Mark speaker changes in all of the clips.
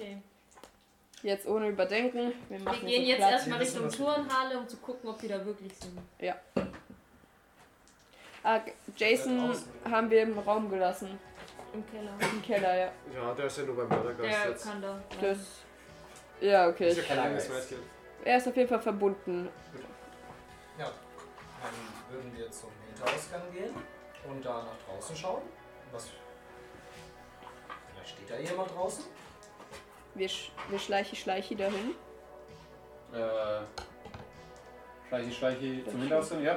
Speaker 1: Okay.
Speaker 2: Jetzt ohne Überdenken. Wir,
Speaker 1: Wir
Speaker 2: machen
Speaker 1: gehen
Speaker 2: so
Speaker 1: jetzt
Speaker 2: Platz.
Speaker 1: erstmal
Speaker 3: Wir
Speaker 1: Richtung
Speaker 3: wir-
Speaker 1: Turnhalle, um zu gucken, ob die da wirklich sind.
Speaker 2: Ah, G- Jason haben wir im Raum gelassen.
Speaker 1: Im Keller.
Speaker 2: Im Keller, ja.
Speaker 4: Ja, der ist ja nur beim Mördergeist
Speaker 1: Der
Speaker 4: jetzt.
Speaker 1: kann da.
Speaker 2: Das. Ja, okay.
Speaker 4: Ist ja kein Mädchen.
Speaker 2: Er ist auf jeden Fall verbunden.
Speaker 3: Ja, dann würden wir zum Hinterausgang gehen und da nach draußen schauen. Was. Vielleicht steht da jemand draußen.
Speaker 2: Wir, sch wir schleichi schleichi dahin.
Speaker 5: Äh, schleichi, schleichi zum Hinterausgang, ja.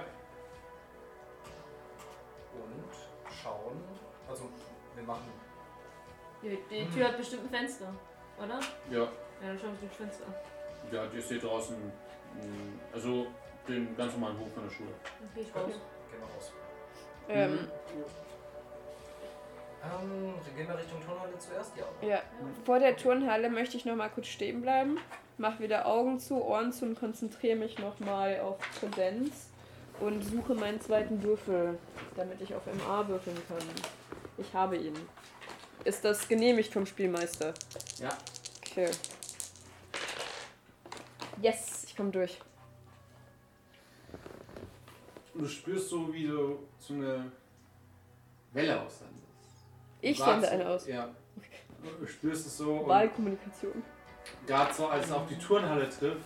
Speaker 3: Und schauen. Also, wir machen.
Speaker 1: Die, die Tür hat bestimmt ein Fenster, oder?
Speaker 5: Ja,
Speaker 1: Ja, dann schauen wir das Fenster
Speaker 5: ja, die steht draußen. mh, Also den ganz normalen Hof von der Schule.
Speaker 1: Dann geh ich raus.
Speaker 3: Gehen wir raus.
Speaker 2: Ähm,
Speaker 3: Ähm, gehen wir Richtung Turnhalle zuerst? Ja. oder?
Speaker 2: ja. Vor der Turnhalle möchte ich noch mal kurz stehen bleiben. Mach wieder Augen zu, Ohren zu und konzentriere mich noch mal auf Präsenz. Und suche meinen zweiten Würfel, damit ich auf MA würfeln kann. Ich habe ihn. Ist das genehmigt vom Spielmeister?
Speaker 5: Ja.
Speaker 2: Okay. Yes, ich komme durch.
Speaker 5: Du spürst so, wie du so eine Welle aussendest.
Speaker 2: Ich sende eine aus.
Speaker 5: Ja. Du spürst es so
Speaker 2: Wahlkommunikation.
Speaker 5: gerade so, als es auf die Turnhalle trifft,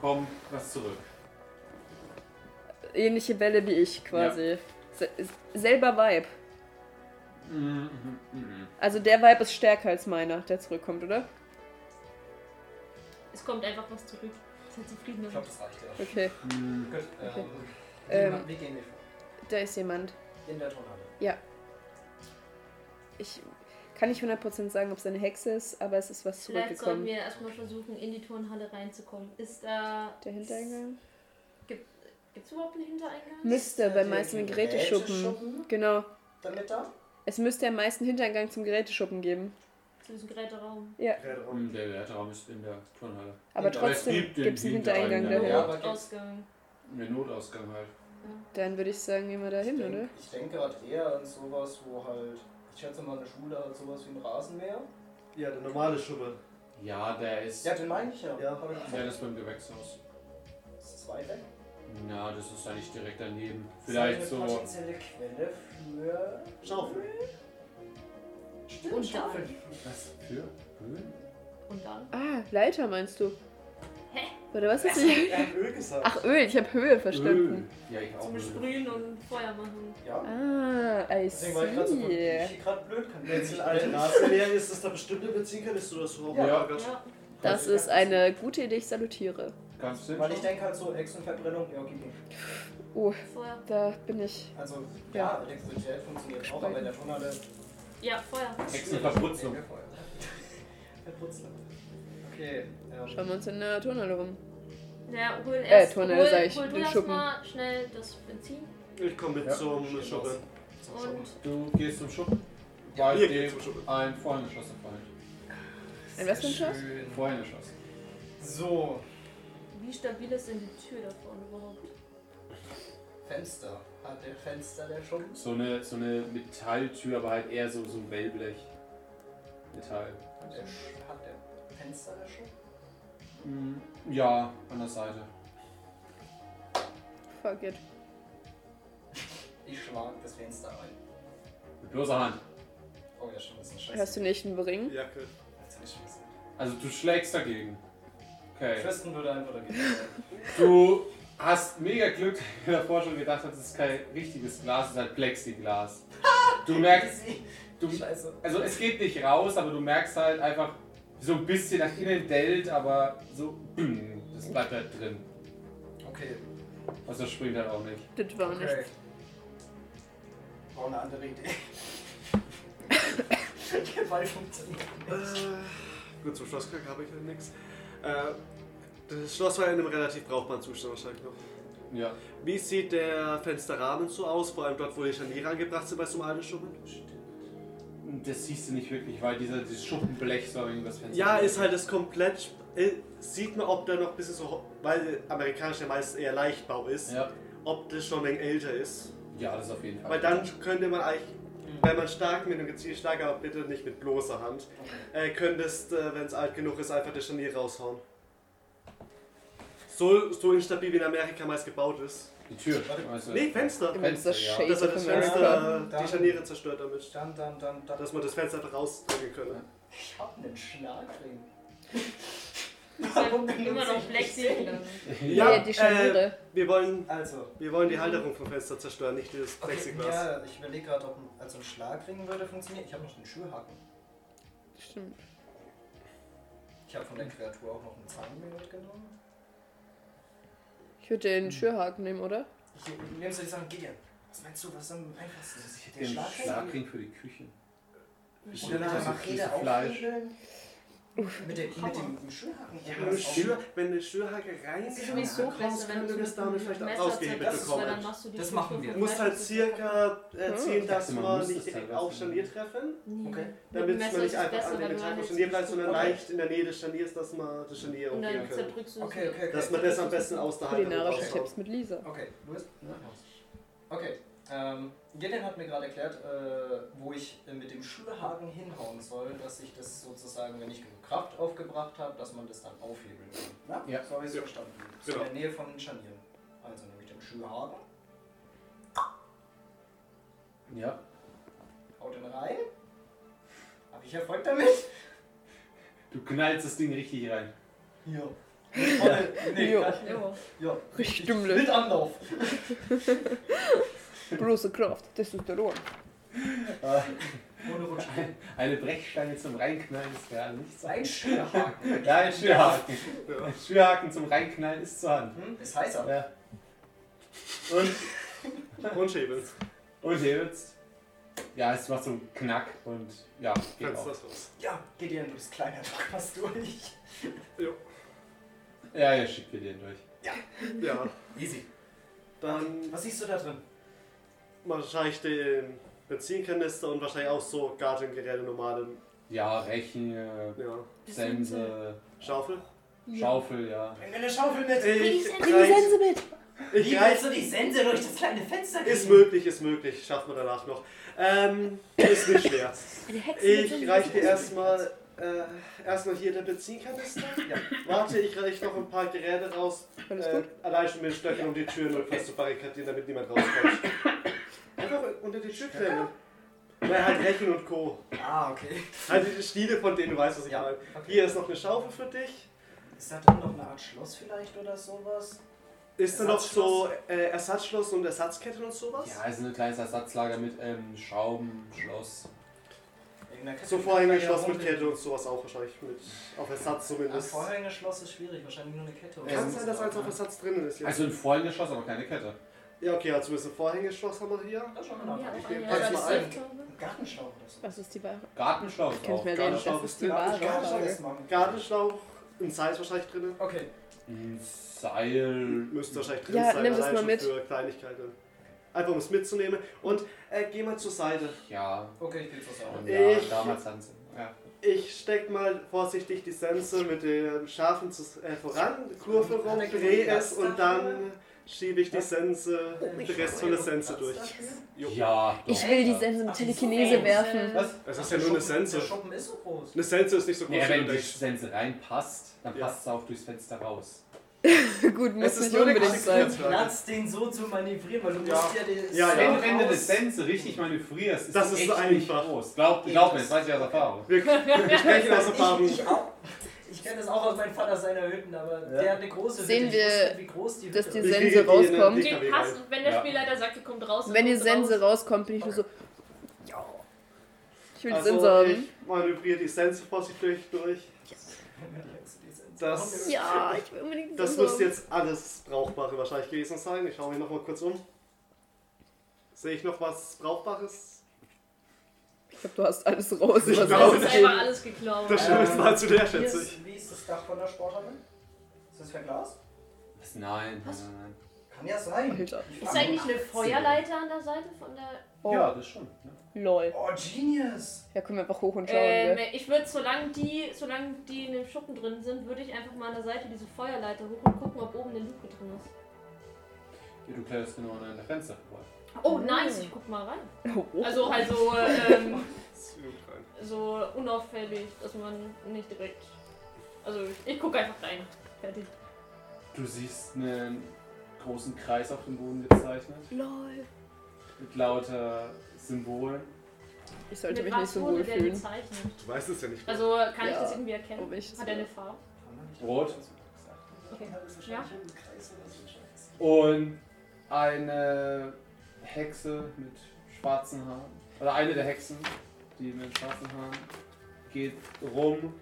Speaker 5: kommt was zurück.
Speaker 2: Ähnliche Welle wie ich quasi. Se selber Vibe.
Speaker 5: Mhm, mhm, mhm.
Speaker 2: Also der Vibe ist stärker als meiner, der zurückkommt, oder?
Speaker 1: Es kommt einfach was zurück. Seid zufrieden
Speaker 3: Ich glaube,
Speaker 1: damit.
Speaker 3: das reicht ja.
Speaker 2: Okay,
Speaker 5: Mhm.
Speaker 3: Gut,
Speaker 2: Okay.
Speaker 3: ähm,
Speaker 2: Ähm.
Speaker 3: wie, gehen wir vor?
Speaker 2: da ist jemand.
Speaker 3: In der Turnhalle.
Speaker 2: Ich kann nicht 100% sagen, ob es eine Hexe ist, aber es ist was
Speaker 1: Vielleicht sollten
Speaker 2: zurückgekommen.
Speaker 1: wir erstmal versuchen, in die Turnhalle reinzukommen. Ist da.
Speaker 2: Der Hintereingang?
Speaker 1: Gibt es überhaupt einen Hintereingang?
Speaker 2: Müsste
Speaker 3: Ist
Speaker 2: bei
Speaker 3: da
Speaker 2: meisten Geräteschuppen.
Speaker 3: Geräteschuppen
Speaker 2: Genau.
Speaker 3: Damit da?
Speaker 2: Es müsste am meisten Hintereingang zum Geräteschuppen geben.
Speaker 1: Zu diesem Geräteraum.
Speaker 2: Ja,
Speaker 5: Mhm, Der Geräteraum ist in der Turnhalle.
Speaker 2: aber trotzdem
Speaker 5: gibt
Speaker 2: es einen Hintereingang
Speaker 5: Hintereingang,
Speaker 2: dahin.
Speaker 3: Ja, aber gibt's-
Speaker 1: Ausgang.
Speaker 5: Der Notausgang halt.
Speaker 2: Dann würde ich sagen, gehen wir da hin, oder?
Speaker 3: Ich denke gerade eher an sowas, wo halt. Ich schätze mal, eine Schule hat sowas wie ein Rasenmäher.
Speaker 4: Ja, der normale Schuppen.
Speaker 5: Ja, der ist.
Speaker 3: Ja, den meine ich ja.
Speaker 4: Ja.
Speaker 3: Ich
Speaker 5: Der ist beim Gewächshaus.
Speaker 3: Das ist weit weg.
Speaker 5: Na, das ist eigentlich direkt daneben.
Speaker 3: Das
Speaker 5: Vielleicht
Speaker 3: ist
Speaker 5: so.
Speaker 3: eine potenzielle Quelle für.
Speaker 4: Schaufel.
Speaker 3: Stimmt,
Speaker 1: Und
Speaker 3: Schaufel.
Speaker 5: Was für?
Speaker 1: Und dann?
Speaker 2: Ah, Leiter meinst du?
Speaker 1: Hä?
Speaker 2: Oder was ist
Speaker 4: Er
Speaker 2: das?
Speaker 4: hat Öl gesagt.
Speaker 2: Ach, Öl, ich habe Höhe verstanden.
Speaker 5: Öl. Ja, ich auch.
Speaker 1: Zum
Speaker 5: Öl.
Speaker 1: Sprühen und Feuer machen.
Speaker 3: Ja.
Speaker 2: Ah, I
Speaker 3: Deswegen war ich gerade so
Speaker 2: see.
Speaker 3: ich gerade blöd kann.
Speaker 4: Wenn es ein alter Rasenmäher ist, dass da bestimmte Benzin kannst du das so auch
Speaker 5: Ja.
Speaker 4: ja.
Speaker 1: Ja.
Speaker 2: Das ist eine gute Idee, ich salutiere.
Speaker 5: Kannst du
Speaker 3: Weil ich denke halt so, Echsenverbrennung, ja, okay.
Speaker 2: Oh,
Speaker 1: Feuer.
Speaker 2: da bin ich.
Speaker 3: Also, ja, Elektrizität funktioniert auch, aber in der Turnhalle.
Speaker 1: Ja, Feuer.
Speaker 5: Hexenverputzung.
Speaker 3: Verputzung. Okay,
Speaker 2: Schauen wir uns in der Turnhalle rum.
Speaker 1: Ja, hol
Speaker 2: Äh,
Speaker 1: erst.
Speaker 2: Turnhalle
Speaker 1: hol,
Speaker 2: sag ich,
Speaker 1: hol du
Speaker 2: den
Speaker 1: erst
Speaker 2: Schuppen.
Speaker 1: mal schnell das Benzin.
Speaker 4: Ich komme mit
Speaker 5: Ja.
Speaker 4: zum Schuppen.
Speaker 1: Und.
Speaker 5: Du gehst zum Schuppen. Weil
Speaker 4: Hier
Speaker 5: dem
Speaker 4: geht's zum Schuppen.
Speaker 5: ein Vorhängeschloss gefallen.
Speaker 2: Ein was für ein
Speaker 3: schön.
Speaker 5: Vorhängeschloss.
Speaker 3: So,
Speaker 1: wie stabil ist denn die Tür da vorne überhaupt?
Speaker 3: Fenster. Hat der Fenster der Schuppen?
Speaker 5: So eine, so eine Metalltür, aber halt eher so, so ein Wellblech. Metall.
Speaker 3: Hat der, Sch- hat der Fenster der Schuppen?
Speaker 5: Mhm. Ja, an der Seite.
Speaker 2: Fuck it.
Speaker 3: Ich schlag das Fenster ein.
Speaker 5: Mit bloßer Hand.
Speaker 3: Oh ja, schon, ein Scheiß.
Speaker 2: Hast du nicht einen Ring?
Speaker 4: Jacke.
Speaker 3: Nicht scheiße.
Speaker 5: Also du schlägst dagegen. Okay.
Speaker 3: Tristan würde einfach dagegen.
Speaker 5: Du hast mega Glück, dass du davor schon gedacht hast, es ist kein richtiges Glas, es ist halt Plexiglas. Du merkst, du,
Speaker 3: Scheiße.
Speaker 5: also es geht nicht raus, aber du merkst halt einfach so ein bisschen nach innen dellt, aber so, bing, das bleibt halt drin.
Speaker 3: Okay,
Speaker 5: Also springt halt auch nicht.
Speaker 2: Das war
Speaker 3: okay.
Speaker 2: nichts.
Speaker 3: War eine andere Idee. Gewalt funktioniert nicht.
Speaker 4: Äh, gut, zum Schlossgang habe ich ja nichts. Äh, das Schloss war in einem relativ brauchbaren Zustand wahrscheinlich noch.
Speaker 5: Ja.
Speaker 4: Wie sieht der Fensterrahmen so aus? Vor allem dort, wo die Scharniere angebracht sind bei so einem alten Schuppen?
Speaker 5: Das siehst du nicht wirklich, weil dieser dieses Schuppenblech so in das Fenster.
Speaker 4: Ja, ist halt das komplett. äh, Sieht man, ob der noch ein bisschen so. Weil amerikanisch ja meist eher Leichtbau ist.
Speaker 5: Ja.
Speaker 4: Ob das schon ein wenig älter ist.
Speaker 5: Ja, das auf jeden Fall.
Speaker 4: Weil dann könnte man eigentlich. wenn man stark mit einem gezielten Schlag, aber bitte nicht mit bloßer Hand, äh, könntest, äh, wenn es alt genug ist, einfach das Scharnier raushauen. So, so instabil wie in Amerika meist gebaut ist.
Speaker 5: Die Tür.
Speaker 3: Warte.
Speaker 5: Also,
Speaker 4: Nee, Fenster.
Speaker 5: Fenster,
Speaker 2: Das
Speaker 5: ja.
Speaker 4: Dass er das. Fenster,
Speaker 3: Dann-
Speaker 4: die Scharniere zerstört damit.
Speaker 3: Dann, dann, dann, dann.
Speaker 4: Dass man das Fenster einfach rausdrücken könne.
Speaker 3: Ich hab einen Schlagring.
Speaker 1: Halt immer noch Plexiglas.
Speaker 2: Ja, die Scharniere.
Speaker 4: wir, wollen,
Speaker 3: Also,
Speaker 4: wir wollen die Halterung vom Fenster zerstören, nicht dieses
Speaker 3: okay,
Speaker 4: Plexiglas.
Speaker 3: ja, ich überlege gerade, ob ein, also ein Schlagring würde funktionieren. Ich habe noch den Schürhaken.
Speaker 2: Stimmt.
Speaker 3: Ich habe von der Kreatur auch noch einen Zahn mitgenommen.
Speaker 2: Ich würde den Schürhaken nehmen, oder?
Speaker 3: Ich nehme so die Sachen Gideon. Was meinst du, was ist am einfachsten?
Speaker 5: Ich hätte
Speaker 3: Der
Speaker 5: den
Speaker 3: Schlagring?
Speaker 5: Schlagring für die Küche.
Speaker 3: Oder mit der
Speaker 5: so
Speaker 3: Machete
Speaker 5: Kiste Fleisch.
Speaker 3: aufhebeln? Mit, der, mit dem Schürhaken?
Speaker 4: Ja, Schür, wenn eine Schürhacke
Speaker 1: ist sowieso
Speaker 4: raus,
Speaker 1: wenn
Speaker 4: könnte
Speaker 1: du
Speaker 4: das
Speaker 1: mit
Speaker 4: damit
Speaker 1: dem
Speaker 4: vielleicht auch
Speaker 1: dann
Speaker 4: bekommen.
Speaker 1: machst du die
Speaker 3: Das machen wir.
Speaker 4: Du musst halt circa
Speaker 5: Ich
Speaker 4: dass
Speaker 5: man
Speaker 4: nicht direkt
Speaker 5: teilweise
Speaker 4: auf Scharnier treffen.
Speaker 3: Okay.
Speaker 1: Mit dem
Speaker 4: damit man nicht einfach an
Speaker 1: du
Speaker 4: Tag
Speaker 1: dann
Speaker 4: auf Scharnier bleibt, sondern leicht in der Nähe des Scharniers, dass man das Scharnier
Speaker 1: und
Speaker 4: umgehen
Speaker 1: dann
Speaker 4: kann.
Speaker 1: du.
Speaker 3: Okay, okay.
Speaker 4: Dass man das am besten aus der Halterung
Speaker 2: Kulinarische
Speaker 4: raushaut.
Speaker 2: Tipps mit Lisa.
Speaker 3: Okay, Louis? Okay. Gideon hat mir gerade erklärt, äh, wo ich äh, mit dem Schürhaken hinhauen soll, dass ich das sozusagen, wenn ich genug Kraft aufgebracht habe, dass man das dann aufhebeln kann. Na?
Speaker 5: Ja.
Speaker 3: So habe ich es
Speaker 4: Ja.
Speaker 3: verstanden. So
Speaker 4: Genau.
Speaker 3: in der Nähe von den Scharnieren. Also nehme ich den Schürhaken,
Speaker 5: Ja.
Speaker 3: hau den rein. Habe ich Erfolg damit?
Speaker 5: Du knallst das Ding richtig rein.
Speaker 3: Hier. Voll, nee,
Speaker 2: Jo.
Speaker 3: ja.
Speaker 1: Ja.
Speaker 3: ja.
Speaker 2: Richtig.
Speaker 3: Mit Anlauf.
Speaker 2: Große Kraft, Testosteron.
Speaker 3: Ohne Rutschen.
Speaker 5: Eine Brechstange zum Reinknallen ist gerade nicht so.
Speaker 3: Ein Schürhaken.
Speaker 5: Ja, ein Schürhaken.
Speaker 4: Ja.
Speaker 5: Ein Schürhaken zum Reinknallen ist zur Hand.
Speaker 3: Hm, ist heißer.
Speaker 5: Ja. Und,
Speaker 4: Und schäbeln.
Speaker 5: und hebelst. Ja, es macht so einen Knack und ja, geht
Speaker 4: Kannst
Speaker 5: auch.
Speaker 4: das.
Speaker 3: Ja, Gideon, du bist kleiner, du machst durch.
Speaker 5: Ja, ihr schickt ihr den durch.
Speaker 4: Ja,
Speaker 3: Easy.
Speaker 4: dann
Speaker 3: Was siehst du da drin?
Speaker 4: Wahrscheinlich den Benzinkanister und wahrscheinlich auch so Gartengeräte, normale
Speaker 5: Ja, Rechen, äh,
Speaker 4: ja,
Speaker 5: Sense,
Speaker 4: Schaufel.
Speaker 5: Schaufel, ja.
Speaker 3: Bring mir eine Schaufel mit.
Speaker 4: Ich.
Speaker 2: Nimm die Sense mit!
Speaker 4: ich
Speaker 3: Wie willst du die Sense durch das kleine Fenster kriegen?
Speaker 4: ist möglich, ist möglich, schaffen wir danach noch. Ähm, ist nicht schwer. Ich reiche dir erstmal äh, erstmal hier den Benzinkanister. Ja. Warte, ich reiche noch ein paar Geräte raus. Äh, allein schon mit Stöcken, um die Tür notfalls zu barrikadieren, damit niemand rauskommt. Einfach unter die Tür klemmen. Weil halt Rechen und Co.
Speaker 3: Ah, okay.
Speaker 4: Halt die Stile, von denen du weißt, was ich
Speaker 3: Ja,
Speaker 4: meine.
Speaker 3: okay.
Speaker 4: Hier ist noch eine Schaufel für dich.
Speaker 3: Ist da drin noch eine Art Schloss vielleicht oder sowas?
Speaker 4: Ist da noch so äh, Ersatzschloss und Ersatzketten und sowas?
Speaker 5: Ja, es ist ein kleines Ersatzlager mit ähm, Schrauben, Schloss.
Speaker 3: Irgendeiner Kette
Speaker 4: So Vorhängeschloss mit. Kette und sowas auch wahrscheinlich mit auf Ersatz
Speaker 3: Ein
Speaker 4: zumindest.
Speaker 3: Vorhängeschloss ist schwierig, wahrscheinlich nur eine Kette. oder
Speaker 4: Kann sein, dass eins auf Ersatz drin ist. Jetzt.
Speaker 5: Also ein Vorhängeschloss, aber keine Kette.
Speaker 4: Ja, okay, also ist ein Vorhängeschloss haben wir hier.
Speaker 3: Das ist schon
Speaker 1: Ja,
Speaker 3: mal
Speaker 1: auch
Speaker 4: geh-
Speaker 1: eine
Speaker 4: pack's mal ein.
Speaker 3: Ein Gartenschlauch oder so.
Speaker 2: Was ist die Ware?
Speaker 5: Gartenschlauch
Speaker 2: Kannst
Speaker 5: auch.
Speaker 4: Gartenschlauch
Speaker 2: das
Speaker 4: ist
Speaker 2: ist die wahre
Speaker 3: Gartenschlauch ist
Speaker 4: ein Seil ist wahrscheinlich drin.
Speaker 3: Okay.
Speaker 5: Ein Seil.
Speaker 4: Müsste wahrscheinlich drin
Speaker 2: Ja,
Speaker 4: sein,
Speaker 2: nimm das
Speaker 4: allein
Speaker 2: mal
Speaker 4: schon
Speaker 2: mit.
Speaker 4: für Kleinigkeiten. Einfach um es mitzunehmen. Und äh, geh mal zur Seite.
Speaker 5: Ja.
Speaker 3: Okay, ich gehe zur Seite.
Speaker 5: Ja,
Speaker 4: Ich-
Speaker 5: damals haben sie. Ja.
Speaker 4: Ich steck mal vorsichtig die Sense mit dem Schafen zu, äh, voran, Kurve rum, dreh es und dann schiebe ich die Sense, die restvolle Sense durch.
Speaker 5: Ja, doch.
Speaker 2: Ich will die. Sense mit Telekinese werfen.
Speaker 5: Was?
Speaker 4: Es ist ja nur eine Sense.
Speaker 3: Der Schuppen ist so groß.
Speaker 4: Eine Sense ist nicht so groß,
Speaker 5: Ja, wenn
Speaker 4: du
Speaker 5: die. Sense reinpasst, dann
Speaker 4: Ja.
Speaker 5: passt es auch durchs Fenster raus.
Speaker 2: Gut, muss nicht unbedingt sein.
Speaker 3: Platz, den so zu manövrieren, weil du
Speaker 4: Ja.
Speaker 3: musst ja die
Speaker 4: Ja, ja.
Speaker 5: Wenn, du eine Sense richtig manövrierst, ist
Speaker 4: Das ist
Speaker 5: echt
Speaker 4: so
Speaker 5: nicht
Speaker 4: einfach.
Speaker 5: groß. Glaub, glaub mir, das weiß ich aus Erfahrung.
Speaker 4: Wir, wir sprechen aus Erfahrung.
Speaker 3: Ich, ich auch. Ich kenne das auch aus meinem Vater seiner Hütten, aber der hat eine große Hütte.
Speaker 2: Sehen wir,
Speaker 3: wusste nicht, wie groß die
Speaker 2: dass die Sense
Speaker 4: die den
Speaker 2: rauskommt?
Speaker 1: Die passt, wenn der
Speaker 5: Ja.
Speaker 1: Spielleiter sagt, die kommt raus.
Speaker 2: Wenn die Sense
Speaker 1: raus.
Speaker 2: rauskommt, bin ich nur so. Ja. Ich will die
Speaker 4: Also
Speaker 2: Sense haben.
Speaker 4: ich manövriere die Sense vorsichtig durch. Das,
Speaker 2: Ja, ich will unbedingt die
Speaker 4: das
Speaker 2: Sense
Speaker 4: müsste jetzt alles Brauchbare wahrscheinlich gewesen sein. Ich schaue mich noch mal kurz um. Sehe ich noch was Brauchbares?
Speaker 2: Ich glaube, du hast alles raus,
Speaker 4: Ich
Speaker 2: was
Speaker 4: glaube,
Speaker 1: Das ist
Speaker 2: rausgeht.
Speaker 1: einfach alles geklaut.
Speaker 4: Das Schlimme ist mal zu der,
Speaker 3: Wie
Speaker 4: schätze
Speaker 3: ist,
Speaker 4: ich.
Speaker 3: wie ist das Dach von der Sporthalle? Ist das verglast?
Speaker 5: Was? Nein, nein, nein.
Speaker 3: Kann ja sein.
Speaker 2: Alter.
Speaker 1: Ist eigentlich eine Feuerleiter an der Seite von der.
Speaker 2: Oh,
Speaker 5: Ja, das schon. Ja.
Speaker 2: lol.
Speaker 3: Oh, Genius!
Speaker 2: Ja, kommen wir einfach hoch und schauen.
Speaker 1: Ähm, ich würde, solange die, solange die in dem Schuppen drin sind, würde ich einfach mal an der Seite diese Feuerleiter hoch und gucken, ob oben eine Luke drin ist.
Speaker 5: Ja, du kletterst genau an einer Fenster vorbei.
Speaker 1: Oh, nice, ich guck mal rein.
Speaker 2: Oh.
Speaker 1: Also halt so, ähm, so unauffällig, dass man nicht direkt. Also ich gucke einfach rein. Fertig.
Speaker 5: Du siehst einen großen Kreis auf dem Boden gezeichnet.
Speaker 2: Lol.
Speaker 5: Mit lauter Symbolen.
Speaker 2: Ich sollte
Speaker 1: Mit
Speaker 2: mich nicht so wohl
Speaker 1: der
Speaker 2: fühlen.
Speaker 1: gezeichnet?
Speaker 4: Du weißt es ja nicht.
Speaker 1: Also kann ich
Speaker 2: Ja.
Speaker 1: das irgendwie erkennen?
Speaker 2: Ob ich
Speaker 1: Hat er eine Farbe?
Speaker 5: Rot.
Speaker 1: Okay. Ja.
Speaker 5: Und eine Hexe mit schwarzen Haaren. Oder eine der Hexen, die mit schwarzen Haaren, geht rum.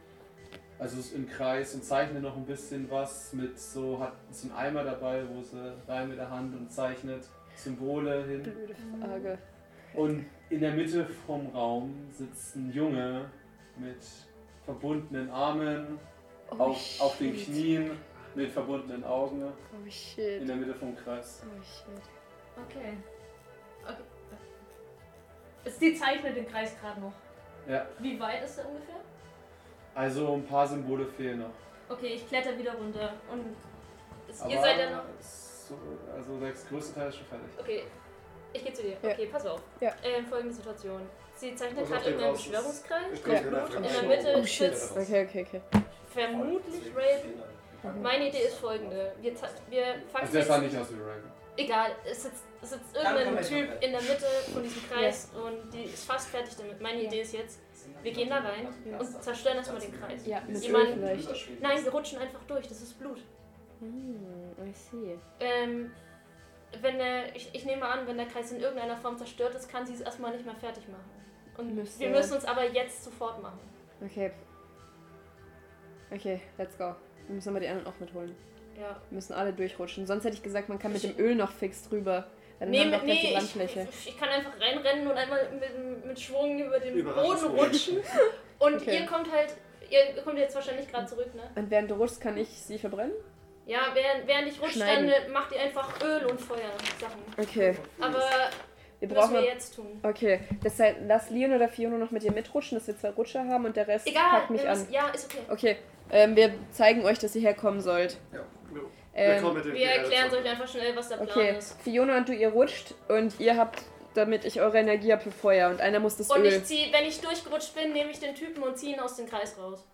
Speaker 5: Also ist im Kreis und zeichnet noch ein bisschen was mit so, hat so einen Eimer dabei, wo sie rein mit der Hand und zeichnet Symbole hin.
Speaker 2: Blöde Frage.
Speaker 5: Und in der Mitte vom Raum sitzt ein Junge mit verbundenen Armen,
Speaker 2: Oh,
Speaker 5: auf, auf den. Knien, mit verbundenen Augen
Speaker 2: Oh shit.
Speaker 5: in der Mitte vom Kreis.
Speaker 2: Oh shit.
Speaker 1: Okay. Okay. Es die zeichnet den Kreis gerade noch.
Speaker 5: Ja,
Speaker 1: Wie weit ist er ungefähr?
Speaker 5: also ein paar Symbole fehlen noch.
Speaker 1: Okay, ich kletter wieder runter. Und es, ihr seid ja noch.
Speaker 5: So, also der größte Teil ist schon fertig.
Speaker 1: Okay, ich gehe zu dir.
Speaker 2: Ja.
Speaker 1: Okay, pass auf.
Speaker 2: Ja.
Speaker 1: Ähm, folgende Situation. Sie zeichnet gerade irgendeinen
Speaker 4: raus ist.
Speaker 1: Beschwörungskreis.
Speaker 4: Ich
Speaker 2: Ja.
Speaker 4: komme wieder
Speaker 1: In der. Mitte
Speaker 2: Oh
Speaker 1: sitzt
Speaker 2: Okay, okay, okay.
Speaker 1: vermutlich Raven. Meine Idee ist folgende. Wir, wir fangen
Speaker 5: Also
Speaker 1: jetzt-
Speaker 5: sah nicht aus wie Raven.
Speaker 1: Egal, es sitzt, es sitzt irgendein Typ in der Mitte von diesem Kreis und die ist fast fertig damit. Meine Idee ist jetzt, wir gehen da rein und zerstören erstmal den Kreis.
Speaker 2: Ja, mit
Speaker 1: Jemand-. Nein, wir rutschen einfach durch, das ist Blut.
Speaker 2: Hm, I see.
Speaker 1: Ähm, wenn der, ich, ich nehme an, wenn der Kreis in irgendeiner Form zerstört ist, kann sie es erstmal nicht mehr fertig machen. Und
Speaker 2: Müsste-
Speaker 1: wir müssen uns aber jetzt sofort machen.
Speaker 2: Okay. Okay, let's go. Wir müssen aber die anderen auch mitholen.
Speaker 1: Ja.
Speaker 2: Wir müssen alle durchrutschen. Sonst hätte ich gesagt, man kann mit dem Öl noch fix drüber. Dann
Speaker 1: Nee, nee ich, ich, ich kann einfach reinrennen und einmal mit, mit Schwung über den Boden rutschen. Und
Speaker 2: Okay.
Speaker 1: ihr kommt halt, ihr kommt jetzt wahrscheinlich gerade zurück, ne?
Speaker 2: Und während du rutschst, kann ich sie verbrennen?
Speaker 1: Ja, während, während ich rutsche, dann äh, macht ihr einfach Öl und Feuer Sachen.
Speaker 2: Okay.
Speaker 1: Aber
Speaker 2: Wir
Speaker 1: was
Speaker 2: brauchen.
Speaker 1: wir jetzt tun.
Speaker 2: Okay, deshalb lass Leon oder Fiona noch mit dir mitrutschen, dass wir zwei Rutscher haben und der Rest
Speaker 1: Egal,
Speaker 2: packt mich an.
Speaker 1: müssen, ja, ist okay.
Speaker 2: Okay, ähm, wir zeigen euch, dass ihr herkommen sollt.
Speaker 4: Jo.
Speaker 2: Ähm,
Speaker 1: Wir erklären euch einfach schnell, was der Plan
Speaker 2: Okay,
Speaker 1: ist.
Speaker 2: Fiona und du, ihr rutscht und ihr habt, damit ich eure Energie habe für Feuer und einer muss das
Speaker 1: Und
Speaker 2: Öl.
Speaker 1: ich zieh, wenn ich durchgerutscht bin, nehme ich den Typen und ziehe ihn aus dem Kreis raus.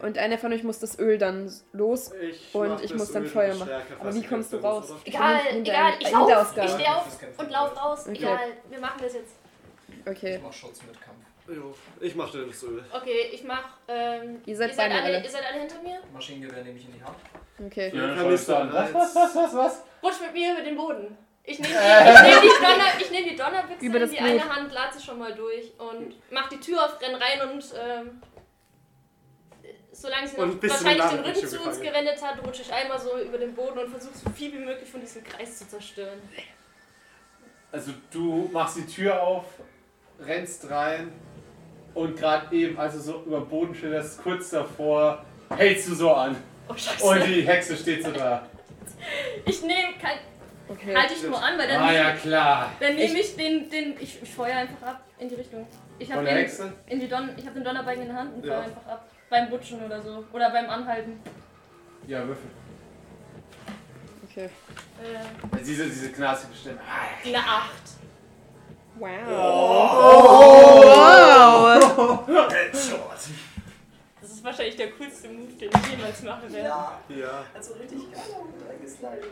Speaker 2: Und einer von euch muss das Öl dann los.
Speaker 4: Ich
Speaker 2: Und ich muss dann
Speaker 4: Öl
Speaker 2: Feuer machen. Aber wie kommst du raus?
Speaker 1: Egal, egal, ich
Speaker 2: Ausgang.
Speaker 1: ich steh auf und lauf raus.
Speaker 2: Okay.
Speaker 1: Egal, wir machen das jetzt.
Speaker 2: Okay.
Speaker 3: Ich mach Schutz mit.
Speaker 4: Jo, Ich mach dir das Öl.
Speaker 1: Okay, ich mach, ähm,
Speaker 2: Ihr seid bei mir
Speaker 1: alle,
Speaker 2: alle.
Speaker 1: ihr seid alle hinter mir?
Speaker 3: Maschinengewehr nehme ich in die Hand.
Speaker 2: Okay.
Speaker 5: Ja,
Speaker 4: kann ich
Speaker 5: dann.
Speaker 4: dann
Speaker 5: Was, was, was, was, was?
Speaker 1: Rutsch mit mir über den Boden. Ich nehme nehm die, Donner, ich nehm die Donnerbüchse
Speaker 2: Über
Speaker 1: in die
Speaker 2: Blut.
Speaker 1: eine Hand, lade sie schon mal durch und mach die Tür auf, renn rein und ähm, solange sie
Speaker 4: Und
Speaker 1: noch wahrscheinlich
Speaker 4: den
Speaker 1: Rücken zu uns gewendet hat, rutsche ich einmal so über den Boden und versuche so viel wie möglich von diesem Kreis zu zerstören.
Speaker 5: Also du machst die Tür auf, rennst rein und gerade eben, als du so über den Boden schillerst, kurz davor, hältst du so an.
Speaker 1: Oh scheiße.
Speaker 5: Und die Hexe steht so da.
Speaker 1: ich nehme kein.
Speaker 2: Okay.
Speaker 1: Halte ich nur an, weil dann
Speaker 5: Ah
Speaker 1: nehme
Speaker 5: ja, klar.
Speaker 1: dann nehm ich den, den ich, ich feuer einfach ab in die Richtung. Ich habe den,
Speaker 5: Hexe?
Speaker 1: in die Don, ich hab den Donnerbalken in der Hand und
Speaker 4: Ja.
Speaker 1: feuer einfach ab. Beim Rutschen oder so. Oder beim Anhalten.
Speaker 5: Ja, Würfel.
Speaker 2: Okay.
Speaker 1: Äh,
Speaker 5: diese, diese knasige Stimme. Ah,
Speaker 1: eine 8.
Speaker 2: Wow. Wow.
Speaker 1: Das ist wahrscheinlich der coolste Move, den ich jemals mache werde.
Speaker 3: Ja,
Speaker 4: Ja.
Speaker 3: also richtig geil. Slide.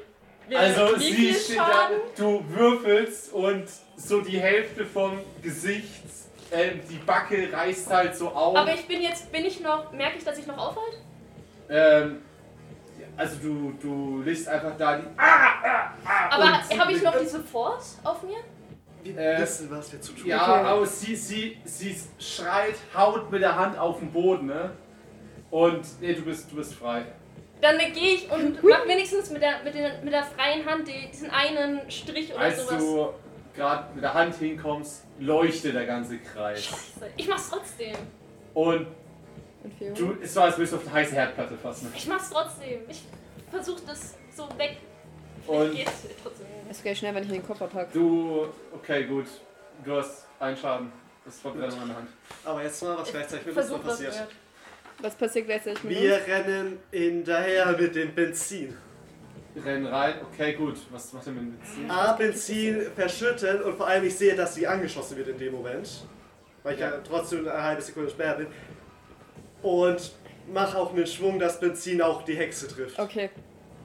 Speaker 1: Wie-
Speaker 5: Also sie steht da, du würfelst und so die Hälfte vom Gesicht, ähm, die Backe reißt halt so auf.
Speaker 1: Aber ich bin jetzt, bin ich noch, merke ich, dass ich noch aufhalte?
Speaker 5: ähm, also du, du liegst einfach da, die, ah,
Speaker 1: Aber
Speaker 5: Und sie
Speaker 1: habe ich noch diese Force auf mir?
Speaker 4: Wir
Speaker 5: Äh,
Speaker 4: wissen, was wir zu tun
Speaker 5: ja,
Speaker 2: Okay.
Speaker 5: aber sie, sie, sie schreit, haut mit der Hand auf den Boden, ne? Und nee, du bist, du bist frei.
Speaker 1: Dann gehe ich und mach wenigstens mit der, mit, der, mit der freien Hand die, diesen einen Strich oder
Speaker 5: Als
Speaker 1: sowas.
Speaker 5: du gerade mit der Hand hinkommst, leuchtet der ganze Kreis.
Speaker 1: Scheiße. Ich mach's trotzdem.
Speaker 5: Und du, es war, als würdest du auf eine heiße Herdplatte fassen.
Speaker 1: Ich mach's trotzdem. Ich versuche das so weg.
Speaker 5: Und
Speaker 1: Vielleicht geht's trotzdem.
Speaker 2: Es geht schnell, wenn ich in den Koffer packe.
Speaker 5: du, okay, gut. Du hast einen Schaden. Das ist Verbrennung an der Hand.
Speaker 4: Aber jetzt mal, was gleichzeitig mit uns noch passiert.
Speaker 1: wird.
Speaker 2: Was passiert gleichzeitig mit
Speaker 4: Wir
Speaker 2: uns?
Speaker 4: rennen hinterher mit dem Benzin.
Speaker 5: rennen rein. Okay, gut. Was macht er mit Benzin?
Speaker 4: A, Benzin verschütten und vor allem ich sehe, dass sie angeschossen wird in dem Moment. Weil ich ja, trotzdem eine halbe Sekunde später bin. Und mache auch einen Schwung, dass Benzin auch die Hexe trifft.
Speaker 2: Okay.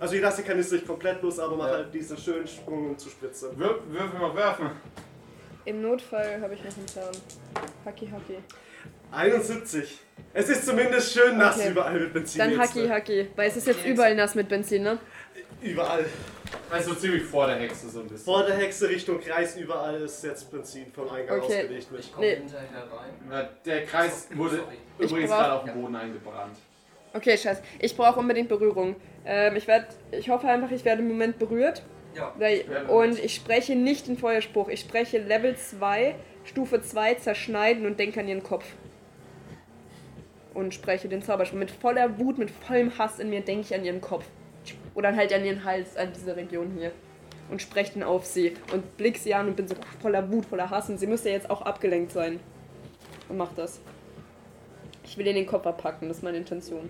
Speaker 4: Also ich lasse die Kanister nicht komplett los, aber mache
Speaker 5: Ja.
Speaker 4: halt diesen schönen Sprung, um zu spritzen.
Speaker 5: Wir, würfen mal werfen.
Speaker 2: Im Notfall habe ich noch einen Plan. Haki Haki.
Speaker 4: 71. Es ist zumindest schön nass
Speaker 2: Okay.
Speaker 4: überall mit Benzin.
Speaker 2: Dann
Speaker 4: jetzt,
Speaker 2: Haki
Speaker 4: ne?
Speaker 2: Haki. Weil es ist jetzt überall nass mit Benzin, ne?
Speaker 4: Überall.
Speaker 5: Also ziemlich vor der Hexe so ein bisschen.
Speaker 4: Vor der Hexe Richtung Kreis, überall ist jetzt Benzin vom Eingang
Speaker 2: Okay.
Speaker 4: ausgelegt mit.
Speaker 3: Ich komme
Speaker 2: Nee.
Speaker 3: hinterher rein.
Speaker 5: Na, der Kreis wurde
Speaker 3: Sorry.
Speaker 5: übrigens
Speaker 2: brauch-
Speaker 5: gerade auf dem Boden eingebrannt.
Speaker 2: Okay, scheiße. Ich brauche unbedingt Berührung. Ähm, ich werde, ich hoffe einfach, ich werde im Moment berührt.
Speaker 3: Ja.
Speaker 2: Weil, und ich spreche nicht den Feuerspruch. Ich spreche Level 2, Stufe 2, zerschneiden und denke an ihren Kopf. Und spreche den Zauberspruch. Mit voller Wut, mit vollem Hass in mir denke ich an ihren Kopf. Oder halt an ihren Hals, an diese Region hier. Und spreche den auf sie. Und blick sie an und bin so voller Wut, voller Hass. Und sie müsste jetzt auch abgelenkt sein. Und mach das. Ich will ihr den Kopf abpacken, das ist meine Intention.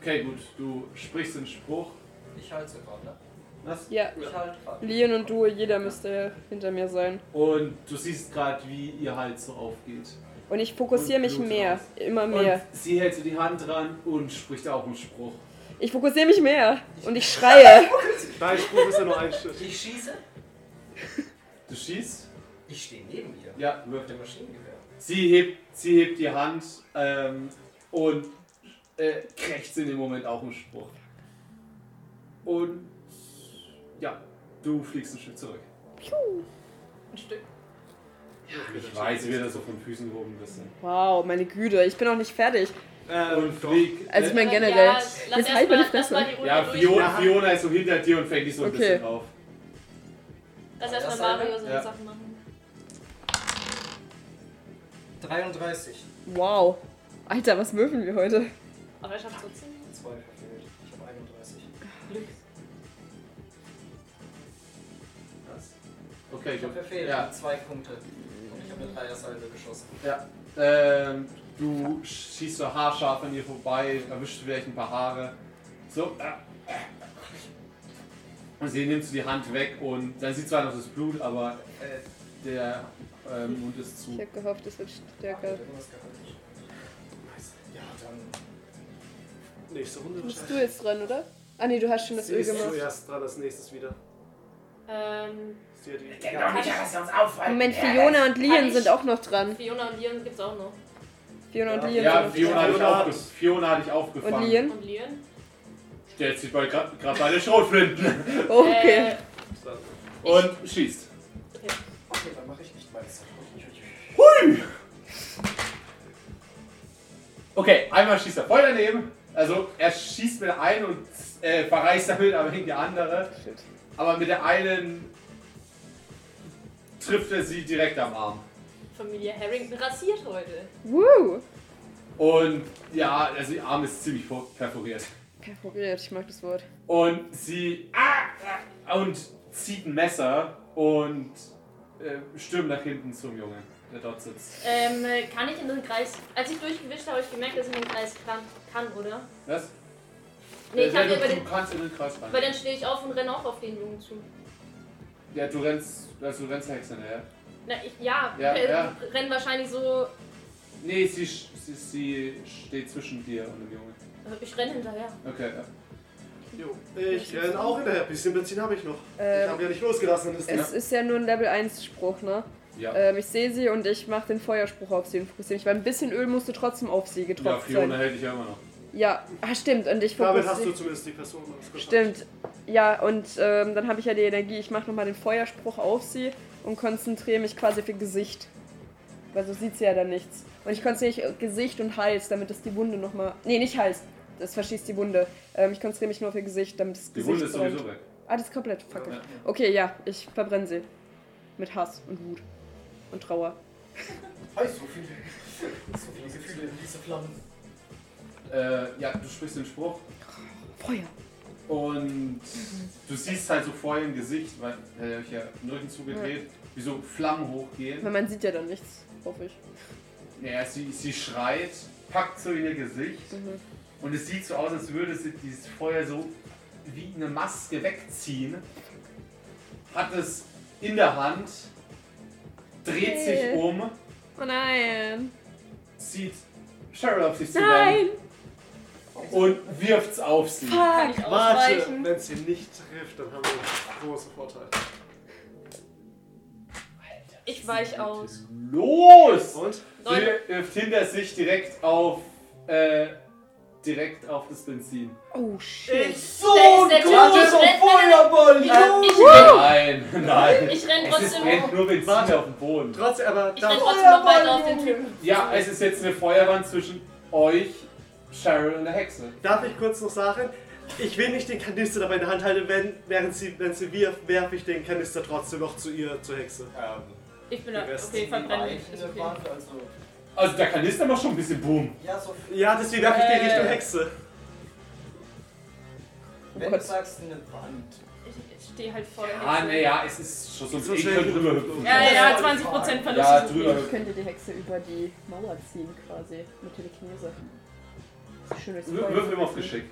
Speaker 5: Okay, gut. Du sprichst den Spruch.
Speaker 3: Ich halte gerade, ne?
Speaker 5: Was?
Speaker 2: Ja,
Speaker 3: Ich halte gerade.
Speaker 2: Leon und du, jeder müsste hinter mir sein.
Speaker 5: Und du siehst gerade, wie ihr Hals so aufgeht.
Speaker 2: Und ich fokussiere
Speaker 5: Und
Speaker 2: mich mehr.
Speaker 5: raus.
Speaker 2: Immer mehr.
Speaker 5: Und sie hält so die Hand dran und spricht auch einen Spruch.
Speaker 2: Ich fokussiere mich mehr. Und ich schreie.
Speaker 4: Dein Spruch ist ja nur ein Stück.
Speaker 3: Ich schieße.
Speaker 5: Du schießt?
Speaker 3: Ich stehe neben ihr.
Speaker 5: Ja,
Speaker 3: Mit
Speaker 5: wirf
Speaker 3: dem Maschinengewehr.
Speaker 5: Sie hebt, sie hebt die Hand ähm, und äh, krächzt in dem Moment auch einen Spruch. Und ja, du fliegst ein Stück zurück.
Speaker 1: Ein Stück.
Speaker 5: Ich weiß, wie er so von Füßen gehoben bist.
Speaker 2: Wow, meine Güte, ich bin noch nicht fertig.
Speaker 4: Äh,
Speaker 5: Und
Speaker 4: doch.
Speaker 5: fliegt.
Speaker 2: Also ich
Speaker 5: äh,
Speaker 2: meine generell.
Speaker 1: Ja, lass
Speaker 2: Jetzt halt
Speaker 1: mal,
Speaker 2: meine
Speaker 1: lass mal
Speaker 2: Fresse.
Speaker 1: die
Speaker 5: ja. Fiona, Fiona ist so hinter dir und fängt dich so ein
Speaker 2: Okay.
Speaker 5: bisschen auf.
Speaker 1: Lass erst mal
Speaker 3: Dasselbe?
Speaker 1: Mario seine
Speaker 5: Ja.
Speaker 1: Sachen machen.
Speaker 3: 33.
Speaker 2: Wow. Alter, was würfeln wir heute?
Speaker 1: Aber er schafft trotzdem.
Speaker 3: Zwei verfehlt. Ich habe 31.
Speaker 1: Glück.
Speaker 5: Was? Okay,
Speaker 3: Ich habe
Speaker 5: gut.
Speaker 3: verfehlt.
Speaker 5: Ja,
Speaker 3: Zwei Punkte. Und ich habe eine Dreiersalve geschossen.
Speaker 5: ja. Ähm, du schießt so haarscharf an ihr vorbei, erwischt vielleicht ein paar Haare. So. äh, Und sie nimmt so die Hand weg und dann sieht zwar noch das Blut, aber äh, der Mund ist
Speaker 2: Ich
Speaker 5: zu.
Speaker 2: habe gehofft, es wird stärker.
Speaker 3: irgendwas gehalten. Ja, dann.
Speaker 4: Nächste Runde
Speaker 2: Bist du jetzt dran, oder? Ah nee, du hast schon das
Speaker 4: Sie
Speaker 2: Öl
Speaker 4: ist
Speaker 2: gemacht.
Speaker 4: zuerst dran, als nächstes wieder.
Speaker 1: Ähm,
Speaker 4: Ist hier die.
Speaker 6: Denk doch nicht, dass wir uns aufhalten.
Speaker 2: Moment, Fiona und
Speaker 1: ich-
Speaker 2: sind auch noch dran.
Speaker 1: Fiona und Leon gibt's auch noch.
Speaker 2: Fiona und
Speaker 4: Ja.
Speaker 2: Leon
Speaker 5: Ja,
Speaker 2: sind
Speaker 5: Fiona hat dich,
Speaker 4: Fiona-
Speaker 5: aufge Fiona hat dich aufgefangen.
Speaker 2: Und Leon?
Speaker 1: Und Leon?
Speaker 5: Stellt sich bei gerade bei den Schrotflinten
Speaker 2: Okay.
Speaker 1: Äh,
Speaker 5: und schießt.
Speaker 3: Okay, dann mache ich nicht meins.
Speaker 5: Okay, einmal schießt er voll daneben. Also er schießt mit der einen und äh, verreißt damit aber gegen die andere.
Speaker 2: Shit.
Speaker 5: Aber mit der einen trifft er sie direkt am Arm.
Speaker 1: Familie Harrington rasiert heute.
Speaker 2: Woo!
Speaker 5: Und ja, also ihr Arm ist ziemlich perforiert.
Speaker 2: Perforiert, ich mag das Wort.
Speaker 5: Und sie ah, ah, und zieht ein Messer und äh, stürmt nach hinten zum Jungen, der dort sitzt.
Speaker 1: Ähm, äh, kann ich in den Kreis. Als ich durchgewischt habe, habe ich gemerkt, dass ich in den Kreis kann, kann oder?
Speaker 5: Was?
Speaker 1: Nee, ich habe
Speaker 5: du,
Speaker 1: über
Speaker 5: du
Speaker 1: den.
Speaker 5: kannst in den Kreis rein.
Speaker 1: Weil dann stehe ich auf und renne auch auf den Jungen zu.
Speaker 5: Ja, du rennst, also du rennst der Hexe hinterher.
Speaker 1: Na, ich, ja,
Speaker 5: Ja,
Speaker 1: äh,
Speaker 5: ja.
Speaker 1: renn wahrscheinlich so.
Speaker 5: Nee, sie, sch- sie, sie steht zwischen dir und dem Jungen.
Speaker 1: äh, Ich renne hinterher.
Speaker 5: Okay, ja.
Speaker 4: Jo. Ich renn auch hinterher. Bisschen Benzin habe ich noch. ich
Speaker 2: Ähm,
Speaker 4: habe ja nicht losgelassen. Das
Speaker 2: es ist ja nur ein Level 1 Spruch, ne?
Speaker 5: Ja,
Speaker 2: Ähm, ich sehe sie und ich mache den Feuerspruch auf sie und fokussiere mich, weil ein bisschen Öl musste trotzdem auf sie
Speaker 5: ja
Speaker 2: getropft
Speaker 5: Fiona
Speaker 2: sein.
Speaker 5: hält dich ja immer noch.
Speaker 2: Ja, ah, stimmt. Und ich
Speaker 4: Damit hast du zumindest die Person ausgeschaltet.
Speaker 2: Stimmt. Ja, und ähm, dann habe ich ja die Energie. Ich mache nochmal den Feuerspruch auf sie und konzentriere mich quasi auf ihr Gesicht. Weil so sieht sie ja dann nichts. Und ich konzentriere mich auf Gesicht und Hals, damit das die Wunde nochmal. Nee, nicht Hals. Das verschießt die Wunde. Ähm, ich konzentriere mich nur auf ihr Gesicht, damit das
Speaker 5: Die
Speaker 2: Gesicht
Speaker 5: Wunde ist
Speaker 2: brennt.
Speaker 5: sowieso weg.
Speaker 2: Ah, das ist komplett. Fuck it.
Speaker 5: Ja.
Speaker 2: Okay, ja, ich verbrenne sie. Mit Hass und Wut. Und Trauer.
Speaker 3: Hey, so viele. So viele Gefühle in diese Flammen.
Speaker 5: Äh, ja, du sprichst den Spruch
Speaker 2: Feuer.
Speaker 5: und du siehst halt so vor ihrem Gesicht, weil er euch ja den Rücken zugedreht, wie so Flammen hochgehen.
Speaker 2: Weil man sieht ja dann nichts, hoffe ich.
Speaker 5: Ja, sie, sie schreit, packt so in ihr Gesicht
Speaker 2: Mhm.
Speaker 5: und es sieht so aus, als würde sie dieses Feuer so wie eine Maske wegziehen, hat es in der Hand, dreht sich um,
Speaker 2: Oh nein.
Speaker 5: zieht Cheryl auf sich zu
Speaker 2: Nein.
Speaker 5: und wirft's auf sie.
Speaker 1: Kann ich
Speaker 4: Warte,
Speaker 1: ausweichen?
Speaker 4: wenn sie nicht trifft, dann haben wir einen großen Vorteil.
Speaker 1: Ich weich aus.
Speaker 5: Los!
Speaker 4: Und?
Speaker 5: Sie wirft hinter sich direkt auf, äh, direkt auf das Benzin.
Speaker 2: Oh shit.
Speaker 3: So
Speaker 1: Der ist der
Speaker 3: großer
Speaker 1: ich
Speaker 3: Feuerball!
Speaker 1: ich, ich,
Speaker 5: Nein, nein.
Speaker 1: ich renn
Speaker 5: Es ist,
Speaker 1: trotzdem,
Speaker 5: brennt nur Benzin
Speaker 4: Warte.
Speaker 5: auf dem Boden.
Speaker 4: Trotzdem, aber
Speaker 1: ich renn trotzdem noch weiter auf den Typen.
Speaker 5: Ja, es ist jetzt eine Feuerwand zwischen euch, Cheryl und der Hexe.
Speaker 4: darf ich kurz noch sagen, ich will nicht den Kanister dabei in der Hand halten, wenn, während sie, wenn sie wirft, werfe ich den Kanister trotzdem noch zu ihr, zur Hexe.
Speaker 3: Ähm,
Speaker 1: Ich bin da. Okay. Ist okay.
Speaker 3: also.
Speaker 5: Also der Kanister macht schon ein bisschen Boom.
Speaker 3: Ja, so.
Speaker 4: Ja, deswegen werfe ich den
Speaker 1: Äh.
Speaker 4: Richtung Hexe.
Speaker 3: Wenn du sagst eine Wand.
Speaker 1: Ich, ich stehe halt der
Speaker 5: Ah,
Speaker 1: Hexe.
Speaker 5: naja, es ist schon so ein
Speaker 4: So
Speaker 5: Ich
Speaker 4: schnell
Speaker 5: könnte drüber hüpfen.
Speaker 1: Ja, ja, 20% Verlust.
Speaker 5: Ja,
Speaker 1: ist
Speaker 5: drüber.
Speaker 2: Ich könnte die Hexe über die Mauer ziehen quasi. Mit Telekinese. Schön durchs
Speaker 5: Wir-
Speaker 2: Feuer
Speaker 5: Würfel mal auf. Geschick.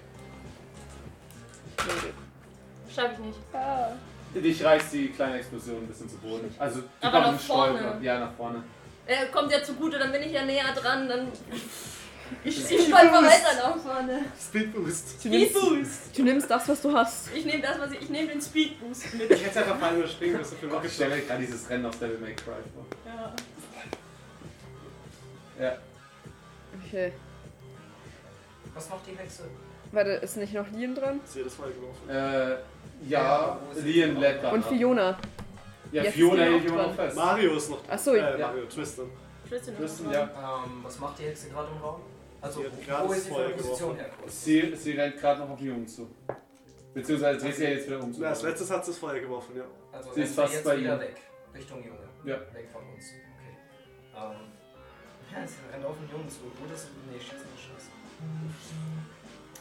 Speaker 1: Schaff ich nicht.
Speaker 2: Ah.
Speaker 5: Dich reißt die kleine Explosion ein bisschen zu Boden. Also, du
Speaker 1: Aber
Speaker 5: kommst
Speaker 1: nach
Speaker 5: Stolper.
Speaker 1: vorne.
Speaker 5: Ja, nach vorne.
Speaker 1: Er kommt ja zugute, dann bin ich ja näher dran. Dann. Ich zieh einfach weiter nach vorne.
Speaker 4: Speedboost.
Speaker 2: Du nimmst,
Speaker 1: Speedboost!
Speaker 2: du nimmst das, was du hast.
Speaker 1: Ich nehme das, was ich. Ich nehme den Speedboost mit.
Speaker 4: Ich hätte einfach fallen springen müssen für
Speaker 5: Ich
Speaker 4: Rocket
Speaker 5: stelle mir gerade dieses Rennen auf Devil May Cry vor.
Speaker 1: Ja.
Speaker 5: Ja.
Speaker 2: Okay.
Speaker 3: Was macht die Hexe?
Speaker 2: Warte, ist nicht noch Lien dran?
Speaker 4: Sie hat das Feuer geworfen.
Speaker 5: Äh, ja,
Speaker 3: Ja?
Speaker 5: Lian lädt gerade
Speaker 2: Und. Fiona.
Speaker 5: Ja,
Speaker 2: Jetzt
Speaker 5: Fiona
Speaker 2: die
Speaker 5: hält
Speaker 2: auch
Speaker 5: immer noch fest.
Speaker 4: Mario ist noch.
Speaker 2: Achso,
Speaker 4: Äh,
Speaker 2: ja.
Speaker 4: Mario, Tristan.
Speaker 1: Tristan ist
Speaker 5: Tristan, ja.
Speaker 3: Ähm, was macht die Hexe gerade im Raum? Also,
Speaker 4: Sie
Speaker 3: wo
Speaker 4: das
Speaker 3: ist sie von der Position
Speaker 4: geworfen.
Speaker 3: her?
Speaker 5: Sie, sie rennt gerade noch auf den Jungen zu. Beziehungsweise dreht sie ja jetzt wieder um.
Speaker 4: Na, als letztes hat sie das Feuer geworfen, ja.
Speaker 3: Also,
Speaker 5: Sie ist
Speaker 3: rennt sie
Speaker 5: fast
Speaker 3: jetzt
Speaker 5: bei
Speaker 3: wieder
Speaker 5: ihm.
Speaker 3: weg. Richtung Junge.
Speaker 5: Ja.
Speaker 3: Weg von uns. Okay. Ähm, ja, sie rennt auf den Jungen zu. Oder ist Nee, schießen nicht scheiße.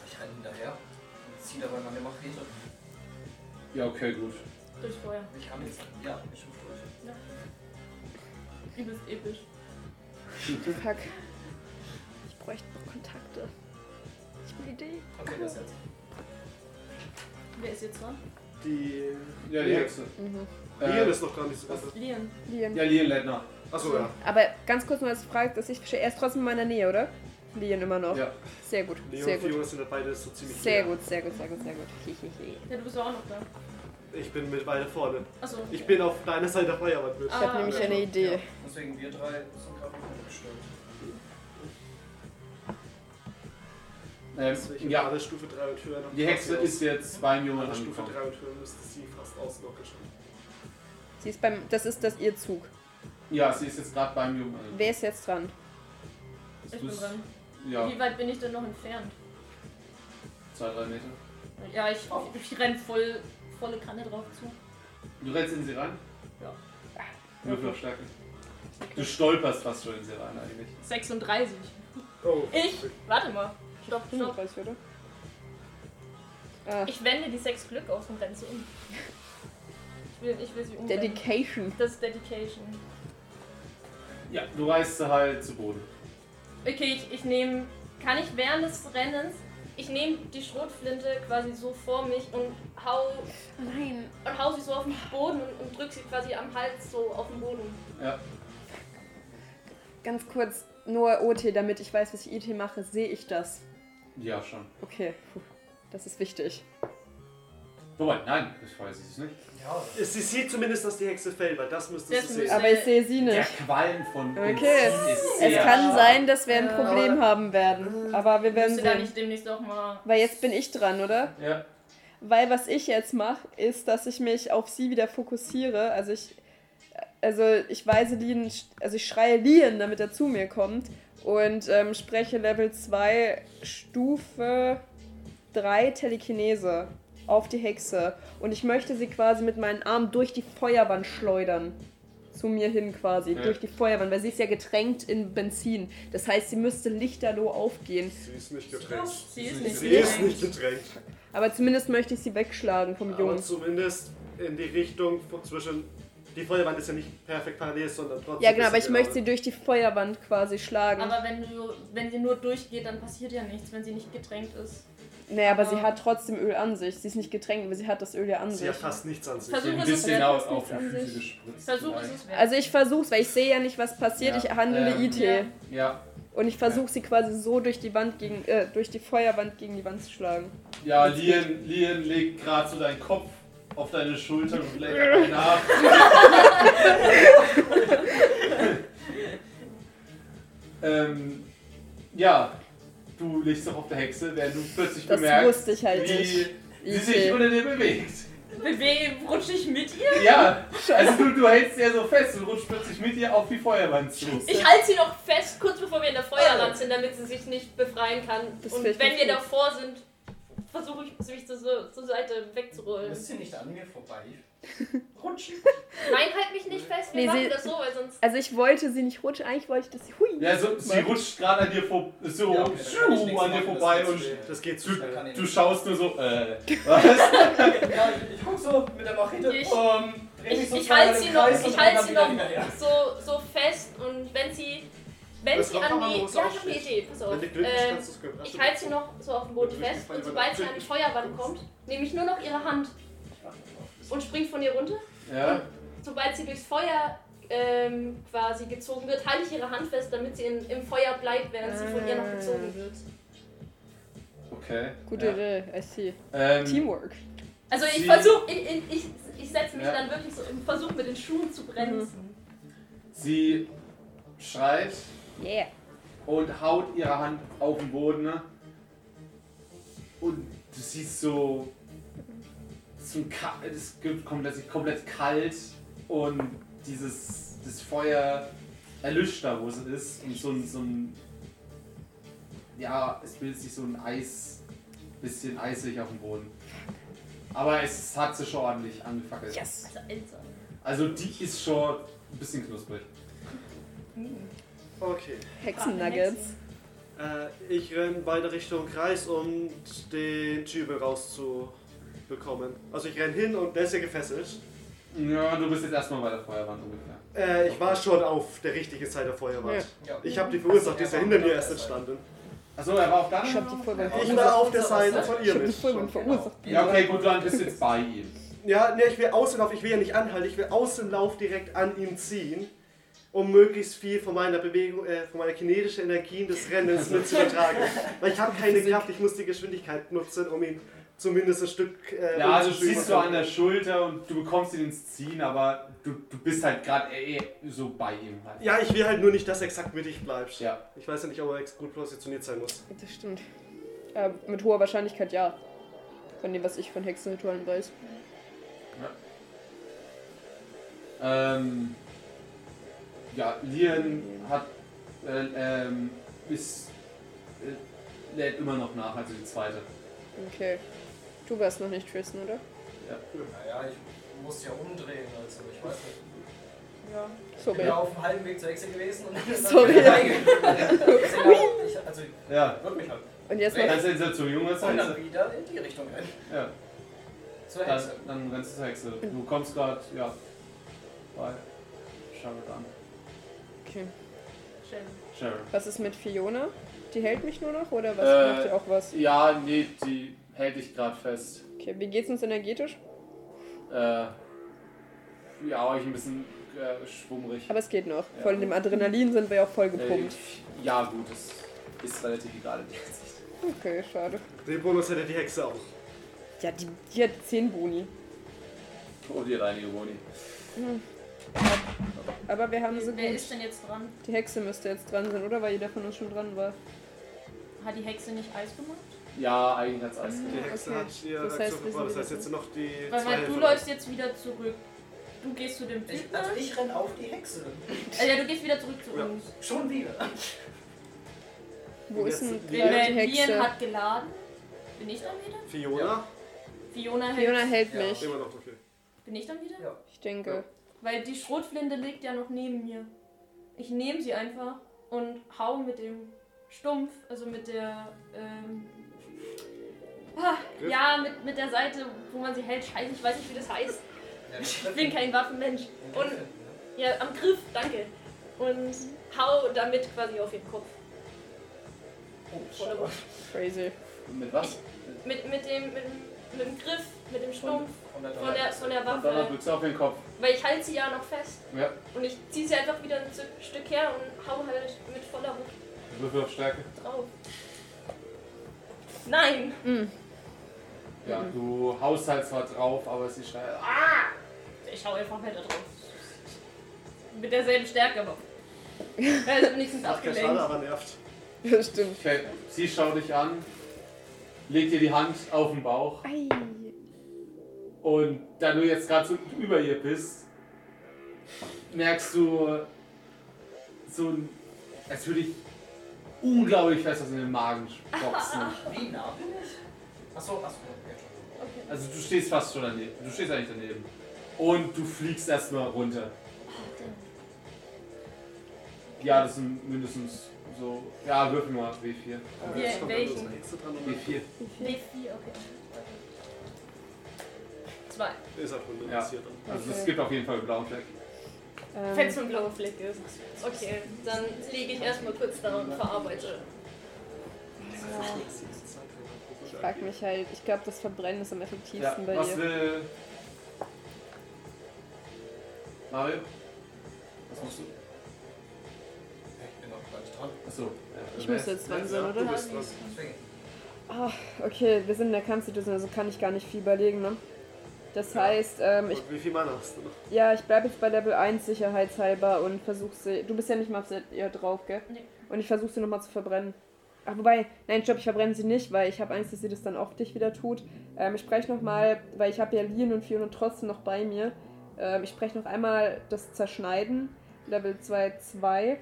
Speaker 3: Ich renne hinterher. Und ziehe dabei meine Machete.
Speaker 5: Ja, okay, gut.
Speaker 1: Durchs Feuer.
Speaker 3: Ich kann jetzt. Ja, ich rufe durch.
Speaker 1: Übelst episch.
Speaker 2: Fuck. Ich bräuchte noch Kontakte. Ich habe eine Idee.
Speaker 3: Okay, das jetzt.
Speaker 1: Wer ist jetzt dran?
Speaker 4: Die.
Speaker 5: Ja, die Hexe.
Speaker 2: Mhm.
Speaker 4: Lian
Speaker 5: Äh,
Speaker 4: ist noch gar nicht so besser.
Speaker 1: Lian.
Speaker 2: Lien.
Speaker 5: ja, Lian nach.
Speaker 4: Achso, ja.
Speaker 2: Aber ganz kurz nur als Frage, dass ich verstehe, er ist trotzdem in meiner Nähe, oder? Lien immer noch.
Speaker 5: Ja.
Speaker 2: Sehr gut,
Speaker 4: Leo
Speaker 2: sehr
Speaker 4: und
Speaker 2: gut.
Speaker 4: Fiona sind ja beide so ziemlich
Speaker 2: Sehr
Speaker 4: leer.
Speaker 2: gut, sehr gut, sehr gut, sehr gut.
Speaker 1: Ja, du bist auch noch da.
Speaker 4: Ich bin mit weiter vorne.
Speaker 1: Achso.
Speaker 4: Ich bin auf deiner Seite der Feuerwand mit.
Speaker 2: Ich habe
Speaker 1: Ah,
Speaker 2: nämlich
Speaker 1: okay.
Speaker 2: eine Idee.
Speaker 3: Ja, deswegen wir drei sind gerade umgestellt.
Speaker 5: Ähm,
Speaker 4: Deswegen
Speaker 5: ja,
Speaker 4: alle Stufe 3 und höher
Speaker 5: die Hexe ist jetzt beim Jungen
Speaker 4: Alle Stufe
Speaker 5: angekommen.
Speaker 4: 3 und höher müsste sie fast auslocken schon.
Speaker 2: Sie ist beim. Das ist das ihr Zug.
Speaker 5: Ja, sie ist jetzt gerade beim Jungen angekommen.
Speaker 2: Wer ist jetzt dran?
Speaker 1: Ich bin dran.
Speaker 5: Ja,
Speaker 1: Wie weit bin ich denn noch entfernt?
Speaker 5: zwei, drei Meter.
Speaker 1: Ja, ich, ich, ich renn voll, volle Kanne drauf zu.
Speaker 5: Du rennst in sie rein?
Speaker 1: Ja.
Speaker 5: Würfel auf Stärke. Du stolperst fast schon in sie rein eigentlich.
Speaker 1: 36.
Speaker 4: Oh.
Speaker 1: Ich. Warte mal. Stopp, stopp.
Speaker 2: 35, oder? Ah,
Speaker 1: Ich wende die 6 Glück aus und renne sie um. Ich will, ich will sie umrennen.
Speaker 2: Dedication.
Speaker 1: Das ist Dedication.
Speaker 5: Ja, du reißt sie halt zu Boden.
Speaker 1: Okay, ich, ich nehme. Kann ich während des Rennens. Ich nehme die Schrotflinte quasi so vor mich und hau,
Speaker 2: Nein.
Speaker 1: und hau sie so auf den Boden und, und drück sie quasi am Hals so auf den Boden.
Speaker 5: Ja.
Speaker 2: Ganz kurz, nur OT, damit ich weiß, was ich IT mache, sehe ich das.
Speaker 5: Ja, schon.
Speaker 2: Okay, puh. das ist wichtig.
Speaker 5: Wobei, nein, ich weiß es nicht.
Speaker 3: Ja,
Speaker 4: Sie sieht zumindest, dass die Hexe fällt, weil das müsste
Speaker 1: Das
Speaker 4: sie sehen.
Speaker 2: Aber ich sehe sie
Speaker 5: Der
Speaker 2: nicht.
Speaker 5: Qualm von
Speaker 2: Okay. Es kann
Speaker 5: stark.
Speaker 2: sein, dass wir ein
Speaker 1: Ja.
Speaker 2: Problem haben werden. Aber wir werden sehen.
Speaker 1: nicht demnächst auch mal.
Speaker 2: Weil jetzt bin ich dran, oder?
Speaker 5: Ja.
Speaker 2: Weil was ich jetzt mache, ist, dass ich mich auf sie wieder fokussiere. Also ich, also ich weise Lien, also ich schreie Lien, damit er zu mir kommt und ähm, spreche Level 2 Stufe 3 Telekinese auf die Hexe. Und ich möchte sie quasi mit meinen Armen durch die Feuerwand schleudern. Zu mir hin quasi,
Speaker 5: Ja.
Speaker 2: durch die Feuerwand, weil sie ist ja getränkt in Benzin. Das heißt, sie müsste lichterloh aufgehen.
Speaker 4: Sie ist nicht getränkt.
Speaker 1: Sie ist nicht
Speaker 4: Sie ist nicht getränkt.
Speaker 2: Aber zumindest möchte ich sie wegschlagen vom
Speaker 4: Aber
Speaker 2: Jungen.
Speaker 4: zumindest in die Richtung von zwischen die Feuerwand ist ja nicht perfekt parallel, sondern trotzdem.
Speaker 2: Ja, genau, aber ich
Speaker 4: genau-
Speaker 2: möchte sie durch die Feuerwand quasi schlagen.
Speaker 1: Aber wenn, du, wenn sie nur durchgeht, dann passiert ja nichts, wenn sie nicht getränkt ist.
Speaker 2: Nee, aber sie
Speaker 1: aber-
Speaker 2: hat trotzdem Öl an sich. Sie ist nicht getränkt, aber sie hat das Öl ja an
Speaker 4: Sie
Speaker 2: sich.
Speaker 4: hat fast nichts an sich.
Speaker 1: Versuch
Speaker 5: Ein
Speaker 1: es ist
Speaker 5: bisschen auf,
Speaker 2: das
Speaker 5: auf die
Speaker 2: nichts an
Speaker 5: Füße gespritzt.
Speaker 1: Versuch es wert.
Speaker 2: Also ich versuch's, weil ich sehe ja nicht, was passiert.
Speaker 5: Ja.
Speaker 2: Ich handle
Speaker 5: Ähm,
Speaker 2: IT.
Speaker 1: Ja.
Speaker 5: Ja,
Speaker 2: Und ich versuche sie quasi so durch die Wand gegen, äh, durch die Feuerwand gegen die Wand zu schlagen.
Speaker 5: ja Lian, Lian legt gerade so deinen Kopf auf deine Schulter und legt nach. ähm, ja, du legst doch auf der Hexe, während du plötzlich
Speaker 2: Das
Speaker 5: bemerkst,
Speaker 2: wusste ich halt
Speaker 5: wie
Speaker 2: nicht.
Speaker 5: sie sich unter dir bewegt.
Speaker 1: Bewe rutsche ich mit ihr?
Speaker 5: Ja, also du, du hältst sie ja so fest und rutscht plötzlich mit ihr auf die Feuerwand zu.
Speaker 1: Ich halte sie noch fest, kurz bevor wir in der Feuerwand sind, damit sie sich nicht befreien kann.
Speaker 2: Das
Speaker 1: Und wenn wir
Speaker 2: gut.
Speaker 1: davor sind, versuche ich mich zur, zur Seite wegzurollen.
Speaker 3: Müsst ihr nicht an mir vorbei? Rutschen.
Speaker 1: Nein, halt mich nicht fest, wir
Speaker 2: Nee,
Speaker 1: machen
Speaker 2: sie-
Speaker 1: das so, weil sonst.
Speaker 2: Also ich wollte sie nicht rutschen, eigentlich wollte ich, dass sie hui.
Speaker 5: Ja, so, sie rutscht gerade an dir vor, so
Speaker 3: Ja, okay,
Speaker 5: schuh, an dir vorbei
Speaker 3: das
Speaker 5: und
Speaker 4: Das geht zu
Speaker 5: du, du schaust nur so, äh, was?
Speaker 3: Ja, ich, ich guck so mit der Machete.
Speaker 1: Ich-
Speaker 3: um, dreh mich
Speaker 1: Ich,
Speaker 3: so
Speaker 1: ich halte sie noch, ich halte sie noch so, so fest und wenn sie. Wenn
Speaker 4: Das
Speaker 1: sie an die. Ja, ich habe eine. Idee, pass auf. Ähm, ich halte sie noch so auf dem Boden fest und sobald sie an die Feuerwand kommt, nehme ich nur noch ihre Hand und springt von ihr runter.
Speaker 5: Ja,
Speaker 1: Sobald sie durchs Feuer ähm, quasi gezogen wird, halte ich ihre Hand fest, damit sie in, im Feuer bleibt, während sie von ihr noch gezogen wird.
Speaker 5: okay.
Speaker 2: Gute
Speaker 5: ja.
Speaker 2: Idee, I see.
Speaker 5: Ähm,
Speaker 2: Teamwork.
Speaker 1: Also ich versuche, ich, ich, ich, ich setze mich
Speaker 5: Ja.
Speaker 1: dann wirklich so im Versuch mit den Schuhen zu bremsen.
Speaker 5: Sie schreit
Speaker 2: Yeah.
Speaker 5: und haut ihre Hand auf den Boden. ne? Und du siehst so. So ein Ka es gibt komplett, komplett kalt und dieses das Feuer erlischt da, wo es ist. Und so ein. So ein ja, es bildet sich so ein Eis. bisschen eisig auf dem Boden. Aber es hat sie schon ordentlich angefackelt.
Speaker 2: Yes.
Speaker 1: Also.
Speaker 5: Also die ist schon ein bisschen knusprig.
Speaker 4: Okay.
Speaker 2: Hexennuggets.
Speaker 4: Äh, ich renne weiter Richtung Kreis, um den Typen rauszubekommen. Also ich renne hin und der ist ja gefesselt.
Speaker 5: Ja, du bist jetzt erstmal bei der Feuerwand ungefähr.
Speaker 4: Äh, ich war schon auf der richtigen Seite der Feuerwand.
Speaker 3: Ja.
Speaker 4: Ich habe die verursacht, die ist ja hinter mir erst entstanden.
Speaker 5: Achso, er war auch da?
Speaker 2: Ich hab die Feuerwand
Speaker 4: Ich war auf der Seite von
Speaker 2: Ich
Speaker 4: ihr
Speaker 2: hab die
Speaker 4: mit.
Speaker 2: Feuerwand verursacht.
Speaker 5: Ja, okay, gut, dann bist du jetzt bei ihm.
Speaker 4: Ja, ne, ich will Außenlauf, ich will ja nicht anhalten, ich will Außenlauf direkt an ihm ziehen, um möglichst viel von meiner Bewegung, äh, von meiner kinetischen Energie des Rennens mit zu übertragen. Weil ich habe keine Kraft, ich muss die Geschwindigkeit nutzen, um ihn zumindest ein Stück äh,
Speaker 5: Ja, also
Speaker 4: umzuschließen.
Speaker 5: ziehst du an der Schulter und du bekommst ihn ins Ziehen, aber du, du bist halt gerade eh so bei ihm halt.
Speaker 4: Ja, ich will halt nur nicht, dass er exakt mittig bleibt.
Speaker 5: Ja.
Speaker 4: Ich weiß ja nicht, ob er ex- gut positioniert sein muss.
Speaker 2: Das stimmt. Äh, mit hoher Wahrscheinlichkeit ja. Von dem, was ich von Hexenritualen weiß.
Speaker 5: Ähm, ja, Lian hat äh, ähm, ist äh, lädt immer noch nach, also die zweite.
Speaker 2: Okay. Du warst noch nicht Tristan, oder?
Speaker 3: Naja, ich muss ja umdrehen, also ich weiß nicht.
Speaker 1: Ja.
Speaker 3: Ich
Speaker 2: Sorry.
Speaker 3: bin ja auf dem halben Weg zur Hexe gewesen und dann
Speaker 2: Sorry.
Speaker 3: ich. Deswegen auch, ich, also
Speaker 5: Ja.
Speaker 3: wird mich halt.
Speaker 2: Und jetzt.
Speaker 5: Kannst du jetzt zur Junge
Speaker 3: Und
Speaker 5: sein?
Speaker 3: dann wieder in die Richtung rennen.
Speaker 5: Ja.
Speaker 3: Zur
Speaker 5: Dann,
Speaker 3: Hexe.
Speaker 5: dann rennst du zur Hexe. Du kommst gerade, ja, bei Charlotte an.
Speaker 2: Okay.
Speaker 1: Schön.
Speaker 5: Sharon.
Speaker 2: Was ist mit Fiona? Die hält mich nur noch oder was
Speaker 5: Äh,
Speaker 2: macht ihr auch was?
Speaker 5: Ja, nee, die hält dich gerade fest.
Speaker 2: Okay, wie geht's uns energetisch?
Speaker 5: Äh, ja, euch ein bisschen äh, schwummrig.
Speaker 2: Aber es geht noch.
Speaker 5: Ja.
Speaker 2: Voll in dem Adrenalin sind wir ja auch voll gepumpt.
Speaker 5: Äh, ja, gut, es ist relativ egal in der Hinsicht.
Speaker 2: Okay, schade.
Speaker 4: Den Bonus hätte die Hexe auch.
Speaker 2: Ja, die, die hat 10 Boni.
Speaker 5: Oh, die reinige Boni.
Speaker 2: Aber wir haben sie
Speaker 1: Wer
Speaker 2: gut.
Speaker 1: ist denn jetzt dran?
Speaker 2: Die Hexe müsste jetzt dran sein, oder? Weil jeder von uns schon dran war.
Speaker 1: Hat die Hexe nicht Eis gemacht?
Speaker 5: Ja, eigentlich hat's alles
Speaker 4: Die. Hexe
Speaker 2: Okay.
Speaker 4: hat ihr
Speaker 2: Das heißt, sind
Speaker 4: Das heißt jetzt sind noch die
Speaker 1: Weil,
Speaker 4: zwei
Speaker 1: weil du läufst jetzt wieder zurück. Du gehst zu dem
Speaker 3: Ich,
Speaker 1: Typen.
Speaker 3: also ich renn auf die Hexe.
Speaker 1: Äh, ja, du gehst wieder zurück zu
Speaker 4: Ja.
Speaker 1: uns.
Speaker 3: Schon wieder.
Speaker 2: Wo ist denn die
Speaker 1: Äh,
Speaker 2: Hexe?
Speaker 1: hat geladen. Bin ich dann wieder?
Speaker 4: Fiona?
Speaker 1: Fiona hält.
Speaker 2: Fiona hält
Speaker 3: Ja.
Speaker 2: mich.
Speaker 4: Immer noch okay.
Speaker 1: Bin ich dann wieder?
Speaker 3: Ja.
Speaker 2: Ich denke.
Speaker 1: Weil die Schrotflinte liegt ja noch neben mir. Ich nehme sie einfach und hau mit dem Stumpf, also mit der. Ähm, ah, ja, mit, mit der Seite, wo man sie hält. Scheiße, ich weiß nicht, wie das heißt. Ich bin kein Waffenmensch. Und ja, am Griff, danke. Und hau damit quasi auf den Kopf. Voller Wucht.
Speaker 2: Crazy.
Speaker 5: Mit was?
Speaker 1: Mit, mit, dem, mit, dem- mit dem Griff, mit dem Stumpf
Speaker 3: Von der
Speaker 1: von der, von der
Speaker 5: Und
Speaker 1: Waffe.
Speaker 5: Donnerbüchse auf den Kopf.
Speaker 1: Weil ich halte sie ja noch fest.
Speaker 5: Ja.
Speaker 1: Und ich ziehe sie einfach wieder ein Stück- Stück her und hau halt mit voller Wucht
Speaker 5: Würfel auf Stärke.
Speaker 1: drauf. Nein!
Speaker 5: Ja, du haust halt zwar drauf, aber sie schreit. Ah!
Speaker 1: Ich hau einfach weiter drauf. Mit derselben Stärke, aber. Also wenigstens
Speaker 4: Macht
Speaker 1: abgelenkt.
Speaker 4: aber nervt.
Speaker 2: Ja, stimmt.
Speaker 5: Okay, sie schaut dich an, legt dir die Hand auf den Bauch
Speaker 2: Ei.
Speaker 5: und da du jetzt gerade so über ihr bist, merkst du so ein, als würde ich unglaublich fest aus in den Magen boxen.
Speaker 3: Wie nah bin ich? Achso, achso. Okay,
Speaker 5: Also du stehst fast schon daneben. Du stehst eigentlich daneben. Und du fliegst erstmal runter. Ja, das sind mindestens so. Ja, würfel mal W4.
Speaker 1: Ja,
Speaker 4: Jetzt kommt dann
Speaker 1: welchen?
Speaker 4: so eine Hexe dran und
Speaker 5: W4.
Speaker 1: D4, okay. Zwei.
Speaker 4: ist halt Hunde
Speaker 5: Ja. Also
Speaker 2: Okay.
Speaker 5: es gibt auf jeden Fall einen blauen Fleck.
Speaker 1: Wenn
Speaker 2: Ähm,
Speaker 1: es ein blauer Fleck ist. Okay, dann lege ich erstmal kurz da und verarbeite.
Speaker 2: ich frag mich halt, ich glaube, das Verbrennen ist am
Speaker 5: Ja,
Speaker 2: effektivsten bei
Speaker 5: was
Speaker 2: dir.
Speaker 5: will. Mario? Was machst du?
Speaker 3: Ich bin noch gar nicht dran.
Speaker 5: Achso. Ja,
Speaker 2: Ich muss jetzt dran sein,
Speaker 4: Ja,
Speaker 2: oder?
Speaker 4: du bist was.
Speaker 2: Ah, okay, wir sind in der Kampfsituation, also kann ich gar nicht viel überlegen, ne? Das heißt, ähm, ich,
Speaker 4: wie viel Mana hast du noch?
Speaker 2: ja, ich bleibe jetzt bei Level 1 sicherheitshalber und versuche sie. Du bist ja nicht mal auf ihr drauf, gell?
Speaker 1: Nee.
Speaker 2: Und ich versuche sie nochmal zu verbrennen. Ach, wobei, nein, stopp, ich verbrenne sie nicht, weil ich habe Angst, dass sie das dann auf dich wieder tut. Ähm, ich spreche nochmal, weil ich habe ja Lien und Fiona trotzdem noch bei mir. Ähm, ich spreche noch einmal das Zerschneiden, Level 2, 2.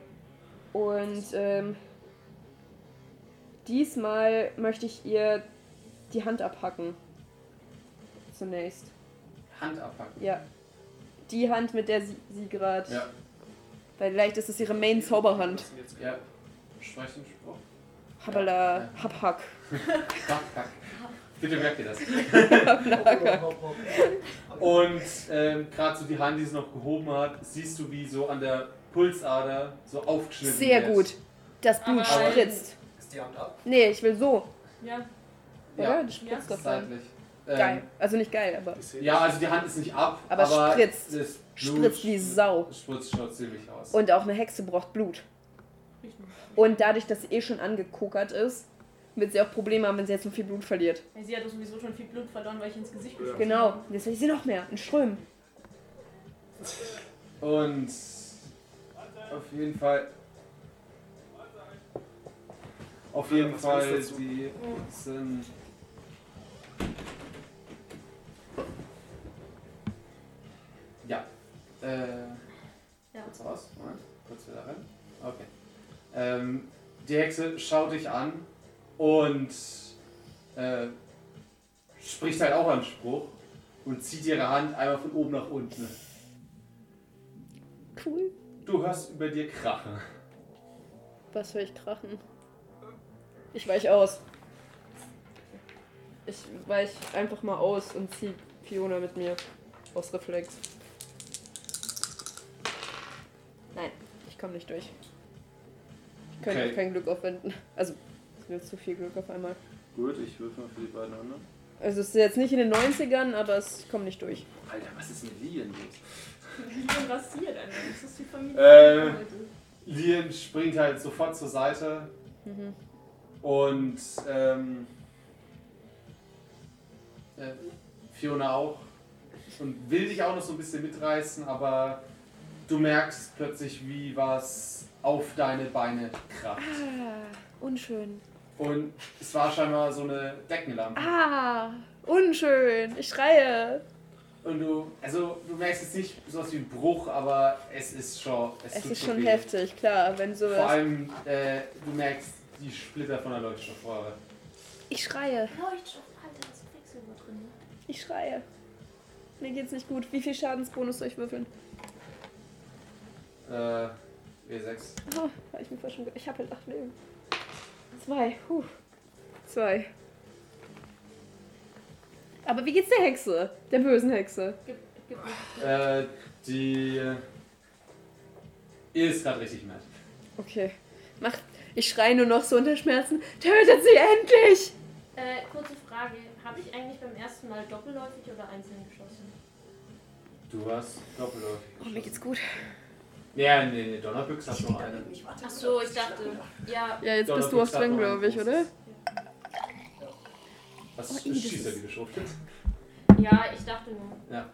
Speaker 2: Und ähm, diesmal möchte ich ihr die Hand abhacken. Zunächst.
Speaker 5: Hand abpacken.
Speaker 2: Ja. Die Hand, mit der sie, sie gerade.
Speaker 5: Ja.
Speaker 2: Weil vielleicht ist es ihre Main-Zauberhand.
Speaker 5: Ja. Sprech den Spruch.
Speaker 2: Habala,
Speaker 5: Ja.
Speaker 2: Habhack.
Speaker 5: Hack, hack. Bitte merkt ihr das. Und ähm, gerade so die Hand, die sie noch gehoben hat, siehst du, wie so an der Pulsader so aufgeschnitten
Speaker 2: Sehr
Speaker 5: wird.
Speaker 2: gut. Das Blut
Speaker 1: Aber-
Speaker 2: spritzt.
Speaker 3: Ist die Hand ab?
Speaker 2: Nee, ich will so.
Speaker 1: Ja,
Speaker 2: Oder?
Speaker 5: Ja,
Speaker 2: Das spritzt
Speaker 1: Ja.
Speaker 2: doch
Speaker 5: seitlich. Ähm,
Speaker 2: Geil. Also nicht geil, aber
Speaker 5: Ja, also die Hand ist nicht ab,
Speaker 2: Aber es
Speaker 5: aber
Speaker 2: spritzt.
Speaker 5: das Blut
Speaker 2: spritzt wie Sau.
Speaker 5: spritzt schon ziemlich aus.
Speaker 2: Und auch eine Hexe braucht Blut.
Speaker 1: richtig.
Speaker 2: Und dadurch, dass sie eh schon angekokert ist, wird sie auch Probleme haben, wenn sie jetzt noch viel Blut verliert.
Speaker 1: Sie hatte sowieso schon viel Blut verloren, weil ich ins Gesicht geschossen
Speaker 2: Genau. Jetzt will ich sie noch mehr. In Strömen.
Speaker 5: Und auf jeden Fall. Auf jeden Fall, die sind. Ja. Äh,
Speaker 1: Ja.
Speaker 5: Kurz raus. Moment. Kurz wieder rein. Okay. Ähm, die Hexe schaut dich an und äh, spricht halt auch einen Spruch und zieht ihre Hand einmal von oben nach unten.
Speaker 2: Cool.
Speaker 5: Du hörst über dir krachen.
Speaker 2: Was soll ich krachen? Ich weich aus. Ich weich einfach mal aus und zieh Fiona mit mir. Aus Reflex. Ich komme nicht durch. Ich könnte
Speaker 5: Okay.
Speaker 2: kein Glück aufwenden. Also, es wird zu viel Glück auf einmal.
Speaker 5: Gut, ich würfel mal für die beiden anderen.
Speaker 2: Also, es ist jetzt nicht in den 90ern, aber es kommt nicht durch.
Speaker 5: Alter, was ist mit Lien los?
Speaker 1: Denn rasiert, Alter? Das ist die Familie.
Speaker 5: Äh. Lien springt halt sofort zur Seite
Speaker 2: Mhm.
Speaker 5: und ähm, äh, Fiona auch und will dich auch noch so ein bisschen mitreißen, aber du merkst plötzlich, wie was auf deine Beine kracht.
Speaker 2: Ah, unschön.
Speaker 5: Und es war scheinbar so eine Deckenlampe.
Speaker 2: Ah, unschön. Ich schreie.
Speaker 5: Und du, also du merkst jetzt nicht sowas wie ein Bruch, aber es ist schon, es,
Speaker 2: Es
Speaker 5: tut
Speaker 2: ist schon
Speaker 5: weh.
Speaker 2: heftig, klar, wenn
Speaker 5: Vor
Speaker 2: sowas.
Speaker 5: allem, äh, du merkst die Splitter von der Leuchtstoffröhre.
Speaker 2: Ich schreie.
Speaker 1: Leuchtstoff, Alter, da ist Quecksilber drin. ne?
Speaker 2: Ich schreie. Mir geht's nicht gut. Wie viel Schadensbonus soll ich würfeln?
Speaker 5: Äh, W6.
Speaker 2: Oh, hab ich mir vorher schon ge- Ich habe halt acht Leben. Zwei. Puh. Zwei. Aber wie geht's der Hexe? Der bösen Hexe?
Speaker 1: Gib, Gib.
Speaker 5: Äh, die ist gerade richtig mad.
Speaker 2: Okay. Macht. Ich schreie nur noch so unter Schmerzen. Tötet sie endlich!
Speaker 1: Äh, kurze Frage. Habe ich eigentlich beim ersten Mal doppelläufig oder einzeln geschossen?
Speaker 5: Du hast doppelläufig.
Speaker 2: Oh, mir geht's gut.
Speaker 5: Ja, nee, nee, Donnerbüchse hast noch eine.
Speaker 1: Ach so, ich dachte. Ja,
Speaker 2: Ja, jetzt bist
Speaker 5: du
Speaker 2: auf dran, glaube ich, oder?
Speaker 5: Was
Speaker 2: Oh, das
Speaker 5: Schießer,
Speaker 2: ist-
Speaker 5: wie geschruftet?
Speaker 1: ja, ich dachte nur.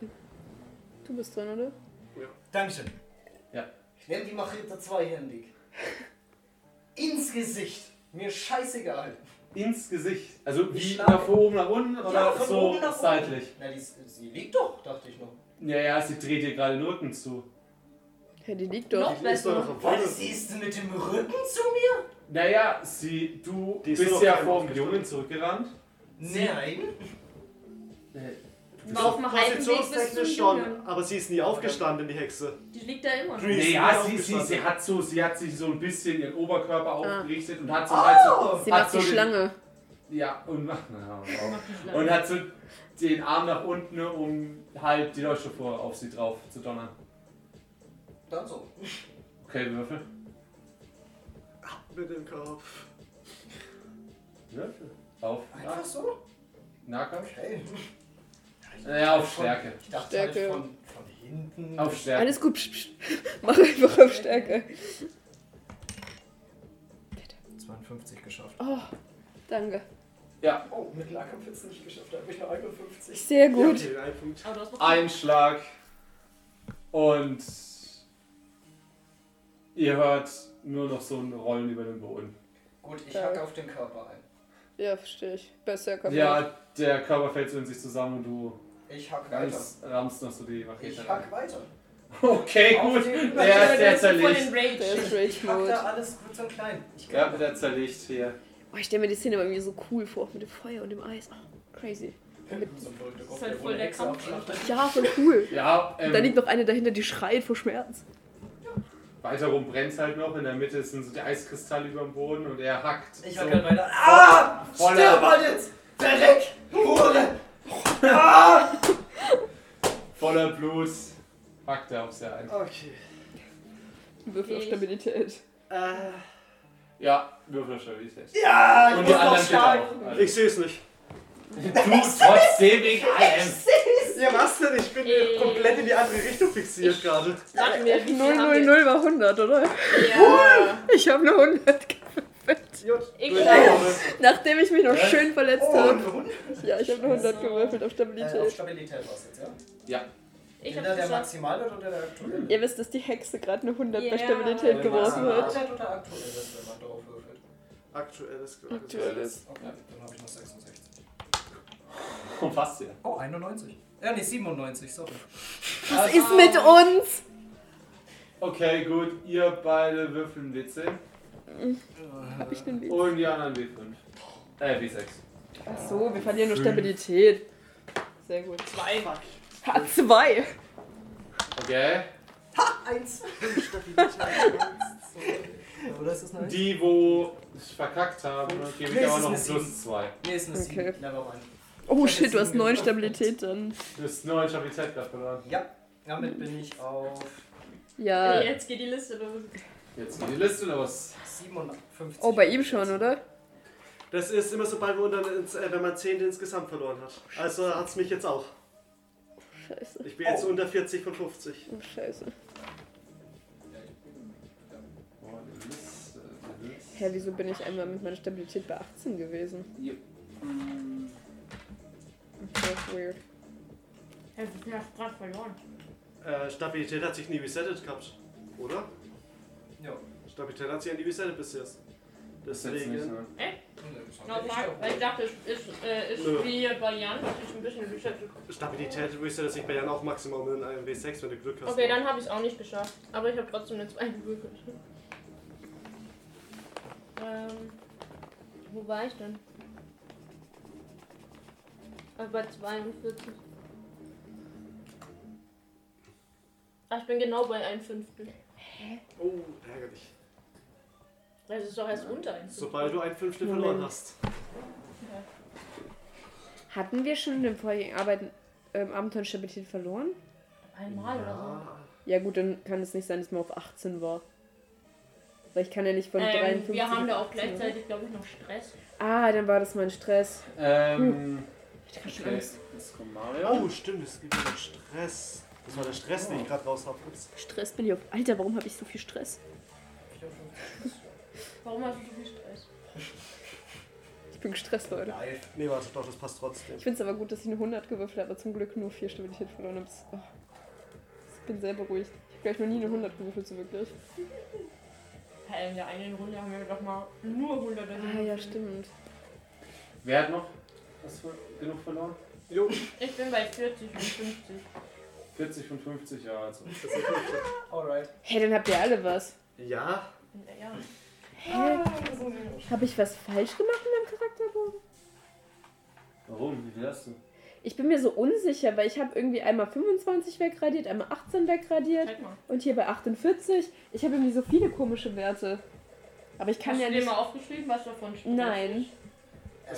Speaker 2: Du bist dran, oder?
Speaker 3: Dankeschön.
Speaker 5: Ja.
Speaker 3: Ich nehme die Machete zweihändig. Ins Gesicht. Mir scheißegal.
Speaker 5: Ins Gesicht. Also wie nach von oben nach unten oder
Speaker 3: Ja, von
Speaker 5: so
Speaker 3: oben nach
Speaker 5: seitlich?
Speaker 3: Na, die, sie liegt doch, dachte ich noch.
Speaker 5: Ja, ja, sie dreht dir gerade den Rücken zu.
Speaker 2: Ja, die liegt doch.
Speaker 1: Noch
Speaker 4: Die ist doch noch
Speaker 1: besser.
Speaker 3: Was siehst du mit dem Rücken zu mir?
Speaker 5: Naja, sie, du
Speaker 4: Die ist
Speaker 5: bist ja vor dem. Jungen zurückgerannt.
Speaker 3: Nein.
Speaker 1: War auf dem
Speaker 4: Positionstechnisch schon, aber sie ist nie aufgestanden, die Hexe.
Speaker 1: Die liegt da immer noch.
Speaker 5: Naja, sie, sie, sie, hat so, sie hat sich so ein bisschen ihren Oberkörper
Speaker 2: Ah.
Speaker 5: aufgerichtet und hat so halt so.
Speaker 2: Sie
Speaker 5: hat
Speaker 2: macht
Speaker 5: so
Speaker 2: die
Speaker 5: den-
Speaker 2: Schlange.
Speaker 5: Ja, und, na.
Speaker 1: Macht Schlange.
Speaker 5: und hat so den Arm nach unten, um halt die Leuchtstoffrohre auf sie drauf zu donnern.
Speaker 3: Dann so.
Speaker 5: Okay, Würfel.
Speaker 4: Mit dem Kopf.
Speaker 5: Würfel. Auf
Speaker 3: Einfach so?
Speaker 5: Nahkampf.
Speaker 3: Okay.
Speaker 5: Ja, auf Stärke.
Speaker 3: Ich dachte
Speaker 2: Stärke.
Speaker 3: halt von, von hinten.
Speaker 5: Auf Stärke.
Speaker 2: Alles gut. Psch, psch. Mach einfach auf Stärke.
Speaker 3: 52 geschafft.
Speaker 2: Oh, danke.
Speaker 5: Ja,
Speaker 3: Oh, mit Nahkampf jetzt nicht geschafft. Da habe ich noch 51.
Speaker 2: Sehr
Speaker 4: Ja,
Speaker 2: gut.
Speaker 4: okay, ein Punkt.
Speaker 1: Aber du hast noch
Speaker 5: ein Schlag und ihr hört nur noch so ein Rollen über den Boden.
Speaker 3: Gut, ich
Speaker 2: Ja.
Speaker 3: hacke auf den Körper ein.
Speaker 2: Ja, verstehe ich. Besser kann
Speaker 5: Ja, der Körper fällt so in sich zusammen und du
Speaker 3: Ich hack weiter.
Speaker 5: rammst noch so die Machete
Speaker 3: Ich
Speaker 5: rein.
Speaker 3: hack weiter.
Speaker 5: Okay,
Speaker 3: Auf
Speaker 5: gut.
Speaker 3: den-
Speaker 5: Der,
Speaker 1: der
Speaker 5: der
Speaker 1: ist voll
Speaker 5: zerlegt.
Speaker 2: Der
Speaker 1: Rage.
Speaker 2: ist
Speaker 3: Ich hack da alles kurz und klein. Ich
Speaker 5: Ja, der zerlegt hier.
Speaker 2: Oh, ich stelle mir die Szene aber irgendwie so cool vor, mit dem Feuer und dem Eis. Oh, crazy.
Speaker 3: so verrückter Kopf,
Speaker 1: ist halt
Speaker 3: der
Speaker 1: voll der Kampf.
Speaker 2: Ja, voll cool.
Speaker 5: Ja,
Speaker 2: Und da liegt
Speaker 5: ähm,
Speaker 2: noch eine dahinter, die schreit vor Schmerz.
Speaker 5: Weiter rum brennt halt noch. In der Mitte sind so die Eiskristalle über dem Boden und er hackt.
Speaker 3: Ich
Speaker 5: so
Speaker 3: hack halt weiter. Ah!
Speaker 5: voller-
Speaker 3: Stirb halt jetzt! Verreck! Hure! Ah!
Speaker 5: voller Blut. Hackt er auf sie ein.
Speaker 4: Okay.
Speaker 2: Würfel auf Stabilität.
Speaker 4: Äh,
Speaker 5: Ja, Würfel auf Stabilität.
Speaker 3: Ja, ich
Speaker 5: Und
Speaker 3: muss noch schlagen.
Speaker 5: Also,
Speaker 4: ich sehe es nicht.
Speaker 5: Du trotzdem wegen allem.
Speaker 4: Ja, was denn? Ich bin
Speaker 1: Äh.
Speaker 4: komplett in die andere Richtung fixiert gerade.
Speaker 1: Sag mir, wie viel
Speaker 2: 0,
Speaker 1: haben
Speaker 2: 0,
Speaker 1: wir?
Speaker 2: 0 war 100, oder?
Speaker 1: Ja.
Speaker 2: Ich habe eine 100 gewürfelt.
Speaker 4: Gut.
Speaker 1: Ich auch.
Speaker 2: Nachdem ich mich noch
Speaker 5: Ja.
Speaker 2: schön verletzt
Speaker 3: Oh,
Speaker 2: habe.
Speaker 3: und 100.
Speaker 2: Ja, ich habe eine 100 gewürfelt auf
Speaker 3: Äh, auf
Speaker 2: Stabilität.
Speaker 3: Stabilität war es jetzt, ja?
Speaker 5: Ja,
Speaker 1: Ich
Speaker 3: Entweder
Speaker 1: hab's
Speaker 3: der
Speaker 1: geschafft.
Speaker 3: Maximale oder der aktuelle?
Speaker 2: Ihr wisst, dass die Hexe gerade eine 100 bei
Speaker 1: Ja.
Speaker 2: Stabilität
Speaker 3: Der
Speaker 2: geworfen hat.
Speaker 3: Maximalwert oder aktuelles, wenn man drauf würfelt?
Speaker 4: Aktuelles
Speaker 2: Aktuelles.
Speaker 3: Okay, dann habe ich noch 66.
Speaker 5: und fast ja.
Speaker 3: Oh, 91. Ja, nee, 97, sorry.
Speaker 2: Was ist mit uns?
Speaker 5: Okay, gut. Ihr beide würfeln W10
Speaker 2: Hab ich den Witz?
Speaker 5: und die anderen W5. Äh, W6.
Speaker 2: Ach so, wir verlieren nur
Speaker 5: Fünf.
Speaker 2: Stabilität. Sehr gut.
Speaker 1: Zwei.
Speaker 2: H2.
Speaker 5: Okay.
Speaker 3: Eins. Oder ist das eine Eins?
Speaker 5: Die, wo es verkackt haben, gebe ich
Speaker 3: ist
Speaker 5: noch plus 2.
Speaker 3: Nee, ist eine
Speaker 2: Okay.
Speaker 3: 7.
Speaker 2: Oh shit, du hast
Speaker 3: sieben
Speaker 2: 9
Speaker 3: gewürfelt.
Speaker 2: Stabilität dann.
Speaker 5: Du hast 9 Stabilität gerade verloren.
Speaker 3: Ja, damit bin ich auf
Speaker 2: Ja.
Speaker 1: Nee, jetzt geht die Liste los.
Speaker 5: Jetzt geht die Liste los.
Speaker 3: 57.
Speaker 2: Oh, bei ihm schon, oder?
Speaker 4: Das ist immer unter, ins- äh, wenn man 10 insgesamt verloren hat. Also hat es mich jetzt auch.
Speaker 2: Scheiße.
Speaker 4: Ich bin jetzt
Speaker 3: Oh.
Speaker 4: unter 40 von 50.
Speaker 2: Oh, scheiße.
Speaker 5: Oh.
Speaker 2: Hä, wieso bin ich einmal mit meiner Stabilität bei 18 gewesen?
Speaker 5: Yep.
Speaker 2: Okay, weird.
Speaker 1: Ja, ich hab grad verloren.
Speaker 4: Äh, Stabilität hat sich nie resettet gehabt. Oder?
Speaker 3: Ja.
Speaker 4: Stabilität hat sich ja nie resettet bis jetzt.
Speaker 5: Das ist jetzt nicht,
Speaker 4: Deswegen.
Speaker 5: ne?
Speaker 1: Weil ich dachte, es ist, äh, ist
Speaker 4: Nö.
Speaker 1: wie bei Jan, das ist ein bisschen resettet.
Speaker 4: Stabilität resettet sich bei Jan auch maximal in einem W6, wenn du Glück hast.
Speaker 1: Okay, dann habe ich es auch nicht geschafft. Aber ich habe trotzdem eine 2 gewürfelt. Ähm, wo war ich denn? Bei 42. Ah, ich bin genau bei 1 Fünftel.
Speaker 4: Oh, ärgerlich.
Speaker 1: Das ist doch erst unter 1
Speaker 4: Sobald du ein Fünftel
Speaker 2: Moment.
Speaker 4: verloren hast.
Speaker 2: Hatten wir schon in den vorigen Arbeiten ähm, Abenteuer Stabilität verloren?
Speaker 1: Einmal oder so.
Speaker 4: Ja.
Speaker 2: Ja gut, dann kann es nicht sein, dass man auf 18 war. Weil ich kann ja nicht von
Speaker 1: Ähm,
Speaker 2: 53
Speaker 1: wir haben da auch
Speaker 2: 18
Speaker 1: gleichzeitig, glaube ich, noch Stress.
Speaker 2: Ah, dann war das mein Stress.
Speaker 5: Ähm,
Speaker 2: Ich
Speaker 5: jetzt kommt Mario.
Speaker 4: Oh, stimmt, es gibt wieder Stress. Das war der Stress, den ich gerade raus habe.
Speaker 2: Stress bin ich auf. Alter, warum habe ich so viel Stress?
Speaker 1: Warum hast du so viel Stress?
Speaker 2: Ich bin gestresst, Leute.
Speaker 3: Live.
Speaker 4: Nee, warte, doch, das passt trotzdem.
Speaker 2: Ich finde es aber gut, dass ich eine 100 gewürfelt habe, aber zum Glück nur 4 Stabilität verloren habe. Oh. Ich bin sehr beruhigt. Ich habe gleich noch nie eine 100 gewürfelt, so wirklich.
Speaker 1: Hey, in der einen Runde haben wir doch mal nur 100
Speaker 2: Ah, ja, stimmt.
Speaker 5: Wer hat noch was für, genug verloren?
Speaker 4: Jo,
Speaker 1: Ich bin bei 40 und 50.
Speaker 5: 40 von 50, ja, also.
Speaker 4: das ist okay.
Speaker 3: Alright.
Speaker 2: Hey, dann habt ihr alle was.
Speaker 4: Ja,
Speaker 1: Ja.
Speaker 2: Hä? Habe ich was falsch gemacht in meinem Charakterbogen?
Speaker 5: Warum? Wie viel hast du?
Speaker 2: Ich bin mir so unsicher, weil ich habe irgendwie einmal 25 wegradiert, einmal 18 wegradiert und hier bei 48. Ich habe irgendwie so viele komische Werte. Aber ich kann
Speaker 1: Hast
Speaker 2: ja
Speaker 1: du dir
Speaker 2: nicht.
Speaker 1: mal aufgeschrieben, was davon steht?
Speaker 2: Nein,
Speaker 3: Äh,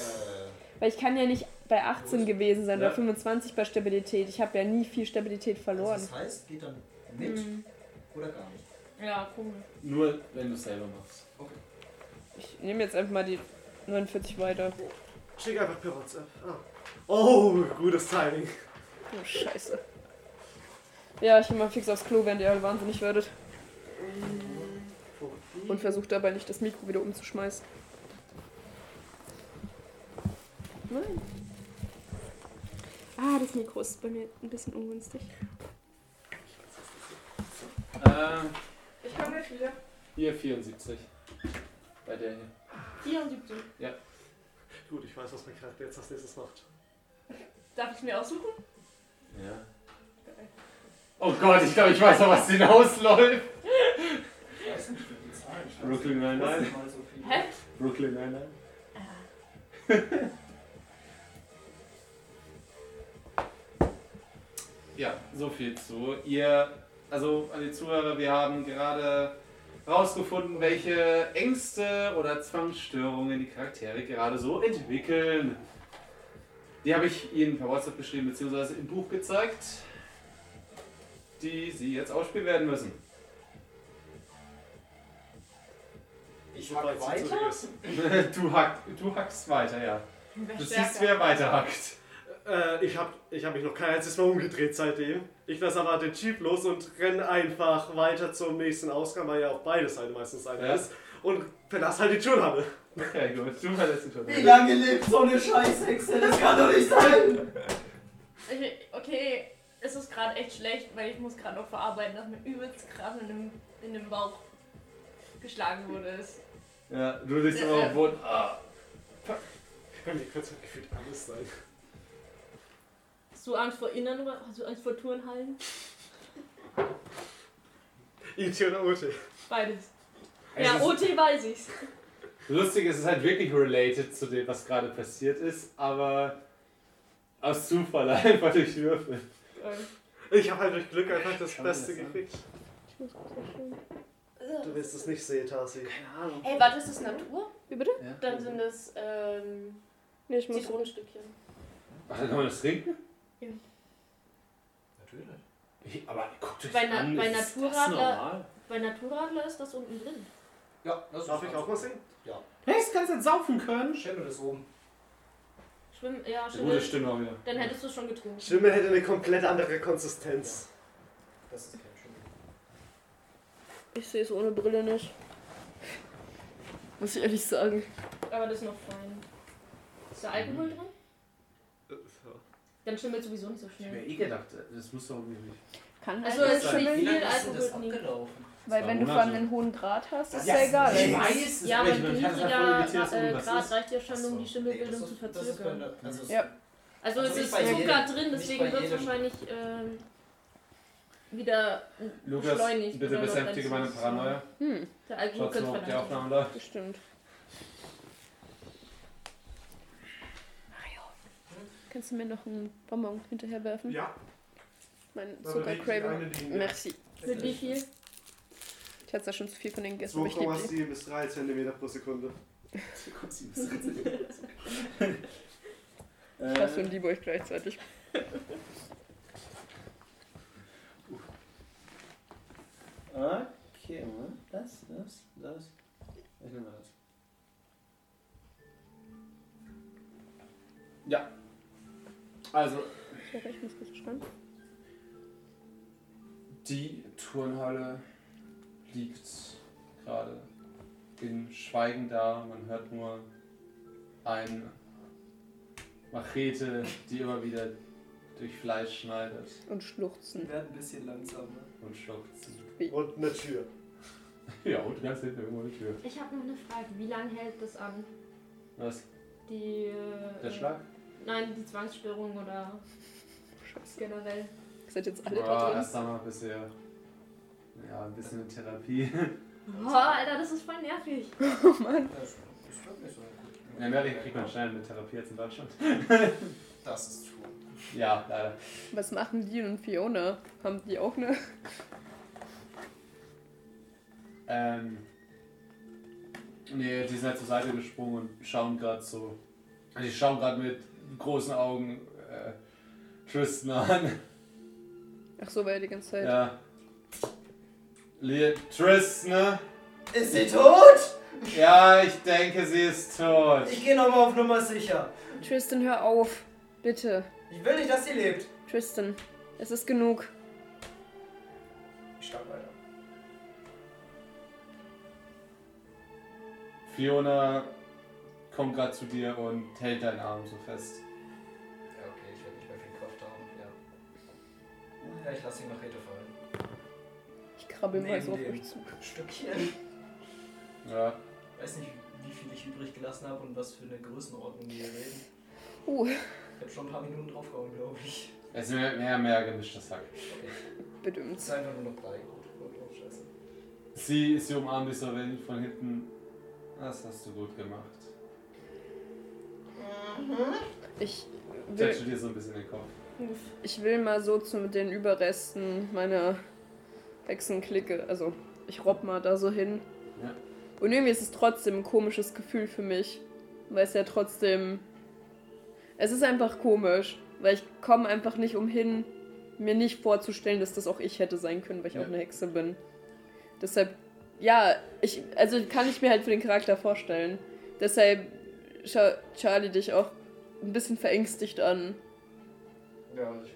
Speaker 2: weil ich kann ja nicht bei 18 gewesen sein
Speaker 5: Ja.
Speaker 2: oder 25 bei Stabilität. Ich habe ja nie viel Stabilität
Speaker 3: also
Speaker 2: verloren.
Speaker 3: das heißt, geht dann mit
Speaker 2: Mhm.
Speaker 3: oder gar nicht.
Speaker 1: Ja, komisch.
Speaker 5: Nur, wenn du es selber machst.
Speaker 2: Ich nehme jetzt einfach mal die 49 weiter.
Speaker 4: schick einfach per WhatsApp. Ah. Oh, gutes Timing.
Speaker 2: Oh, scheiße. Ja, ich bin mal fix aufs Klo, während ihr alle wahnsinnig werdet. Und versucht dabei nicht das Mikro wieder umzuschmeißen. Nein. Ah, das Mikro ist bei mir ein bisschen ungünstig.
Speaker 5: Äh,
Speaker 2: Ich komme gleich wieder.
Speaker 5: hier 74. Bei der hier.
Speaker 1: 74.
Speaker 4: Gut, ich weiß, was mein Charakter jetzt als nächstes macht.
Speaker 1: Darf ich es mir aussuchen?
Speaker 5: Ja. Oh Gott, ich glaube, ich weiß noch, was hinausläuft.
Speaker 3: Ich weiß nicht, wie die Zahlen.
Speaker 5: Brooklyn Nine-Nine.
Speaker 3: Mal so viel.
Speaker 1: Hä?
Speaker 5: Brooklyn Nine-Nine. Ja, so viel zu. Ihr, also an die Zuhörer, wir haben gerade herausgefunden, welche Ängste oder Zwangsstörungen die Charaktere gerade so entwickeln. Die habe ich Ihnen per WhatsApp beschrieben, beziehungsweise im Buch gezeigt, die Sie jetzt ausspielen werden müssen.
Speaker 3: Ich hack weiter.
Speaker 5: Du, hack, du hackst weiter, ja.
Speaker 1: Wer
Speaker 5: Du siehst, wer weiter hackt.
Speaker 4: Äh, ich habe ich hab mich noch kein einziges Mal umgedreht seitdem. Ich lasse aber den Jeep los und renne einfach weiter zum nächsten Ausgang, weil ja auf beide Seiten meistens einer
Speaker 5: Ja.
Speaker 4: ist. Und verlasse halt die Turnhalle.
Speaker 5: Okay, gut. Du verlässt die
Speaker 3: Wie
Speaker 5: Toilette.
Speaker 3: lange lebt so eine Scheißhexe? Das kann doch nicht sein!
Speaker 1: Ich, okay, es ist gerade echt schlecht, weil ich muss gerade noch verarbeiten, dass mir übelst krass in dem, in dem Bauch geschlagen wurde. Es-
Speaker 5: Ja, du liegst immer auf dem Boden. Ah.
Speaker 4: Bei mir könnte es gefühlt alles sein.
Speaker 1: Hast du Angst vor Innern Hast du Angst vor Turnhallen?
Speaker 4: IT oder OT.
Speaker 1: Beides.
Speaker 5: Es
Speaker 1: ja,
Speaker 5: ist-
Speaker 1: OT weiß ich's.
Speaker 5: Lustig ist es halt wirklich related zu dem, was gerade passiert ist, aber aus Zufall einfach durch Würfel.
Speaker 4: Ich habe halt durch Glück einfach das
Speaker 5: Kann
Speaker 4: Beste
Speaker 5: das
Speaker 4: gekriegt. Du wirst es nicht sehen, Tasi.
Speaker 5: Keine Ahnung.
Speaker 1: Hey, warte, ist das Natur?
Speaker 2: Wie bitte?
Speaker 5: Ja.
Speaker 1: Dann sind das ähm,
Speaker 2: Nee, ich muss.
Speaker 1: Zitronenstückchen.
Speaker 5: Dann kann man das trinken?
Speaker 3: Natürlich.
Speaker 5: Ich, aber guckt euch
Speaker 1: Bei Na-
Speaker 5: an,
Speaker 1: bei
Speaker 5: ist das
Speaker 1: Naturradler-
Speaker 5: normal?
Speaker 1: Bei Naturradler ist das unten drin.
Speaker 3: Ja, das
Speaker 4: Darf ich auch mal sehen?
Speaker 5: Hey, das kannst du nicht saufen können.
Speaker 3: Schimmel ist oben.
Speaker 1: Schwimmen, ja,
Speaker 5: Eine
Speaker 1: Schimmel.
Speaker 5: gute Stimme auch wieder.
Speaker 1: Dann hättest du es schon getrunken.
Speaker 4: Schimmel hätte eine komplett andere Konsistenz.
Speaker 3: Das ist kein Schimmel.
Speaker 2: Ich sehe es ohne Brille nicht. Muss ich ehrlich sagen.
Speaker 1: Aber das ist noch fein. Ist da Alkohol drin? Dann schimmelt sowieso nicht so
Speaker 5: Ich hätte
Speaker 1: schnell.
Speaker 5: mir eh gedacht, das muss doch irgendwie.
Speaker 2: Kann
Speaker 1: Also
Speaker 2: halt
Speaker 1: es
Speaker 2: nicht
Speaker 1: ist nicht
Speaker 2: schimmeln,
Speaker 1: viel Alkohol
Speaker 3: abgelaufen?
Speaker 2: weil wenn du vor allem einen hohen Draht hast, ist
Speaker 3: Ja,
Speaker 2: ja egal.
Speaker 3: ich weiß es,
Speaker 1: Ja,
Speaker 3: aber ich
Speaker 1: ein
Speaker 5: es
Speaker 1: niedriger äh, Grad reicht ja schon, um die Schimmelbildung zu verzögern.
Speaker 3: also
Speaker 2: Ja.
Speaker 1: Also,
Speaker 3: Also
Speaker 1: es
Speaker 3: nicht
Speaker 1: ist Zucker drin,
Speaker 3: nicht
Speaker 1: deswegen wird es wahrscheinlich ähm, wieder
Speaker 5: Lukas,
Speaker 1: beschleunigt.
Speaker 5: bitte besänftige meine Paranoia.
Speaker 2: Hm,
Speaker 1: Der Alkohol könnte
Speaker 5: läuft.
Speaker 2: bestimmt. Kannst du mir noch einen Bonbon hinterher werfen?
Speaker 4: Ja.
Speaker 2: Mein Zuckercraving. Merci.
Speaker 1: Mit wie viel?
Speaker 2: Ich hatte da schon zu viel von den gegessen, aber ich liebe die.
Speaker 4: 2,7 bis 3 cm pro Sekunde.
Speaker 2: Ich hasse und liebe euch gleichzeitig.
Speaker 5: Okay. Das, das, das. Ich nehme mal das. Ja. Also,
Speaker 2: Sorry, ich muss kurz schreiben.
Speaker 5: die Turnhalle liegt gerade in Schweigen da. Man hört nur eine Machete, die immer wieder durch Fleisch schneidet
Speaker 2: Und schluchzen.
Speaker 3: werden ein bisschen langsamer.
Speaker 5: und schluchzen.
Speaker 4: Und eine Tür.
Speaker 5: Ja, und ganz hinten irgendwo eine Tür.
Speaker 1: Ich habe noch eine Frage. Wie lange hält das an?
Speaker 5: Was?
Speaker 1: Die. Äh,
Speaker 5: Der Schlag?
Speaker 1: Nein, die Zwangsstörung oder
Speaker 2: Scheiße.
Speaker 1: generell.
Speaker 2: Seid jetzt alle
Speaker 5: Ja,
Speaker 2: da drin?
Speaker 5: erst einmal bisher. Ja, ein bisschen in Therapie.
Speaker 1: Oh, Alter, das ist voll nervig.
Speaker 2: Oh Mann.
Speaker 3: Das ist wirklich so.
Speaker 5: In Amerika kriegt man schnell eine Therapie als in Deutschland.
Speaker 3: Das ist true.
Speaker 5: Ja, leider.
Speaker 2: Was machen die und Fiona? Haben die auch eine?
Speaker 5: Ähm. Nee, die sind halt zur Seite gesprungen und schauen gerade so. Die schauen gerade mit großen Augen äh, Tristan an.
Speaker 2: Ach so, war ja die ganze Zeit.
Speaker 5: Ja. Le Tristan, ne?
Speaker 3: Ist sie tot?
Speaker 5: Ja, ich denke, sie ist tot.
Speaker 3: Ich gehe nochmal auf Nummer sicher.
Speaker 2: Tristan, hör auf. Bitte.
Speaker 3: Ich will nicht, dass sie lebt.
Speaker 2: Tristan, es ist genug.
Speaker 3: Ich stand weiter.
Speaker 5: Fiona kommt gerade zu dir und hält deinen Arm so fest.
Speaker 3: Ja, okay, ich werde nicht mehr viel Kraft haben. Ja. Ja, ich lasse die Machete fallen.
Speaker 2: Ich krabbel mal so auf euch zu.
Speaker 3: Stückchen.
Speaker 5: Ja.
Speaker 3: weiß nicht, wie viel ich übrig gelassen habe und was für eine Größenordnung wir hier reden.
Speaker 2: Uh,
Speaker 3: Ich habe schon ein paar Minuten draufgehauen, glaube ich.
Speaker 5: Es ist mehr, mehr, mehr gemischtes Hack.
Speaker 3: Okay. Es
Speaker 2: bedimmt.
Speaker 3: ist einfach nur noch drei. Oh, scheiße.
Speaker 5: Sie, sie umarmt dich so von hinten. Das hast du gut gemacht.
Speaker 2: Ich will,
Speaker 5: dir so ein bisschen den Kopf.
Speaker 2: ich will mal so zu den Überresten meiner Hexenklicke. Also, ich robb mal da so hin.
Speaker 5: Ja.
Speaker 2: Und irgendwie ist es trotzdem ein komisches Gefühl für mich. Weil es ja trotzdem. Es ist einfach komisch. Weil ich komme einfach nicht umhin, mir nicht vorzustellen, dass das auch ich hätte sein können, weil ich
Speaker 5: Ja.
Speaker 2: auch eine Hexe bin. Deshalb, ja, ich, also kann ich mir halt für den Charakter vorstellen. Deshalb schau Charlie dich auch ein bisschen verängstigt an.
Speaker 3: Ja, und ich,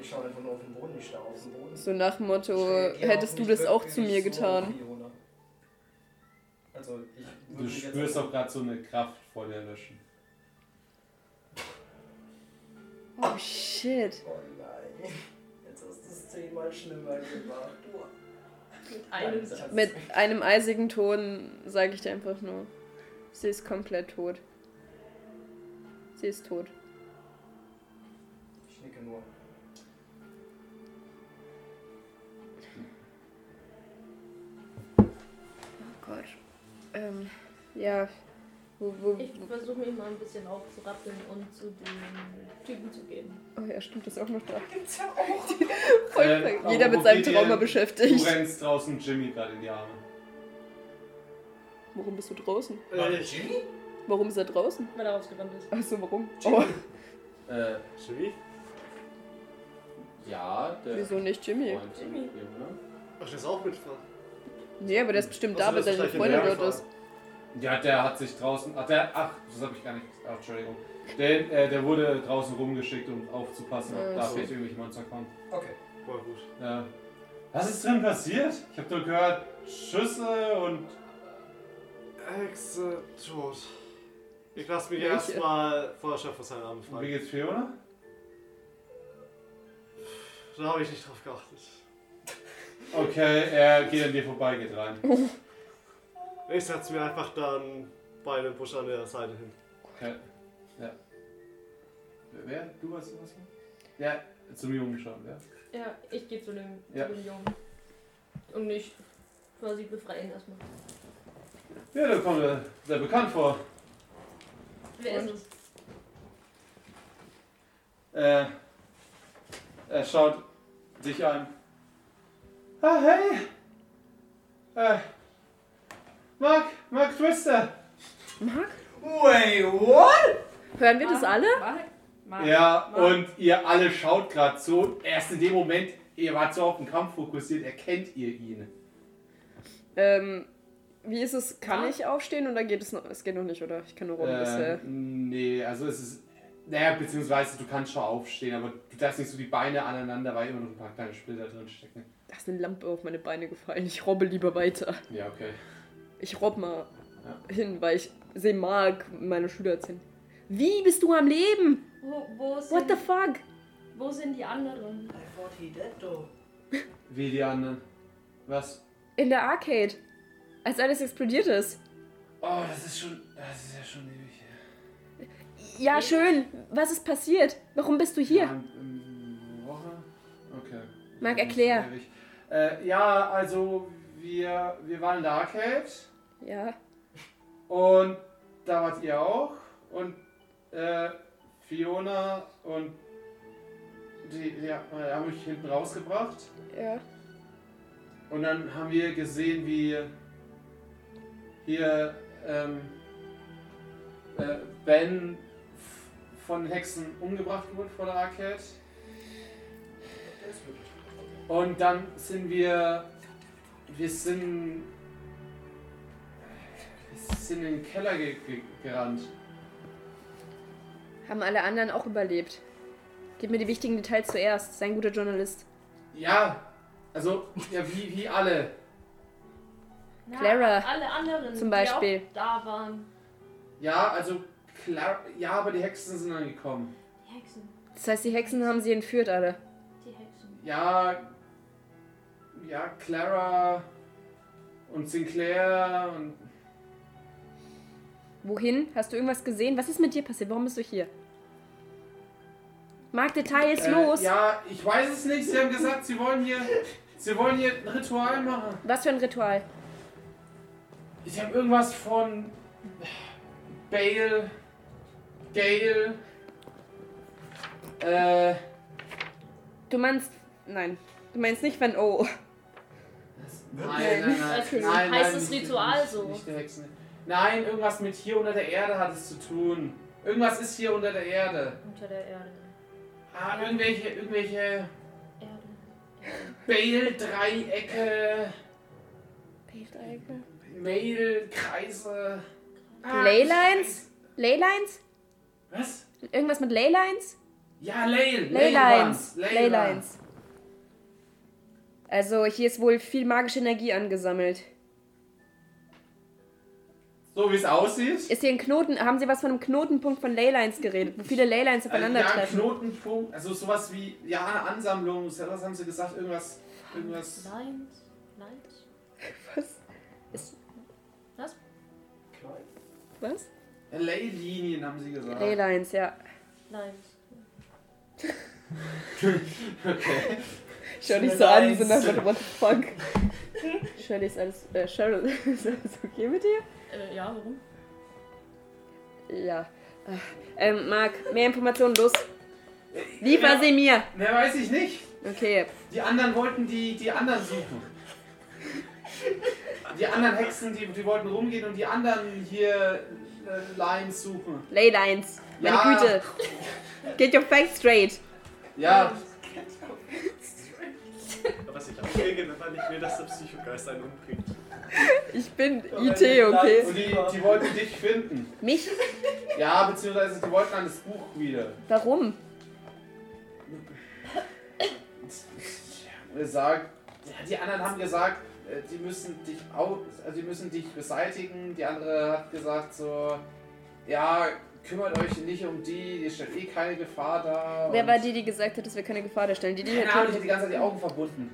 Speaker 3: ich schaue einfach nur auf den Boden, ich starre auf den Boden.
Speaker 2: So nach dem Motto, hättest du das auch zu mir
Speaker 3: so
Speaker 2: getan.
Speaker 3: Also, ich
Speaker 5: Du spürst auch gerade so eine Kraft vor dir löschen.
Speaker 2: Oh shit.
Speaker 3: Oh nein. Jetzt hast du es zehnmal schlimmer gemacht.
Speaker 1: Mit einem.
Speaker 2: Mit einem eisigen Ton sage ich dir einfach nur, sie ist komplett tot. Sie ist tot.
Speaker 3: Ich nicke nur.
Speaker 2: Oh Gott. Ähm, ja. Wo, wo,
Speaker 1: Ich versuche mich mal ein bisschen aufzurappeln und zu den Typen zu gehen.
Speaker 2: oh ja, stimmt, das ist auch noch da.
Speaker 3: Gibt's ja auch.
Speaker 2: Voll
Speaker 5: Äh,
Speaker 2: Jeder mit seinem Trauma
Speaker 5: hin? Du
Speaker 2: beschäftigt.
Speaker 5: rennst draußen Jimmy gerade in die Arme.
Speaker 2: Warum bist du draußen?
Speaker 4: Äh,
Speaker 3: Jimmy?
Speaker 2: Warum ist er draußen?
Speaker 1: Weil er rausgerannt ist.
Speaker 2: Achso, warum?
Speaker 3: Jimmy.
Speaker 2: Oh,
Speaker 5: Äh,
Speaker 4: Jimmy?
Speaker 5: ja, der
Speaker 2: wieso nicht Jimmy?
Speaker 5: Freund
Speaker 1: Jimmy.
Speaker 4: Ach, der ist auch mitfahren.
Speaker 2: Nee, aber der ist bestimmt
Speaker 4: Ach
Speaker 2: da, weil seine Freundin dort ist.
Speaker 5: Ja, der hat sich draußen. Ach, der. Ach, das habe ich gar nicht. Ach, Entschuldigung. Der, äh, der wurde draußen rumgeschickt, um aufzupassen, ob
Speaker 2: Ach
Speaker 5: da
Speaker 2: so.
Speaker 5: vielleicht irgendwelche Monster kommen.
Speaker 3: Okay.
Speaker 4: War gut.
Speaker 5: Ja. Was ist drin passiert? Ich habe nur gehört, Schüsse und.
Speaker 4: Hexe tot. Ich lasse mich erstmal vor der seinen Armen
Speaker 5: Wie geht's Fiona?
Speaker 4: Da habe ich nicht drauf geachtet.
Speaker 5: Okay, er geht an dir vorbei, geht rein.
Speaker 4: Ich setze mir einfach dann bei einem Busch an der Seite hin.
Speaker 5: Okay. Ja. Wer? Du warst du was? Ja, zum Jungen schon, ja.
Speaker 1: Ja, ich gehe zu dem,
Speaker 5: Ja.
Speaker 1: zu dem Jungen. Und nicht quasi befreien erstmal.
Speaker 5: Ja, der kommt mir sehr bekannt vor.
Speaker 1: Wer ist es?
Speaker 5: Äh, er schaut dich an. Ah, hey! Äh, Mark, Mark Twister.
Speaker 2: Mark?
Speaker 3: Wait, what?
Speaker 2: Hören wir das alle?
Speaker 1: Mark? Mark.
Speaker 5: Ja,
Speaker 1: Mark.
Speaker 5: und ihr alle schaut gerade so. Erst in dem Moment ihr wart so auf den Kampf fokussiert, erkennt ihr ihn?
Speaker 2: Ähm, wie ist es? Kann
Speaker 1: Ja.
Speaker 2: ich aufstehen oder geht es noch? Es geht noch nicht, oder? Ich kann nur rum
Speaker 5: Äh,
Speaker 2: bisher.
Speaker 5: nee, also es ist. Naja, beziehungsweise du kannst schon aufstehen, aber du darfst nicht so die Beine aneinander, weil immer noch ein paar kleine Splitter drin stecken.
Speaker 2: Da ist eine Lampe auf meine Beine gefallen. Ich robbe lieber weiter.
Speaker 5: Ja, okay.
Speaker 2: Ich robb mal
Speaker 5: Ja.
Speaker 2: hin, weil ich sehen mag, meine Schüler erzählen. Wie bist du am Leben?
Speaker 1: Wo, wo, sind,
Speaker 2: What the fuck?
Speaker 1: wo sind die anderen?
Speaker 3: I thought he dead though.
Speaker 5: Wie die anderen. Was?
Speaker 2: In der Arcade. Als alles explodiert ist.
Speaker 5: Oh, das ist schon. Das ist ja schon ewig her.
Speaker 2: Ja, schön. Was ist passiert? Warum bist du hier?
Speaker 5: Ja, ähm, Woche? Okay.
Speaker 2: Marc, erklär.
Speaker 5: Äh, ja, also wir, wir waren in der Arcade
Speaker 2: Ja.
Speaker 5: und da wart ihr auch und äh, Fiona und die, die haben mich hinten rausgebracht
Speaker 2: Ja.
Speaker 5: und dann haben wir gesehen, wie hier ähm, äh, Ben von Hexen umgebracht wurde vor der Arcade. Und dann sind wir. Wir sind. Wir sind in den Keller ge ge gerannt.
Speaker 2: Haben alle anderen auch überlebt. Gib mir die wichtigen Details zuerst. Sei ein guter Journalist.
Speaker 5: Ja, also, ja, wie, wie alle.
Speaker 1: Ja,
Speaker 2: Clara
Speaker 1: Alle anderen,
Speaker 2: zum Beispiel.
Speaker 1: die auch da waren.
Speaker 5: Ja, also, klar, ja, aber die Hexen sind dann gekommen.
Speaker 1: Die Hexen.
Speaker 2: Das heißt, die Hexen haben sie entführt, alle.
Speaker 1: Die Hexen.
Speaker 5: Ja, ja, Clara und Sinclair und.
Speaker 2: Wohin? Hast du irgendwas gesehen? Was ist mit dir passiert? Warum bist du hier? Mag Details,
Speaker 5: Äh,
Speaker 2: los!
Speaker 5: Ja, ich weiß es nicht. Sie haben gesagt, sie wollen hier. Sie wollen hier ein Ritual machen.
Speaker 2: Was für ein Ritual?
Speaker 5: Ich habe irgendwas von Bale, Gale, äh,
Speaker 2: Du meinst. Nein. Du meinst nicht Van O.
Speaker 5: nein, nein, nein,
Speaker 1: Das
Speaker 5: nein,
Speaker 1: heißt
Speaker 5: nein,
Speaker 1: das Ritual
Speaker 5: nicht,
Speaker 1: so.
Speaker 5: Nicht der Hexen. Nein, irgendwas mit hier unter der Erde hat es zu tun. Irgendwas ist hier unter der Erde.
Speaker 1: Unter der Erde.
Speaker 5: Ah, irgendwelche, irgendwelche
Speaker 1: Erde.
Speaker 5: Bale-Dreiecke, Mail-Kreise. Ah,
Speaker 2: Leylines? Leylines?
Speaker 5: Was?
Speaker 2: Irgendwas mit Leylines?
Speaker 5: Ja, Ley.
Speaker 2: Leylines.
Speaker 5: Leylines.
Speaker 2: Also hier ist wohl viel magische Energie angesammelt.
Speaker 5: So wie es aussieht.
Speaker 2: Ist hier ein Knoten, haben Sie was von einem Knotenpunkt von Leylines geredet, wo viele Leylines
Speaker 5: Also, ja,
Speaker 2: aufeinandertreffen?
Speaker 5: Knotenpunkt, also sowas wie, ja, eine Ansammlung, was haben sie gesagt? Irgendwas, irgendwas.
Speaker 1: Lines. Lines.
Speaker 2: Was?
Speaker 5: Ja, Leylinien haben sie gesagt.
Speaker 2: Leylines, ja.
Speaker 1: Lines.
Speaker 5: Okay.
Speaker 2: Shirley
Speaker 3: Eine
Speaker 2: so an, die sind einfach, what the fuck? Shirley ist alles, äh, Cheryl, ist alles okay mit dir?
Speaker 1: Äh, ja, warum?
Speaker 2: Ja. Ähm, Marc, mehr Informationen, los. Liefer
Speaker 5: ja,
Speaker 2: sie mir.
Speaker 5: Mehr weiß ich nicht.
Speaker 2: Okay.
Speaker 5: Die anderen wollten die, die anderen suchen. Die anderen Hexen, die, die wollten rumgehen und die anderen hier äh, Lines suchen.
Speaker 2: Leylines. Meine
Speaker 5: Ja.
Speaker 2: Güte. Get your facts straight.
Speaker 5: Ja,
Speaker 4: was ich auch irgendwann nicht will, dass der Psychogeist einen umbringt.
Speaker 2: Ich bin IT, okay?
Speaker 5: und die, die wollten dich finden.
Speaker 2: Mich?
Speaker 5: Ja, beziehungsweise die wollten dann das Buch wieder.
Speaker 2: Warum?
Speaker 5: gesagt, ja, die anderen haben gesagt, die müssen dich also die müssen dich beseitigen. Die andere hat gesagt so, ja, kümmert euch nicht um die, die stellt eh keine Gefahr dar.
Speaker 2: Wer war die, die gesagt hat, dass wir keine Gefahr darstellen? Die, die
Speaker 5: Keine Ahnung, hat die ganze Zeit die Augen verbunden.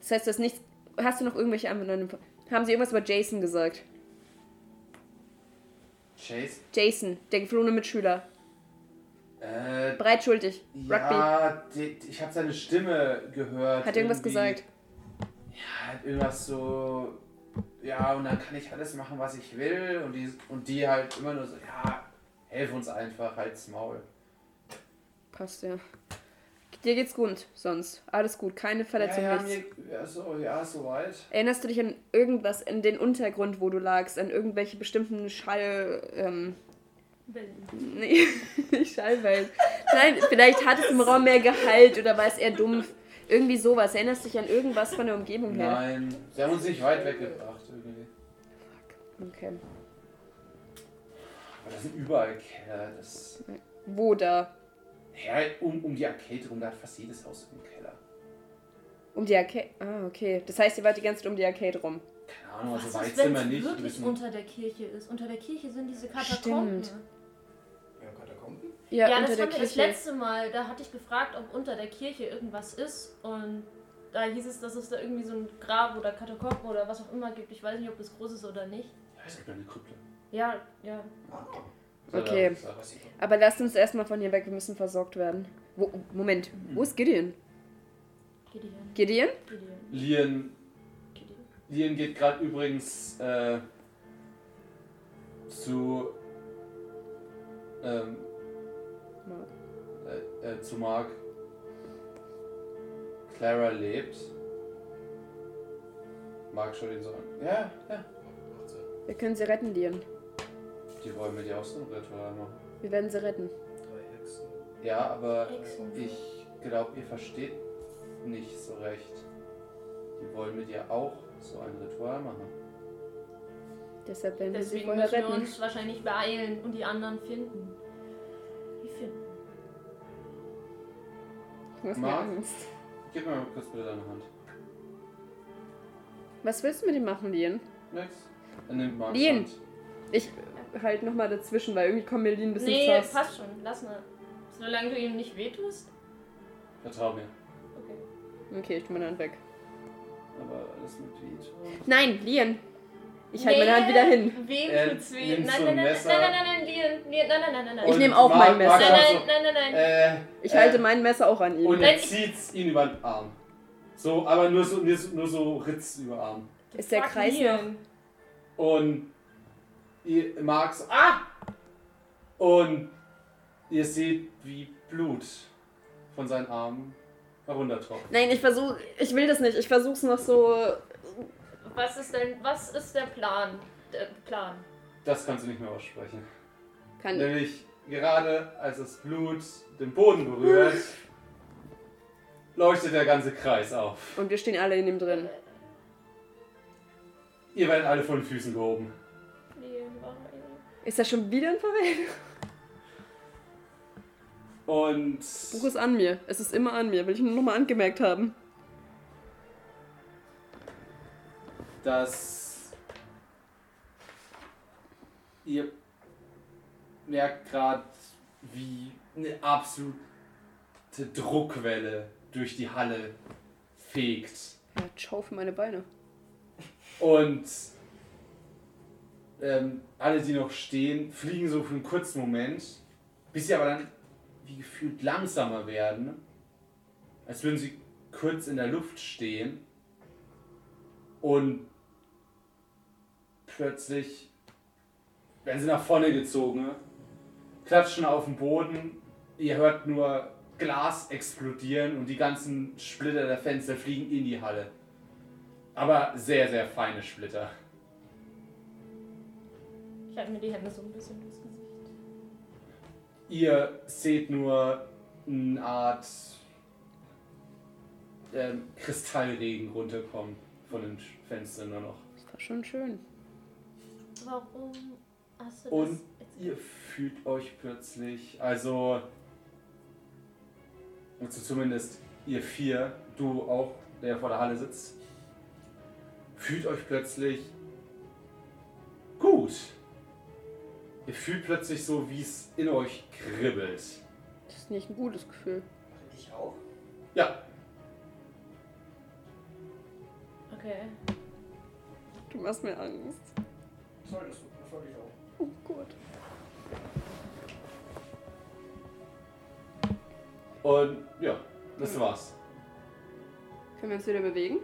Speaker 2: Das heißt, das nichts. Hast du noch irgendwelche anderen? Haben sie irgendwas über Jason gesagt?
Speaker 5: Chase?
Speaker 2: Jason, der geflohene Mitschüler.
Speaker 5: Äh,
Speaker 2: Breitschuldig. Rugby.
Speaker 5: ja, die, ich habe seine Stimme gehört.
Speaker 2: Hat er irgendwas gesagt?
Speaker 5: Ja, hat irgendwas so. Ja, und dann kann ich alles machen, was ich will. Und die, und die halt immer nur so, ja, helf uns einfach, halt's Maul.
Speaker 2: Passt ja. Dir geht's gut, sonst. Alles gut, keine Verletzung,
Speaker 5: ja, ja, mir, ja, so, ja, soweit.
Speaker 2: Erinnerst du dich an irgendwas in den Untergrund, wo du lagst? An irgendwelche bestimmten Schall. Ähm,
Speaker 1: Wellen.
Speaker 2: nee, nicht Schallwellen. Nein, vielleicht hat es im Raum mehr Gehalt oder war es eher dumpf. Irgendwie sowas. Erinnerst du dich an irgendwas von der Umgebung her?
Speaker 5: Nein, sie haben uns nicht weit weggebracht irgendwie.
Speaker 2: Okay.
Speaker 5: Aber das sind überall Keller. Das,
Speaker 2: Wo da?
Speaker 5: ja, um, um die Arcade rum, da hat fast jedes Haus einen Keller.
Speaker 2: Um die Arcade. Ah, okay. Das heißt, ihr wart die ganze Zeit um die Arcade rum.
Speaker 5: Keine Ahnung,
Speaker 1: Was
Speaker 5: also weit
Speaker 1: ist,
Speaker 5: sind
Speaker 1: wenn
Speaker 5: wir
Speaker 1: es
Speaker 5: nicht. Wir
Speaker 1: wirklich
Speaker 5: müssen-
Speaker 1: unter der Kirche ist? Unter der Kirche sind diese Katakomben.
Speaker 2: Stimmt.
Speaker 3: Ja?
Speaker 2: Ja,
Speaker 1: das wir das letzte Mal. Da hatte ich gefragt, ob unter der Kirche irgendwas ist. Und da hieß es, dass es da irgendwie so ein Grab oder Katakomben oder was auch immer gibt. Ich weiß nicht, ob das groß ist oder nicht.
Speaker 5: Ja, es gibt eine Krypte.
Speaker 1: Ja, ja.
Speaker 5: So,
Speaker 2: Okay. Aber lasst uns erstmal von hier weg, wir müssen versorgt werden. Wo, Moment, wo ist Gideon?
Speaker 1: Gideon.
Speaker 2: Gideon?
Speaker 1: Gideon.
Speaker 5: Lien,
Speaker 1: Gideon.
Speaker 5: Lien geht gerade übrigens äh, zu ähm, äh, zu Mark. Clara lebt. Mark schaut ihn so an. Ja, ja.
Speaker 2: Wir können sie retten, Lian.
Speaker 5: Die wollen mit dir auch so ein Ritual machen.
Speaker 2: Wir werden sie retten.
Speaker 3: Drei Hexen.
Speaker 5: Ja, aber
Speaker 1: Hexen.
Speaker 5: ich glaube, ihr versteht nicht so recht. Die wollen mit dir auch so ein Ritual machen.
Speaker 2: Deshalb werden wir sie
Speaker 1: Deswegen
Speaker 2: vorher
Speaker 1: müssen wir
Speaker 2: retten.
Speaker 1: uns wahrscheinlich beeilen und die anderen finden.
Speaker 2: Du hast mir
Speaker 5: Mark?
Speaker 2: Angst.
Speaker 5: Gib mir mal kurz bitte deine Hand.
Speaker 2: Was willst du mit ihm machen, Lian?
Speaker 5: Nix. Er nimmt Marks
Speaker 2: Lien.
Speaker 5: Hand.
Speaker 2: Ich halt nochmal dazwischen, weil irgendwie kommt mir Lian ein bisschen
Speaker 1: Nee,
Speaker 2: fast.
Speaker 1: passt schon. Lass mal. Solange du ihm nicht wehtust.
Speaker 5: Vertrau mir.
Speaker 1: Okay.
Speaker 2: Okay, ich tu meine Hand weg.
Speaker 5: Aber alles mit Veto.
Speaker 2: Nein, Lian! Ich halte meine Hand wieder hin.
Speaker 1: Wem
Speaker 5: Er
Speaker 1: tut's weh? Nein, nein,
Speaker 5: ein
Speaker 1: nein, nein, nein, nein, nein, nein, nein, nein, nein, nein.
Speaker 2: Ich nehme auch mein Messer.
Speaker 1: Nein, nein, nein, nein, nein.
Speaker 5: Äh,
Speaker 2: Ich
Speaker 5: äh,
Speaker 2: halte mein Messer auch an ihm.
Speaker 5: Und er zieht ihn über den Arm. So, aber nur so, nur so, Ritz über Arm.
Speaker 2: Ist der Kreis
Speaker 1: Lien.
Speaker 5: Und ihr Mark so, ah! Und ihr seht, wie Blut von seinen Armen heruntertropft.
Speaker 2: Nein, ich versuche, ich will das nicht. Ich versuch's noch so.
Speaker 1: Was ist denn, was ist der Plan? Der Plan.
Speaker 5: Das kannst du nicht mehr aussprechen.
Speaker 2: Kann
Speaker 5: Nämlich gerade als das Blut den Boden berührt, leuchtet der ganze Kreis auf.
Speaker 2: Und wir stehen alle in ihm drin.
Speaker 5: Ihr werdet alle von den Füßen gehoben.
Speaker 1: Warum?
Speaker 2: Ist das schon wieder ein Verwählen?
Speaker 5: Und
Speaker 2: Buch ist an mir. Es ist immer an mir. Will ich nur nochmal angemerkt haben.
Speaker 5: Dass ihr merkt gerade, wie eine absolute Druckwelle durch die Halle fegt.
Speaker 2: Ja, ciao für meine Beine.
Speaker 5: Und ähm, alle, die noch stehen, fliegen so für einen kurzen Moment, bis sie aber dann wie gefühlt langsamer werden, als würden sie kurz in der Luft stehen und plötzlich werden sie nach vorne gezogen, klatschen auf den Boden, ihr hört nur Glas explodieren und die ganzen Splitter der Fenster fliegen in die Halle. Aber sehr, sehr feine Splitter.
Speaker 1: Ich halte mir die Hände so ein bisschen durchs Gesicht.
Speaker 5: Ihr seht nur eine Art ähm, Kristallregen runterkommen von den Fenstern nur noch.
Speaker 2: Das war schon schön.
Speaker 1: Warum hast du
Speaker 5: Und
Speaker 1: das?
Speaker 5: ihr fühlt euch plötzlich, also, also zumindest ihr vier, du auch, der vor der Halle sitzt, fühlt euch plötzlich gut. Ihr fühlt plötzlich so, wie es in euch kribbelt.
Speaker 2: Das ist nicht ein gutes Gefühl.
Speaker 3: Ich auch?
Speaker 5: Ja,
Speaker 1: Okay.
Speaker 2: Du machst mir Angst.
Speaker 3: Solltest du, das wollte ich auch.
Speaker 2: Oh Gott.
Speaker 5: und ja, das war's.
Speaker 2: Können wir uns wieder bewegen?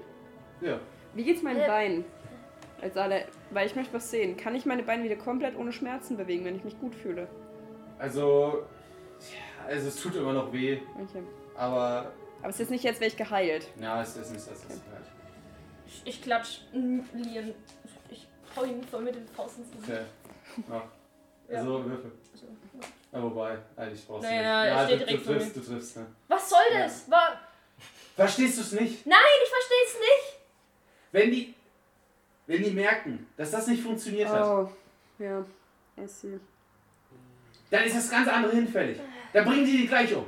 Speaker 5: Ja.
Speaker 2: Wie geht's meinen
Speaker 1: Äh.
Speaker 2: Beinen? Als alle, weil ich möchte was sehen. Kann ich meine Beine wieder komplett ohne Schmerzen bewegen, wenn ich mich gut fühle?
Speaker 5: Also, ja, also es tut immer noch weh,
Speaker 2: Okay.
Speaker 5: aber
Speaker 2: Aber es ist nicht jetzt, wäre ich geheilt.
Speaker 5: ja, es ist nicht das, was es halt.
Speaker 1: Ich, ich klatsch Lien. Ich hau ihn voll mit den Faust ins Gesicht.
Speaker 5: Okay. Ja. Also Würfel.
Speaker 1: Also,
Speaker 5: Ja, wobei, eigentlich brauchst du
Speaker 1: Naja,
Speaker 5: nicht.
Speaker 1: er steht
Speaker 5: du,
Speaker 1: direkt
Speaker 5: du
Speaker 1: vor
Speaker 5: triffst, du triffst, ne?
Speaker 1: Was soll das? War,
Speaker 5: Verstehst du es nicht?
Speaker 1: Nein, ich verstehe es nicht.
Speaker 5: Wenn die, wenn die merken, dass das nicht funktioniert hat,
Speaker 2: Oh, ja. I see.
Speaker 5: dann ist das ganz andere hinfällig. Dann bringen die die gleich um.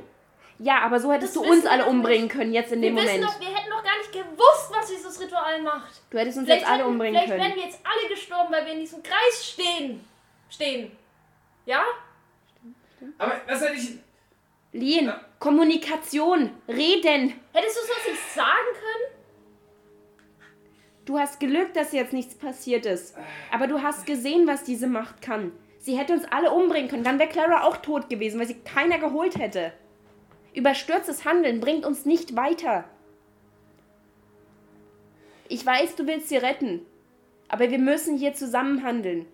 Speaker 2: Ja, aber so hättest
Speaker 1: Das
Speaker 2: du uns alle umbringen können, jetzt in
Speaker 1: Wir,
Speaker 2: dem
Speaker 1: wissen
Speaker 2: Moment.
Speaker 1: doch, wir hätten gewusst, was dieses Ritual macht.
Speaker 2: Du hättest uns
Speaker 1: Vielleicht,
Speaker 2: jetzt alle
Speaker 1: hätten-
Speaker 2: umbringen
Speaker 1: vielleicht
Speaker 2: können.
Speaker 1: wären wir jetzt alle gestorben, weil wir in diesem Kreis stehen. Stehen. Ja?
Speaker 5: Aber was hätte ich.
Speaker 2: Lien,
Speaker 5: Ja.
Speaker 2: Kommunikation, reden.
Speaker 1: Hättest du es uns nicht sagen können?
Speaker 2: Du hast Glück, dass jetzt nichts passiert ist. Aber du hast gesehen, was diese Macht kann. Sie hätte uns alle umbringen können. Dann wäre Clara auch tot gewesen, weil sie keiner geholt hätte. Überstürztes Handeln bringt uns nicht weiter. Ich weiß, du willst sie retten. Aber wir müssen hier zusammen handeln.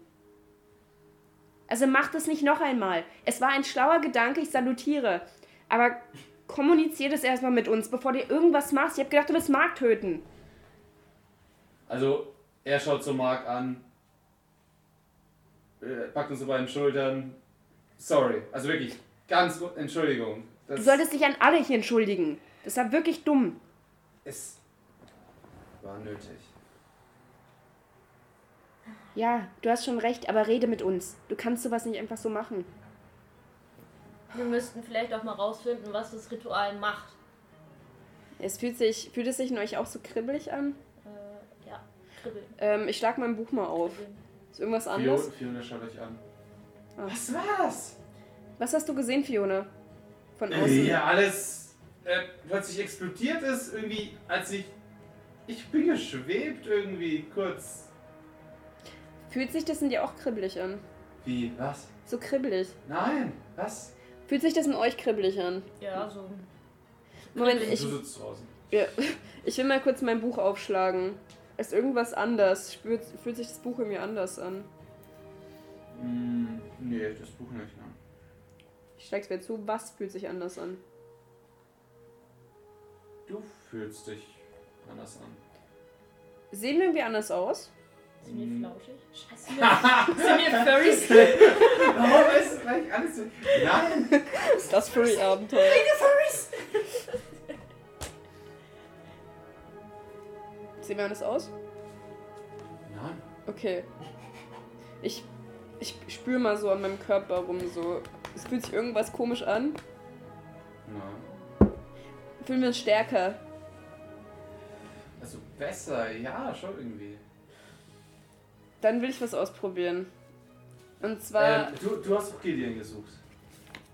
Speaker 2: Also mach das nicht noch einmal. Es war ein schlauer Gedanke, ich salutiere. Aber kommunizier das erstmal mit uns, bevor du irgendwas machst. Ich hab gedacht, du willst Mark töten.
Speaker 5: Also, er schaut so Mark an, packt uns so bei den Schultern. Sorry, also wirklich, ganz Entschuldigung.
Speaker 2: Du solltest dich an alle hier entschuldigen. Das war wirklich dumm.
Speaker 5: Es war nötig.
Speaker 2: Ja, du hast schon recht, aber rede mit uns. Du kannst sowas nicht einfach so machen.
Speaker 1: Wir müssten vielleicht auch mal rausfinden, was das Ritual macht.
Speaker 2: Es fühlt sich, fühlt es sich in euch auch so kribbelig an?
Speaker 1: Äh, ja, kribbeln.
Speaker 2: Ähm, ich schlag mein Buch mal auf.
Speaker 1: kribbeln.
Speaker 2: Ist irgendwas anderes?
Speaker 5: Fiona schaut euch an.
Speaker 2: Ah.
Speaker 5: Was war's?
Speaker 2: Was hast du gesehen, Fiona? Von außen?
Speaker 5: Ja, alles äh, plötzlich explodiert ist, irgendwie, als ich. Ich bin geschwebt irgendwie, kurz.
Speaker 2: Fühlt sich das in dir auch kribbelig an?
Speaker 5: Wie? Was?
Speaker 2: So kribbelig.
Speaker 5: Nein, was?
Speaker 2: Fühlt sich das in euch kribbelig an?
Speaker 1: Ja, so.
Speaker 2: Moment,
Speaker 5: du
Speaker 2: ich,
Speaker 5: sitzt draußen.
Speaker 2: ja, ich will mal kurz mein Buch aufschlagen. Ist irgendwas anders? Spürt, fühlt sich das Buch irgendwie anders an?
Speaker 5: Mm, nee, das Buch nicht, ne?
Speaker 2: Ich schlag's mir zu. Was fühlt sich anders an?
Speaker 5: Du fühlst dich anders an.
Speaker 2: Sehen wir irgendwie anders aus?
Speaker 1: Sind wir
Speaker 5: Hm.
Speaker 1: flauschig? Scheiße. Sind wir Furries?
Speaker 5: Warum ist gleich alles so. Nein!
Speaker 2: ist das für ein Abenteuer? Sehen wir anders aus?
Speaker 5: Nein.
Speaker 2: Okay. Ich, ich spüre mal so an meinem Körper rum, so. Es fühlt sich irgendwas komisch an.
Speaker 5: Nein.
Speaker 2: Fühlen wir uns stärker.
Speaker 5: Besser, ja, schon irgendwie.
Speaker 2: Dann will ich was ausprobieren. Und zwar.
Speaker 5: Ähm, du, du hast doch Gideon gesucht.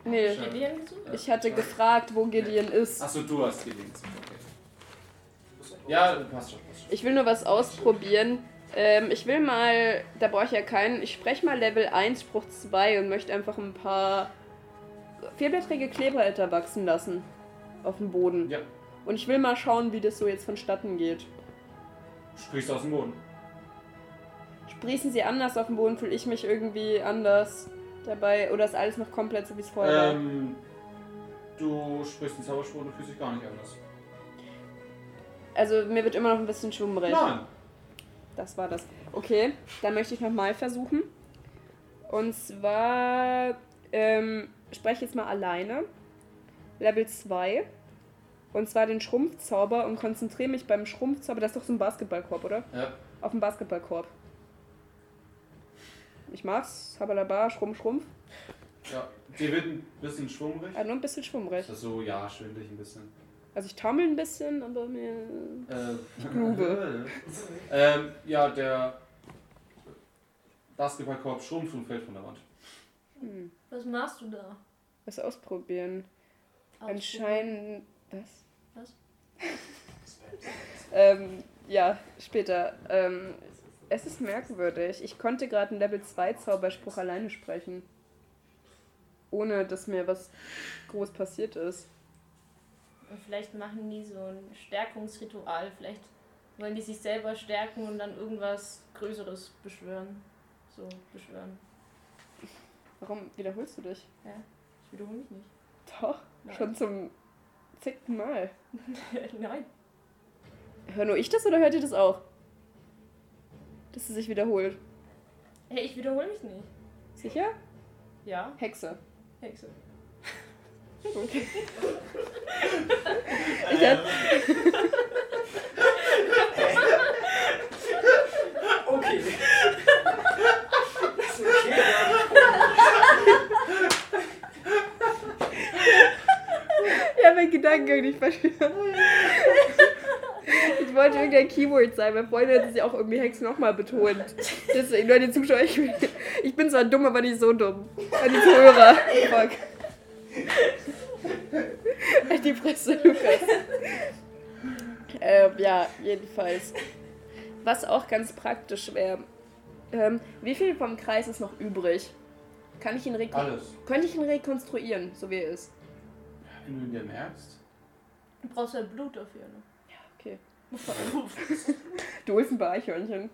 Speaker 2: nee,
Speaker 5: Schade.
Speaker 1: Gideon gesucht?
Speaker 2: ich hatte gefragt, wo Gideon ist.
Speaker 5: Achso, du hast Gideon gesucht, okay. Ja, passt schon, passt schon.
Speaker 2: Ich will nur was ausprobieren. Ähm, ich will mal, da brauche ich ja keinen, ich spreche mal Level 1, Spruch 2 und möchte einfach ein paar vierblättrige Kleberätter wachsen lassen. Auf dem Boden.
Speaker 5: Ja,
Speaker 2: Und ich will mal schauen, wie das so jetzt vonstatten geht.
Speaker 5: Sprichst aus dem Boden.
Speaker 2: Sprießen sie anders auf dem Boden, fühle ich mich irgendwie anders dabei oder ist alles noch komplett so, wie es vorher war?
Speaker 5: Ähm, du sprichst den Zauberspruch und du fühlst dich gar nicht anders.
Speaker 2: Also mir wird immer noch ein bisschen schwummrig.
Speaker 5: Nein.
Speaker 2: Das war das. Okay, dann möchte ich nochmal versuchen. Und zwar ähm, spreche ich jetzt mal alleine. Level 2. Und zwar den Schrumpfzauber und konzentriere mich beim Schrumpfzauber. Das ist doch so ein Basketballkorb, oder?
Speaker 5: Ja.
Speaker 2: Auf den Basketballkorb. Ich mach's. Habalaba, Schrumpf, Schrumpf.
Speaker 5: Ja, dir wird ein bisschen schwummrig.
Speaker 2: Ah, nur ein bisschen schwummrig.
Speaker 5: Das ist so, ja, schwindelig ein bisschen.
Speaker 2: Also ich taumel ein bisschen, aber mir.
Speaker 5: Äh,
Speaker 2: Ich grube.
Speaker 5: ähm, ja, der Basketballkorb schrumpft und fällt von der Wand.
Speaker 2: Hm,
Speaker 1: Was machst du da?
Speaker 2: was ausprobieren.
Speaker 1: Ausprobieren.
Speaker 2: Anscheinend. Was? Ähm, ja, später. Ähm, es ist merkwürdig. Ich konnte gerade einen Level 2 Zauberspruch alleine sprechen. Ohne dass mir was groß passiert ist.
Speaker 1: Und vielleicht machen die so ein Stärkungsritual. Vielleicht wollen die sich selber stärken und dann irgendwas Größeres beschwören. So, beschwören.
Speaker 2: Warum wiederholst du dich?
Speaker 1: Ich wiederhole mich nicht.
Speaker 2: Doch,
Speaker 1: Nein.
Speaker 2: schon zum zigten Mal.
Speaker 1: Nein.
Speaker 2: Hör nur ich das oder hört ihr das auch? Dass es sich wiederholt.
Speaker 1: Hey, ich wiederhole mich nicht.
Speaker 2: Sicher?
Speaker 1: Ja,
Speaker 2: Hexe.
Speaker 1: Hexe.
Speaker 2: Okay. Ich hab,
Speaker 3: Okay. Das ist okay.
Speaker 2: ich hab meinen Gedankengang nicht verstanden. Ich wollte irgendein Keyword sein, weil vorhin hat sie auch irgendwie Hex nochmal betont. Deswegen, die Zuschauer, ich bin, ich bin zwar dumm, aber nicht so dumm. Und die Zuhörer. Fuck. Halt die Fresse, Lukas. Ähm, ja, jedenfalls. Was auch ganz praktisch wäre. Ähm, wie viel vom Kreis ist noch übrig? Kann ich ihn
Speaker 5: Alles.
Speaker 2: Könnte ich ihn rekonstruieren, so wie er ist?
Speaker 5: Wenn du ihn dir merkst.
Speaker 1: Du brauchst ja Blut dafür, ne?
Speaker 2: Okay. Du holst ein paar Eichhörnchen.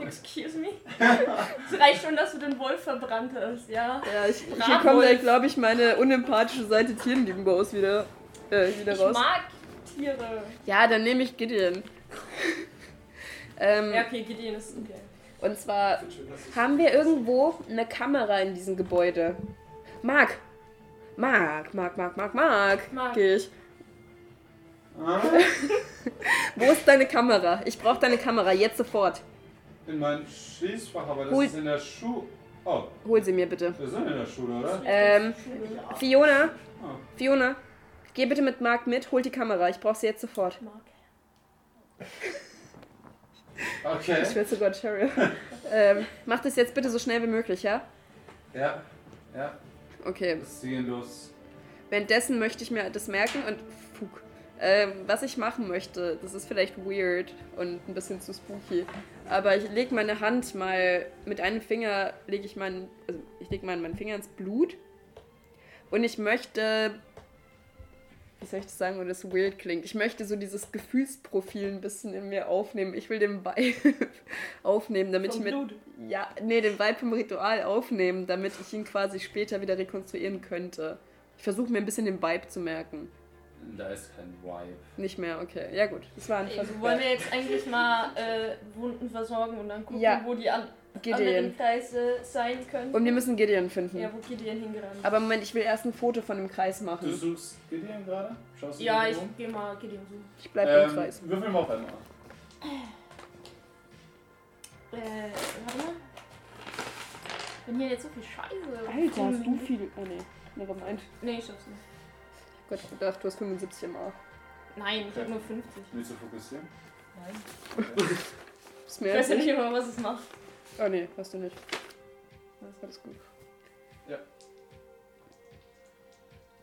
Speaker 1: Excuse me? Es reicht schon, dass du den Wolf verbrannt hast, ja?
Speaker 2: Ja, ich, hier
Speaker 1: Bratwolf.
Speaker 2: kommt glaube ich, meine unempathische Seite Tieren gegenüber aus wieder, äh, wieder
Speaker 1: Ich
Speaker 2: raus.
Speaker 1: mag Tiere.
Speaker 2: Ja, dann nehme ich Gideon. ähm,
Speaker 1: Ja, okay, Gideon ist okay.
Speaker 2: Und zwar haben wir irgendwo eine Kamera in diesem Gebäude. Marc! Marc, Marc, Marc, Marc, Marc.
Speaker 1: Marc.
Speaker 2: Geh ich.
Speaker 5: Ah,
Speaker 2: Wo ist deine Kamera? Ich brauche deine Kamera, jetzt sofort.
Speaker 5: in mein Schließfach, aber das
Speaker 2: Hol-
Speaker 5: ist in der Schuh. Oh,
Speaker 2: Hol sie mir bitte.
Speaker 5: wir sind in der Schule, oder?
Speaker 2: Ähm, Fiona,
Speaker 5: Ah.
Speaker 2: Fiona, geh bitte mit Marc mit, hol die Kamera. Ich brauche sie jetzt sofort.
Speaker 1: Mark.
Speaker 5: Okay.
Speaker 2: Ich will sogar Cheryl. ähm, mach das jetzt bitte so schnell wie möglich, ja?
Speaker 5: Ja, ja.
Speaker 2: Okay.
Speaker 5: Es gehen los.
Speaker 2: Währenddessen möchte ich mir das merken und Fug. Ähm, was ich machen möchte, das ist vielleicht weird und ein bisschen zu spooky, aber ich lege meine Hand mal mit einem Finger lege ich meinen, also ich lege meinen, meinen Finger ins Blut und ich möchte, wie soll ich das sagen, ohne das weird klingt, ich möchte so dieses Gefühlsprofil ein bisschen in mir aufnehmen. Ich will den Vibe aufnehmen, damit
Speaker 1: Vom
Speaker 2: ich mit
Speaker 1: Blut.
Speaker 2: ja, nee, den Vibe vom Ritual aufnehmen, damit ich ihn quasi später wieder rekonstruieren könnte. Ich versuche mir ein bisschen den Vibe zu merken.
Speaker 5: Da ist kein Vibe.
Speaker 2: Nicht mehr, okay. Ja gut, das war ein
Speaker 1: Ey,
Speaker 2: Versuch.
Speaker 1: wollen wir jetzt eigentlich mal äh, Wunden versorgen und dann gucken,
Speaker 2: Ja.
Speaker 1: wo die an
Speaker 2: Gideon.
Speaker 1: Kreise sein können?
Speaker 2: Und wir müssen Gideon finden.
Speaker 1: ja, wo Gideon hingerannt ist.
Speaker 2: Aber Moment, ich will erst ein Foto von dem Kreis
Speaker 5: Du
Speaker 2: machen.
Speaker 5: suchst Gideon gerade? Schaust du
Speaker 1: Ja, ich
Speaker 5: um?
Speaker 1: geh mal Gideon suchen.
Speaker 2: Ich bleib im
Speaker 5: Ähm,
Speaker 2: Kreis.
Speaker 5: würfel mal auf einmal.
Speaker 1: Äh, warte mal. Wenn hier jetzt so viel Scheiße.
Speaker 2: Alter, hast du viel. Oh nee, nevermind.
Speaker 1: Nee, ich schaff's nicht.
Speaker 2: Gott, ich dachte, du hast 75 im A.
Speaker 1: Nein, ich hab nur 50.
Speaker 5: Willst du fokussieren?
Speaker 1: Nein.
Speaker 2: Ist
Speaker 1: Ich weiß ja nicht immer, was es macht.
Speaker 2: Oh nee, hast du nicht. Das ist alles gut.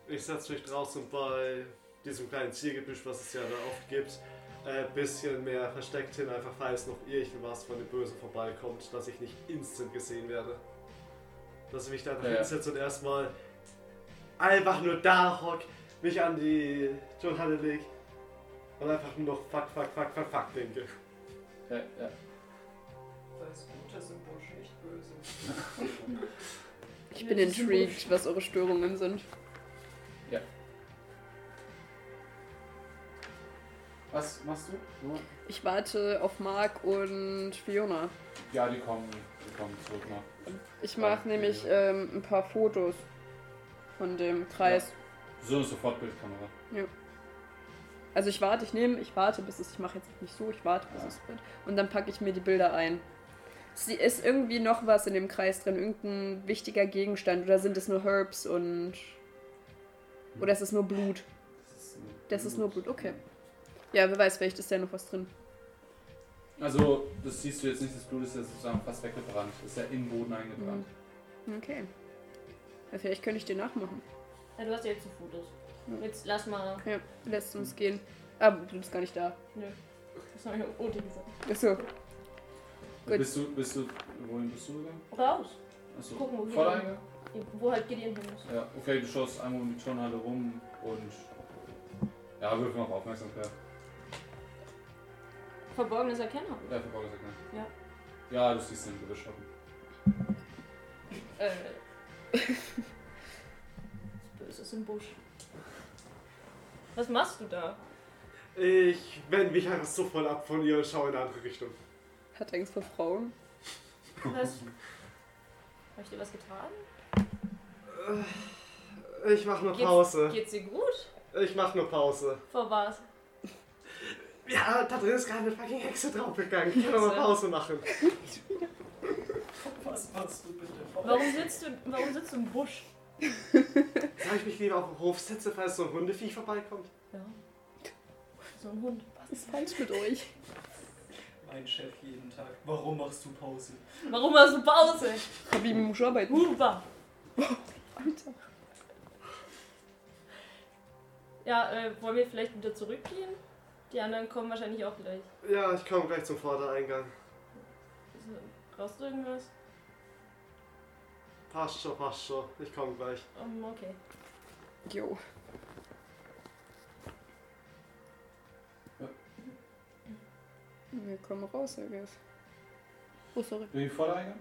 Speaker 4: Ich setze mich draußen bei diesem kleinen Ziergebüsch, was es ja da oft gibt, ein bisschen mehr versteckt hin, einfach falls noch irgendwas von den Bösen vorbeikommt, dass ich nicht instant gesehen werde. Dass ich mich da
Speaker 5: Ja, ja.
Speaker 4: hinsetze und erstmal einfach nur da hock, mich an die Turnhalle leg und einfach nur noch fuck, fuck, fuck, fuck, fuck denke.
Speaker 5: Ja, ja.
Speaker 2: Ich bin intrigued, was eure Störungen sind.
Speaker 5: Was machst du? Nur-
Speaker 2: Ich warte auf Mark und Fiona.
Speaker 5: Ja, die kommen, die kommen zurück nach.
Speaker 2: Ich mache nämlich ähm, ein paar Fotos von dem Kreis.
Speaker 5: So eine Sofortbildkamera.
Speaker 2: Also ich warte, ich nehme, ich warte, bis es, ich mache jetzt nicht so, ich warte, bis
Speaker 5: Ja.
Speaker 2: es wird. Und dann packe ich mir die Bilder ein. Sie ist irgendwie noch was in dem Kreis drin, irgendein wichtiger Gegenstand oder sind es nur Herbs und oder ist es nur Blut?
Speaker 5: Das ist, ein
Speaker 2: Das ist nur Blut, okay. Ja, wer weiß, vielleicht ist da noch was drin.
Speaker 5: Also, das siehst du jetzt nicht, das Blut ist ja sozusagen fast weggebrannt. Ist ja im Boden eingebrannt.
Speaker 2: Okay. Ja, vielleicht könnte ich den nachmachen.
Speaker 1: Ja, du hast ja jetzt die Fotos. Jetzt lass mal.
Speaker 2: Ja, lässt uns gehen. Ah, du bist gar nicht da.
Speaker 1: Nö. Das habe ich auch Oti gesagt.
Speaker 2: Achso. Gut.
Speaker 5: Bist du, bist du, wohin bist du gegangen?
Speaker 1: Raus.
Speaker 5: Achso,
Speaker 1: Gucken, wo
Speaker 5: voll
Speaker 1: Gideon-
Speaker 5: eingegangen?
Speaker 1: Wo halt Gideon hin muss.
Speaker 5: Ja, okay, du schaust einmal um die Turnhalle rum und. Ja, würfel mal auf Aufmerksamkeit.
Speaker 1: Verborgenes Erkennen.
Speaker 5: Ja, verborgen gesagt, ne?
Speaker 1: Ja.
Speaker 5: Ja, du siehst den Gebüschschatten.
Speaker 1: Äh. das Böse ist im Busch. Was machst du da?
Speaker 4: Ich wende mich einfach so voll ab von ihr und schaue in eine andere Richtung.
Speaker 2: Hat Angst vor Frauen.
Speaker 1: Was? Hab ich dir was getan?
Speaker 4: Ich mach nur
Speaker 1: Geht's-
Speaker 4: Pause.
Speaker 1: Geht's dir gut?
Speaker 4: Ich mach nur Pause.
Speaker 1: Vor was?
Speaker 4: Ja, da drin ist gerade eine fucking Hexe draufgegangen. Ich kann noch mal
Speaker 1: Hexe.
Speaker 4: Pause machen.
Speaker 3: Was machst du bitte?
Speaker 1: Warum sitzt du, warum sitzt du im Busch?
Speaker 4: Soll ich mich lieber auf den Hof setzen, falls so ein Hundeviech vorbeikommt?
Speaker 1: Ja. So ein Hund.
Speaker 2: Was ist falsch mit euch?
Speaker 3: Mein Chef jeden Tag. Warum machst du Pause?
Speaker 1: Warum hast du Pause?
Speaker 2: Habibi muss arbeiten.
Speaker 1: Huber.
Speaker 2: Alter.
Speaker 1: Ja, äh, wollen wir vielleicht wieder zurückgehen? Die anderen kommen wahrscheinlich auch gleich.
Speaker 4: Ja, ich komme gleich zum Vordereingang.
Speaker 1: Also, brauchst du irgendwas?
Speaker 4: Passt schon, passt schon. Ich komme gleich.
Speaker 1: Um, okay.
Speaker 2: Jo. Wir kommen raus, I guess. Oh, sorry.
Speaker 5: Bin ich vor der Eingang?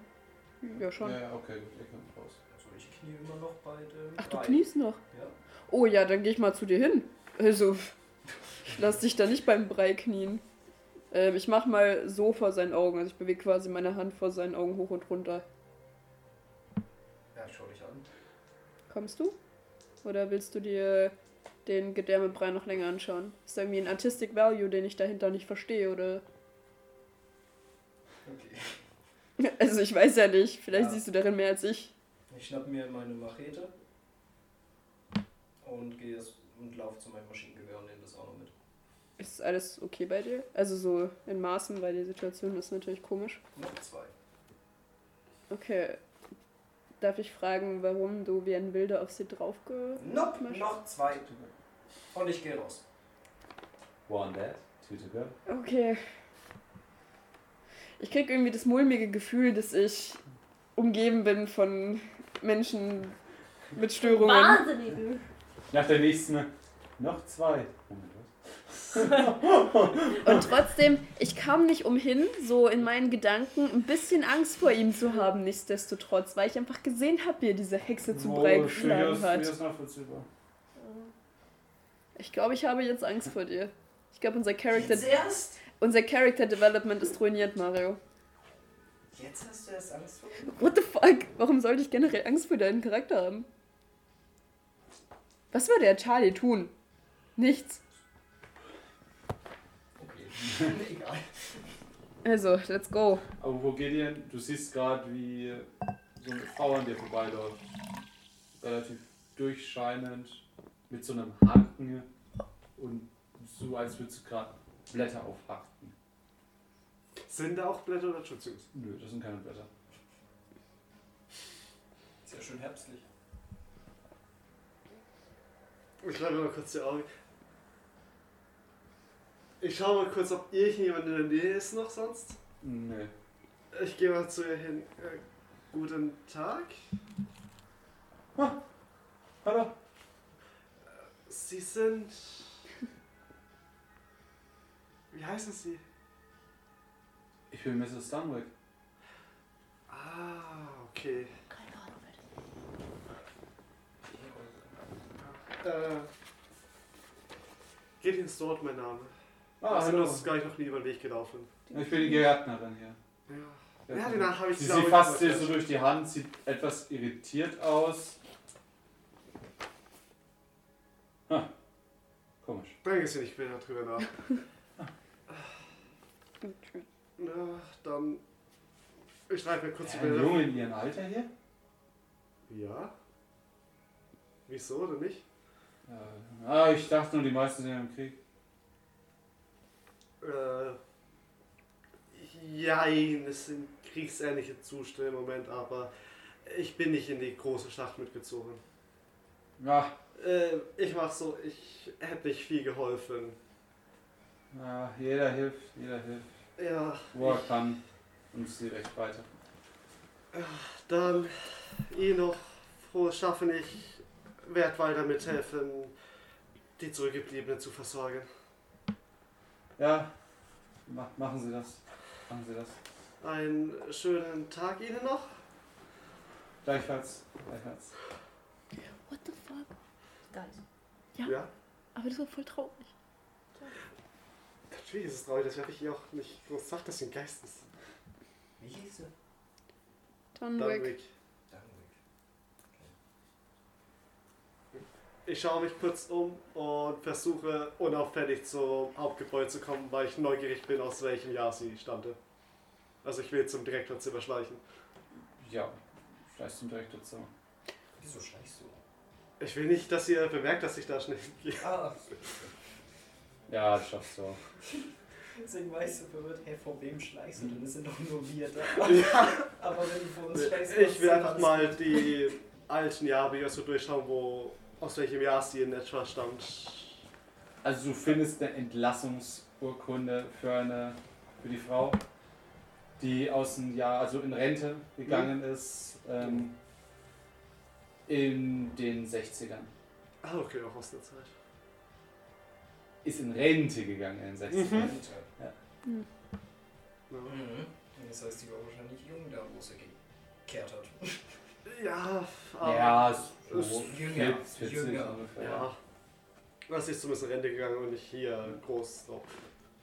Speaker 2: Ja, schon.
Speaker 5: Ja, ja, okay, gut, ihr kommt raus.
Speaker 3: Also ich knie immer noch bei dem.
Speaker 2: Ach, du
Speaker 3: Brei.
Speaker 2: kniest noch?
Speaker 3: Ja.
Speaker 2: Oh ja, dann gehe ich mal zu dir hin. Also, ich lass dich da nicht beim Brei knien. Ähm, ich mach mal so vor seinen Augen. Also ich bewege quasi meine Hand vor seinen Augen hoch und runter.
Speaker 3: Ja, schau dich an.
Speaker 2: Kommst du? Oder willst du dir den Gedärmebrei noch länger anschauen? Ist da irgendwie ein Artistic Value, den ich dahinter nicht verstehe, oder?
Speaker 3: Okay.
Speaker 2: Also ich weiß ja nicht. Vielleicht
Speaker 3: Ja.
Speaker 2: siehst du darin mehr als ich.
Speaker 3: Ich schnapp mir meine Machete und gehe und laufe zu meinem Maschinengewehr und nehme das auch noch mit.
Speaker 2: Ist alles okay bei dir? Also so in Maßen, weil die Situation ist natürlich komisch.
Speaker 3: Noch zwei.
Speaker 2: Okay. Darf ich fragen, warum du wie ein Wilder auf sie draufge...
Speaker 3: Nope, noch zwei. Und ich gehe raus.
Speaker 5: One dead, two to go.
Speaker 2: Okay. Ich krieg irgendwie das mulmige Gefühl, dass ich umgeben bin von Menschen mit Störungen.
Speaker 1: Wahnsinnigen!
Speaker 5: Nach der nächsten noch zwei. Moment,
Speaker 2: Und trotzdem, ich kam nicht umhin, so in meinen Gedanken ein bisschen Angst vor ihm zu haben, nichtsdestotrotz, weil ich einfach gesehen habe, wie er diese Hexe zu Brei
Speaker 5: Oh,
Speaker 2: geschlagen
Speaker 5: durchaus-
Speaker 2: hat. Ich glaube, ich habe jetzt Angst vor dir. Ich glaube, unser Character,
Speaker 3: Jetzt erst?
Speaker 2: Unser Character Development ist ruiniert, Mario.
Speaker 3: Jetzt hast du erst Angst vor mir?
Speaker 2: What the fuck? Warum sollte ich generell Angst vor deinen Charakter haben? Was würde der Charlie tun? Nichts.
Speaker 3: Okay. Egal.
Speaker 2: Also, let's go.
Speaker 5: Aber wo geht ihr hin? Du siehst gerade, wie so eine Frau an dir vorbeiläuft. Relativ durchscheinend, mit so einem Haken und so, als würdest du gerade Blätter aufhaken.
Speaker 4: Sind da auch Blätter oder Schutzjungs?
Speaker 5: Nö, das sind keine Blätter.
Speaker 3: Sehr schön herbstlich.
Speaker 4: Ich reibe mal kurz die Augen. Ich schaue mal kurz, ob irgendjemand in der Nähe ist noch sonst.
Speaker 5: Nee.
Speaker 4: Ich gehe mal zu ihr hin. Äh, guten Tag.
Speaker 5: Hallo?
Speaker 4: Sie sind. Wie heißen Sie?
Speaker 5: Ich bin Mrs. Dunwick.
Speaker 4: Ah, okay.
Speaker 1: Keine Ahnung,
Speaker 4: Äh. Geht ins Dort, mein Name.
Speaker 5: Ah,
Speaker 4: also,
Speaker 5: hallo.
Speaker 4: das ist gar nicht noch nie über den Weg gelaufen.
Speaker 5: Ich bin die Gärtnerin hier.
Speaker 4: Ja. Ja, den habe ich
Speaker 5: Sie,
Speaker 4: glaube
Speaker 5: sie fasst dir so durch die Hand, sieht etwas irritiert aus. Ah, komisch.
Speaker 4: Denken Sie nicht mehr drüber nach. Na, dann. Ich schreibe mir kurz die
Speaker 5: Ein
Speaker 4: Bilder.
Speaker 5: Junge in ihrem Alter hier?
Speaker 4: Ja. Wieso oder nicht?
Speaker 5: Äh, ah, ich dachte nur, die meisten sind im Krieg.
Speaker 4: Äh. Jein, es sind kriegsähnliche Zustände im Moment, aber ich bin nicht in die große Schlacht mitgezogen.
Speaker 5: Ja,
Speaker 4: Äh, ich mach so, ich hätte nicht viel geholfen.
Speaker 5: ja, jeder hilft, jeder hilft,
Speaker 4: Ja,
Speaker 5: wo er kann. Und sie recht weiter.
Speaker 4: dann Ihnen noch frohes Schaffen. Ich werde weiter mithelfen, die Zurückgebliebenen zu versorgen.
Speaker 5: Ja, ma machen Sie das. Machen Sie das.
Speaker 4: Einen schönen Tag Ihnen noch.
Speaker 5: Gleichfalls. Gleichfalls.
Speaker 2: What the fuck?
Speaker 1: Geil.
Speaker 2: Ja.
Speaker 4: Ja.
Speaker 2: Aber das war voll traurig.
Speaker 4: Jesus, Roy, das werde ich hier auch nicht groß. Sag das den Geistes.
Speaker 3: Wie hieß sie?
Speaker 2: Don
Speaker 4: Wick.
Speaker 3: Wick.
Speaker 4: Ich schaue mich kurz um und versuche unauffällig zum Hauptgebäude zu kommen, weil ich neugierig bin, aus welchem Jahr sie stammte. Also ich will zum Direktorzimmer schleichen.
Speaker 5: Ja, vielleicht zum Direktorzimmer.
Speaker 3: Wieso schleichst du?
Speaker 4: Ich will nicht, dass ihr bemerkt, dass ich da schnell gehe.
Speaker 3: Ah.
Speaker 5: Ja, das schaffst du auch.
Speaker 3: deswegen weißt du verwirrt, hey, vor wem schleichst du denn? Das sind doch nur wir da. Aber wenn du vor uns schleichst,
Speaker 4: Ich will
Speaker 3: dann
Speaker 4: einfach mal die alten Jahre so durchschauen, wo aus welchem Jahr sie in etwa stammt.
Speaker 5: Also du findest eine Entlassungsurkunde für eine für die Frau, die aus dem Jahr, also in Rente gegangen ist, ähm, in den 60ern.
Speaker 4: Ah, okay, auch aus der Zeit.
Speaker 5: Ist in Rente gegangen in den 60ern.
Speaker 4: Mhm.
Speaker 5: Ja.
Speaker 4: Ja.
Speaker 3: Mhm. Das heißt, die war wahrscheinlich jung da, wo sie gekehrt hat.
Speaker 4: Ja, aber
Speaker 5: Ja, so
Speaker 3: ist jünger,
Speaker 5: 40
Speaker 3: jünger.
Speaker 5: ungefähr.
Speaker 4: ja. Das ist zumindest in Rente gegangen und nicht hier groß drauf.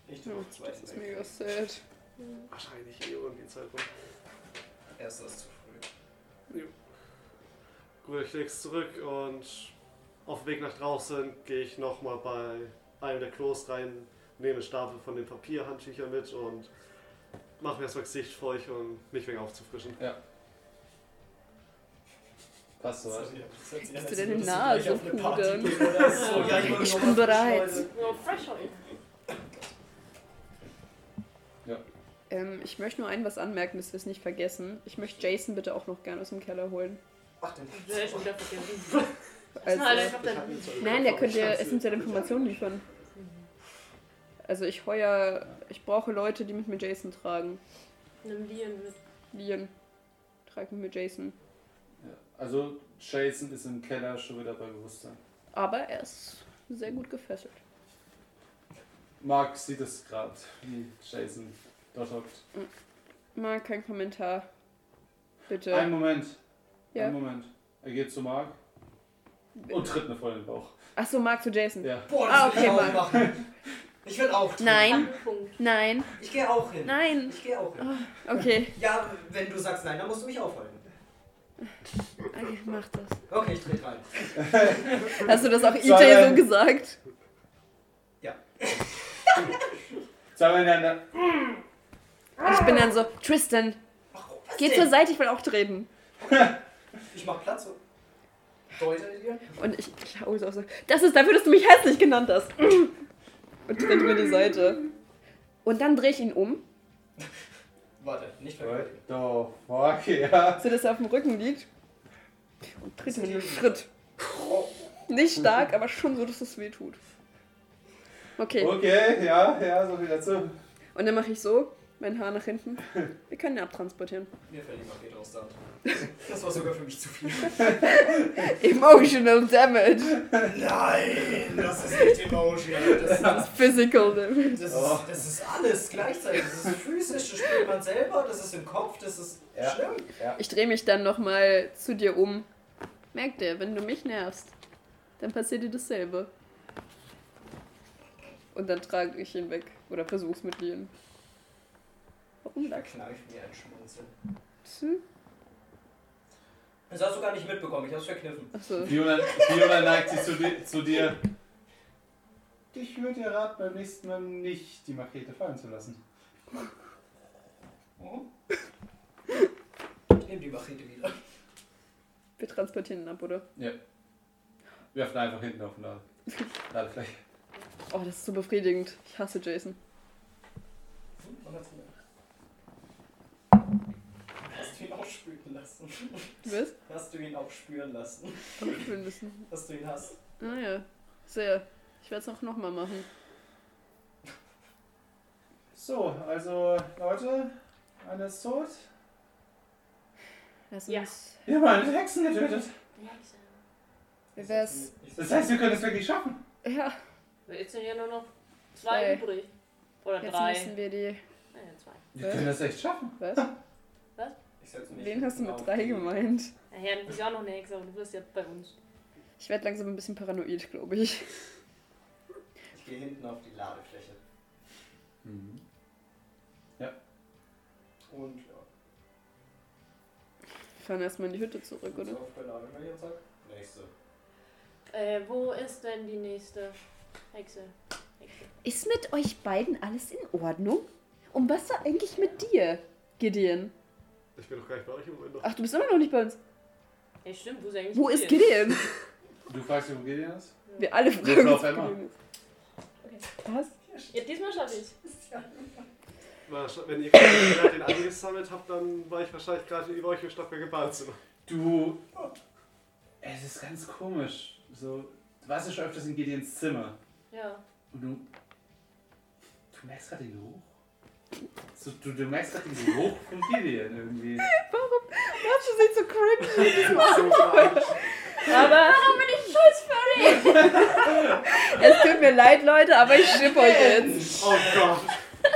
Speaker 3: Nicht
Speaker 2: Ja,
Speaker 3: nur
Speaker 2: das
Speaker 3: zweiten
Speaker 2: ist mega sad.
Speaker 4: Wahrscheinlich hier um die Zeit rum.
Speaker 3: Erst das zu früh.
Speaker 4: Gut, ich leg's zurück und auf dem Weg nach draußen gehe ich nochmal bei einem der Klos rein, nehme einen Stapel von den Papierhandtüchern mit und mache mir erstmal Gesicht feucht, um mich wegen aufzufrischen.
Speaker 5: Passt soweit.
Speaker 2: Hast du deine Nase pudern?
Speaker 3: So, ja, ich,
Speaker 2: Ich bin bereit.
Speaker 1: Ja.
Speaker 2: Ähm, ich möchte nur ein was anmerken, dass wir es nicht vergessen. Ich möchte Jason bitte auch noch gern aus dem Keller holen.
Speaker 3: Ach, den
Speaker 1: Ja, wieder vergessen.
Speaker 2: Also,
Speaker 1: Halt
Speaker 2: nein, der könnte essentielle. Informationen liefern. Also ich heuer, ich brauche Leute, die mit mir Jason tragen.
Speaker 1: Nimm Lian mit.
Speaker 2: Lian, trag mit mir Jason.
Speaker 5: Ja. Also Jason ist im Keller schon wieder bei Bewusstsein.
Speaker 2: Aber er ist sehr gut gefesselt.
Speaker 5: Mark sieht es gerade, wie Jason dort hockt.
Speaker 2: Mal kein Kommentar. Bitte.
Speaker 5: Einen Moment.
Speaker 2: Ja.
Speaker 5: Einen Moment. Er geht zu Mark und tritt eine voll in den Bauch.
Speaker 2: Achso, Marc zu Jason.
Speaker 5: Ja.
Speaker 3: Boah,
Speaker 2: Ah,
Speaker 3: das will ich
Speaker 2: okay,
Speaker 3: auch
Speaker 2: Mann.
Speaker 3: machen. Ich will auch. tun.
Speaker 2: Nein, nein,
Speaker 3: Ich gehe auch hin.
Speaker 2: nein.
Speaker 3: Ich gehe auch hin.
Speaker 2: Okay,
Speaker 3: Ja, wenn du sagst nein, dann musst du mich aufhalten.
Speaker 2: okay mach das.
Speaker 3: Okay, ich dreh rein.
Speaker 2: Hast du das auch EJ so gesagt?
Speaker 5: Zwei miteinander.
Speaker 2: Und ich bin dann so, Tristan, geh
Speaker 3: denn?
Speaker 2: zur Seite, ich will auch treten.
Speaker 3: Ich mach Platz.
Speaker 2: Und ich, ich hau so, so, das ist dafür, dass du mich hässlich genannt hast. Und trete mir die Seite. Und dann drehe ich ihn um,
Speaker 3: Warte, nicht
Speaker 5: What
Speaker 3: vergewaltigen.
Speaker 5: the fuck, ja.
Speaker 2: so dass er auf dem Rücken liegt. Und trete mir den Schritt. Nicht stark, aber schon so, dass es weh tut. Okay,
Speaker 5: Okay, ja, ja, so viel dazu.
Speaker 2: und dann mache ich so, mein Haar nach hinten. Wir können ihn abtransportieren.
Speaker 3: Mir fällt die Rakete aus der Hand. Das war sogar für mich zu viel.
Speaker 2: Emotional Damage.
Speaker 3: Nein, das ist nicht emotional. Das, das,
Speaker 2: Physical Damage.
Speaker 3: das, ist, das ist alles gleichzeitig. Das ist physisch, das spürt man selber, das ist im Kopf, das ist
Speaker 5: Ja.
Speaker 3: schlimm.
Speaker 2: Ich drehe mich dann nochmal zu dir um. Merk dir, wenn du mich nervst, dann passiert dir dasselbe. Und dann trage ich ihn weg. Oder versuch's mit Lien. Warum
Speaker 3: Da kneift mir ein Schmunzeln.
Speaker 2: du?
Speaker 3: Das hast du gar nicht mitbekommen, ich hab's verkniffen.
Speaker 5: Fiona, Fiona neigt sich zu, di zu dir. Ich würde dir raten, beim nächsten Mal nicht die Machete fallen zu lassen.
Speaker 3: Ich nehme die Machete wieder.
Speaker 2: Wir transportieren ihn ab, oder?
Speaker 5: Ja. Werft ihn einfach hinten auf den Lade- Ladefläche.
Speaker 2: Oh, das ist so befriedigend. Ich hasse Jason.
Speaker 3: Hast du ihn auch spüren lassen?
Speaker 2: Du wirst?
Speaker 3: Hast du ihn auch spüren lassen,
Speaker 2: Aufspüren müssen.
Speaker 3: dass du ihn hast?
Speaker 2: Ah ja. Sehr. Ich werde es auch nochmal machen.
Speaker 5: So, also Leute, einer ist tot.
Speaker 2: Lass
Speaker 1: Ja.
Speaker 2: uns.
Speaker 5: Wir haben eine Hexen getötet.
Speaker 2: Wie wär's?
Speaker 5: Das heißt, wir können es wirklich schaffen.
Speaker 2: Ja.
Speaker 1: Jetzt sind ja nur noch
Speaker 2: Zwei.
Speaker 1: zwei übrig. Oder
Speaker 2: Jetzt
Speaker 1: drei.
Speaker 2: müssen wir die.
Speaker 1: Nein, zwei.
Speaker 5: Wir können das echt schaffen.
Speaker 2: Was? Wen hast du mit drei
Speaker 3: die-
Speaker 2: gemeint?
Speaker 1: Naja, du bist ja auch noch eine Hexe, aber du bist ja bei uns.
Speaker 2: Ich werde langsam ein bisschen paranoid, glaube ich.
Speaker 3: Ich gehe hinten auf die Ladefläche.
Speaker 5: Mhm.
Speaker 3: Und ja.
Speaker 2: Wir fahren erstmal in die Hütte zurück, oder?
Speaker 3: So auf der Ladefläche und sag, nächste.
Speaker 1: Äh, wo ist denn die nächste Hexe? Hexe.
Speaker 2: Ist mit euch beiden alles in Ordnung? Und was war eigentlich mit dir, Gideon?
Speaker 4: Ich bin doch gar nicht bei euch im Moment. noch.
Speaker 2: Ach, du bist immer noch nicht bei uns.
Speaker 1: Ja, stimmt, wo ist eigentlich
Speaker 2: Wo ist
Speaker 1: Gideon?
Speaker 5: Du fragst, wo Gideon ist?
Speaker 2: Wir alle fragen
Speaker 5: auf
Speaker 2: uns
Speaker 5: Emma.
Speaker 2: Gideon. Was?
Speaker 1: Ja, diesmal schaffe ich
Speaker 4: Wenn ihr gerade den angesammelt habt, dann war ich wahrscheinlich gerade über euch im Stockwerk im Badezimmer.
Speaker 5: Du. Es ist ganz komisch. So, du warst ja schon öfters in Gideons Zimmer.
Speaker 1: Ja.
Speaker 5: Und du. Du merkst gerade den Geruch. So, du, du merkst gerade den Geruch von Gideon irgendwie.
Speaker 2: Ist nicht so cringe.
Speaker 4: So verarscht.
Speaker 2: Aber
Speaker 1: Warum bin ich Schutzförderin?
Speaker 2: es tut mir leid, Leute, aber ich schipp euch jetzt.
Speaker 4: Oh Gott.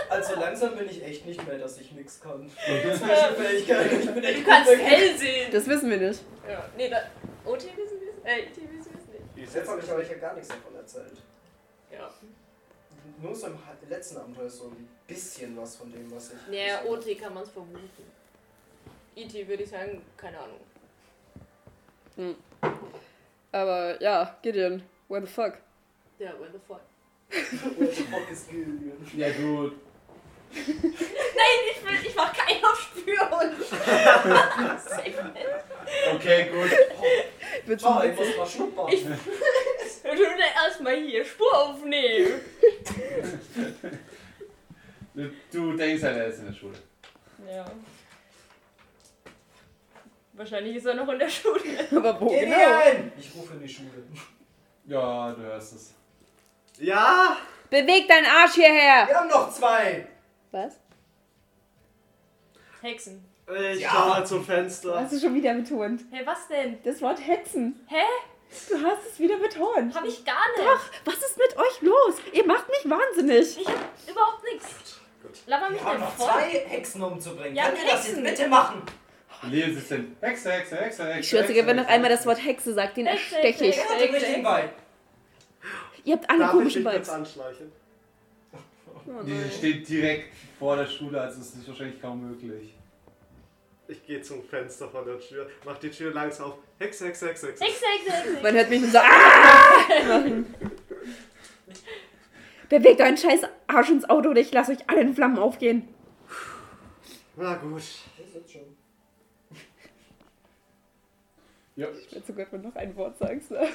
Speaker 3: Also langsam bin ich echt nicht mehr, dass ich nichts kann. Zwischenfähigkeit. Ich bin echt
Speaker 1: Du kannst
Speaker 3: komplett-
Speaker 1: hell sehen.
Speaker 2: Das wissen wir nicht.
Speaker 1: Ja. Nee, da. OT wissen wir es? Äh, IT wissen wir es nicht.
Speaker 3: Bis jetzt habe ich euch ja gar nichts davon erzählt.
Speaker 1: Ja.
Speaker 3: Nur so im letzten Abenteuer so ein bisschen was von dem, was ich.
Speaker 1: Naja, OT kann man es vermuten. IT würde ich sagen, keine Ahnung.
Speaker 2: Aber ja, Gideon, where the fuck?
Speaker 1: Ja, where the fuck.
Speaker 3: Where the fuck is Gideon?
Speaker 5: Ja, du.
Speaker 1: Nein, ich will, ich mach keinen auf Spürhund. Safe.
Speaker 5: Okay, gut.
Speaker 3: Oh,
Speaker 2: schon
Speaker 3: ich muss mal schnuppern.
Speaker 1: Ich- Ich will erstmal hier Spur aufnehmen.
Speaker 5: Du, denkst halt, er ist in der Schule.
Speaker 1: Ja. Wahrscheinlich ist er noch in der Schule.
Speaker 2: Aber wo genau?
Speaker 3: Gideon! Ich rufe in die Schule.
Speaker 5: Ja, du hörst es.
Speaker 4: Ja!
Speaker 2: Beweg deinen Arsch hierher!
Speaker 3: Wir haben noch zwei!
Speaker 2: Was?
Speaker 1: Hexen.
Speaker 4: Ich
Speaker 3: Ja.
Speaker 4: schau mal zum Fenster.
Speaker 2: Hast du schon wieder betont?
Speaker 1: Hey, was denn?
Speaker 2: Das Wort Hexen.
Speaker 1: Hä?
Speaker 2: Du hast es wieder betont.
Speaker 1: Hab ich gar nicht.
Speaker 2: Doch, was ist mit euch los? Ihr macht mich wahnsinnig.
Speaker 1: Ich hab überhaupt nichts. Laber mich
Speaker 3: Wir haben
Speaker 1: denn
Speaker 3: noch
Speaker 1: voll.
Speaker 3: zwei Hexen umzubringen.
Speaker 1: Ja,
Speaker 3: Könnt ihr das jetzt
Speaker 1: Hexen.
Speaker 3: bitte machen?
Speaker 5: Leon sitzt denn. Hexe, Hexe, Hexe, Hexe.
Speaker 2: Ich schwöre,
Speaker 5: Hexe,
Speaker 2: wenn noch
Speaker 5: Hexe,
Speaker 2: einmal das
Speaker 5: Hexe.
Speaker 2: Wort Hexe sagt, den
Speaker 1: Hexe,
Speaker 2: ersteche ich.
Speaker 1: Hexe,
Speaker 3: hat den richtigen Bein.
Speaker 2: Ihr habt alle
Speaker 4: Darf ich
Speaker 2: komische
Speaker 4: mich kurz
Speaker 2: Vibes.
Speaker 4: anschleichen?
Speaker 2: Oh
Speaker 5: Die
Speaker 2: nein.
Speaker 5: steht direkt vor der Schule, also ist es wahrscheinlich kaum möglich.
Speaker 4: Ich gehe zum Fenster von der Tür, mach die Tür langsam auf. Hexe, Hexe, Hexe, Hexe.
Speaker 1: Hexe, Hexe, Hexe.
Speaker 2: Man hört mich so ah! machen. Bewegt euren scheiß Arsch ins Auto oder ich lasse euch alle in Flammen aufgehen.
Speaker 4: Na gut.
Speaker 3: Das ist jetzt schon.
Speaker 5: Ja.
Speaker 2: Ich werde sogar noch ein Wort sagst. Ne?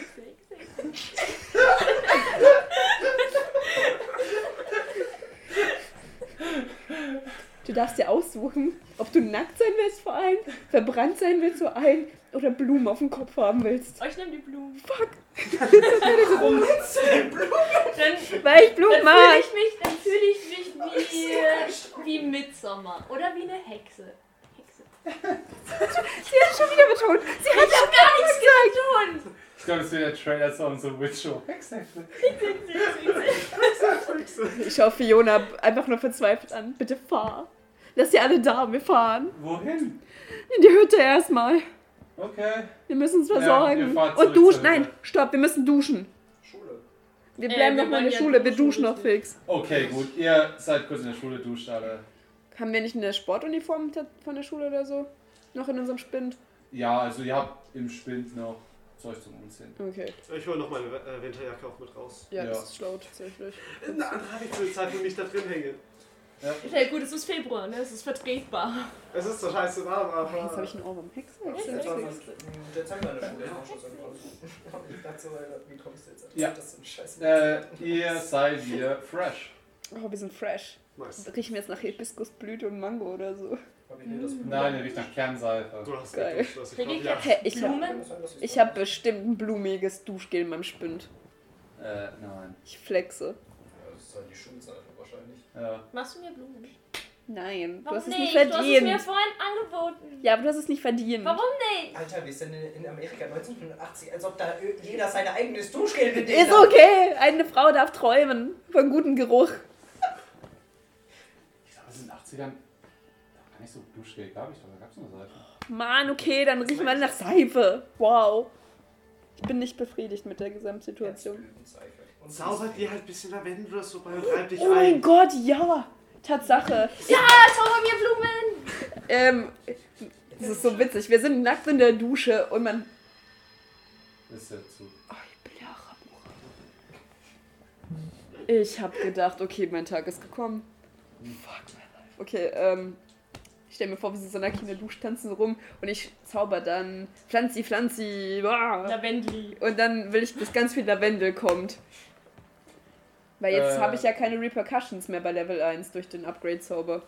Speaker 2: Du darfst dir aussuchen, ob du nackt sein willst vor allem, verbrannt sein willst vor allem oder Blumen auf dem Kopf haben willst.
Speaker 1: Oh, ich nehm die Blumen.
Speaker 2: Fuck,
Speaker 1: Dann,
Speaker 2: weil ich Blumen
Speaker 1: dann fühle
Speaker 2: mag.
Speaker 1: ich mich, dann fühle ich mich wie, wie Midsommar. Oder wie eine Hexe. Hexe.
Speaker 2: Sie hat schon wieder betont. Sie hat
Speaker 1: Ich hab gar nichts getan.
Speaker 5: Ich glaube, das wird der Trailer-Song, so Witch-Show. Hexe, Hexe.
Speaker 2: Ich schaue Fiona einfach nur verzweifelt an. Bitte fahr. Lass sie alle da, wir fahren.
Speaker 5: Wohin?
Speaker 2: In die Hütte erstmal.
Speaker 5: Okay.
Speaker 2: Wir müssen uns
Speaker 5: Ja,
Speaker 2: versorgen.
Speaker 5: zurück
Speaker 2: Und duschen. Nein, stopp, wir müssen duschen.
Speaker 3: Schule.
Speaker 2: Wir
Speaker 1: Äh,
Speaker 2: bleiben
Speaker 1: wir
Speaker 2: noch mal in der
Speaker 1: ja
Speaker 2: Schule, wir
Speaker 1: duschen,
Speaker 2: noch fix.
Speaker 5: Okay, gut. Ihr seid kurz in der Schule, duscht alle.
Speaker 2: Haben wir nicht eine Sportuniform von der Schule oder so? Noch in unserem Spind?
Speaker 5: Ja, also ihr habt im Spind noch Zeug zum Umziehen.
Speaker 2: Okay.
Speaker 4: Ich hole noch meine äh, Winterjacke auch mit raus.
Speaker 2: Ja,
Speaker 5: Ja.
Speaker 2: das ist schlau tatsächlich.
Speaker 4: Na, dann habe ich zu Zeit, wo ich da drin hänge.
Speaker 1: Ja gut, es ist Februar, ne? Es ist vertretbar.
Speaker 4: Es ist zwar scheiße warm, aber.
Speaker 2: Jetzt habe ich einen Ohrwurm. Hexe?
Speaker 3: Das
Speaker 2: Hexe,
Speaker 3: was- Dezember in der Schule auch schon so ein Ich dachte so, wie kommst du jetzt an
Speaker 5: Ja.
Speaker 3: Das ist ein Scheiß.
Speaker 5: Äh, ihr seid wieder fresh.
Speaker 2: Oh, wir sind fresh.
Speaker 4: Nice.
Speaker 2: Riechen wir jetzt nach Hibiskusblüte und Mango oder so?
Speaker 5: Nein, ihr riecht nach Kernseife.
Speaker 4: Du hast
Speaker 2: Geil.
Speaker 4: geduscht, ich ja.
Speaker 2: ich
Speaker 1: Blumen?
Speaker 2: Ich
Speaker 3: so-
Speaker 2: hab bestimmt ein blumiges Duschgel in meinem Spind.
Speaker 5: Äh, nein.
Speaker 2: Ich flexe.
Speaker 3: Ja, das ist halt die wahrscheinlich.
Speaker 5: Ja.
Speaker 1: Machst du mir Blumen?
Speaker 2: Nein, du
Speaker 1: Warum
Speaker 2: hast es
Speaker 1: nicht?
Speaker 2: nicht
Speaker 1: Du hast es mir
Speaker 2: verdient.
Speaker 1: vorhin angeboten.
Speaker 2: Ja, aber du hast es nicht verdient.
Speaker 1: Warum nicht?
Speaker 3: Alter, wir sind in, in Amerika 1980, als ob da jeder sein eigenes Duschgel bedient
Speaker 2: Ist okay. Eine Frau darf träumen von gutem Geruch.
Speaker 5: Ich glaube, es in den 80ern noch gar nicht so Duschgel gab. Ich glaube, da gab es nur Seife.
Speaker 2: Mann, okay, dann riechen wir nach Seife. Wow. Ich bin nicht befriedigt mit der Gesamtsituation.
Speaker 3: Seife. Und
Speaker 4: Zaubert dir halt ein bisschen Lavendel oder so bei und reib dich
Speaker 2: Oh mein
Speaker 4: ein.
Speaker 2: Gott, ja. Tatsache.
Speaker 1: Ja, zauber mir Blumen!
Speaker 2: Ähm, das ist so witzig. Wir sind nackt in der Dusche und man.
Speaker 5: Ist ja zu.
Speaker 2: Oh, ich bin Ich hab gedacht, okay, mein Tag ist gekommen. Fuck my life. Okay, ähm. Ich stell mir vor, wie sie so nackt in der Dusche tanzen rum und ich zauber dann Pflanzi, Pflanzi. Wow.
Speaker 1: Lavendli.
Speaker 2: Und dann will ich, dass ganz viel Lavendel kommt. Weil jetzt
Speaker 5: Äh.
Speaker 2: habe ich ja keine Repercussions mehr bei Level 1 durch den Upgrade-Zauber.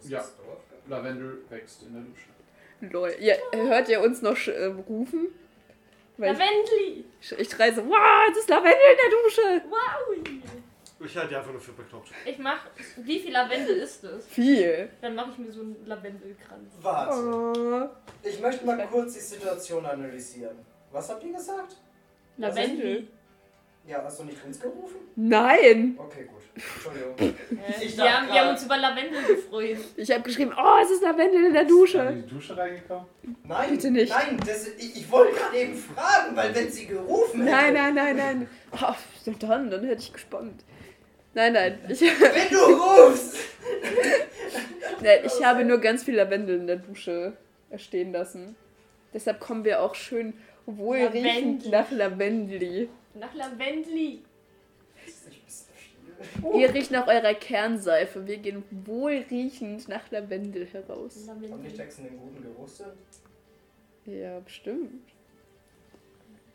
Speaker 3: Das
Speaker 5: Ja. Lavendel wächst in der Dusche.
Speaker 2: Lol. Ja, hört ihr uns noch äh, rufen? Weil
Speaker 1: Lavendli.
Speaker 2: ich, ich schreie so, wow, es ist Lavendel in der Dusche.
Speaker 1: Wow.
Speaker 4: Ich halte die einfach nur für bekloppt.
Speaker 1: Ich mach. Wie viel Lavendel ist das?
Speaker 2: Viel.
Speaker 1: Dann mache ich mir so einen Lavendelkranz.
Speaker 3: Warte.
Speaker 2: Oh.
Speaker 3: Ich möchte mal kurz die Situation analysieren. Was habt ihr gesagt?
Speaker 1: Lavendel.
Speaker 3: Ja, hast du nicht uns gerufen?
Speaker 2: Nein.
Speaker 3: Okay, gut. Entschuldigung.
Speaker 1: Äh,
Speaker 3: Ich
Speaker 1: wir, haben, wir haben uns über Lavendel gefreut.
Speaker 2: Ich habe geschrieben, oh, es ist Lavendel in der
Speaker 5: Ist
Speaker 2: Dusche.
Speaker 5: in die Dusche reingekommen?
Speaker 3: Nein,
Speaker 2: Bitte nicht.
Speaker 3: Nein, das, ich, ich wollte gerade eben fragen, weil wenn sie gerufen hätte.
Speaker 2: Nein, nein, nein, nein. Oh, dann, dann hätte ich gespannt. Nein, nein. Ich,
Speaker 3: Wenn du rufst!
Speaker 2: nein, ich habe nur ganz viel Lavendel in der Dusche stehen lassen. Deshalb kommen wir auch schön wohlriechend
Speaker 1: Lavendel.
Speaker 2: nach Lavendel.
Speaker 1: Nach Lavendli.
Speaker 3: Das ist nicht ein bisschen viel.
Speaker 2: Ihr riecht nach eurer Kernseife. Wir gehen wohlriechend nach Lavendel heraus.
Speaker 3: Haben die
Speaker 1: Lavendel.
Speaker 3: Texten den guten Geruchssinn?
Speaker 2: Ja, bestimmt.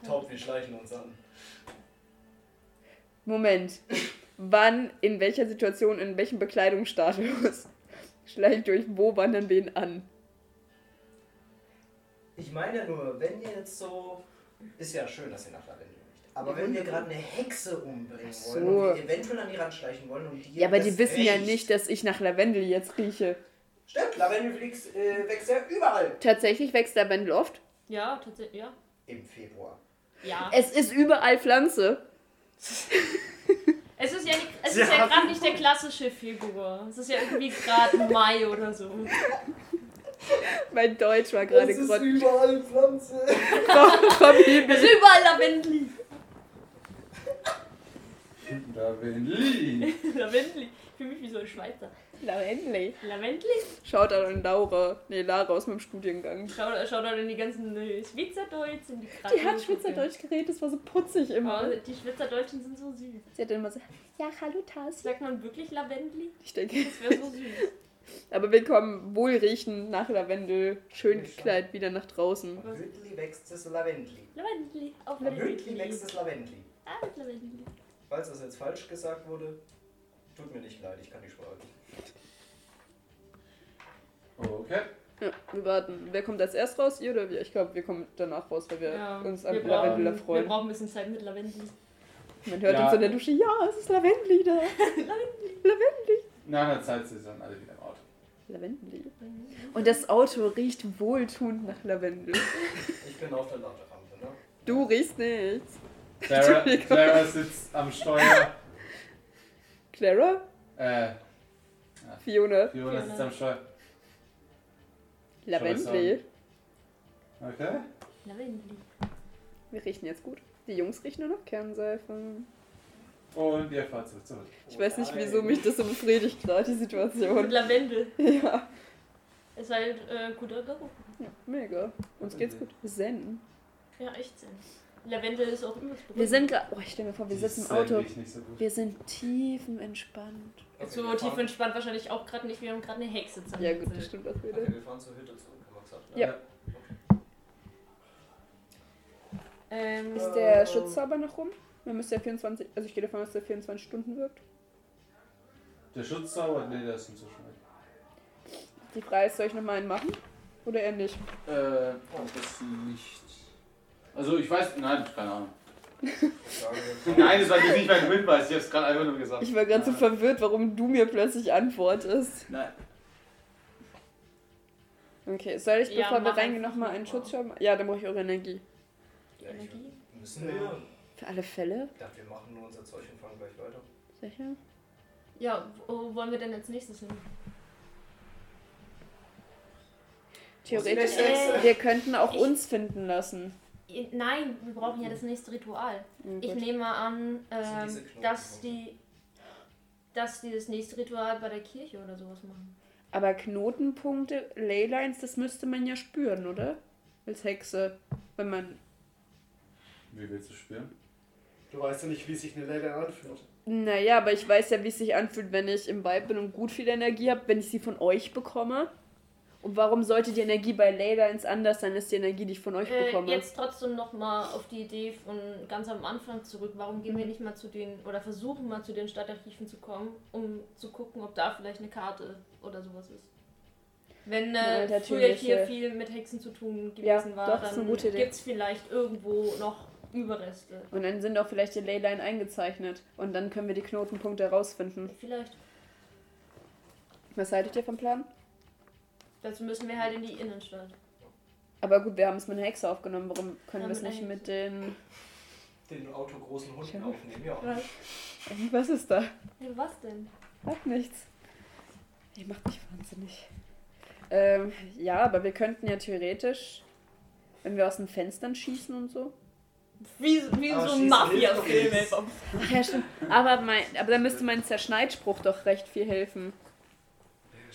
Speaker 3: Top, wir schleichen uns an.
Speaker 2: Moment. Wann, in welcher Situation, in welchem Bekleidungsstatus schleicht ihr euch wo, wann an wen an?
Speaker 3: Ich meine ja nur, wenn ihr jetzt so. Ist ja schön, dass ihr nach Lavendel riecht. Aber
Speaker 2: Ja,
Speaker 3: wenn wir gerade eine Hexe umbringen
Speaker 2: so.
Speaker 3: wollen und wir eventuell an die ranschleichen wollen und die.
Speaker 2: Ja, aber die wissen ja
Speaker 3: riecht.
Speaker 2: nicht, dass ich nach Lavendel jetzt rieche.
Speaker 3: Stimmt, Lavendel wächst, äh, wächst ja überall.
Speaker 2: Tatsächlich wächst Lavendel oft.
Speaker 1: Ja, tatsächlich. Ja.
Speaker 3: Im Februar.
Speaker 1: Ja.
Speaker 2: Es ist überall Pflanze.
Speaker 1: Es ist ja, nicht, es
Speaker 4: Sie
Speaker 1: ist ja
Speaker 4: haben-
Speaker 1: gerade nicht der klassische Februar. Es ist ja irgendwie gerade Mai oder so.
Speaker 2: Mein Deutsch war gerade grad
Speaker 3: überall Pflanze.
Speaker 1: Es
Speaker 2: verblieben.
Speaker 1: ist überall Lavendli.
Speaker 5: Lavendel.
Speaker 1: Lavendli. Ich fühle mich wie so ein Schweizer.
Speaker 2: Lavendel.
Speaker 1: Lavendli?
Speaker 2: Schaut an Laura. Nee, Lara aus meinem Studiengang.
Speaker 1: Schau, schau da in die ganzen äh, Schweizerdeutschen. Die,
Speaker 2: Die hat Schweizerdeutsch geredet, das war so putzig
Speaker 1: Oh,
Speaker 2: immer.
Speaker 1: die Schweizerdeutschen sind so süß.
Speaker 2: Sie hat dann immer so, ja, hallo Tassi.
Speaker 1: Sagt man wirklich Lavendli?
Speaker 2: Ich denke,
Speaker 1: Das wäre so süß.
Speaker 2: Aber wir kommen wohlriechend nach Lavendel, schön gekleidet wieder nach draußen.
Speaker 3: Am Hütli wächst das Lavendli.
Speaker 1: Lavendli. Auf
Speaker 3: Hütli wächst das Lavendli.
Speaker 1: Ah, Lavendli.
Speaker 3: Falls das jetzt falsch gesagt wurde, tut mir nicht leid, ich kann die Sprache nicht.
Speaker 5: Okay.
Speaker 2: Ja, wir warten. Wer kommt als erst raus? Ihr oder wir? Ich glaube, wir kommen danach raus, weil wir
Speaker 1: Ja,
Speaker 2: uns
Speaker 1: wir
Speaker 2: an
Speaker 1: brauchen,
Speaker 2: Lavendel
Speaker 1: wir
Speaker 2: erfreuen.
Speaker 1: brauchen ein bisschen Zeit mit Lavendli.
Speaker 2: Man hört
Speaker 5: Ja.
Speaker 2: uns in der Dusche, ja, es ist Lavendel da. Lavendel.
Speaker 5: Nach einer Zeit sind dann alle wieder.
Speaker 2: Lavendel. Und das Auto riecht wohltuend nach Lavendel.
Speaker 3: Ich bin auf der Laderampe, ne?
Speaker 2: Du riechst nichts.
Speaker 5: Clara. Clara sitzt am Steuer.
Speaker 2: Clara?
Speaker 5: Äh,
Speaker 2: Fiona?
Speaker 5: Fiona sitzt am Steuer.
Speaker 2: Lavendel.
Speaker 5: Okay.
Speaker 1: Lavendli.
Speaker 2: Wir riechen jetzt gut. Die Jungs riechen nur noch Kernseife.
Speaker 5: Und ihr fahrt zurück zurück.
Speaker 2: Ich weiß nicht, wieso mich das so befriedigt gerade, die
Speaker 1: Und
Speaker 2: Situation.
Speaker 1: Lavendel.
Speaker 2: Ja.
Speaker 1: Ist halt äh, guter Geruch.
Speaker 2: ja, mega. Uns geht's gut. Zen.
Speaker 1: Ja, echt Sinn. Lavendel ist auch übelst
Speaker 2: Wir sind gerade. Oh, ich stelle mir vor, wir
Speaker 5: Die
Speaker 2: sitzen im Auto.
Speaker 5: nicht so gut.
Speaker 2: Wir sind tiefenentspannt.
Speaker 1: so
Speaker 3: wir
Speaker 1: tief
Speaker 3: fahren-
Speaker 1: entspannt wahrscheinlich auch gerade nicht. Wir haben gerade eine Hexe zusammen.
Speaker 2: Ja, gut, das stimmt auch wieder.
Speaker 3: Okay, wir fahren zur Hütte zurück, haben wir gesagt.
Speaker 2: Ja.
Speaker 1: Ähm,
Speaker 2: Ist der Schutzzauber noch rum? Man müsste ja 24. Also, ich gehe davon aus, dass der 24 Stunden wirkt.
Speaker 5: Der Schutzzauber? Nee, der ist inzwischen weg.
Speaker 2: Die Frage ist, soll ich nochmal einen machen? Oder eher nicht?
Speaker 5: Äh, oh, das nicht. Also ich weiß, nein, keine Ahnung.
Speaker 3: Wir
Speaker 5: Nein, das war jetzt nicht mein Hinweis, ich hab's gerade einfach nur gesagt.
Speaker 2: Ich war gerade so verwirrt, warum du mir plötzlich antwortest.
Speaker 5: Nein.
Speaker 2: Okay, soll ich,
Speaker 1: Ja,
Speaker 2: bevor wir
Speaker 1: mach
Speaker 2: reingehen, nochmal einen Schutzschirm machen? Ja, dann brauche ich eure Energie.
Speaker 3: Ja, ich-
Speaker 1: Energie?
Speaker 3: Müssen wir?
Speaker 2: Für alle Fälle?
Speaker 3: Ich dachte, wir machen nur unser Zeug und fahren gleich weiter.
Speaker 2: Sicher?
Speaker 1: ja, wo wollen wir denn als nächstes hin?
Speaker 2: Theoretisch,
Speaker 3: Hexe?
Speaker 2: wir könnten auch
Speaker 1: Ich-
Speaker 2: uns finden lassen.
Speaker 1: I- Nein, wir brauchen ja das nächste Ritual.
Speaker 2: Oh
Speaker 1: Ich nehme an, ähm,
Speaker 3: diese Knoten.
Speaker 1: dass die dass die das nächste Ritual bei der Kirche oder sowas machen.
Speaker 2: Aber Knotenpunkte, Leylines, das müsste man ja spüren, oder? Als Hexe. Wenn man.
Speaker 5: Wie willst du spüren?
Speaker 4: Du weißt ja nicht, wie sich eine Lady anfühlt.
Speaker 2: Naja, aber ich weiß ja, wie es sich anfühlt, wenn ich im Vibe bin und gut viel Energie habe, wenn ich sie von euch bekomme. Und warum sollte die Energie bei Layla ins anders sein, als die Energie, die ich von euch
Speaker 1: Äh,
Speaker 2: bekomme?
Speaker 1: jetzt trotzdem nochmal auf die Idee von ganz am Anfang zurück. Warum gehen wir nicht mal zu den, oder versuchen mal zu den Stadtarchiven zu kommen, um zu gucken, ob da vielleicht eine Karte oder sowas ist. Wenn
Speaker 2: Ja,
Speaker 1: äh,
Speaker 2: natürlich,
Speaker 1: früher hier
Speaker 2: ja.
Speaker 1: viel mit Hexen zu tun
Speaker 2: Ja,
Speaker 1: gewesen war,
Speaker 2: doch,
Speaker 1: dann gibt es vielleicht irgendwo noch Überreste.
Speaker 2: Und dann sind auch vielleicht die Leyline eingezeichnet. Und dann können wir die Knotenpunkte herausfinden.
Speaker 1: Vielleicht.
Speaker 2: Was haltet ihr vom Plan?
Speaker 1: Dazu müssen wir halt in die Innenstadt.
Speaker 2: Aber gut, wir haben es mit einer Hexe aufgenommen. Warum können
Speaker 1: Ja,
Speaker 2: wir es nicht mit den.
Speaker 3: Den autogroßen Hunden aufnehmen, ja.
Speaker 2: Was ist da?
Speaker 1: Ja, was denn?
Speaker 2: Hat nichts. Ihr macht mich wahnsinnig. Ähm, ja, aber wir könnten ja theoretisch, wenn wir aus den Fenstern schießen und so.
Speaker 1: Wie, wie
Speaker 3: Aber
Speaker 1: so ein Mafia-Film.
Speaker 2: Ach ja, stimmt. Aber, mein, aber dann müsste mein Zerschneidspruch doch recht viel helfen.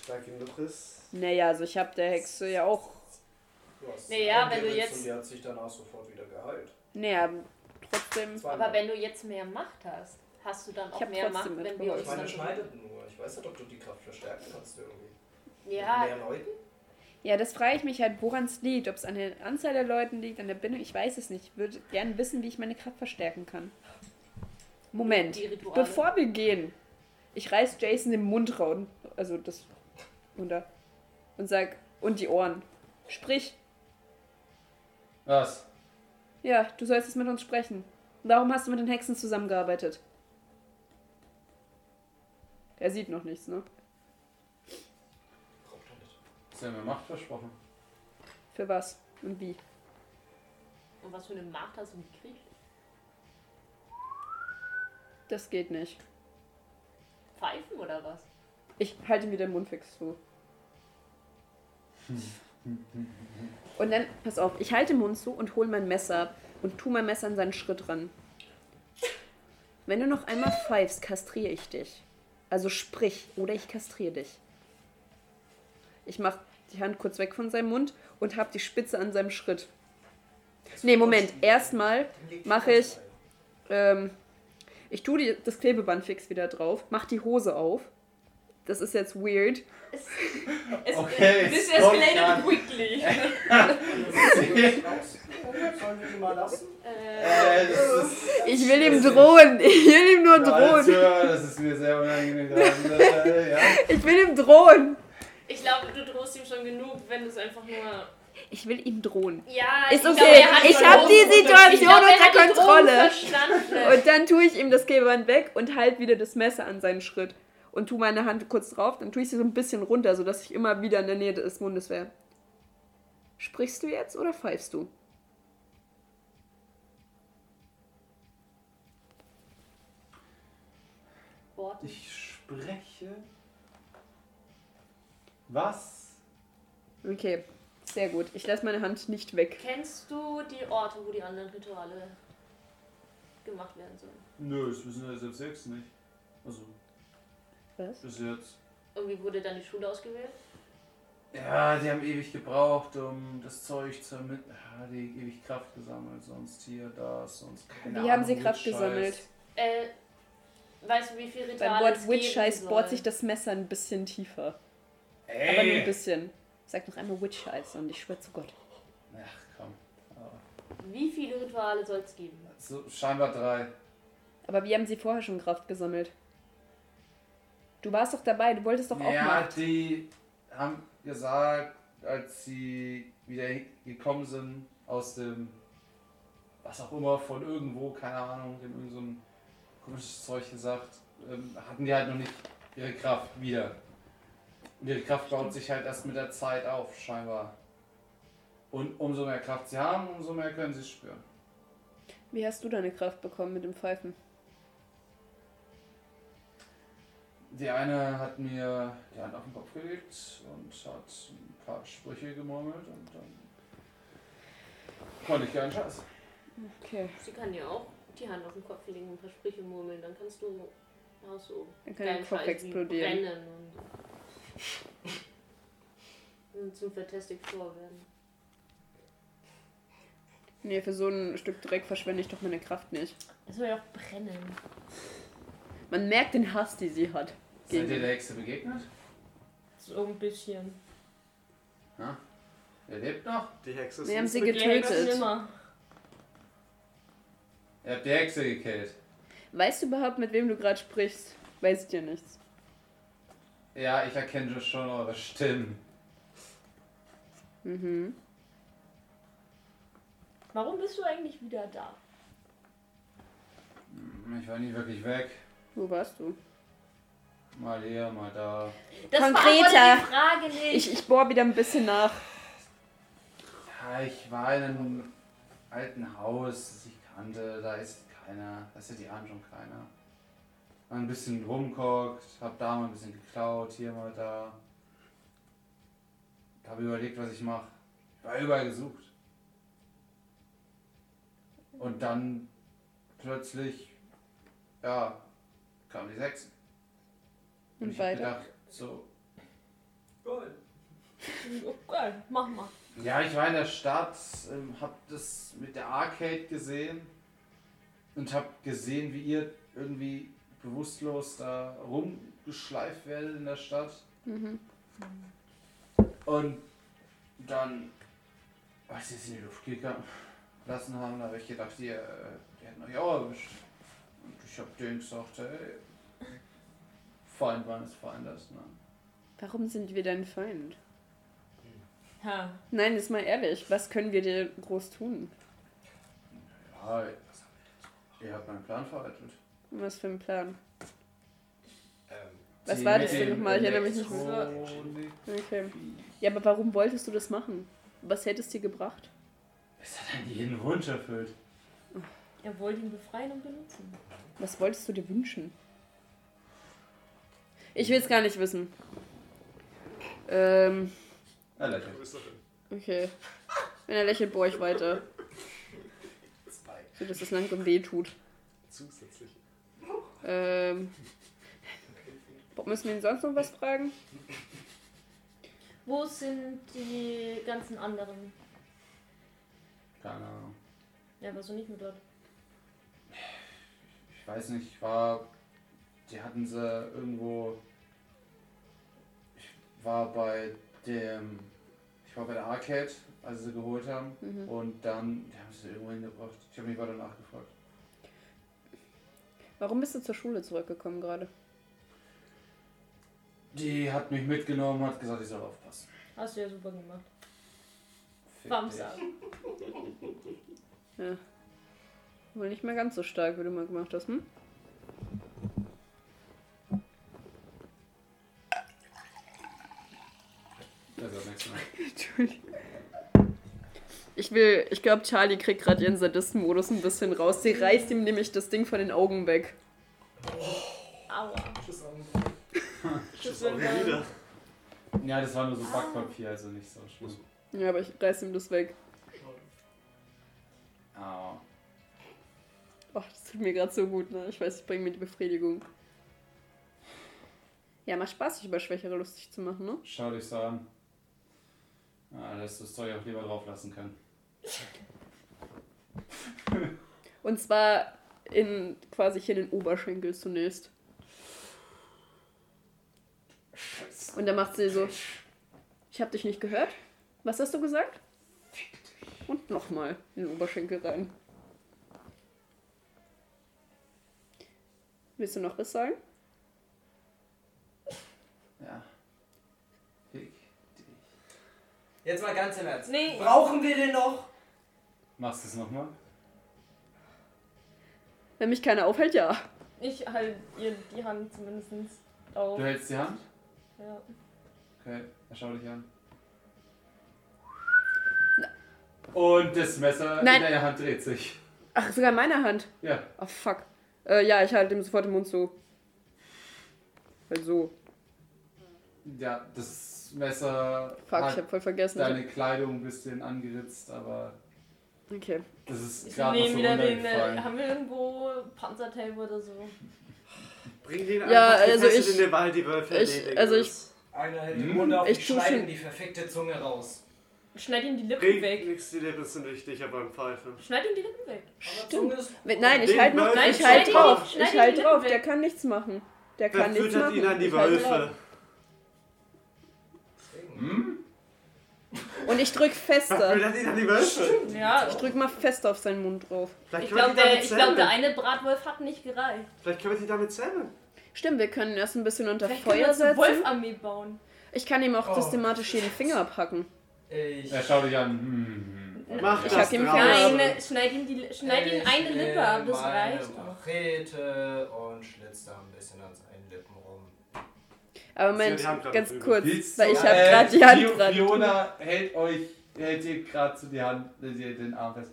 Speaker 4: Stark genug ist.
Speaker 2: Naja, also ich habe der Hexe ja auch.
Speaker 3: Du hast
Speaker 1: Naja,
Speaker 3: sie
Speaker 1: wenn du jetzt-
Speaker 3: Und die hat sich danach sofort wieder geheilt.
Speaker 2: Naja, trotzdem.
Speaker 3: Zweimal.
Speaker 1: Aber wenn du jetzt mehr Macht hast, hast du dann
Speaker 2: Ich
Speaker 1: auch
Speaker 2: hab
Speaker 1: mehr Macht, wenn wir uns
Speaker 3: Ich meine,
Speaker 1: dann...
Speaker 3: schneidet nur. Ich weiß nicht, ob du die Kraft verstärken kannst irgendwie.
Speaker 1: Ja,
Speaker 3: Mit mehr Leuten?
Speaker 2: Ja, das frage ich mich halt, woran es liegt. Ob es an der Anzahl der Leuten liegt, an der Bindung. Ich weiß es nicht. Ich würde gerne wissen, wie ich meine Kraft verstärken kann. Moment. Bevor wir gehen, ich reiß Jason den Mund raus, also das runter und sag und die Ohren. Sprich.
Speaker 5: Was?
Speaker 2: Ja, du sollst jetzt mit uns sprechen. Warum hast du mit den Hexen zusammengearbeitet? Er sieht noch nichts, ne?
Speaker 5: Sie haben mir Macht versprochen.
Speaker 2: Für was und wie?
Speaker 1: Und was für eine Macht hast du gekriegt?
Speaker 2: Das geht nicht.
Speaker 1: Pfeifen oder was?
Speaker 2: Ich halte mir den Mund fix zu. Und dann, pass auf, ich halte den Mund zu und hole mein Messer ab und tu mein Messer an seinen Schritt ran. Wenn du noch einmal pfeifst, kastriere ich dich. Also sprich, oder ich kastriere dich. Ich mach die Hand kurz weg von seinem Mund und hab die Spitze an seinem Schritt. Nee, Moment, erstmal mache ich, ähm, ich tue die, das Klebeband fix wieder drauf, mach die Hose auf. Das ist jetzt weird.
Speaker 1: Es, es,
Speaker 5: Okay,
Speaker 1: This escalated quickly.
Speaker 3: Sollen wir die mal lassen?
Speaker 5: das ist.
Speaker 2: Ich will ihm drohen. Ich will ihm nur drohen.
Speaker 5: Das ist mir sehr unangenehm gerade. Äh.
Speaker 2: Ich will ihm drohen.
Speaker 1: Ich glaube, du drohst ihm schon genug, wenn du es einfach nur...
Speaker 2: Ich will ihm drohen.
Speaker 1: Ja,
Speaker 2: Ist
Speaker 1: ich
Speaker 2: okay.
Speaker 1: glaube,
Speaker 2: Ich
Speaker 1: die
Speaker 2: hab
Speaker 1: Drohung
Speaker 2: die Situation
Speaker 1: er
Speaker 2: unter Kontrolle.
Speaker 1: Verstanden.
Speaker 2: Und dann tue ich ihm das Klebeband weg und halt wieder das Messer an seinen Schritt. Und tue meine Hand kurz drauf. Dann tue ich sie so ein bisschen runter, sodass ich immer wieder in der Nähe des Mundes wäre. Sprichst du jetzt oder pfeifst du?
Speaker 1: Worte.
Speaker 5: Ich spreche. Was?
Speaker 2: Okay, sehr gut. Ich lasse meine Hand nicht weg.
Speaker 1: Kennst du die Orte, wo die anderen Rituale gemacht werden sollen?
Speaker 5: Nö, das wissen wir selbst sechs nicht. Also,
Speaker 2: Was?
Speaker 5: bis jetzt.
Speaker 1: Und wie wurde dann die Schule ausgewählt?
Speaker 5: Ja, die haben ewig gebraucht, um das Zeug zu mit. Ja, die ewig Kraft gesammelt, sonst hier, das, sonst. keine
Speaker 2: Wie haben
Speaker 5: Ahnung,
Speaker 2: sie Kraft gesammelt?
Speaker 1: Äh, weißt du, wie viel Rituale
Speaker 2: Beim Wort Witch Scheiß bohrt sich das Messer ein bisschen tiefer. Aber nur ein
Speaker 5: Ey!
Speaker 2: bisschen. Sag noch einmal Witch Scheiß und ich schwör zu Gott.
Speaker 5: Ach komm. Aber
Speaker 1: Wie viele Rituale soll es geben?
Speaker 5: So, scheinbar drei.
Speaker 2: Aber wie haben sie vorher schon Kraft gesammelt? Du warst doch dabei, du wolltest doch auch
Speaker 5: ja,
Speaker 2: Macht.
Speaker 5: die haben gesagt, als sie wieder gekommen sind aus dem, was auch immer, von irgendwo, keine Ahnung, in irgendein so ein komisches Zeug gesagt, ähm, hatten die halt noch nicht ihre Kraft wieder. Und ihre Kraft baut sich halt erst mit der Zeit auf, scheinbar. Und umso mehr Kraft sie haben, umso mehr können sie spüren.
Speaker 2: Wie hast du deine Kraft bekommen mit dem Pfeifen?
Speaker 5: Die eine hat mir die Hand auf den Kopf gelegt und hat ein paar Sprüche gemurmelt und dann konnte ich keinen Scheiß.
Speaker 2: Okay,
Speaker 1: Sie kann dir auch die Hand auf den Kopf legen und ein paar Sprüche murmeln. Dann kannst du auch so
Speaker 2: dann kann dein
Speaker 1: geilen
Speaker 2: Kopf
Speaker 1: Scheiß
Speaker 2: explodieren.
Speaker 1: brennen und, und zum Fantastic Four werden.
Speaker 2: Nee, für so ein Stück Dreck verschwende ich doch meine Kraft nicht.
Speaker 1: Es soll ja auch brennen.
Speaker 2: Man merkt den Hass, die sie hat.
Speaker 5: Seid ihr der Hexe begegnet?
Speaker 1: So ein bisschen.
Speaker 5: Ja? Er lebt noch?
Speaker 4: Die Hexe ist
Speaker 2: Wir haben sie getötet.
Speaker 5: Ihr habt die Hexe gekillt.
Speaker 2: Weißt du überhaupt, mit wem du gerade sprichst? Weiß ich dir nichts.
Speaker 5: Ja, ich erkenne schon eure Stimmen.
Speaker 2: Mhm.
Speaker 1: Warum bist du eigentlich wieder da?
Speaker 5: Hm, Ich war nie wirklich weg.
Speaker 2: Wo warst du?
Speaker 5: Mal hier, mal da.
Speaker 1: Das
Speaker 2: Konkreter.
Speaker 1: Frage nicht.
Speaker 2: Ich, ich bohr wieder ein bisschen nach.
Speaker 5: Ja, ich war in einem alten Haus, das ich kannte. Da ist keiner. Da ist ja die Hand schon keiner. Ein bisschen rumguckt, hab da mal ein bisschen geklaut, hier mal da. Hab überlegt, was ich mache. War überall gesucht. Und dann plötzlich, ja, kamen die Sechsen.
Speaker 2: Und
Speaker 5: ich hab
Speaker 2: weiter?
Speaker 5: gedacht, so,
Speaker 1: Oh, geil, mach mal.
Speaker 5: Ja, ich war in der Stadt, ähm, hab das mit der Arcade gesehen und hab gesehen, wie ihr irgendwie bewusstlos da rumgeschleift werdet in der Stadt.
Speaker 2: Mhm.
Speaker 5: Und dann, als sie es in die Luft gegangen lassen haben, habe ich gedacht, die, äh, die hätten euch auch erwischt. Und ich hab denen gesagt, hey, Feind meines Feindes, ne?
Speaker 2: Warum sind wir dein Feind?
Speaker 1: Ha.
Speaker 2: Nein, jetzt mal ehrlich, was können wir dir groß tun?
Speaker 5: Ja, ihr habt meinen Plan vereitelt.
Speaker 2: Was für ein Plan?
Speaker 3: Ähm,
Speaker 2: Was war das denn nochmal? Ich erinnere mich nicht mehr. Okay. Ja, aber warum wolltest du das machen? Was hätte es dir gebracht?
Speaker 5: Es hat einen jeden Wunsch erfüllt.
Speaker 1: Er wollte ihn befreien und benutzen.
Speaker 2: Was wolltest du dir wünschen? Ich will es gar nicht wissen. Ähm,
Speaker 5: Er lächelt.
Speaker 2: okay. Wenn er lächelt, bohre ich weiter. So, dass es langsam weh tut.
Speaker 4: Zusätzlich.
Speaker 2: Ähm, müssen wir ihn sonst noch was fragen?
Speaker 1: Wo sind die ganzen anderen?
Speaker 5: Keine Ahnung.
Speaker 1: Ja, warst du nicht mehr dort?
Speaker 5: Ich weiß nicht, ich war. Die hatten sie irgendwo. Ich war bei dem. Ich war bei der Arcade, als sie sie geholt haben.
Speaker 2: Mhm.
Speaker 5: Und dann. Die haben sie irgendwo hingebracht. Ich habe mich weiter nachgefragt.
Speaker 2: Warum bist du zur Schule zurückgekommen gerade?
Speaker 5: Die hat mich mitgenommen, hat gesagt, ich soll aufpassen.
Speaker 1: Hast du ja super gemacht.
Speaker 5: Dich.
Speaker 2: Ja. Wohl nicht mehr ganz so stark, wie du mal gemacht hast, hm?
Speaker 5: Also, das nächste Mal.
Speaker 2: Entschuldigung. Ich will, ich glaube, Charlie kriegt gerade ihren Sadisten-Modus ein bisschen raus. Sie reißt ihm nämlich das Ding von den Augen weg.
Speaker 1: Aua.
Speaker 3: Tschüss, Augen.
Speaker 1: Tschüss,
Speaker 4: wieder.
Speaker 5: Ja, das war nur so Backpapier, also nicht so schlimm.
Speaker 2: Ja, aber ich reiß ihm das weg.
Speaker 5: Au.
Speaker 2: Oh, das tut mir gerade so gut, ne? Ich weiß, ich bringe mir die Befriedigung. Ja, macht Spaß, sich über Schwächere lustig zu machen, ne?
Speaker 5: Schau dich so an. Ah, lässt du das Zeug auch lieber drauf lassen können.
Speaker 2: Und zwar in quasi hier in den Oberschenkel zunächst. Und dann macht sie so. Ich hab dich nicht gehört. Was hast du gesagt? Und nochmal in den Oberschenkel rein. Willst du noch was sagen?
Speaker 5: Ja. Fick dich.
Speaker 3: Jetzt mal ganz im Ernst.
Speaker 1: Nee.
Speaker 3: Brauchen wir den noch?
Speaker 5: Machst du es nochmal?
Speaker 2: Wenn mich keiner aufhält, ja.
Speaker 1: Ich halte ihr die Hand zumindest auf.
Speaker 5: Du hältst die Hand?
Speaker 1: Ja.
Speaker 5: Okay, er schau dich an. Und das Messer
Speaker 2: Nein.
Speaker 5: in deiner Hand dreht sich.
Speaker 2: Ach, sogar in meiner Hand.
Speaker 5: Ja.
Speaker 2: Oh, fuck. Äh, ja, ich halte ihm sofort den Mund zu. Halt so.
Speaker 5: Ja, das Messer
Speaker 2: Fuck, ich
Speaker 5: hat
Speaker 2: hab voll vergessen.
Speaker 5: deine Kleidung ein bisschen angeritzt, aber
Speaker 2: Okay.
Speaker 5: das ist
Speaker 1: Ich
Speaker 5: gerade so
Speaker 1: wieder den. Äh, haben wir irgendwo Panzertape oder so?
Speaker 4: Bring den
Speaker 2: Ja,
Speaker 4: einfach
Speaker 2: also ich-
Speaker 4: in den Wald, die Wölfe
Speaker 2: ich-
Speaker 4: erledigen
Speaker 2: also ich-.
Speaker 3: Einer hält den
Speaker 5: Hm?
Speaker 3: Mund auf,
Speaker 2: Ich
Speaker 3: schneide ihm die verfickte Zunge raus.
Speaker 1: Schneid ihm die Lippen
Speaker 4: Reg
Speaker 1: weg.
Speaker 4: nix, die Lippen sind wichtiger beim Pfeifen.
Speaker 1: Schneid ihm die Lippen weg.
Speaker 2: Stimmt.
Speaker 3: Zunge ist-
Speaker 2: Wenn- Nein, ich
Speaker 4: Den
Speaker 2: halt noch,
Speaker 4: Wölfen
Speaker 2: ich halt
Speaker 1: ihn-
Speaker 2: drauf.
Speaker 1: schneid
Speaker 2: Ich
Speaker 1: ihn
Speaker 2: halt
Speaker 1: die
Speaker 2: drauf, der kann nichts machen. Der kann nichts
Speaker 4: füttert
Speaker 2: machen.
Speaker 4: ihn an die
Speaker 2: halt.
Speaker 4: Wölfe?
Speaker 5: Hm?
Speaker 2: Und ich drück fester.
Speaker 1: Ja.
Speaker 2: Ich drück mal fester auf seinen Mund drauf.
Speaker 4: Vielleicht
Speaker 1: Ich
Speaker 4: können wir
Speaker 1: glaube, der, ich glaub, der eine Bratwolf hat nicht gereicht.
Speaker 4: Vielleicht können wir die damit zähmen.
Speaker 2: Stimmt, wir können erst ein bisschen unter
Speaker 1: Vielleicht
Speaker 2: Feuer
Speaker 1: uns eine
Speaker 2: setzen.
Speaker 1: Wolfarmee bauen.
Speaker 2: Ich kann ihm auch
Speaker 3: Oh.
Speaker 2: systematisch jeden Finger abhacken.
Speaker 3: Ich,
Speaker 5: Er schaut dich an. Hm.
Speaker 4: Mach
Speaker 2: Ich
Speaker 4: das
Speaker 2: hab ihm
Speaker 1: Nein, schneid ihm, die, schneid ihm eine Lippe ab, das reicht.
Speaker 3: Machete und schlitze da ein bisschen an seinen Lippen rum.
Speaker 2: Aber Moment, ganz kurz,
Speaker 5: Willst
Speaker 2: weil
Speaker 5: du-
Speaker 2: ich habe
Speaker 5: äh,
Speaker 2: gerade die Hand dran.
Speaker 5: Fiona hält euch, hält dir gerade zu die Hand, äh, die- den Arm fest.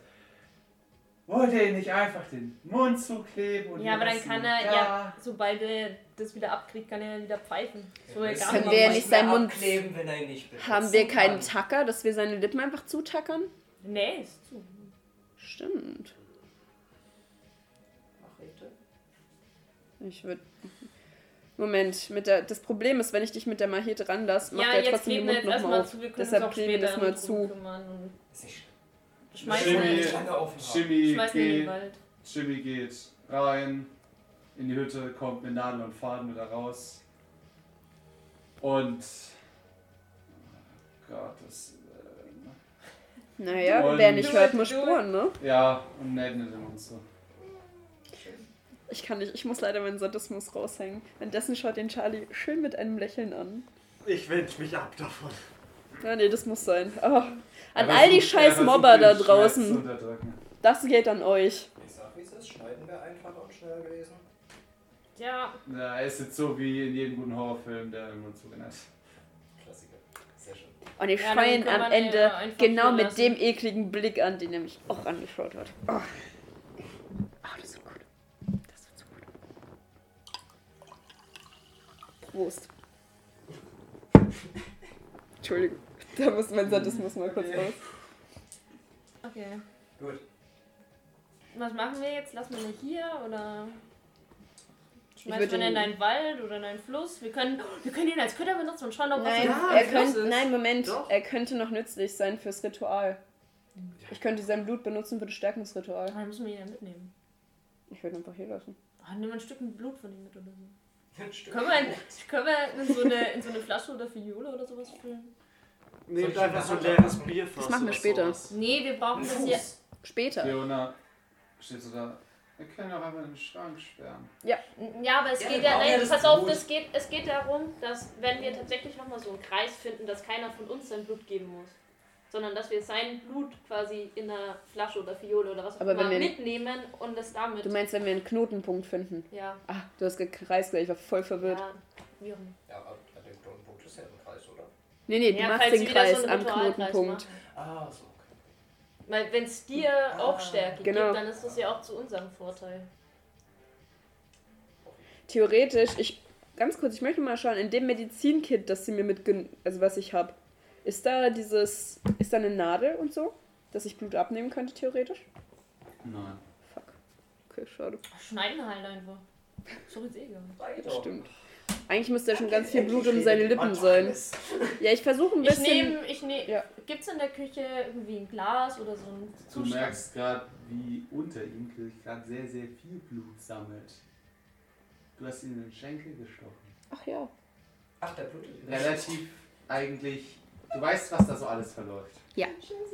Speaker 5: Wollt ihr nicht einfach den Mund zukleben? Und
Speaker 1: Ja, aber dann kann er,
Speaker 5: da?
Speaker 1: ja, sobald er das wieder abkriegt, kann er wieder pfeifen. So egal.
Speaker 2: Können wir
Speaker 3: ihn
Speaker 2: nicht seinen Mund-
Speaker 3: abkleben, wenn er ihn nicht benutzen
Speaker 2: Haben wir keinen. Tacker, dass wir seine Lippen einfach zutackern?
Speaker 1: Nee, ist zu.
Speaker 2: Stimmt.
Speaker 3: Machete?
Speaker 2: Ich würde. Moment, mit der, das Problem ist, wenn ich dich mit der Machete ranlasse, macht
Speaker 1: Ja,
Speaker 2: er
Speaker 1: jetzt
Speaker 2: trotzdem
Speaker 1: kleben
Speaker 2: den Mund nochmal auf.
Speaker 1: zu,
Speaker 2: Deshalb
Speaker 1: uns
Speaker 2: kleben wir das mal zu.
Speaker 1: schmeißen,
Speaker 5: Jimmy-. Jimmy,
Speaker 1: den
Speaker 5: geht,
Speaker 1: Wald.
Speaker 5: Jimmy geht rein in die Hütte, kommt mit Nadel und Faden wieder raus. Und. Oh Gott, das. Äh,
Speaker 2: Naja,
Speaker 5: Und-
Speaker 2: wer nicht hört, muss
Speaker 1: du.
Speaker 2: spuren, ne?
Speaker 5: ja, und Ned nimmt den Mund zu.
Speaker 2: Ich kann nicht, ich muss leider meinen Sadismus raushängen. Währenddessen schaut den Charlie schön mit einem Lächeln an.
Speaker 4: Ich wende mich ab davon.
Speaker 2: Ja, nee, das muss sein. Oh. An
Speaker 5: Er
Speaker 2: all die scheiß
Speaker 5: er
Speaker 2: Mobber da draußen. Das geht an euch.
Speaker 3: Ich sag, wie es ist. Schneiden wäre einfacher und schneller gewesen.
Speaker 1: Ja,
Speaker 5: Ja, er ist jetzt so wie in jedem guten Horrorfilm, der Mund zugenäht.
Speaker 3: Klassiker. Sehr schön.
Speaker 2: Und ich
Speaker 1: Ja, kann
Speaker 2: am Ende
Speaker 1: einfach
Speaker 2: genau mit
Speaker 1: lassen.
Speaker 2: dem ekligen Blick an, den er mich auch angeschaut hat. Oh. Ah, das wird gut. Das wird so gut. Prost. Entschuldigung, da muss mein Sadismus mal kurz raus.
Speaker 1: okay.
Speaker 3: Gut.
Speaker 1: Was machen wir jetzt? Lassen wir ihn hier oder schmeißen wir ihn in einen Wald oder in einen Fluss? Wir können, wir können ihn als Köder benutzen und schauen, ob
Speaker 2: Nein,
Speaker 1: was
Speaker 4: Ja,
Speaker 2: er könnte,
Speaker 1: ist.
Speaker 2: nein, Moment,
Speaker 4: Doch.
Speaker 2: er könnte noch nützlich sein fürs Ritual. Ich könnte sein Blut benutzen für das Stärkungsritual.
Speaker 1: Dann müssen wir ihn ja mitnehmen.
Speaker 2: Ich würde ihn einfach hier lassen.
Speaker 1: Ah, nimm ein Stück Blut von ihm mit oder so. Können wir, in, können wir in, so eine, in so eine Flasche oder Fiole oder sowas füllen?
Speaker 4: Nehmt
Speaker 3: ich
Speaker 4: einfach so ein leeres Bierfass.
Speaker 2: Das machen wir später.
Speaker 4: sowas.
Speaker 1: Nee, wir brauchen das hier.
Speaker 2: Später.
Speaker 5: Fiona steht so da. Wir können auch einfach in den Schrank sperren.
Speaker 1: Ja, aber es
Speaker 3: Ja,
Speaker 1: geht ja,
Speaker 3: ja
Speaker 1: nein,
Speaker 3: das
Speaker 1: pass auf, das geht, es geht darum, dass wenn wir tatsächlich nochmal so einen Kreis finden, dass keiner von uns sein Blut geben muss. Sondern dass wir sein Blut quasi in einer Flasche oder Fiole oder was auch immer mitnehmen und es damit.
Speaker 2: Du meinst, wenn wir einen Knotenpunkt finden?
Speaker 1: ja,
Speaker 2: Ah, du hast gekreist, gleich, ich war voll verwirrt.
Speaker 1: ja, auch.
Speaker 3: Ja, aber der Knotenpunkt ist ja im Kreis, oder?
Speaker 2: Nee, nee, du
Speaker 1: Ja,
Speaker 2: machst den Kreis
Speaker 1: so
Speaker 2: am Knotenpunkt.
Speaker 3: Ah, so. Okay.
Speaker 1: Weil wenn es dir auch
Speaker 3: Ah,
Speaker 1: Stärke
Speaker 2: genau.
Speaker 1: gibt, dann ist das ja auch zu unserem Vorteil.
Speaker 2: Theoretisch, ich ganz kurz, ich möchte mal schauen, in dem Medizinkit, das sie mir mitgen also was ich habe, ist da dieses, ist da eine Nadel und so, dass ich Blut abnehmen könnte, theoretisch?
Speaker 5: Nein.
Speaker 2: Fuck. Okay, schade.
Speaker 1: Schneiden halt einfach. So ist egal.
Speaker 3: Beide.
Speaker 2: Stimmt. Eigentlich müsste ja schon ganz viel Blut um seine Lippen sein. Ja, ich versuche ein
Speaker 1: Ich
Speaker 2: bisschen.
Speaker 1: nehme, ich nehme,
Speaker 2: Ja.
Speaker 1: gibt's in der Küche irgendwie ein Glas oder so ein
Speaker 5: Du
Speaker 1: Zustand?
Speaker 5: merkst gerade, wie unter ihm gerade sehr, sehr viel Blut sammelt. Du hast ihn in den Schenkel gestochen.
Speaker 2: Ach ja.
Speaker 3: Ach, der blutet.
Speaker 5: Relativ eigentlich. Du weißt, was da so alles verläuft.
Speaker 2: Ja.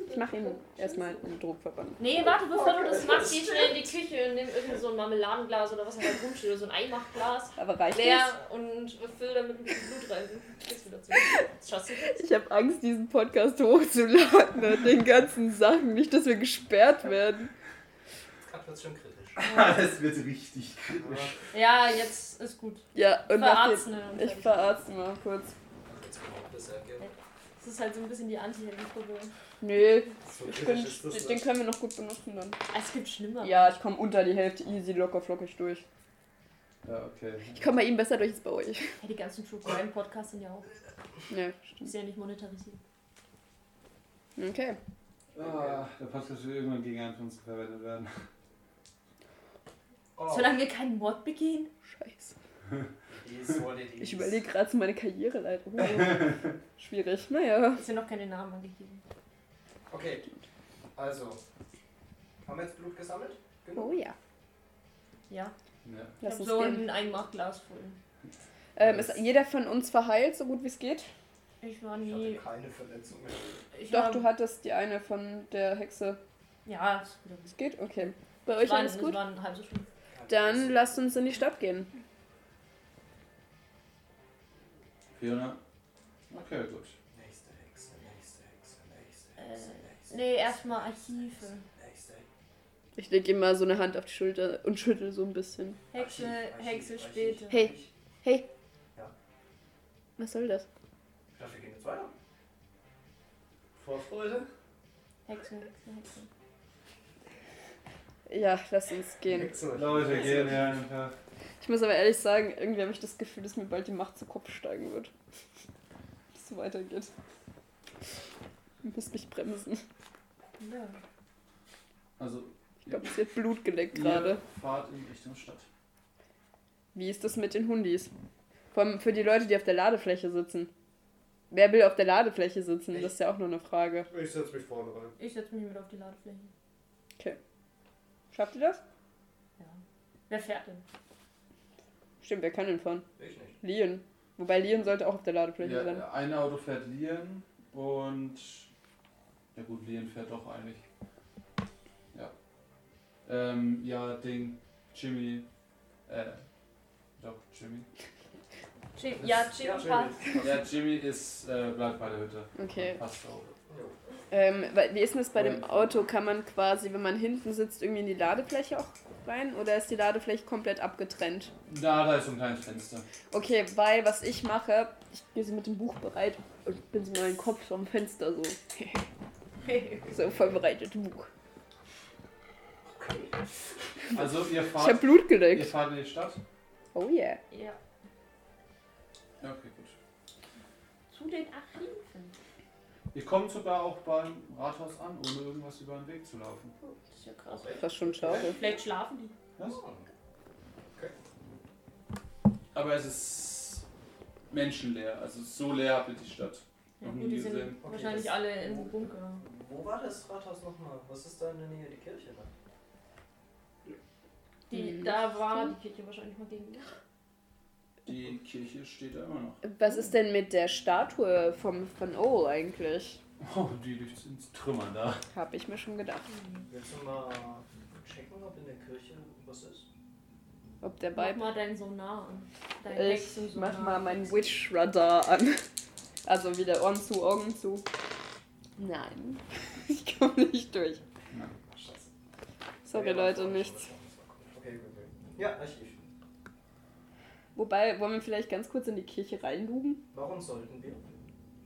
Speaker 2: Ich mache ihm erstmal einen Druckverband.
Speaker 1: Nee, warte, bevor du das machst, geh schnell in die Küche und nimm irgendwie so ein Marmeladenglas oder was da rumsteht oder so ein Eimachglas.
Speaker 2: Aber reicht
Speaker 1: Leer
Speaker 2: das?
Speaker 1: und füll damit ein bisschen Blut rein. Wieder schaffst du jetzt.
Speaker 2: Ich habe Angst, diesen Podcast hochzuladen mit den ganzen Sachen. Nicht, dass wir gesperrt werden.
Speaker 3: Gerade wird schon kritisch.
Speaker 5: das wird richtig kritisch.
Speaker 1: Ja, jetzt ist gut.
Speaker 2: Ja, und
Speaker 1: Verarzten.
Speaker 2: ich verarzte mal kurz.
Speaker 3: Jetzt kommt auch das ergeben.
Speaker 1: Das ist halt so ein bisschen die Anti-Heldenprobe.
Speaker 2: Nee,
Speaker 3: So
Speaker 2: ich bin, den
Speaker 3: nicht.
Speaker 2: können wir noch gut benutzen dann.
Speaker 1: Es gibt schlimmer.
Speaker 2: Ja, ich komme unter die Hälfte easy, locker flockig durch.
Speaker 5: Ja, okay.
Speaker 2: Ich komme bei ihm besser durch als bei euch.
Speaker 1: Ja, die ganzen True Crime Podcasts sind ja auch.
Speaker 2: Ja, stimmt.
Speaker 1: Ist ja nicht monetarisiert.
Speaker 2: Okay.
Speaker 5: Ah, der Podcast wird irgendwann gegen einen von uns verwendet werden.
Speaker 3: Oh,
Speaker 1: Solange wir keinen Mord begehen.
Speaker 2: Scheiße. Ich überlege gerade so meine Karriereleiter. Oh, schwierig. Naja.
Speaker 1: Ist ja noch keine Namen angegeben.
Speaker 3: Okay, also. Haben wir jetzt Blut gesammelt?
Speaker 2: Oh ja.
Speaker 1: Ja.
Speaker 5: Ja.
Speaker 1: Ich
Speaker 2: Lass
Speaker 1: habe
Speaker 2: uns
Speaker 1: so
Speaker 2: gehen.
Speaker 1: ein Einmachglas voll.
Speaker 2: Ähm, ist jeder von uns verheilt, so gut wie es geht?
Speaker 1: Ich war
Speaker 3: Ich hatte
Speaker 1: nie.
Speaker 3: keine Verletzungen.
Speaker 1: Ich
Speaker 2: Doch, du hattest die eine von der Hexe.
Speaker 1: Ja, ist gut.
Speaker 2: Es geht? Okay. Bei
Speaker 1: Es
Speaker 2: euch
Speaker 1: war,
Speaker 2: alles
Speaker 1: es
Speaker 2: gut?
Speaker 1: war halb so schlimm.
Speaker 2: Dann lasst uns in die Stadt gehen.
Speaker 5: Fiona? Okay, gut.
Speaker 3: Nächste Hexe, nächste Hexe, nächste
Speaker 1: Äh,
Speaker 3: Hexe, nächste
Speaker 1: Nee, erstmal Archive.
Speaker 3: Nächste
Speaker 2: Ich lege ihm mal so eine Hand auf die Schulter und schüttel so ein bisschen.
Speaker 1: Hexe,
Speaker 3: Archiv,
Speaker 1: Hexe
Speaker 3: Archiv.
Speaker 1: später.
Speaker 2: Hey. Hey.
Speaker 3: Ja.
Speaker 2: Was soll das?
Speaker 3: Ich dachte, wir gehen jetzt weiter.
Speaker 4: Vorfreude?
Speaker 1: Hexe, Hexe, Hexe.
Speaker 2: Ja, lass uns gehen.
Speaker 4: Excellent.
Speaker 5: Leute, gehen ja. ja.
Speaker 2: Ich muss aber ehrlich sagen, irgendwie habe ich das Gefühl, dass mir bald die Macht zu Kopf steigen wird. Wenn es so weitergeht. Ihr müsst mich bremsen.
Speaker 1: Ja.
Speaker 5: Also,
Speaker 2: Ich glaube, es wird Blut geleckt gerade.
Speaker 5: fahrt in Richtung Stadt.
Speaker 2: Wie ist das mit den Hundis? Vor allem für die Leute, die auf der Ladefläche sitzen. Wer will auf der Ladefläche sitzen? Das ist ja auch nur eine Frage.
Speaker 4: Ich setze mich vorne rein.
Speaker 1: Ich setze mich mit auf die Ladefläche.
Speaker 2: Schafft ihr das?
Speaker 1: Ja. Wer fährt denn?
Speaker 2: Stimmt, wer kann denn fahren?
Speaker 3: Ich nicht.
Speaker 2: Lian. Wobei Lian sollte auch auf der Ladefläche
Speaker 5: Ja,
Speaker 2: sein.
Speaker 5: ein Auto fährt Lien und. Ja, gut, Lien fährt doch eigentlich. Ja. Ähm, ja, Ding. Jimmy. Äh. Doch, Jimmy.
Speaker 1: Jim, ja, Jim
Speaker 3: Ja,
Speaker 1: passt.
Speaker 5: Ja, Jimmy ist, äh, bleibt bei der Hütte.
Speaker 2: Okay.
Speaker 5: Passt auch.
Speaker 2: Ähm, weil- wie ist denn das bei dem Auto? Kann man quasi, wenn man hinten sitzt, irgendwie in die Ladefläche auch rein? Oder ist die Ladefläche komplett abgetrennt?
Speaker 5: Da, da ist so ein kleines Fenster.
Speaker 2: Okay, weil was ich mache, ich gehe so mit dem Buch bereit und bin so mit meinem Kopf vom Fenster so. so vorbereitet, Buch.
Speaker 5: Also, ihr
Speaker 2: Ich
Speaker 5: fahrt,
Speaker 2: habe Blut
Speaker 5: ihr
Speaker 2: geleckt.
Speaker 5: fahrt in die Stadt?
Speaker 2: Oh yeah.
Speaker 1: Ja.
Speaker 5: Ja, okay, gut.
Speaker 1: Zu den Archiven.
Speaker 5: Ihr kommt sogar auch beim Rathaus an, ohne irgendwas über den Weg zu laufen.
Speaker 1: Das ist ja krass.
Speaker 2: Das ist schon schade.
Speaker 1: Vielleicht schlafen die.
Speaker 5: Was? Aber es ist menschenleer. Also so leer ihr die Stadt.
Speaker 1: Ja,
Speaker 5: Noch nie
Speaker 1: die sind
Speaker 5: gesehen.
Speaker 3: Okay,
Speaker 1: wahrscheinlich alle im Bunker.
Speaker 3: Wo war das Rathaus nochmal? Was ist da in der Nähe? Die Kirche da?
Speaker 1: Die,
Speaker 2: Mhm.
Speaker 1: da war die Kirche wahrscheinlich mal gegenüber.
Speaker 5: Die Kirche steht da immer noch.
Speaker 2: Was ist denn mit der Statue vom, von Owl eigentlich?
Speaker 5: Oh, die liegt in Trümmern da.
Speaker 2: Habe ich mir schon gedacht.
Speaker 3: Willst du mal checken, ob in der Kirche was ist?
Speaker 2: Ob der
Speaker 1: Mach
Speaker 2: Vibe.
Speaker 1: mal deinen Sonar an. Dein
Speaker 2: Ich
Speaker 1: Hexensonar.
Speaker 2: mach mal meinen Witch-Radar an. Also wieder Ohren zu, Augen zu. Nein. Ich komme nicht durch. Sorry Leute, nichts.
Speaker 3: Okay, gut, gut. Ja, Archiv.
Speaker 2: Wobei, wollen wir vielleicht ganz kurz in die Kirche reinlugen?
Speaker 3: Warum sollten wir?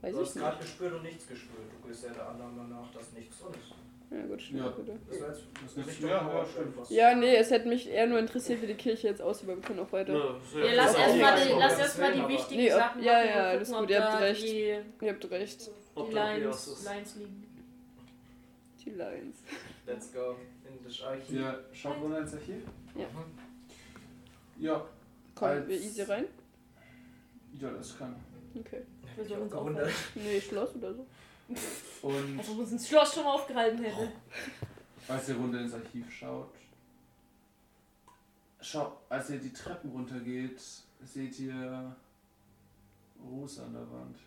Speaker 2: Weiß
Speaker 3: du
Speaker 2: ich
Speaker 3: hast gerade gespürt und nichts gespürt. Du gehst ja der Annahme nach, dass nichts drin ist.
Speaker 2: Ja gut, stimmt.
Speaker 5: Ja.
Speaker 2: bitte.
Speaker 3: Das jetzt
Speaker 5: Das ist ja, ja,
Speaker 3: Nord
Speaker 5: stimmt.
Speaker 2: Ja, nee, es hätte mich eher nur interessiert, wie die Kirche jetzt aussieht, aber wir können auch weiter.
Speaker 1: Ja, lass
Speaker 3: Das
Speaker 1: erstmal
Speaker 3: ist
Speaker 1: die, lass erst mal die
Speaker 3: aber-
Speaker 1: wichtigen
Speaker 2: Nee, ob-
Speaker 1: Sachen
Speaker 2: ja,
Speaker 1: machen
Speaker 2: ja, alles
Speaker 1: gucken,
Speaker 2: gut, ihr habt recht.
Speaker 1: Die,
Speaker 2: Ihr habt recht.
Speaker 1: die Lines, Lines liegen.
Speaker 2: Die Lines.
Speaker 3: Let's go in das Archiv.
Speaker 5: Ihr schaut runter ins Archiv?
Speaker 2: Ja.
Speaker 5: Ja.
Speaker 2: Kommen
Speaker 5: Als-
Speaker 2: wir easy rein?
Speaker 5: Ja, das kann.
Speaker 2: Okay.
Speaker 1: Wir sollen uns
Speaker 3: Gewundert.
Speaker 2: Nee, Schloss oder so.
Speaker 5: Und
Speaker 1: Also uns ins Schloss schon mal aufgehalten hätte.
Speaker 5: als ihr runter ins Archiv schaut, schau, als ihr die Treppen runtergeht, seht ihr Ruß an der Wand.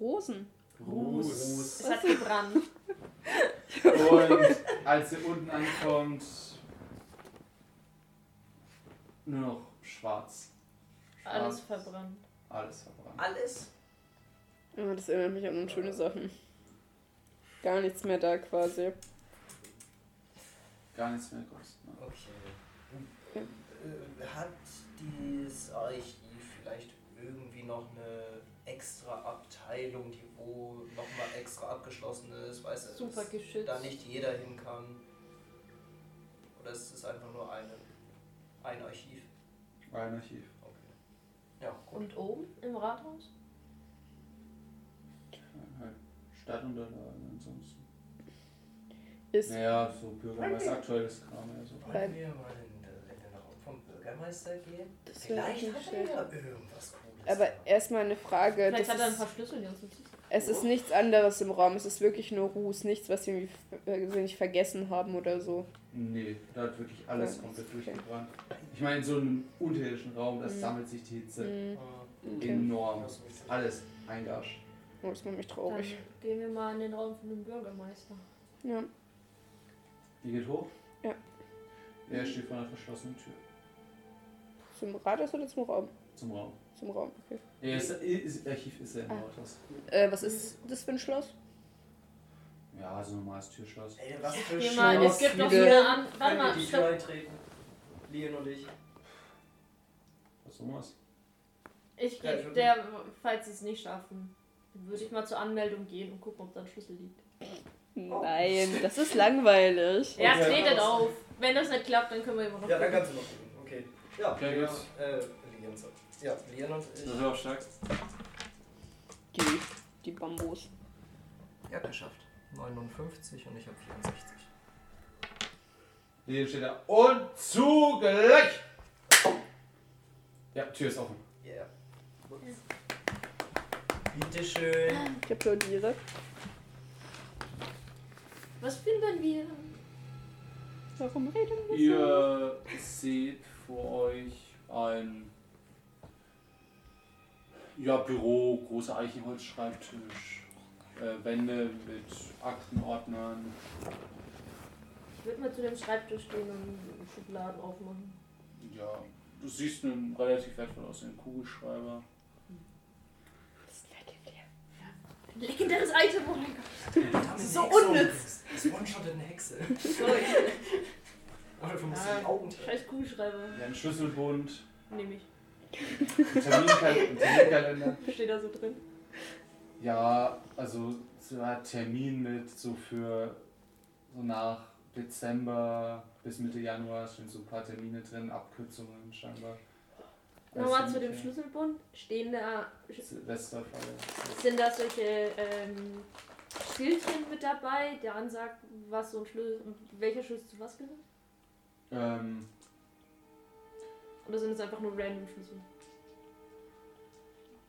Speaker 2: Rosen.
Speaker 5: Ruß.
Speaker 1: Es hat gebrannt.
Speaker 5: Und als ihr unten ankommt, nur noch schwarz.
Speaker 1: Alles
Speaker 5: Schwarz.
Speaker 1: verbrannt.
Speaker 5: Alles verbrannt.
Speaker 3: Alles?
Speaker 2: Ja, das erinnert mich an unschöne Sachen. Gar nichts mehr da quasi.
Speaker 5: Gar nichts mehr kosten. Ne?
Speaker 3: Okay. Äh, hat dieses Archiv vielleicht irgendwie noch eine extra Abteilung, die wo nochmal extra abgeschlossen ist? Weiß er,
Speaker 1: Super
Speaker 3: dass
Speaker 1: geschützt.
Speaker 3: da nicht jeder hin kann? Oder ist es einfach nur eine, ein Archiv?
Speaker 5: Ein Archiv.
Speaker 3: Okay. Ja, gut.
Speaker 1: Und oben im Rathaus?
Speaker 5: Halt Stadtunterlagen ansonsten.
Speaker 2: Ist
Speaker 5: Naja, so Bürgermeister aktuelles Kram. Ja, so.
Speaker 3: Wollen wir mal in, den- in den Raum vom Bürgermeister gehen?
Speaker 2: Das
Speaker 3: Vielleicht
Speaker 2: nicht
Speaker 3: hat er ja irgendwas Cooles.
Speaker 2: Aber erstmal eine Frage.
Speaker 1: Vielleicht
Speaker 2: Das
Speaker 1: hat er ein paar Schlüssel, die uns nützen.
Speaker 2: Es ist nichts anderes im Raum. Es ist wirklich nur Ruß. Nichts, was wir irgendwie nicht vergessen haben oder so.
Speaker 5: Nee, da hat wirklich alles
Speaker 2: Ja,
Speaker 5: komplett
Speaker 2: okay.
Speaker 5: durchgebrannt. Ich meine, in so einem unterirdischen Raum, das
Speaker 2: Mhm.
Speaker 5: sammelt sich die Hitze
Speaker 2: Mhm. Okay.
Speaker 5: enorm. Alles eingascht.
Speaker 2: Oh, das macht mich
Speaker 1: Dann
Speaker 2: traurig.
Speaker 1: gehen wir mal in den Raum von dem Bürgermeister.
Speaker 2: Ja.
Speaker 5: Ihr geht hoch?
Speaker 2: Ja.
Speaker 5: Er steht vor einer verschlossenen Tür
Speaker 2: Zum Rathaus oder zum Raum?
Speaker 5: zum Raum.
Speaker 2: Zum Raum, okay.
Speaker 5: Ist, ist, Archiv ist er im
Speaker 2: Ah.
Speaker 5: Rathaus.
Speaker 2: Äh, was ist das für ein Schloss?
Speaker 5: Ja, so ein normales Türschloss.
Speaker 3: Ey, was für
Speaker 1: Geh mal, es
Speaker 3: Schloss.
Speaker 1: gibt noch eine an. Warte mal,
Speaker 3: die. Tür eintreten? Leon und ich.
Speaker 5: Was?
Speaker 1: Ich
Speaker 3: Ja, ich
Speaker 1: gebe
Speaker 3: würd-
Speaker 1: der, falls sie es nicht schaffen, würde ich mal zur Anmeldung gehen und gucken, ob da ein Schlüssel liegt.
Speaker 2: Nein, das ist langweilig.
Speaker 1: Ja,
Speaker 3: Okay.
Speaker 1: tretet auf. Wenn das nicht klappt, dann können wir immer noch.
Speaker 3: Ja, dann
Speaker 1: gucken.
Speaker 3: kannst du noch gucken. Okay. Ja,
Speaker 5: Okay,
Speaker 3: Leon,
Speaker 5: gut.
Speaker 3: äh, Leon. Ja, Leon und ich.
Speaker 5: Das ist auch stark.
Speaker 2: Die, die Bambus.
Speaker 3: Ja, geschafft. 59 und ich habe 64.
Speaker 5: Hier steht da. Und zugleich! Ja, Tür ist offen.
Speaker 3: Yeah. Bitteschön.
Speaker 2: Ich applaudiere.
Speaker 1: Was finden wir?
Speaker 2: Warum reden wir so?
Speaker 5: Ihr seht vor euch ein ja, Büro, großer Eichenholzschreibtisch, äh, Wände mit Aktenordnern.
Speaker 1: Ich würde mal zu dem Schreibtisch gehen und Schubladen aufmachen.
Speaker 5: Ja, du siehst einen relativ wertvoll aussehenden Kugelschreiber.
Speaker 2: Das ist legendär.
Speaker 1: Ein legendäres Item, oh mein Gott.
Speaker 3: So
Speaker 1: unnütz.
Speaker 3: Das One-Shot eine Hexe.
Speaker 1: Sorry.
Speaker 3: Aber dafür musst du die Augen.
Speaker 1: Scheiß Kugelschreiber.
Speaker 5: Ja, ein Schlüsselbund,
Speaker 1: Nehme ich.
Speaker 5: Terminkal Terminkalender.
Speaker 1: Steht da so drin.
Speaker 5: Ja, also so ein Termin mit so für so nach Dezember bis Mitte Januar stehen so ein paar Termine drin, Abkürzungen scheinbar.
Speaker 1: Nochmal zu dem Schlüsselbund. Stehen da.
Speaker 5: Silvesterfeier.
Speaker 1: Sind da solche ähm, Schildchen mit dabei, der ansagt, was so ein Schlüssel. welcher Schlüssel zu was gehört?
Speaker 5: Ähm,
Speaker 1: Oder sind es einfach nur random Schlüssel?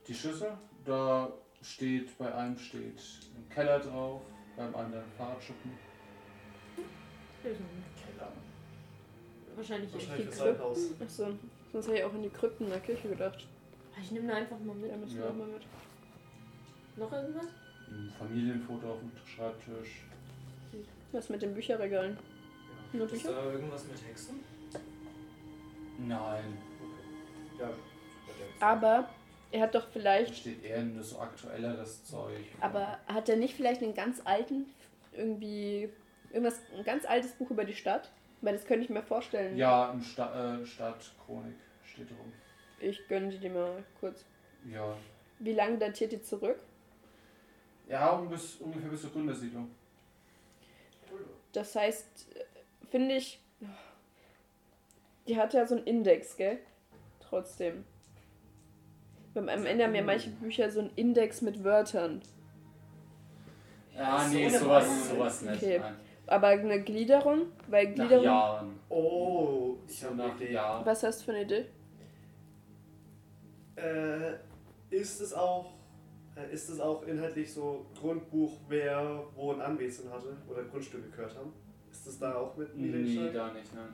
Speaker 5: die Schlüssel, da steht, bei einem steht ein Keller drauf, beim anderen Fahrradschuppen.
Speaker 3: Keller.
Speaker 1: Wahrscheinlich.
Speaker 4: Wahrscheinlich
Speaker 2: Die
Speaker 4: Althaus.
Speaker 2: Achso, sonst hätte ich auch an die Krypten der Kirche gedacht.
Speaker 1: Ich nehme da einfach mal mit.
Speaker 2: Da müssen
Speaker 5: Ja.
Speaker 2: mal mit.
Speaker 1: Noch irgendwas?
Speaker 5: Ein Familienfoto auf dem Schreibtisch.
Speaker 2: Was mit den Bücherregalen? Nur
Speaker 3: Ist
Speaker 2: Bücher?
Speaker 3: da irgendwas mit Hexen?
Speaker 5: Nein,
Speaker 3: Ja.
Speaker 2: Aber er hat doch
Speaker 5: da
Speaker 2: vielleicht.
Speaker 5: steht eher nur so aktuelleres Zeug.
Speaker 2: Aber hat er nicht vielleicht einen ganz alten, irgendwie. Irgendwas, ein ganz altes Buch über die Stadt? Weil das könnte ich mir vorstellen.
Speaker 5: Ja, im Sta äh, Stadtchronik steht rum.
Speaker 2: Ich gönne die dir mal kurz.
Speaker 5: Ja.
Speaker 2: Wie lange datiert die zurück?
Speaker 5: Ja, um bis, ungefähr bis zur Gründersiedlung.
Speaker 2: Das heißt, äh, finde ich. Die hat ja so einen Index, gell? Trotzdem. Beim- Am Ende haben ja manche Bücher so einen Index mit Wörtern.
Speaker 5: Ja,
Speaker 3: So
Speaker 5: nee, sowas, sowas nicht.
Speaker 2: Okay.
Speaker 5: Nein.
Speaker 2: Aber eine Gliederung? Weil
Speaker 5: Nach
Speaker 2: Gliederung.
Speaker 5: Jahren.
Speaker 4: Oh, ich habe
Speaker 5: nach
Speaker 4: eine Idee.
Speaker 5: Jahren.
Speaker 2: Was hast du für eine Idee?
Speaker 4: Äh, ist es auch äh, ist es auch inhaltlich so Grundbuch, wer wo ein Anwesen hatte oder Grundstücke gehört haben? Ist das da auch mit
Speaker 5: Nee, da nicht, nein.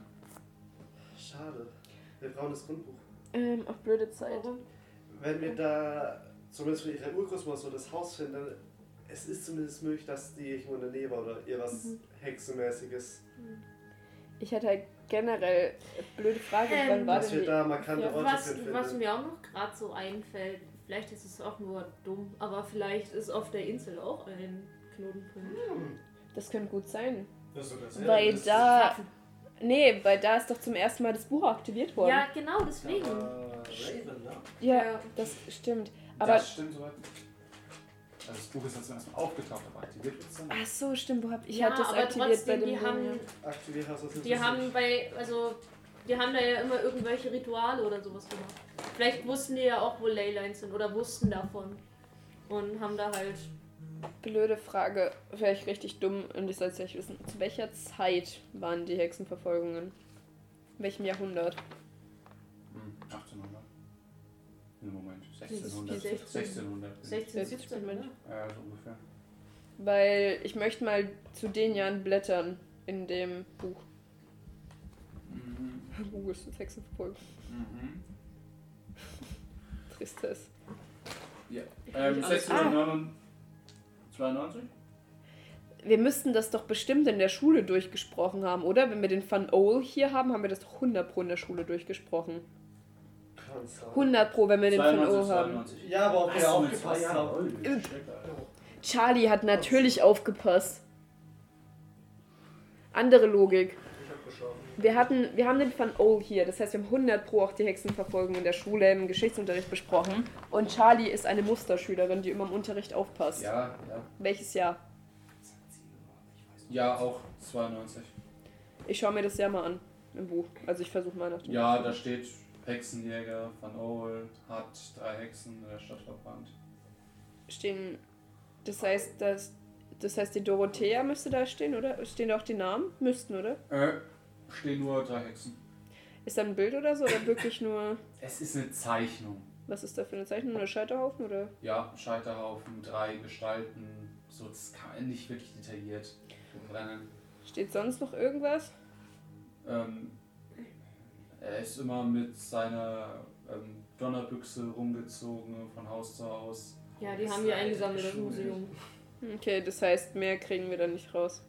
Speaker 4: Schade. Wir brauchen das Grundbuch.
Speaker 2: Ähm, auf blöde Zeit.
Speaker 1: Warum?
Speaker 4: Wenn wir da zumindest für ihre Urgroßmutter so das Haus finden, dann es ist zumindest möglich, dass die irgendwo in der Nähe war oder ihr was
Speaker 2: Mhm.
Speaker 4: Hexenmäßiges.
Speaker 2: Ich hätte halt generell blöde Frage,
Speaker 1: Ähm,
Speaker 2: wann war
Speaker 4: Dass
Speaker 2: denn
Speaker 4: wir da markante
Speaker 2: Ja,
Speaker 4: Orte
Speaker 1: Was, was mir auch noch gerade so einfällt, vielleicht ist es auch nur dumm, aber vielleicht ist auf der Insel auch ein Knotenpunkt.
Speaker 2: Das könnte gut sein.
Speaker 3: Das ist sogar
Speaker 2: Weil
Speaker 3: das ist-
Speaker 2: da. Nee, weil da ist doch zum ersten Mal das Buch aktiviert worden.
Speaker 1: Ja, genau, deswegen.
Speaker 3: Aber Raven, ne?
Speaker 2: Ja,
Speaker 1: Ja.
Speaker 2: das stimmt. Aber.
Speaker 5: das stimmt soweit. Also das Buch ist jetzt zum ersten Mal aufgetaucht, aber aktiviert wird es dann.
Speaker 2: Ach so, stimmt. Wo hab ich
Speaker 1: ja,
Speaker 2: hatte das
Speaker 1: aber
Speaker 2: aktiviert
Speaker 1: trotzdem,
Speaker 2: bei dem
Speaker 1: die
Speaker 2: Ding,
Speaker 1: haben,
Speaker 2: ja.
Speaker 4: Aktiviert hast du
Speaker 1: die
Speaker 4: nicht
Speaker 1: haben bei, also, die haben da ja immer irgendwelche Rituale oder sowas gemacht. Vielleicht wussten die ja auch, wo Leylines sind oder wussten davon. Und haben da halt,
Speaker 2: Blöde Frage, vielleicht richtig dumm und ich soll es nicht wissen. Zu welcher Zeit waren die Hexenverfolgungen? In welchem Jahrhundert?
Speaker 5: Hm, 1800. Nee, Moment, 1600. 1600.
Speaker 1: 16.
Speaker 5: 1600.
Speaker 1: 16,
Speaker 2: Ja, sieht
Speaker 1: 17,
Speaker 2: man
Speaker 1: ne?
Speaker 5: Ja, so ungefähr.
Speaker 2: Weil ich möchte mal zu den Jahren blättern in dem Buch.
Speaker 5: Mhm.
Speaker 2: Buch ist das Hexenverfolgung.
Speaker 5: Mhm.
Speaker 2: Tristesse.
Speaker 5: Ja. Ähm,
Speaker 1: nicht alles
Speaker 5: 1692?
Speaker 2: Wir müssten das doch bestimmt in der Schule durchgesprochen haben, oder? Wenn wir den Van Owl hier haben, haben wir das doch 100 pro in der Schule durchgesprochen.
Speaker 4: Kann sein.
Speaker 2: 100 pro, wenn wir den Van
Speaker 5: 92,
Speaker 2: Owl haben.
Speaker 5: 92.
Speaker 4: Ja, aber ob wir
Speaker 5: so,
Speaker 4: auch
Speaker 5: mit zwei
Speaker 4: gepasst
Speaker 5: Jahren.
Speaker 4: haben.
Speaker 5: Oh.
Speaker 2: Charlie hat natürlich aufgepasst. Andere Logik.
Speaker 4: Ich hab geschlafen.
Speaker 2: Wir, hatten, wir haben den Van Owl hier, das heißt, wir haben 100 pro auch die Hexenverfolgung in der Schule im Geschichtsunterricht besprochen. Und Charlie ist eine Musterschülerin, die immer im Unterricht aufpasst.
Speaker 5: Ja, ja.
Speaker 2: Welches Jahr?
Speaker 5: Ja, auch 92.
Speaker 2: Ich schaue mir das Jahr mal an im Buch. Also ich versuche mal nach dem.
Speaker 5: Ja, da steht Hexenjäger, Van Owl, hat drei Hexen in der Stadt verbrannt.
Speaker 2: stehen. Das heißt, dass, das heißt, die Dorothea müsste da stehen, oder? Stehen da auch die Namen? Müssten, oder?
Speaker 5: Äh, stehen nur drei Hexen.
Speaker 2: Ist da ein Bild oder so? Oder wirklich nur.
Speaker 5: Es ist eine Zeichnung.
Speaker 2: Was ist da für eine Zeichnung? Oder Scheiterhaufen? Oder?
Speaker 5: Ja, Scheiterhaufen, drei Gestalten. So, das kann man nicht wirklich detailliert brennen.
Speaker 2: Steht sonst noch irgendwas?
Speaker 5: Ähm, er ist immer mit seiner ähm, Donnerbüchse rumgezogen von Haus zu Haus.
Speaker 1: Ja, die haben wir eingesammelt das Museum.
Speaker 2: Okay, das heißt, mehr kriegen wir da nicht raus.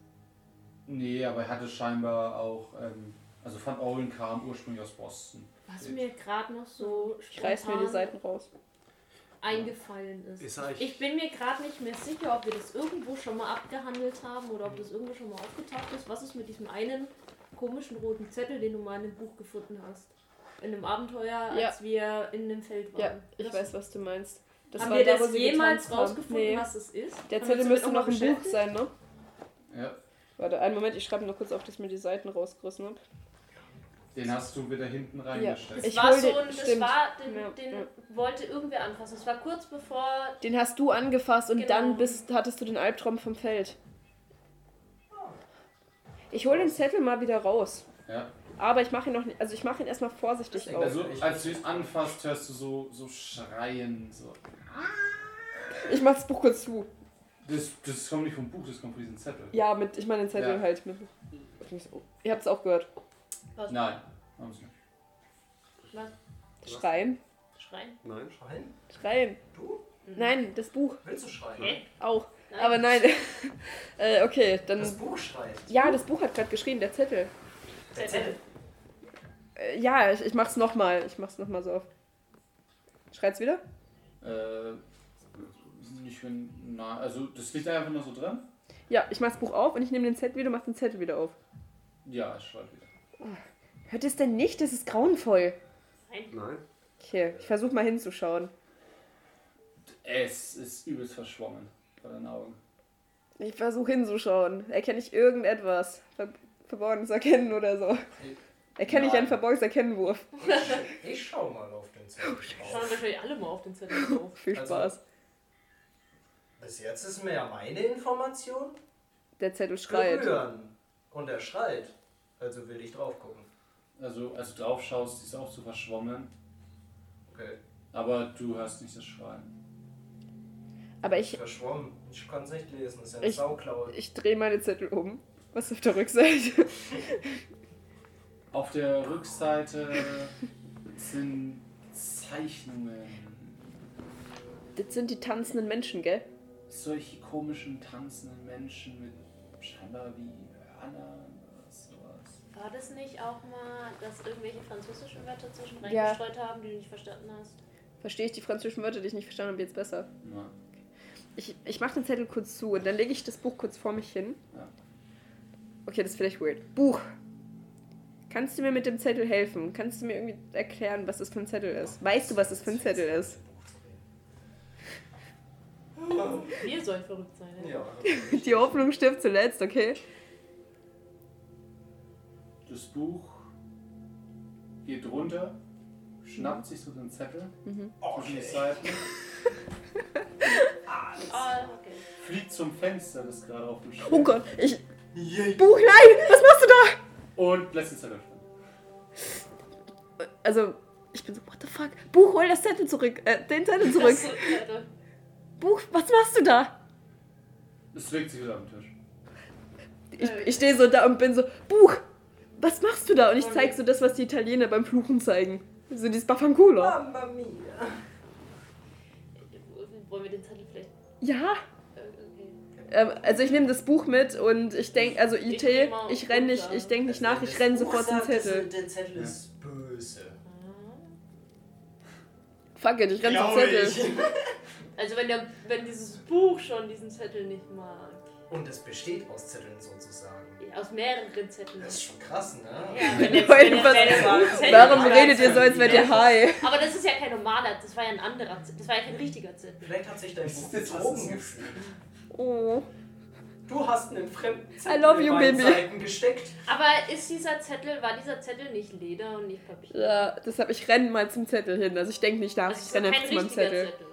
Speaker 5: Nee, aber er hatte scheinbar auch, ähm, also Van Owen kam ursprünglich aus Boston.
Speaker 1: Was mir gerade noch so
Speaker 2: Ich reiß mir die Seiten raus.
Speaker 1: eingefallen ist.
Speaker 4: Ist eigentlich-
Speaker 1: Ich bin mir gerade nicht mehr sicher, ob wir das irgendwo schon mal abgehandelt haben oder ob das irgendwo schon mal aufgetaucht ist. Was ist mit diesem einen komischen roten Zettel, den du mal in dem Buch gefunden hast? In einem Abenteuer,
Speaker 2: Ja.
Speaker 1: als wir in dem Feld waren.
Speaker 2: Ja, ich
Speaker 1: das,
Speaker 2: weiß, was du meinst. Das
Speaker 1: haben
Speaker 2: war
Speaker 1: wir
Speaker 2: da, wo
Speaker 1: das
Speaker 2: sie
Speaker 1: jemals
Speaker 2: getanzt haben.
Speaker 1: rausgefunden,
Speaker 2: Nee.
Speaker 1: was es ist?
Speaker 2: Der
Speaker 1: Haben wir
Speaker 2: Zettel müsste noch im Buch
Speaker 1: beschäftigt?
Speaker 2: sein, ne?
Speaker 5: Ja,
Speaker 2: Warte, einen Moment, ich schreibe nur kurz auf, dass ich mir die Seiten rausgerissen habe.
Speaker 5: den hast du wieder hinten reingesteckt.
Speaker 2: Ich
Speaker 1: war so
Speaker 2: den-
Speaker 1: ein, das
Speaker 2: stimmt.
Speaker 1: war, den,
Speaker 2: Ja,
Speaker 1: den
Speaker 2: ja.
Speaker 1: wollte irgendwer anfassen. Das war kurz bevor
Speaker 2: Den hast du angefasst und
Speaker 1: Genau.
Speaker 2: dann bist, hattest du den Albtraum vom Feld. Ich hole den Zettel mal wieder raus.
Speaker 5: Ja.
Speaker 2: Aber ich mache ihn noch nicht, also ich mache ihn erstmal vorsichtig auf.
Speaker 5: Also, als du es anfasst, hörst du so, so Schreien. So.
Speaker 2: Ich mach das Buch kurz zu.
Speaker 5: Das, das kommt nicht vom Buch, das kommt von diesem Zettel.
Speaker 2: Ja, mit, ich meine den Zettel
Speaker 5: Ja.
Speaker 2: halt. Mit, ihr habt es auch gehört.
Speaker 5: Nein, haben sie nicht.
Speaker 1: was?
Speaker 2: Schreien.
Speaker 1: Schreien.
Speaker 4: Nein.
Speaker 3: Schreien?
Speaker 2: Schreien.
Speaker 3: Du?
Speaker 2: Nein, das Buch
Speaker 3: Willst du schreien?
Speaker 1: Hä?
Speaker 2: auch.
Speaker 1: Nein.
Speaker 2: Aber nein. äh, okay, dann.
Speaker 3: Das Buch schreit.
Speaker 2: ja, das Buch hat gerade geschrien, der Zettel.
Speaker 3: Der Zettel.
Speaker 2: Äh, ja, ich, ich mach's nochmal. Ich mach's nochmal so auf. Schreit's wieder?
Speaker 5: Äh, nicht wenn. Na, also, das liegt einfach nur so drin.
Speaker 2: Ja, ich mach das Buch auf und ich nehme den Zettel wieder und mach den Zettel wieder auf.
Speaker 5: Ja, es schreit wieder.
Speaker 2: Hört es denn nicht? Das ist grauenvoll.
Speaker 4: Nein.
Speaker 2: Okay, ich versuche mal hinzuschauen.
Speaker 5: Es ist übelst verschwommen vor deinen Augen.
Speaker 2: Ich versuche hinzuschauen. Erkenne ich irgendetwas? Ver Verborgenes Erkennen oder so? Erkenne ich einen verborgenes Erkennenwurf?
Speaker 3: Ich schau mal auf den Zettel.
Speaker 1: Schauen wahrscheinlich alle mal auf den Zettel drauf.
Speaker 2: Viel
Speaker 3: Also-
Speaker 2: Spaß.
Speaker 3: Bis jetzt ist mehr meine Information.
Speaker 2: Der Zettel schreit.
Speaker 3: Berühren. Und er schreit. Also will ich drauf gucken.
Speaker 5: Also, als du drauf schaust, ist auch so verschwommen.
Speaker 3: Okay.
Speaker 5: Aber du hörst nicht das Schreien.
Speaker 2: Aber ich,
Speaker 3: Verschwommen. Ich kann es nicht lesen. Das ist ja eine
Speaker 2: Ich-
Speaker 3: Sauklaue.
Speaker 2: ich drehe meine Zettel um. Was ist auf der Rückseite?
Speaker 5: Auf der Rückseite sind Zeichnungen.
Speaker 2: Das sind die tanzenden Menschen, gell?
Speaker 5: Solche komischen tanzenden Menschen mit scheinbar wie Hörnern oder sowas.
Speaker 1: War das nicht auch mal, dass irgendwelche französischen Wörter zwischen
Speaker 2: Ja.
Speaker 1: reingestreut haben, die du nicht verstanden hast?
Speaker 2: Verstehe ich die französischen Wörter, die ich nicht verstanden habe, jetzt besser.
Speaker 5: Ja.
Speaker 2: Ich, ich mache den Zettel kurz zu und dann lege ich das Buch kurz vor mich hin.
Speaker 5: Ja.
Speaker 2: Okay, das ist vielleicht weird. Buch. Kannst du mir mit dem Zettel helfen? Kannst du mir irgendwie erklären, was das für ein Zettel ist? Weißt du, was das für ein Zettel ist?
Speaker 1: Wir sollen verrückt sein, ne?
Speaker 3: Ja.
Speaker 2: Die Hoffnung stirbt zuletzt, okay?
Speaker 5: Das Buch geht runter, schnappt sich so den Zettel zwischen die
Speaker 3: Okay.
Speaker 5: Seiten,
Speaker 1: Ah, okay.
Speaker 5: fliegt zum Fenster, das gerade auf dem steht,
Speaker 2: Oh Gott, ich.
Speaker 3: Yay.
Speaker 2: Buch, nein! Was machst du da?
Speaker 5: und lässt den Zettel fallen.
Speaker 2: Also, Ich bin so, what the fuck? Buch, hol das Zettel zurück. Äh, den Zettel zurück. Buch, was machst du da?
Speaker 5: Es legt sich wieder am Tisch.
Speaker 2: Ich, ich stehe so da und bin so, Buch, was machst du da? Und ich zeig so das, was die Italiener beim Fluchen zeigen. So dieses Baffanculo.
Speaker 3: Mamma mia.
Speaker 1: wollen wir den Zettel vielleicht.
Speaker 2: Ja.
Speaker 1: Äh.
Speaker 2: Ähm, also ich nehme das Buch mit und ich denke, also
Speaker 1: Ich
Speaker 2: IT,
Speaker 1: mal
Speaker 2: ich renn nicht, ich denke nicht nach, ich renn sofort zum Zettel.
Speaker 3: Der Zettel ist böse.
Speaker 2: Fuck it, ich renn zum Zettel.
Speaker 1: Also wenn, der, wenn dieses Buch schon diesen Zettel nicht mag.
Speaker 3: Und es besteht aus Zetteln sozusagen.
Speaker 1: Aus mehreren Zetteln.
Speaker 3: Das ist schon krass, ne?
Speaker 1: Ja, wenn jetzt, wenn
Speaker 2: du
Speaker 1: jetzt, wenn Zettel
Speaker 2: Warum redet ihr so, als wärt ihr high?
Speaker 1: Aber das ist ja kein normaler, das war ja ein anderer Zettel. Das war ja kein richtiger Zettel.
Speaker 3: Vielleicht hat sich dein Buch betrogen gefühlt.
Speaker 2: Oh.
Speaker 3: Du hast einen fremden
Speaker 2: I
Speaker 3: Zettel
Speaker 2: love
Speaker 3: in
Speaker 2: you,
Speaker 3: beiden
Speaker 2: baby.
Speaker 3: Seiten gesteckt.
Speaker 1: Aber ist dieser Zettel, war dieser Zettel nicht Leder und nicht Papier?
Speaker 2: Ja, deshalb, ich renn mal zum Zettel hin. Also ich denke nicht nach,
Speaker 1: Das
Speaker 2: ich
Speaker 1: ist
Speaker 2: renne zu meinem Zettel.
Speaker 1: Zettel.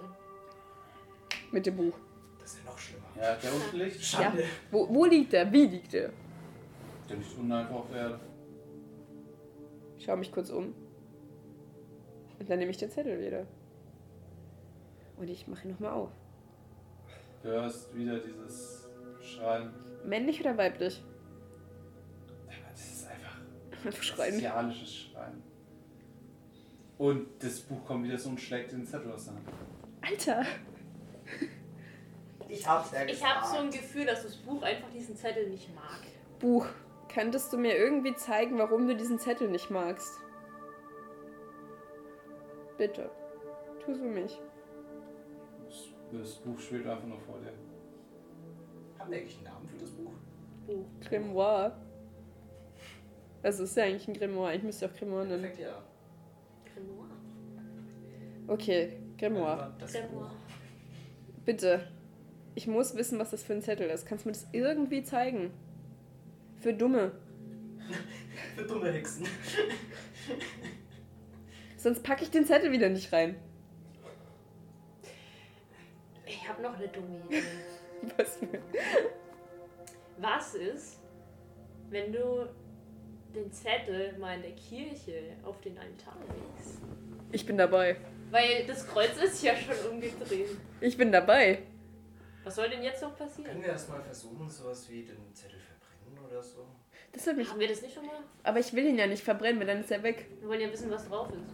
Speaker 2: Mit dem Buch.
Speaker 3: Das ist ja noch schlimmer.
Speaker 5: Ja, der unten liegt.
Speaker 3: Schande.
Speaker 2: Wo, wo liegt der? Wie liegt der?
Speaker 5: Der liegt unten einfach auf der Erde.
Speaker 2: Ich schaue mich kurz um. Und dann nehme ich den Zettel wieder. Und ich mache ihn nochmal auf.
Speaker 5: Du hörst wieder dieses Schreien.
Speaker 2: Männlich oder weiblich?
Speaker 5: Ja, Das ist einfach
Speaker 2: schreien.
Speaker 5: bestialisches Schreien. Und das Buch kommt wieder so und schlägt den Zettel aus der Hand.
Speaker 2: Alter!
Speaker 3: Ich hab's ja
Speaker 1: Ich habe so ein Gefühl, dass das Buch einfach diesen Zettel nicht mag.
Speaker 2: Buch, könntest du mir irgendwie zeigen, warum du diesen Zettel nicht magst? Bitte. Tu für mich.
Speaker 5: Das, Buch schwebt einfach nur vor dir.
Speaker 3: Haben wir eigentlich einen Namen für das Buch?
Speaker 1: Buch.
Speaker 2: Grimoire. Also ist ja eigentlich ein Grimoire. Ich müsste auch Grimoire nennen.
Speaker 3: Perfekt, ja.
Speaker 1: Grimoire.
Speaker 2: Okay, Grimoire.
Speaker 3: Das
Speaker 1: Grimoire.
Speaker 2: Bitte. Ich muss wissen, was das für ein Zettel ist. Kannst du mir das irgendwie zeigen? Für Dumme.
Speaker 3: Für dumme Hexen.
Speaker 2: Sonst packe ich den Zettel wieder nicht rein.
Speaker 1: Ich habe noch eine dumme Idee.
Speaker 2: Was für...
Speaker 1: Was ist, wenn du den Zettel mal in der Kirche auf den Altar legst?
Speaker 2: Ich bin dabei.
Speaker 1: Weil das Kreuz ist ja schon umgedreht.
Speaker 2: Ich bin dabei.
Speaker 1: Was soll denn jetzt noch passieren?
Speaker 3: Können wir erstmal versuchen, sowas wie den Zettel verbrennen oder so?
Speaker 2: Das hat mich...
Speaker 1: Haben wir das nicht schon mal?
Speaker 2: Aber ich will ihn ja nicht verbrennen, weil dann ist er weg.
Speaker 1: Wir wollen ja wissen, was drauf ist.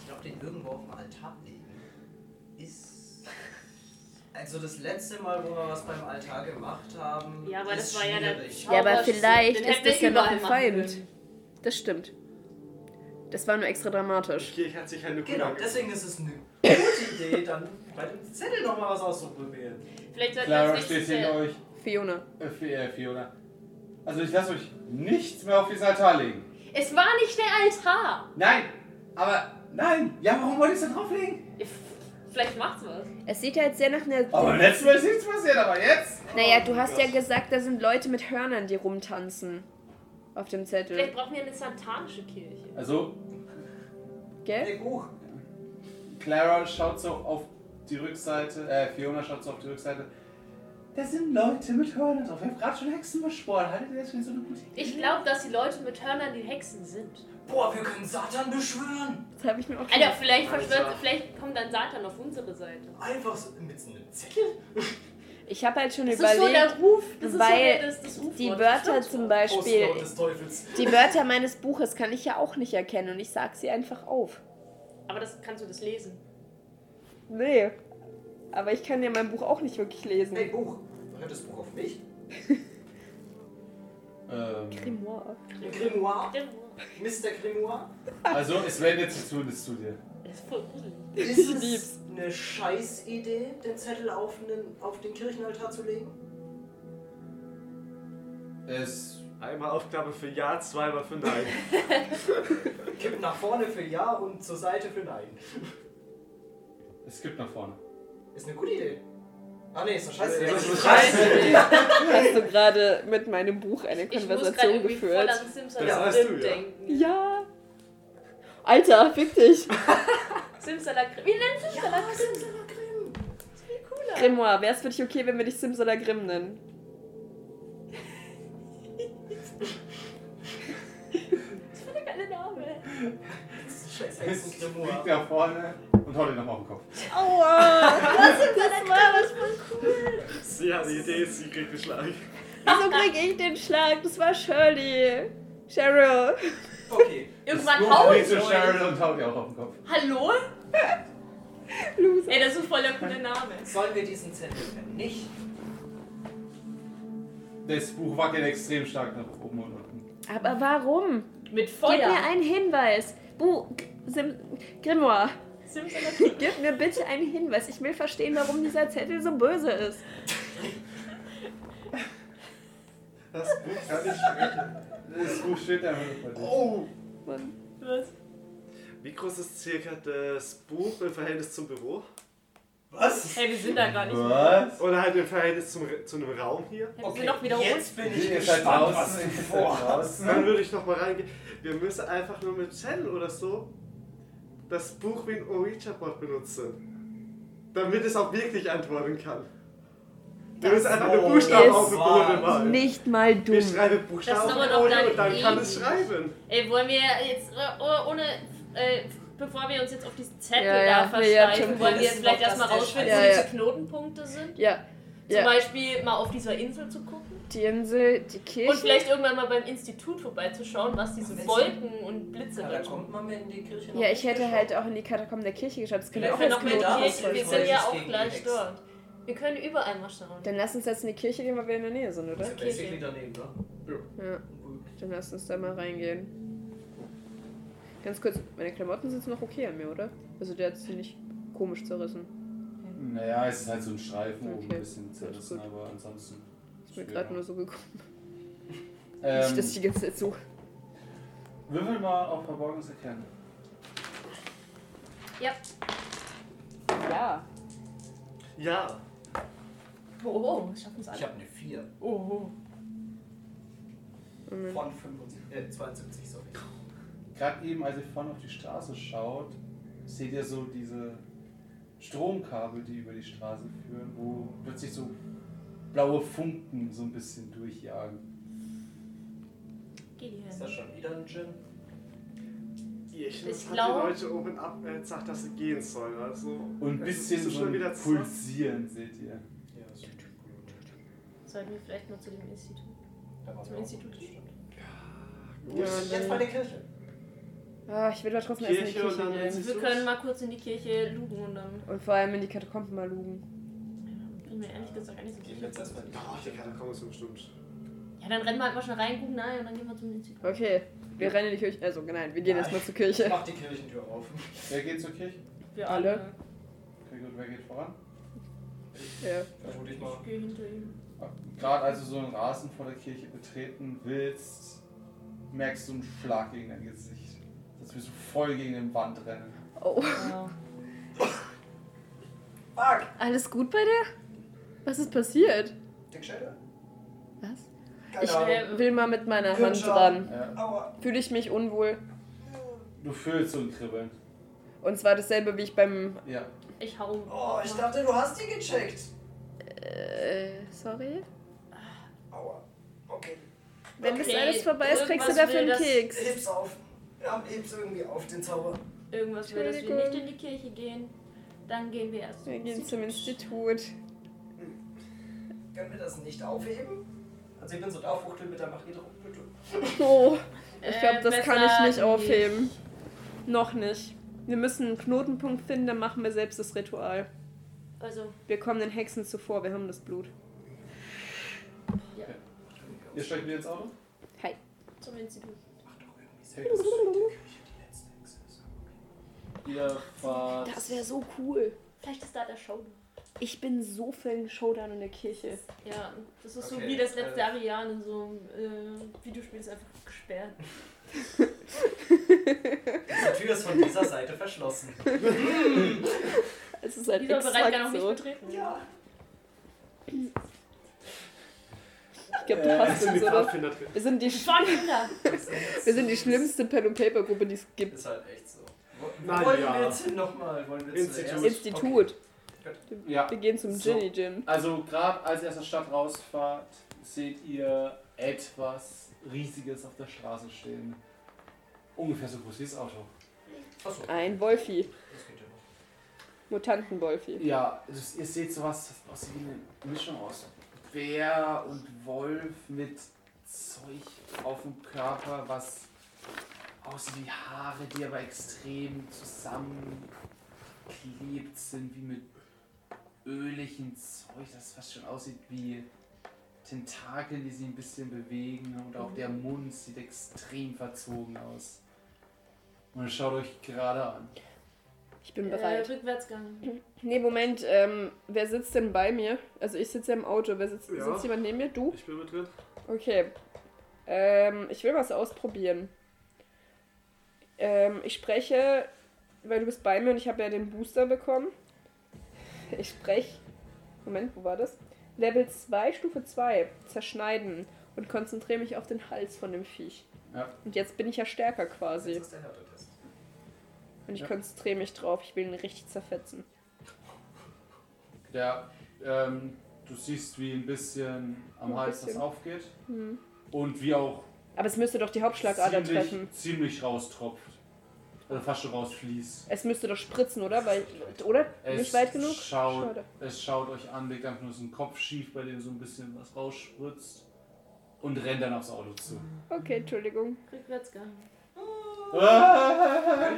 Speaker 3: Ich glaube, den irgendwo auf dem Altar legen ist. Also das letzte Mal, wo wir was beim Altar gemacht haben.
Speaker 1: Ja, aber
Speaker 3: ist
Speaker 1: das war ja der
Speaker 3: schwierig.
Speaker 2: Ja, aber vielleicht ist das ja noch ein Feind. Das stimmt. Das war nur extra dramatisch.
Speaker 4: Die Kirche hat sich eine
Speaker 3: Genau, deswegen ist es eine gute Idee, dann bei dem Zettel nochmal was auszuprobieren.
Speaker 1: Vielleicht sollten wir
Speaker 5: Clara
Speaker 1: als
Speaker 5: steht hinter
Speaker 1: äh,
Speaker 5: euch.
Speaker 2: Fiona.
Speaker 5: Äh, Fi- äh, Fiona. Also ich lasse euch nichts mehr auf diesen Altar legen.
Speaker 1: Es war nicht der Altar.
Speaker 5: Nein! Aber nein! Ja, warum wollt ihr es da drauflegen?
Speaker 1: Vielleicht macht's was.
Speaker 2: Es sieht ja jetzt sehr nach einer...
Speaker 5: Aber beim letzten Mal ist nichts passiert, aber jetzt?
Speaker 2: Naja, du hast ja gesagt, da sind Leute mit Hörnern, die rumtanzen. Auf dem Zettel.
Speaker 1: Vielleicht brauchen wir eine santanische Kirche.
Speaker 5: Also,
Speaker 2: Gell?
Speaker 5: Clara schaut so auf die Rückseite, äh, Fiona schaut so auf die Rückseite. Da sind Leute mit Hörnern drauf. Wir haben gerade schon Hexen beschworen. Haltet ihr das für so eine gute Idee?
Speaker 1: Ich glaube, dass die Leute mit Hörnern die Hexen sind.
Speaker 3: Boah, wir können Satan beschwören.
Speaker 2: Das habe ich mir auch schon...
Speaker 1: Alter, vielleicht
Speaker 4: Alter.
Speaker 1: verschwört, vielleicht kommt dann Satan auf unsere Seite.
Speaker 3: Einfach so mit so einem Zettel.
Speaker 2: Ich habe halt schon
Speaker 1: Das ist so
Speaker 2: überlegt,
Speaker 1: der Ruf. Das ist
Speaker 2: weil
Speaker 1: so
Speaker 2: die Wörter zum. Beispiel... Die Wörter meines Buches kann ich ja auch nicht erkennen und ich sag sie einfach auf.
Speaker 1: Aber das kannst du das lesen.
Speaker 2: Nee. Aber ich kann ja mein Buch auch nicht wirklich lesen.
Speaker 3: Hey, Buch. Hört das Buch auf mich?
Speaker 5: Ähm,
Speaker 2: Grimoire.
Speaker 3: Ein Grimoire? Mr. Grimoire?
Speaker 5: also, es wendet sich zumindest zu dir.
Speaker 1: Das ist voll gruselig.
Speaker 3: Ist es eine Scheißidee, den Zettel auf den, auf den Kirchenaltar zu legen?
Speaker 5: Es.
Speaker 4: Einmal Aufgabe für Ja, zweimal für Nein.
Speaker 3: Kipp nach vorne für Ja und zur Seite für Nein.
Speaker 5: Es gibt nach vorne.
Speaker 3: Ist eine gute Idee. Ah ne, ist eine Scheißidee.
Speaker 4: Das ist eine
Speaker 3: Scheißidee.
Speaker 2: Hast du gerade mit meinem Buch eine
Speaker 1: Ich muss gerade
Speaker 2: Konversation
Speaker 1: irgendwie voll
Speaker 2: geführt?
Speaker 1: an Simsalabim
Speaker 4: Das weißt du, ja.
Speaker 1: denken.
Speaker 2: Ja. Alter, fick dich.
Speaker 1: Simsalakrim. Wie nennt
Speaker 3: Ja,
Speaker 1: Simsalakrim?
Speaker 3: Simsalakrim.
Speaker 1: Das ist viel cooler.
Speaker 2: Grimoire, wäre es für dich okay, wenn wir dich Simsalagrim nennen?
Speaker 1: Das ist voll der geile Name.
Speaker 3: Das ist Scheiß
Speaker 5: Liegt
Speaker 3: Hexengrimoire.
Speaker 5: da vorne und haut ihn nochmal auf den Kopf.
Speaker 2: Aua! Das war was von
Speaker 4: Sie hat die Idee, sie kriegt den Schlag.
Speaker 2: Wieso krieg ich den Schlag? Das war Shirley. Cheryl.
Speaker 3: Okay.
Speaker 1: Irgendwann
Speaker 5: Das
Speaker 1: haut
Speaker 5: Buch
Speaker 1: es
Speaker 5: zu. Cheryl und haut ihr auch auf den Kopf.
Speaker 1: Hallo?
Speaker 2: Loser.
Speaker 1: Ey, das ist voll der coole Name.
Speaker 3: Sollen wir diesen Zettel vernichten?
Speaker 5: Das Buch wackelt extrem stark nach oben und unten.
Speaker 2: Aber warum?
Speaker 1: Mit
Speaker 2: Gib
Speaker 1: Feuer.
Speaker 2: mir einen Hinweis. Bu Sim Grimoire. Gib mir bitte einen Hinweis. Ich will verstehen, warum dieser Zettel so böse ist.
Speaker 4: Das Buch kann nicht sprechen.
Speaker 5: Das Buch steht dir.
Speaker 4: Oh!
Speaker 2: Mann.
Speaker 1: Was?
Speaker 4: Wie groß ist circa das Buch im Verhältnis zum Büro?
Speaker 3: Was?
Speaker 1: Hey, wir sind da gar nicht mehr.
Speaker 5: Was?
Speaker 4: Oder halt im Verhältnis zum, zu einem Raum hier?
Speaker 1: Hey, wir sind doch wieder
Speaker 3: jetzt bin ich
Speaker 5: seid
Speaker 3: gespannt, was
Speaker 5: draußen.
Speaker 3: du
Speaker 5: Ihr seid
Speaker 3: vorhast.
Speaker 4: Dann würde ich noch mal reingehen. Wir müssen einfach nur mit Zen oder so das Buch wie ein Ouija-Bot benutzen. Damit es auch wirklich antworten kann. Wir müssen einfach
Speaker 3: Oh,
Speaker 4: Buchstaben auf den Boden malen.
Speaker 2: Nicht mal
Speaker 4: Wir
Speaker 2: dumm.
Speaker 4: schreiben
Speaker 1: Das
Speaker 4: Buchstaben auf den Boden
Speaker 1: dann
Speaker 4: und dann kann es
Speaker 1: ewig.
Speaker 4: schreiben.
Speaker 1: Ey, wollen wir jetzt, äh, oh- ohne, äh, bevor wir uns jetzt auf diesen Zettel
Speaker 2: Ja, ja,
Speaker 1: da
Speaker 2: ja,
Speaker 1: versteifen,
Speaker 2: schon
Speaker 1: wollen wir jetzt vielleicht erstmal rausfinden, wo
Speaker 2: Ja,
Speaker 1: diese
Speaker 2: ja.
Speaker 1: Knotenpunkte sind.
Speaker 2: Ja.
Speaker 1: Zum
Speaker 2: Ja.
Speaker 1: Beispiel mal auf dieser Insel zu gucken.
Speaker 2: Die Insel, die Kirche.
Speaker 1: Und vielleicht irgendwann mal beim Institut vorbeizuschauen, was diese Wolken und Blitze
Speaker 3: Ja,
Speaker 1: da
Speaker 3: kommt man in die Kirche noch
Speaker 2: ja, ich hätte
Speaker 3: geschaut.
Speaker 2: halt auch in die Katakomben der Kirche geschaut. Das könnte
Speaker 1: Wir
Speaker 2: auch
Speaker 1: können
Speaker 2: als
Speaker 3: da
Speaker 1: wir
Speaker 3: Neues
Speaker 1: sind ja auch gleich dort. Wir können überall mal schauen.
Speaker 2: Dann lass uns jetzt in die Kirche gehen, weil wir in der Nähe sind, oder?
Speaker 3: Ist ja basically daneben, ne?
Speaker 2: Ja. Dann lass uns da mal reingehen. Ganz kurz, meine Klamotten sind noch okay an mir, oder? Also der hat sie nicht komisch zerrissen.
Speaker 5: Naja, es ist halt so ein Streifen oben
Speaker 2: Okay.
Speaker 5: ein bisschen zerrissen, aber ansonsten.
Speaker 2: Mir
Speaker 5: schwerer.
Speaker 2: gerade nur so gekommen.
Speaker 5: Ähm,
Speaker 2: Nicht, dass ich die ganze Zeit so.
Speaker 5: würfel mal auf Verborgenes erkennen.
Speaker 1: Ja.
Speaker 2: Ja.
Speaker 4: Ja.
Speaker 1: Oh, oh, wir schaffen es
Speaker 3: Ich
Speaker 1: alle.
Speaker 3: habe eine 4
Speaker 1: Oh, oh.
Speaker 2: Moment.
Speaker 3: von 75, äh, 72, sorry.
Speaker 5: Gerade eben, als ihr vorne auf die Straße schaut, seht ihr so diese Stromkabel, die über die Straße führen, wo plötzlich so blaue Funken so ein bisschen durchjagen.
Speaker 1: Geh die
Speaker 3: Ist das schon wieder ein Gin?
Speaker 4: Ich,
Speaker 1: Ich
Speaker 4: hat
Speaker 1: glaub-
Speaker 4: die Leute oben ab äh, gesagt, dass sie gehen sollen. Also,
Speaker 5: Und ein
Speaker 4: ist
Speaker 5: bisschen
Speaker 4: so schon wieder.
Speaker 5: Pulsieren seht ihr.
Speaker 3: Ja, so ein
Speaker 1: Sollten wir vielleicht mal zu dem Institut.
Speaker 3: Da waren
Speaker 1: Zum
Speaker 3: wir auch.
Speaker 1: Institut.
Speaker 2: Ja,
Speaker 3: Jetzt bei der Kirche.
Speaker 2: ah, ich will da trotzdem erst in die
Speaker 4: Kirche
Speaker 2: gehen.
Speaker 1: Wir können mal kurz in die Kirche lugen und dann
Speaker 2: Und vor allem in die Katakomben mal lugen.
Speaker 1: Bin mir ehrlich gesagt gar nicht so
Speaker 3: Gehen wir
Speaker 1: sicher.
Speaker 3: jetzt erstmal in die
Speaker 4: Oh, die Katakomben ist bestimmt.
Speaker 1: Ja, dann rennen wir halt mal schnell rein, gucken nahe und dann gehen wir zum Institut.
Speaker 2: Okay, wir rennen in die Kirche. Also, nein, wir gehen
Speaker 3: Ja,
Speaker 2: erstmal zur
Speaker 3: Ich
Speaker 2: Kirche.
Speaker 3: mach die Kirchentür auf.
Speaker 5: Wer geht zur Kirche?
Speaker 1: Wir
Speaker 2: Alle?
Speaker 5: Okay, gut, wer geht voran?
Speaker 2: Ja.
Speaker 3: Vermute ich mal.
Speaker 1: Ich gehe hinter ihm.
Speaker 5: Gerade als du so einen Rasen vor der Kirche betreten willst, merkst du einen Schlag gegen dein Gesicht. Als würdest du voll gegen den Wand rennen.
Speaker 2: Oh.
Speaker 1: Ja.
Speaker 3: Fuck!
Speaker 2: Alles gut bei dir? Was ist passiert?
Speaker 3: Dick Shadow?
Speaker 2: Was?
Speaker 3: Keine
Speaker 2: Ich
Speaker 3: Ahnung.
Speaker 2: will mal mit meiner Hand
Speaker 3: Hirnschaden.
Speaker 2: dran.
Speaker 5: Ja.
Speaker 2: Fühle ich mich unwohl.
Speaker 5: du fühlst so ein Kribbeln.
Speaker 2: Und zwar dasselbe wie ich beim.
Speaker 5: Ja.
Speaker 1: Ich hau.
Speaker 3: Oh, ich dachte, du hast die gecheckt.
Speaker 2: Äh, sorry?
Speaker 3: Aua. Okay.
Speaker 2: Wenn das
Speaker 1: Okay,
Speaker 2: alles vorbei ist, kriegst du
Speaker 1: irgendwas
Speaker 2: dafür einen
Speaker 1: das-
Speaker 2: Keks.
Speaker 3: Heb's auf. Ja, heb's irgendwie auf den Zauber.
Speaker 1: Irgendwas will, dass wir nicht in die Kirche gehen. Dann gehen wir erst
Speaker 2: Wir gehen zum
Speaker 1: Institut.
Speaker 3: Können wir das nicht aufheben? Also ich bin so da, mit der Magie drauf, bitte.
Speaker 2: Oh, ich
Speaker 1: Äh,
Speaker 2: glaube, das kann ich nicht aufheben. Noch nicht. Wir müssen einen Knotenpunkt finden, dann machen wir selbst das Ritual.
Speaker 1: Also,
Speaker 2: Wir kommen den Hexen zuvor, wir haben das Blut.
Speaker 5: Ihr steigt wieder ins Auto?
Speaker 2: Hi.
Speaker 1: zum Institut.
Speaker 3: Mach doch irgendwie
Speaker 5: fahrt.
Speaker 2: Das wäre so cool.
Speaker 1: Vielleicht ist da der Show.
Speaker 2: Ich bin so für einen Showdown in der Kirche.
Speaker 1: Ja, das ist so
Speaker 3: Okay,
Speaker 1: wie das letzte
Speaker 3: äh,
Speaker 1: Ariane in so einem äh, Videospiel ist einfach gesperrt.
Speaker 3: Diese Tür ist von dieser Seite verschlossen.
Speaker 2: Es ist halt
Speaker 1: Dieser Bereich kann auch nicht
Speaker 2: so.
Speaker 1: betreten.
Speaker 3: Ja.
Speaker 2: Ich glaube, du
Speaker 5: Äh,
Speaker 2: hast
Speaker 4: die
Speaker 2: uns, oder? Wir sind die, wir sind die schlimmste Pen- and Paper-Gruppe, die es gibt.
Speaker 3: Ist halt echt so.
Speaker 4: Na
Speaker 3: wollen
Speaker 4: ja.
Speaker 3: wir jetzt hin nochmal? Wollen wir
Speaker 4: Institut.
Speaker 3: zuerst?
Speaker 5: Ja.
Speaker 2: Wir gehen zum
Speaker 5: So.
Speaker 2: Ginny Gin.
Speaker 5: Also gerade als ihr aus der Stadt rausfahrt, seht ihr etwas Riesiges auf der Straße stehen. Ungefähr so groß wie das Auto.
Speaker 3: Achso,
Speaker 2: Ein Wolfi.
Speaker 3: das geht ja noch.
Speaker 2: Mutantenwolfi.
Speaker 5: Ja, das, ihr seht sowas, das aussieht wie eine Mischung aus Bär und Wolf mit Zeug auf dem Körper, was aussieht wie Haare, die aber extrem zusammengeklebt sind, wie mit öligem Zeug, das fast schon aussieht wie Tentakeln, die sich ein bisschen bewegen und auch der Mund sieht extrem verzogen aus. Und schaut euch gerade an.
Speaker 2: Ich bin
Speaker 1: Äh,
Speaker 2: bereit.
Speaker 1: Rückwärtsgang.
Speaker 2: Nee, Moment, ähm, wer sitzt denn bei mir? Also ich sitze ja im Auto. Wer sitzt,
Speaker 4: Ja.
Speaker 2: sitzt jemand neben mir? Du?
Speaker 4: Ich bin mit drin.
Speaker 2: Okay. Ähm, ich will was ausprobieren. Ähm, ich spreche, weil du bist bei mir und ich habe ja den Booster bekommen. Ich spreche. Moment, wo war das? Level 2, Stufe 2. Zerschneiden. Und konzentriere mich auf den Hals von dem Viech.
Speaker 5: Ja.
Speaker 2: Und jetzt bin ich ja stärker quasi.
Speaker 3: Jetzt ist der Härtetest.
Speaker 2: Und ich
Speaker 5: Ja.
Speaker 2: konzentriere mich drauf. Ich will ihn richtig zerfetzen.
Speaker 5: Der, ähm, du siehst, wie ein bisschen am
Speaker 2: Ein
Speaker 5: Hals das
Speaker 2: bisschen.
Speaker 5: aufgeht
Speaker 2: Hm.
Speaker 5: und wie auch
Speaker 2: Aber es müsste doch die Hauptschlagader treffen.
Speaker 5: ziemlich, ziemlich raustropft. Also fast schon rausfließt.
Speaker 2: Es müsste doch spritzen, oder? Weil, oder?
Speaker 5: Es
Speaker 2: Nicht weit genug?
Speaker 5: Schaut,
Speaker 2: Schade.
Speaker 5: es schaut euch an, legt einfach nur so einen Kopf schief, bei dem so ein bisschen was rausspritzt und rennt dann aufs Auto zu.
Speaker 2: Okay, Entschuldigung.
Speaker 3: Könnt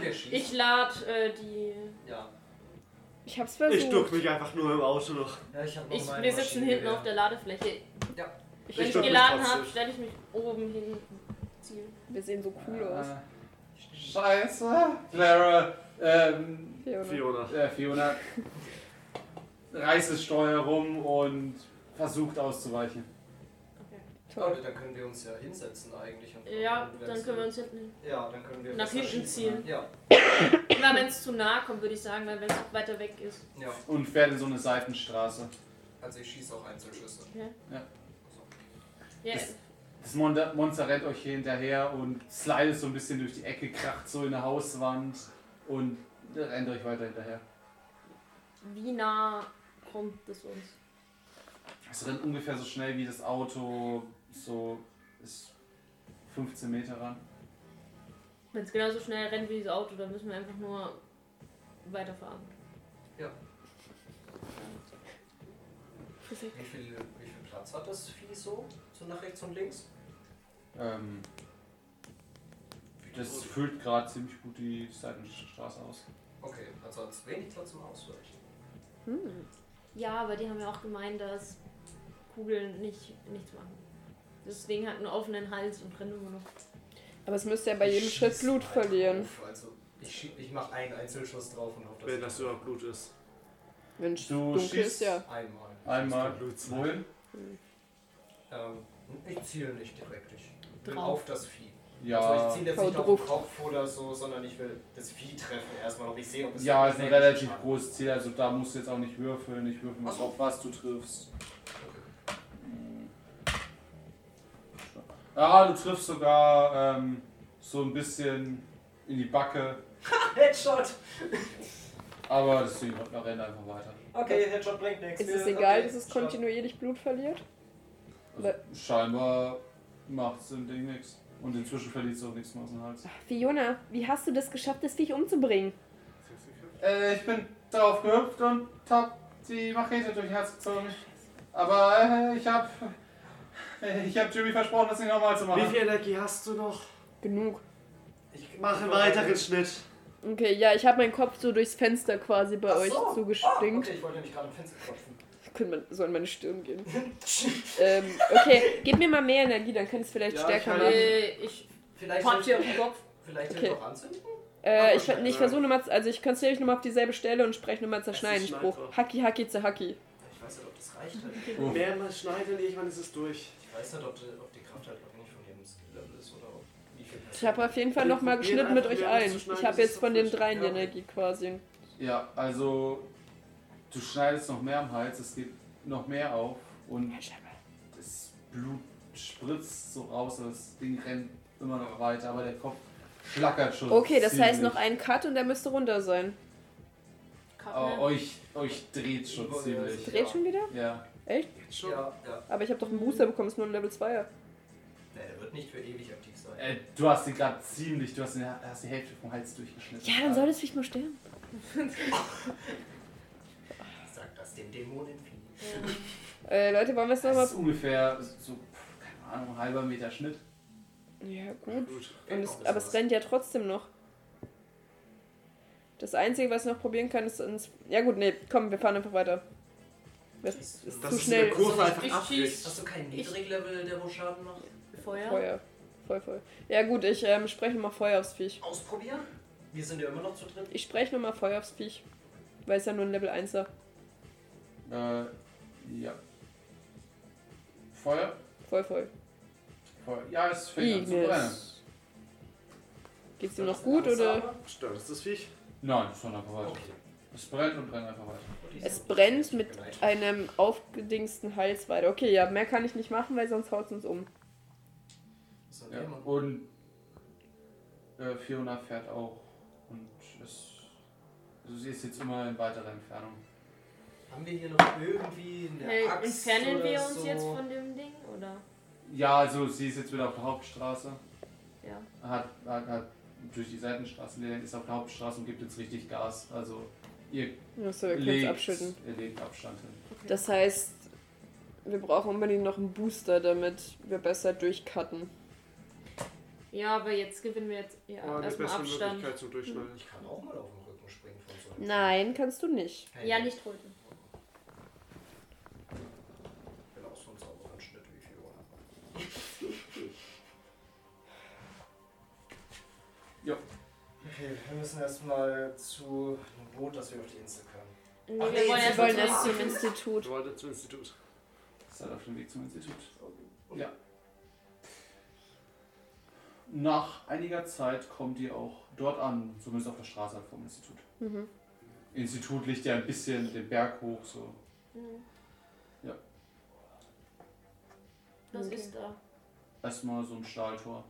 Speaker 3: ihr schießen?
Speaker 1: Ich lade äh, die.
Speaker 3: ja.
Speaker 2: Ich hab's versucht.
Speaker 4: Ich duck mich einfach nur im Auto noch.
Speaker 3: ja, ich habe noch
Speaker 1: Ich,
Speaker 3: meine
Speaker 1: wir sitzen
Speaker 3: Maschine
Speaker 1: hinten auf der Ladefläche.
Speaker 3: Ja.
Speaker 1: Wenn ich
Speaker 4: duck mich
Speaker 1: geladen
Speaker 4: trotzdem.
Speaker 1: habe, stelle ich mich oben hin. Ziel.
Speaker 2: Wir sehen so cool aus.
Speaker 5: Äh, Scheiße. Clara, ähm,
Speaker 2: Fiona.
Speaker 4: Fiona.
Speaker 5: äh, Fiona reißt das Steuer rum und versucht auszuweichen.
Speaker 1: Okay.
Speaker 3: Leute, dann können wir uns ja hinsetzen eigentlich. Und
Speaker 1: Ja, dann können wir uns hinten.
Speaker 3: Ja, dann können wir
Speaker 1: nach hinten ziehen.
Speaker 3: Ja,
Speaker 1: Na, wenn es zu nah kommt, würde ich sagen, weil wenn es weiter weg ist.
Speaker 3: ja.
Speaker 5: Und fährt in so eine Seitenstraße.
Speaker 3: Also ich schieße auch Einzelschüsse.
Speaker 1: Ja,
Speaker 5: Das- Das Mon- Monster rennt euch hier hinterher und slidet so ein bisschen durch die Ecke, kracht so in eine Hauswand und rennt euch weiter hinterher.
Speaker 1: wie nah kommt es uns?
Speaker 5: Es rennt ungefähr so schnell wie das Auto, so ist 15 Meter ran.
Speaker 1: Wenn es genauso schnell rennt wie das Auto, dann müssen wir einfach nur weiterfahren. Physik.
Speaker 3: Wie viel, wie viel Platz hat das Vieh so? So nach rechts und links?
Speaker 5: Ähm, das füllt gerade ziemlich gut die Seitenstraße aus.
Speaker 3: Okay, also hat es wenig Platz zum Ausweichen.
Speaker 2: Hm.
Speaker 1: Ja, aber die haben ja auch gemeint, dass Kugeln nicht nichts machen. Deswegen hat einen offenen Hals und rennen immer noch.
Speaker 2: Aber es müsste ja bei jedem Schritt Blut verlieren.
Speaker 3: drauf. Also ich, schieb- ich mache einen Einzelschuss drauf und hoffe, dass
Speaker 4: Wenn das überhaupt Blut ist.
Speaker 2: Wenn es ist,
Speaker 5: schießt-
Speaker 2: ja.
Speaker 3: Einmal.
Speaker 5: Einmal.
Speaker 4: Blut.
Speaker 5: Wohin?
Speaker 3: Ähm, ich ziele nicht direkt. Ich
Speaker 1: Drauf.
Speaker 3: auf das Vieh.
Speaker 5: Ja,
Speaker 3: Also ich ziele jetzt nicht auf
Speaker 2: Drauf.
Speaker 3: den Kopf oder so, sondern ich will das Vieh treffen erstmal, ob ich sehe, ob es
Speaker 5: ja,
Speaker 3: wirklich
Speaker 5: ist ein relativ großes Ziel, also da musst du jetzt auch nicht würfeln. Ich würfel mal
Speaker 3: Ach so.
Speaker 5: auf, was du triffst. Ja, du triffst sogar ähm, so ein bisschen in die Backe,
Speaker 3: Headshot!
Speaker 5: aber das Ding rennt einfach weiter.
Speaker 3: Okay, Headshot bringt nichts.
Speaker 2: Ist es egal,
Speaker 3: okay,
Speaker 2: dass es kontinuierlich Blut verliert?
Speaker 5: Also, scheinbar macht es dem Ding nichts. Und inzwischen verliert es auch nichts mehr aus dem Hals.
Speaker 2: Fiona, wie hast du das geschafft, das Viech umzubringen?
Speaker 5: Äh, ich bin drauf gehüpft und hab die Machete durch den Herz gezogen. Aber äh, ich hab. äh, Ich hab Jimmy versprochen, das nicht nochmal zu
Speaker 4: Wie
Speaker 5: machen.
Speaker 4: viel Energie hast du noch?
Speaker 2: Genug.
Speaker 4: Ich mache einen weiteren Schnitt.
Speaker 2: Okay, ja, ich habe meinen Kopf so durchs Fenster quasi bei
Speaker 3: Ach
Speaker 2: euch
Speaker 3: so.
Speaker 2: zugestinkt.
Speaker 3: Ah, okay, ich wollte nicht gerade am Fenster
Speaker 2: Könnte man so an meine Stirn gehen. ähm, okay, gib mir mal mehr Energie, dann kann ich es vielleicht
Speaker 4: Ja,
Speaker 2: stärker
Speaker 4: ich
Speaker 2: machen.
Speaker 1: Äh, ich
Speaker 3: Vielleicht
Speaker 1: patsch dir auf den Kopf.
Speaker 3: vielleicht
Speaker 2: Okay.
Speaker 3: anzünden?
Speaker 2: Äh, ich, ich versuche nochmal, also ich konzentriere mich nochmal auf dieselbe Stelle und spreche nochmal zerschneiden. Spruch. Hacki, hacki, zerhacki.
Speaker 3: Ich weiß nicht, ob das reicht halt.
Speaker 5: Oh.
Speaker 4: Mehrmals schneiden, irgendwann ist es durch.
Speaker 3: Ich weiß nicht, ob die, ob die Kraft halt abhängig von jedem Skill-Level ist oder ob wie viel
Speaker 2: Ich habe auf jeden Fall nochmal geschnitten mit euch allen. Ich habe jetzt von den dreien die. Energie quasi.
Speaker 5: Ja, also. Du schneidest noch mehr am Hals, es geht noch mehr auf und das Blut spritzt so raus, das Ding rennt immer noch weiter, aber der Kopf flackert schon.
Speaker 2: Okay, das heißt noch ein Cut und der müsste runter sein.
Speaker 5: Aber
Speaker 1: ne?
Speaker 5: euch, euch dreht schon
Speaker 3: Oh, ja,
Speaker 5: ziemlich.
Speaker 3: Ja.
Speaker 2: Dreht schon wieder?
Speaker 5: Ja.
Speaker 2: Echt?
Speaker 4: Jetzt schon.
Speaker 3: Ja, ja.
Speaker 2: Aber ich habe doch einen Booster bekommen, ist nur ein Level 2er.
Speaker 3: Nee, der wird nicht für ewig aktiv sein.
Speaker 5: Äh, du hast ihn gerade ziemlich, du hast, hast die Hälfte vom Hals durchgeschnitten.
Speaker 2: Ja, dann soll das Viech mal sterben.
Speaker 3: Das den Dämonenvieh.
Speaker 2: Äh, Leute, wollen wir es
Speaker 5: Das
Speaker 2: nochmal.
Speaker 5: ist ungefähr so, keine Ahnung, halber Meter Schnitt.
Speaker 2: Ja, gut.
Speaker 4: Gut.
Speaker 2: Und es, aber es rennt ja trotzdem noch. Das Einzige, was ich noch probieren kann, ist ins. Ja, gut, nee, komm, wir fahren einfach weiter. Das ist
Speaker 4: Das
Speaker 2: zu
Speaker 4: ist
Speaker 2: schnell.
Speaker 4: Kurve einfach
Speaker 1: ich
Speaker 4: abbricht.
Speaker 3: Hast du keinen Niedriglevel, der wo Schaden macht?
Speaker 1: Feuer?
Speaker 2: Feuer. Voll, voll. Ja, gut, ich ähm, spreche nochmal Feuer aufs Viech.
Speaker 3: Ausprobieren? Wir sind ja immer noch zu dritt.
Speaker 2: Ich spreche nochmal Feuer aufs Viech. Weil es ja nur ein Level 1er.
Speaker 5: Äh, ja. Feuer?
Speaker 2: Voll, voll.
Speaker 5: Feuer. Ja, es fängt an zu brennen.
Speaker 2: Ignis. Geht's ihm noch gut oder?
Speaker 4: Stört es das Viech?
Speaker 5: Nein, es brennt einfach weiter.
Speaker 3: Okay.
Speaker 5: Es brennt und brennt einfach weiter.
Speaker 2: Es brennt mit einem aufgedingsten Hals weiter. Okay, ja, mehr kann ich nicht machen, weil sonst haut es uns um.
Speaker 5: Ja. Und äh, Fiona fährt auch und es. Also sie ist jetzt immer in weiterer Entfernung.
Speaker 3: Haben wir hier noch irgendwie eine
Speaker 1: Hey,
Speaker 3: Axt
Speaker 1: entfernen
Speaker 3: oder
Speaker 1: wir uns
Speaker 3: so?
Speaker 1: jetzt von dem Ding? Oder?
Speaker 5: Ja, also sie ist jetzt wieder auf der Hauptstraße.
Speaker 1: Ja.
Speaker 5: Hat, hat, hat durch die Seitenstraßen ist auf der Hauptstraße und gibt jetzt richtig Gas. Also ihr
Speaker 2: es
Speaker 5: legt,
Speaker 2: abschütten.
Speaker 5: ihr legt Abstand hin.
Speaker 2: Das heißt, wir brauchen unbedingt noch einen Booster, damit wir besser durchcutten.
Speaker 1: Ja, aber jetzt gewinnen wir jetzt ja,
Speaker 4: eine
Speaker 1: erstmal
Speaker 4: bessere
Speaker 1: Abstand.
Speaker 4: Möglichkeit zum Durchschneiden.
Speaker 3: Ich kann auch mal auf den Rücken springen von so einem
Speaker 2: Nein, kannst du nicht.
Speaker 3: Hey,
Speaker 1: Ja, nicht heute.
Speaker 3: Okay, wir müssen erstmal zu einem Boot, dass wir auf die Insel können.
Speaker 1: Nee,
Speaker 3: Ach
Speaker 1: wir
Speaker 3: nee,
Speaker 1: wollen
Speaker 2: Wir wollen
Speaker 1: zum
Speaker 2: erst zum
Speaker 1: Institut.
Speaker 4: Du wolltest zum Institut.
Speaker 5: Seid auf dem Weg zum Institut. Ja. Nach einiger Zeit kommt ihr auch dort an, zumindest auf der Straße halt vom Institut.
Speaker 2: Mhm.
Speaker 5: Institut liegt ja ein bisschen den Berg hoch, so.
Speaker 1: Mhm.
Speaker 5: Ja.
Speaker 1: Was
Speaker 2: Okay.
Speaker 1: ist da?
Speaker 5: Erstmal so ein Stahltor.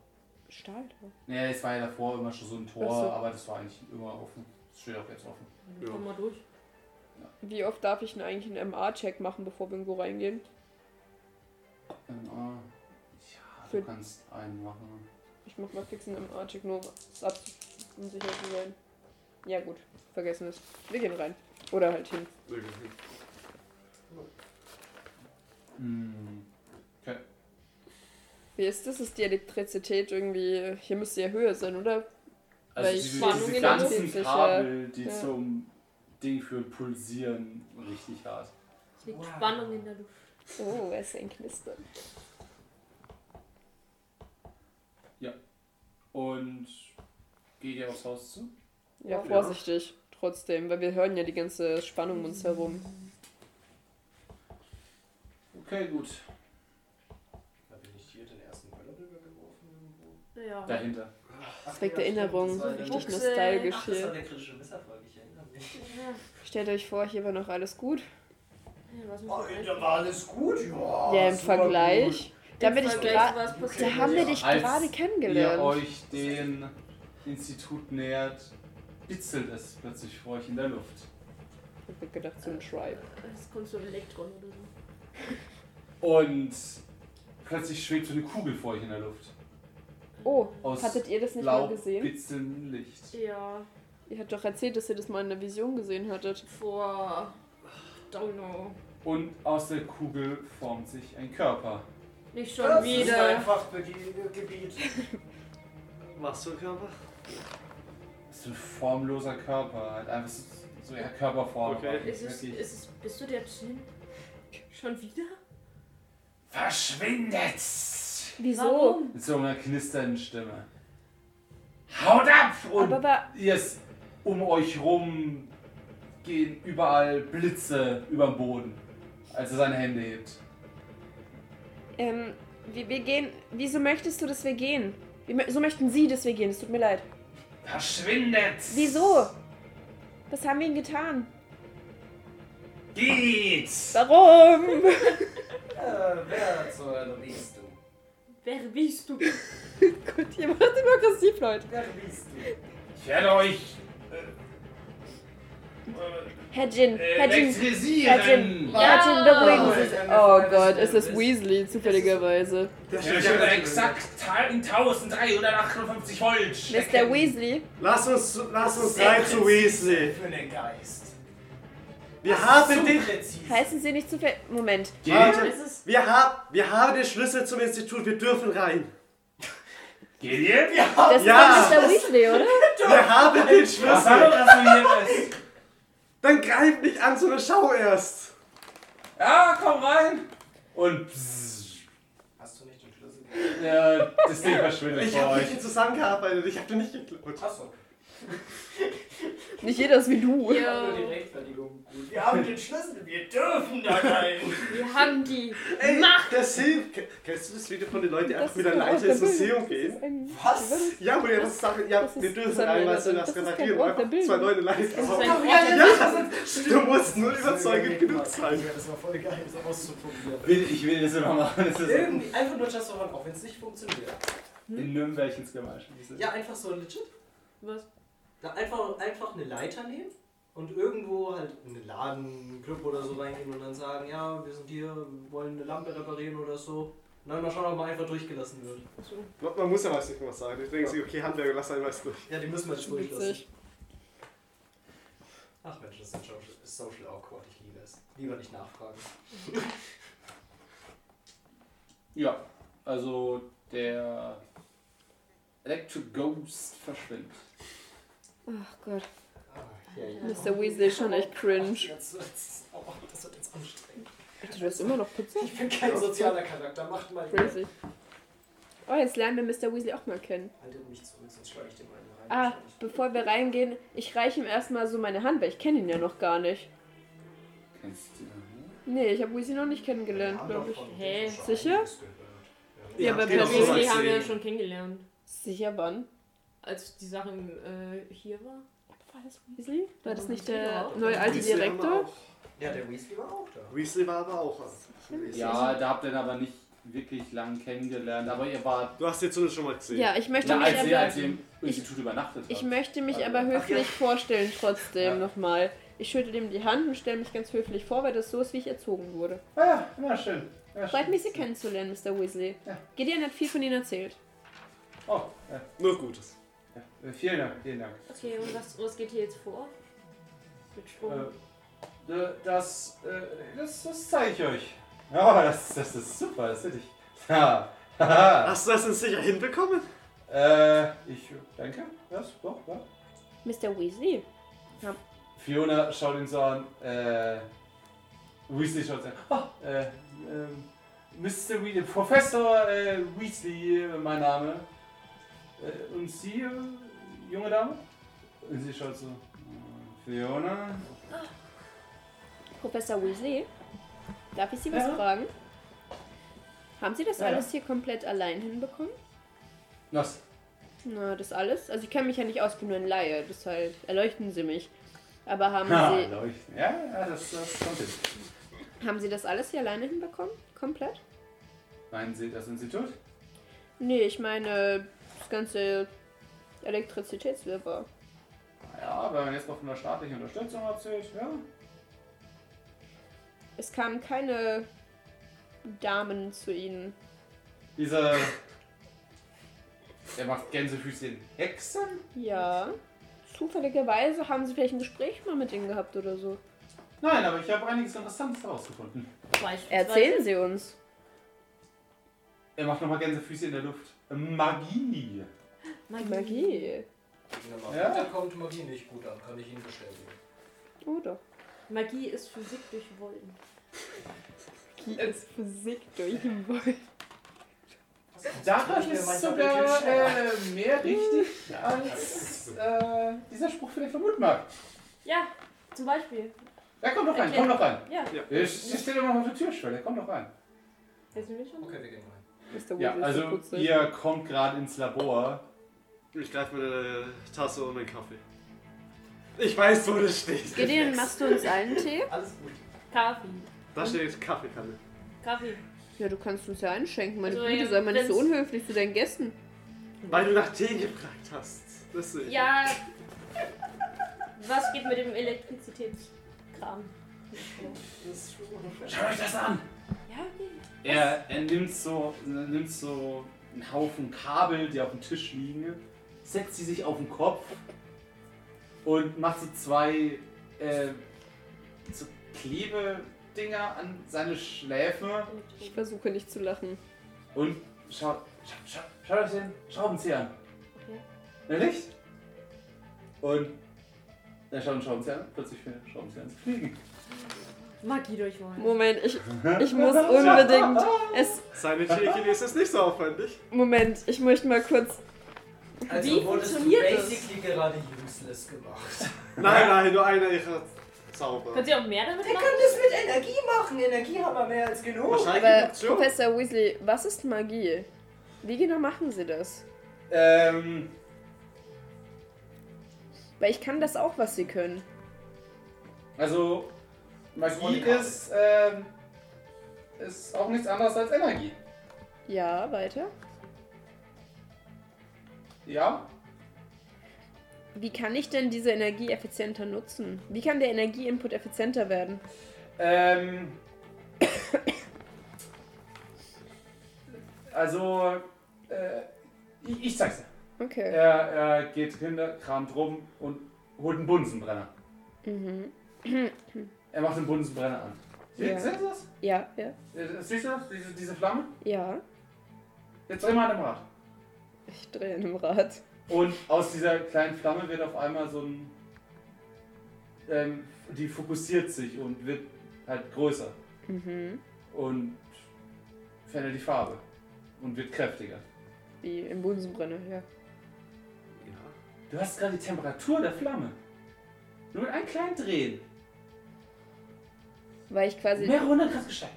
Speaker 2: Stahltor.
Speaker 5: Naja, es war ja davor immer schon so ein Tor,
Speaker 2: so.
Speaker 5: aber das war eigentlich immer offen. Das steht auch jetzt offen.
Speaker 4: Ja.
Speaker 1: Komm mal durch.
Speaker 2: Wie oft darf ich denn eigentlich einen MA-Check machen, bevor wir irgendwo reingehen?
Speaker 5: Ah, ja,
Speaker 2: Für-
Speaker 5: du kannst einen machen.
Speaker 2: Ich mach mal fix einen MA-Check, nur ab, um sicher zu sein. Ja gut, vergessen es. Wir gehen rein. Oder halt hin.
Speaker 5: Hm.
Speaker 2: Wie ist das? Ist die Elektrizität irgendwie... Hier müsste ja höher sein, oder?
Speaker 5: Also
Speaker 2: Weil ich
Speaker 5: diese,
Speaker 2: Spannung
Speaker 5: diese
Speaker 2: in der Luft
Speaker 5: ganzen
Speaker 2: sicher-
Speaker 5: Kabel, die
Speaker 2: ja.
Speaker 5: zum Ding für pulsieren, richtig hart.
Speaker 1: Es liegt
Speaker 3: Wow.
Speaker 1: Spannung in der Luft.
Speaker 2: Oh, es ist ein Knistern.
Speaker 5: Und geht ihr aufs Haus zu?
Speaker 2: Ja,
Speaker 1: Ja.
Speaker 2: vorsichtig. Trotzdem, weil wir hören ja die ganze Spannung um uns herum.
Speaker 5: Okay, gut.
Speaker 3: Habe ich hier den ersten Böller rübergeworfen irgendwo?
Speaker 1: Ja.
Speaker 5: Dahinter.
Speaker 2: Weckt
Speaker 3: das war der-
Speaker 2: richtig
Speaker 1: Buchse.
Speaker 2: nostalgisch
Speaker 3: Ach, das war
Speaker 2: hier.
Speaker 3: der kritische Misserfolg, ich erinnere mich.
Speaker 1: Ja.
Speaker 2: Stellt euch vor, hier war noch alles gut.
Speaker 1: Ja, was
Speaker 3: Oh, da war alles gut, ja.
Speaker 2: ja, im Vergleich. Da bin ich Da haben wir dich
Speaker 5: Als
Speaker 2: gerade
Speaker 5: Ihr
Speaker 2: kennengelernt.
Speaker 5: euch den Institut nähert, bitzelt es plötzlich vor euch in der Luft.
Speaker 2: Ich hab gedacht, so ein Tribe.
Speaker 1: Es kommt so ein Elektron oder so.
Speaker 5: Und plötzlich schwebt so eine Kugel vor euch in der Luft.
Speaker 2: Oh,
Speaker 5: Aus
Speaker 2: hattet ihr das nicht mal gesehen?
Speaker 5: blitzelndem Licht.
Speaker 1: Ja,
Speaker 2: Ihr habt doch erzählt, dass ihr das mal in der Vision gesehen hattet.
Speaker 1: vor. Don't know.
Speaker 5: Und aus der Kugel formt sich ein Körper.
Speaker 1: Nicht schon
Speaker 3: Das ist
Speaker 1: wieder.
Speaker 3: mein Fachgebiet.
Speaker 4: Was für ein Körper?
Speaker 5: Das ist ein formloser Körper, halt einfach so, so ja, Körperform.
Speaker 4: Okay.
Speaker 1: Ist es,
Speaker 5: wirklich-
Speaker 1: ist es, bist du der Chin? Schon wieder?
Speaker 6: Verschwindet!
Speaker 2: Wieso?
Speaker 1: Warum?
Speaker 5: Mit so einer knisternden Stimme. Haut ab! Und
Speaker 2: Aber
Speaker 5: ihr es um euch rum gehen überall Blitze über den Boden, als er seine Hände hebt.
Speaker 2: Ähm, wir, wir gehen. Wieso möchtest du, dass wir gehen? Mö- So möchten sie, dass wir gehen. Es tut mir leid.
Speaker 6: Verschwindet!
Speaker 2: Wieso? Was haben wir ihnen getan?
Speaker 6: Geht!
Speaker 2: Warum?
Speaker 3: Äh, wer zur Hölle bist du?
Speaker 1: Wer bist du?
Speaker 2: Gut, ihr macht immer aggressiv, Leute.
Speaker 3: Wer bist du?
Speaker 6: Ich werde euch
Speaker 2: Herr Jin,
Speaker 5: Äh,
Speaker 2: Herr Jin, Herr Jin! Herr Jin, beruhigen Sie sich. Oh Gott, ist es Weasley, zufälligerweise.
Speaker 4: Das
Speaker 5: Ja,
Speaker 4: steht
Speaker 5: ich habe
Speaker 4: ja
Speaker 5: exakt 1358 Volt
Speaker 2: Mr. Weasley,
Speaker 4: Lass uns, lass uns rein zu Weasley.
Speaker 3: Für den Geist.
Speaker 4: Wir haben
Speaker 3: so
Speaker 4: den.
Speaker 3: präzise.
Speaker 2: heißen Sie nicht zufällig... Moment.
Speaker 4: Warte, wir, haben, wir haben den Schlüssel zum Institut, wir dürfen rein.
Speaker 5: Geht ihr?
Speaker 2: Das
Speaker 4: Ja.
Speaker 2: ist doch Mr. Weasley, oder?
Speaker 4: Wir haben den Schlüssel. Dann greif nicht an, so eine Schau erst.
Speaker 5: Ja, komm rein! Und pssst.
Speaker 3: Hast du nicht den Schlüssel?
Speaker 5: Ja, das Ding verschwindet
Speaker 4: Ich
Speaker 5: vor
Speaker 4: habe
Speaker 5: euch.
Speaker 4: mit dir zusammengearbeitet, ich habe dir nicht geklaut.
Speaker 3: Achso.
Speaker 2: Nicht jeder ist wie du.
Speaker 1: Ja.
Speaker 3: Nur die Rechtfertigung. gut. Wir haben den Schlüssel, wir dürfen da rein.
Speaker 1: Wir haben die
Speaker 4: Ey,
Speaker 1: Macht.
Speaker 4: das hilft. Ke- Kennst du das Video von den Leuten, die einfach mit der Leiter ins Museum gehen?
Speaker 3: Was?
Speaker 4: Ja, wo die einfach sagen, ja,
Speaker 2: Das ist-
Speaker 4: wir dürfen rein, weil sie
Speaker 2: eine-
Speaker 4: das
Speaker 2: der
Speaker 4: Einfach zwei Ja,
Speaker 1: ein
Speaker 4: ja, du musst nur überzeugend genug sein.
Speaker 3: Das war voll geil, das auszuprobieren.
Speaker 5: Ich will das immer machen. Das ist
Speaker 3: Irgendwie, einfach nur just for auch wenn es nicht funktioniert.
Speaker 5: in Nürnberg ins Gemeinschaft.
Speaker 3: Ja, einfach so legit.
Speaker 1: Was?
Speaker 3: Da einfach, einfach eine Leiter nehmen und irgendwo halt in einen Laden, einen Club oder so reingehen und dann sagen, ja, wir sind hier, wir wollen eine Lampe reparieren oder so. Und dann mal schauen, ob man einfach durchgelassen wird.
Speaker 4: Man man muss ja was nicht was sagen. Ich denke sich, okay, Handwerker, lass einen was durch.
Speaker 3: Ja, die müssen wir jetzt durchlassen. Ach Mensch, das ist social, ist social awkward, ich liebe es. Lieber nicht nachfragen.
Speaker 5: Ja, also der Electric Ghost verschwindet.
Speaker 2: Ach Gott.
Speaker 3: Ja, ja.
Speaker 2: Mr. Weasley ist schon echt cringe.
Speaker 3: Jetzt, wird's- oh, das wird jetzt anstrengend.
Speaker 2: Alter, du hast immer noch Pizza?
Speaker 3: Ich bin kein sozialer Charakter, macht mal.
Speaker 2: Crazy. Oh, jetzt lernen wir Mr. Weasley auch mal kennen.
Speaker 3: Haltet mich zurück, sonst schlage ich den einen rein.
Speaker 2: Ah, bevor wir reingehen, ich reiche ihm erstmal so meine Hand, weil ich kenne ihn ja noch gar nicht.
Speaker 5: Kennst du ihn?
Speaker 2: Nee, ich habe Weasley noch nicht kennengelernt, glaube ich.
Speaker 1: Hä?
Speaker 2: Sicher? Ja, aber
Speaker 4: genau, was
Speaker 1: haben wir
Speaker 4: sehen.
Speaker 1: schon kennengelernt.
Speaker 2: Sicher wann?
Speaker 1: Als die Sache äh, hier war.
Speaker 2: War das Weasley? War das nicht der neue alte
Speaker 4: Weasley
Speaker 2: Direktor?
Speaker 3: Ja, der Weasley war auch da.
Speaker 4: Weasley war aber auch.
Speaker 5: Ja, da habt ihr ihn aber nicht wirklich lang kennengelernt, aber ihr wart.
Speaker 4: Du hast die Zunge schon mal gesehen.
Speaker 2: Ja, ich möchte
Speaker 5: Na,
Speaker 2: mich
Speaker 5: als
Speaker 2: aber,
Speaker 5: als ihr im Institut übernachtet habt.
Speaker 2: ich möchte mich aber
Speaker 3: Ach ja.
Speaker 2: höflich vorstellen trotzdem
Speaker 5: Ja.
Speaker 2: nochmal. Ich schüttel ihm die Hand und stelle mich ganz höflich vor, weil das so ist, wie ich erzogen wurde.
Speaker 5: ah ja, immer schön. Ja,
Speaker 2: Freut mich, Sie kennenzulernen, Mr. Weasley.
Speaker 5: Ja.
Speaker 2: Gideon hat viel von Ihnen erzählt.
Speaker 5: Oh, ja,
Speaker 4: Nur Gutes.
Speaker 5: Ja. Äh, Vielen Dank, vielen Dank.
Speaker 1: Okay, und was, was geht hier jetzt vor? Mit Strom.
Speaker 5: Äh, das, äh, das, das zeige ich euch. Ja, das, das ist super, das finde ich. Ja.
Speaker 4: Hast du das denn sicher hinbekommen?
Speaker 5: äh, ich denke, das, doch, ja.
Speaker 2: Mr. Weasley?
Speaker 5: Fiona schaut ihn so an. Äh, Weasley schaut so an. Oh, äh, ähm, Mr. Weasley, Professor äh, Weasley, äh, mein Name. Äh, und Sie, äh, junge Dame? Und sie schaut so. äh, Fiona?
Speaker 2: Professor Weasley? Darf ich Sie was
Speaker 5: Ja.
Speaker 2: fragen? Haben Sie das
Speaker 5: Ja,
Speaker 2: alles hier komplett allein hinbekommen?
Speaker 5: Was?
Speaker 2: Na, das alles? Also ich kenne mich ja nicht aus, bin nur ein Laie, deshalb erleuchten Sie mich. Aber haben
Speaker 5: Ha,
Speaker 2: Sie,
Speaker 5: leuchten. Ja, ja, das, das kommt hin.
Speaker 2: haben Sie das alles hier alleine hinbekommen? Komplett?
Speaker 5: Meinen Sie das Institut?
Speaker 2: Nee, ich meine das ganze Elektrizitätswirrwarr.
Speaker 5: Ja, wenn man jetzt noch von der staatlichen Unterstützung erzählt, ja.
Speaker 2: Es kamen keine Damen zu Ihnen.
Speaker 5: Dieser. Der macht Gänsefüßchen Hexen?
Speaker 2: Ja. Zufälligerweise haben Sie vielleicht ein Gespräch mal mit ihnen gehabt oder so.
Speaker 5: Nein, aber ich habe einiges Interessantes herausgefunden.
Speaker 2: Erzählen Sie uns.
Speaker 5: Er macht nochmal Gänsefüßchen in der Luft. Magie.
Speaker 1: Magie.
Speaker 2: Magie.
Speaker 3: Wenn
Speaker 5: Ja.
Speaker 3: da kommt Magie nicht gut an, kann ich Ihnen bestätigen.
Speaker 2: Oder?
Speaker 1: Magie ist Physik durch Wollen.
Speaker 2: Magie ist Physik durch den Wolf.
Speaker 5: Daran
Speaker 3: Ich
Speaker 5: ist sogar äh, mehr richtig, als äh, dieser Spruch vielleicht vermuten mag.
Speaker 1: Ja, zum Beispiel.
Speaker 5: Ja, komm doch rein, komm doch rein.
Speaker 1: Ja.
Speaker 5: Er steht doch noch auf der Türschwelle, komm doch rein.
Speaker 1: Kennst du mich schon?
Speaker 3: Okay, wir gehen rein.
Speaker 2: Mr.
Speaker 5: Ja, also ihr kommt gerade ins Labor.
Speaker 4: Ich greife mir eine Tasse und einen Kaffee. Ich weiß, wo das steht.
Speaker 2: Gideon, machst du uns allen Tee?
Speaker 3: Alles gut.
Speaker 1: Kaffee.
Speaker 4: Da steht Kaffeekanne.
Speaker 1: Kaffee.
Speaker 2: Ja, du kannst uns ja einschenken. Meine
Speaker 1: Also,
Speaker 2: Güte,
Speaker 1: ja,
Speaker 2: sei mal nicht so unhöflich zu deinen Gästen.
Speaker 4: Weil du nach Tee gefragt hast. Deswegen.
Speaker 1: Ja. was geht mit dem Elektrizitätskram?
Speaker 5: Schaut euch das an!
Speaker 1: Ja, okay.
Speaker 5: Er, er nimmt, so, er nimmt so einen Haufen Kabel, die auf dem Tisch liegen, setzt sie sich auf den Kopf und macht so zwei äh, so Klebedinger an seine Schläfe
Speaker 2: Ich versuche nicht zu lachen.
Speaker 5: und schaut, schaut, schaut, euch den Schraubenzieher an.
Speaker 1: Okay.
Speaker 5: Ne, nicht? Und er schaut den Schraubenzieher an, plötzlich fängt der Schraubenzieher an zu fliegen.
Speaker 1: Magie durchwollen.
Speaker 2: Moment, ich, ich muss unbedingt. Es,
Speaker 4: Seine Telekinese ist nicht so aufwendig.
Speaker 2: Moment, ich möchte mal kurz.
Speaker 3: Also
Speaker 1: Wie
Speaker 3: wurdest du
Speaker 1: funktioniert das?
Speaker 3: basically gerade useless gemacht.
Speaker 4: Nein, nein, nur einer ihrer Zauber.
Speaker 1: Können Sie auch mehr damit
Speaker 3: Der
Speaker 1: machen?
Speaker 3: kann das mit Energie machen. Energie haben wir mehr als genug.
Speaker 2: Aber. Professor Weasley, was ist Magie? Wie genau machen Sie das?
Speaker 5: Ähm,
Speaker 2: Weil ich kann das auch, was Sie können.
Speaker 5: also Magie ist, ähm, ist auch nichts anderes als Energie.
Speaker 2: Ja, weiter.
Speaker 5: Ja?
Speaker 2: Wie kann ich denn diese Energie effizienter nutzen? Wie kann der Energieinput effizienter werden?
Speaker 5: Ähm, also, äh, ich, ich zeig's dir.
Speaker 2: Okay.
Speaker 5: Er, er geht hinter, kramt rum und holt einen Bunsenbrenner.
Speaker 2: Mhm.
Speaker 5: Er macht den Bunsenbrenner an. Sie,
Speaker 2: Ja.
Speaker 5: Siehst du das?
Speaker 2: Ja, ja,
Speaker 5: Äh, Siehst du das? Diese, diese Flamme?
Speaker 2: ja.
Speaker 5: Jetzt dreh mal an dem Rad.
Speaker 2: Ich drehe an dem Rad.
Speaker 5: Und aus dieser kleinen Flamme wird auf einmal so ein. Ähm, die fokussiert sich und wird halt größer
Speaker 2: Mhm.
Speaker 5: und verändert die Farbe und wird kräftiger.
Speaker 2: Wie im Bunsenbrenner, ja.
Speaker 5: Du hast gerade die Temperatur der Flamme. Nur mit einem kleinen Drehen.
Speaker 2: Weil ich quasi.
Speaker 5: Mehrere hundert Grad gesteigert.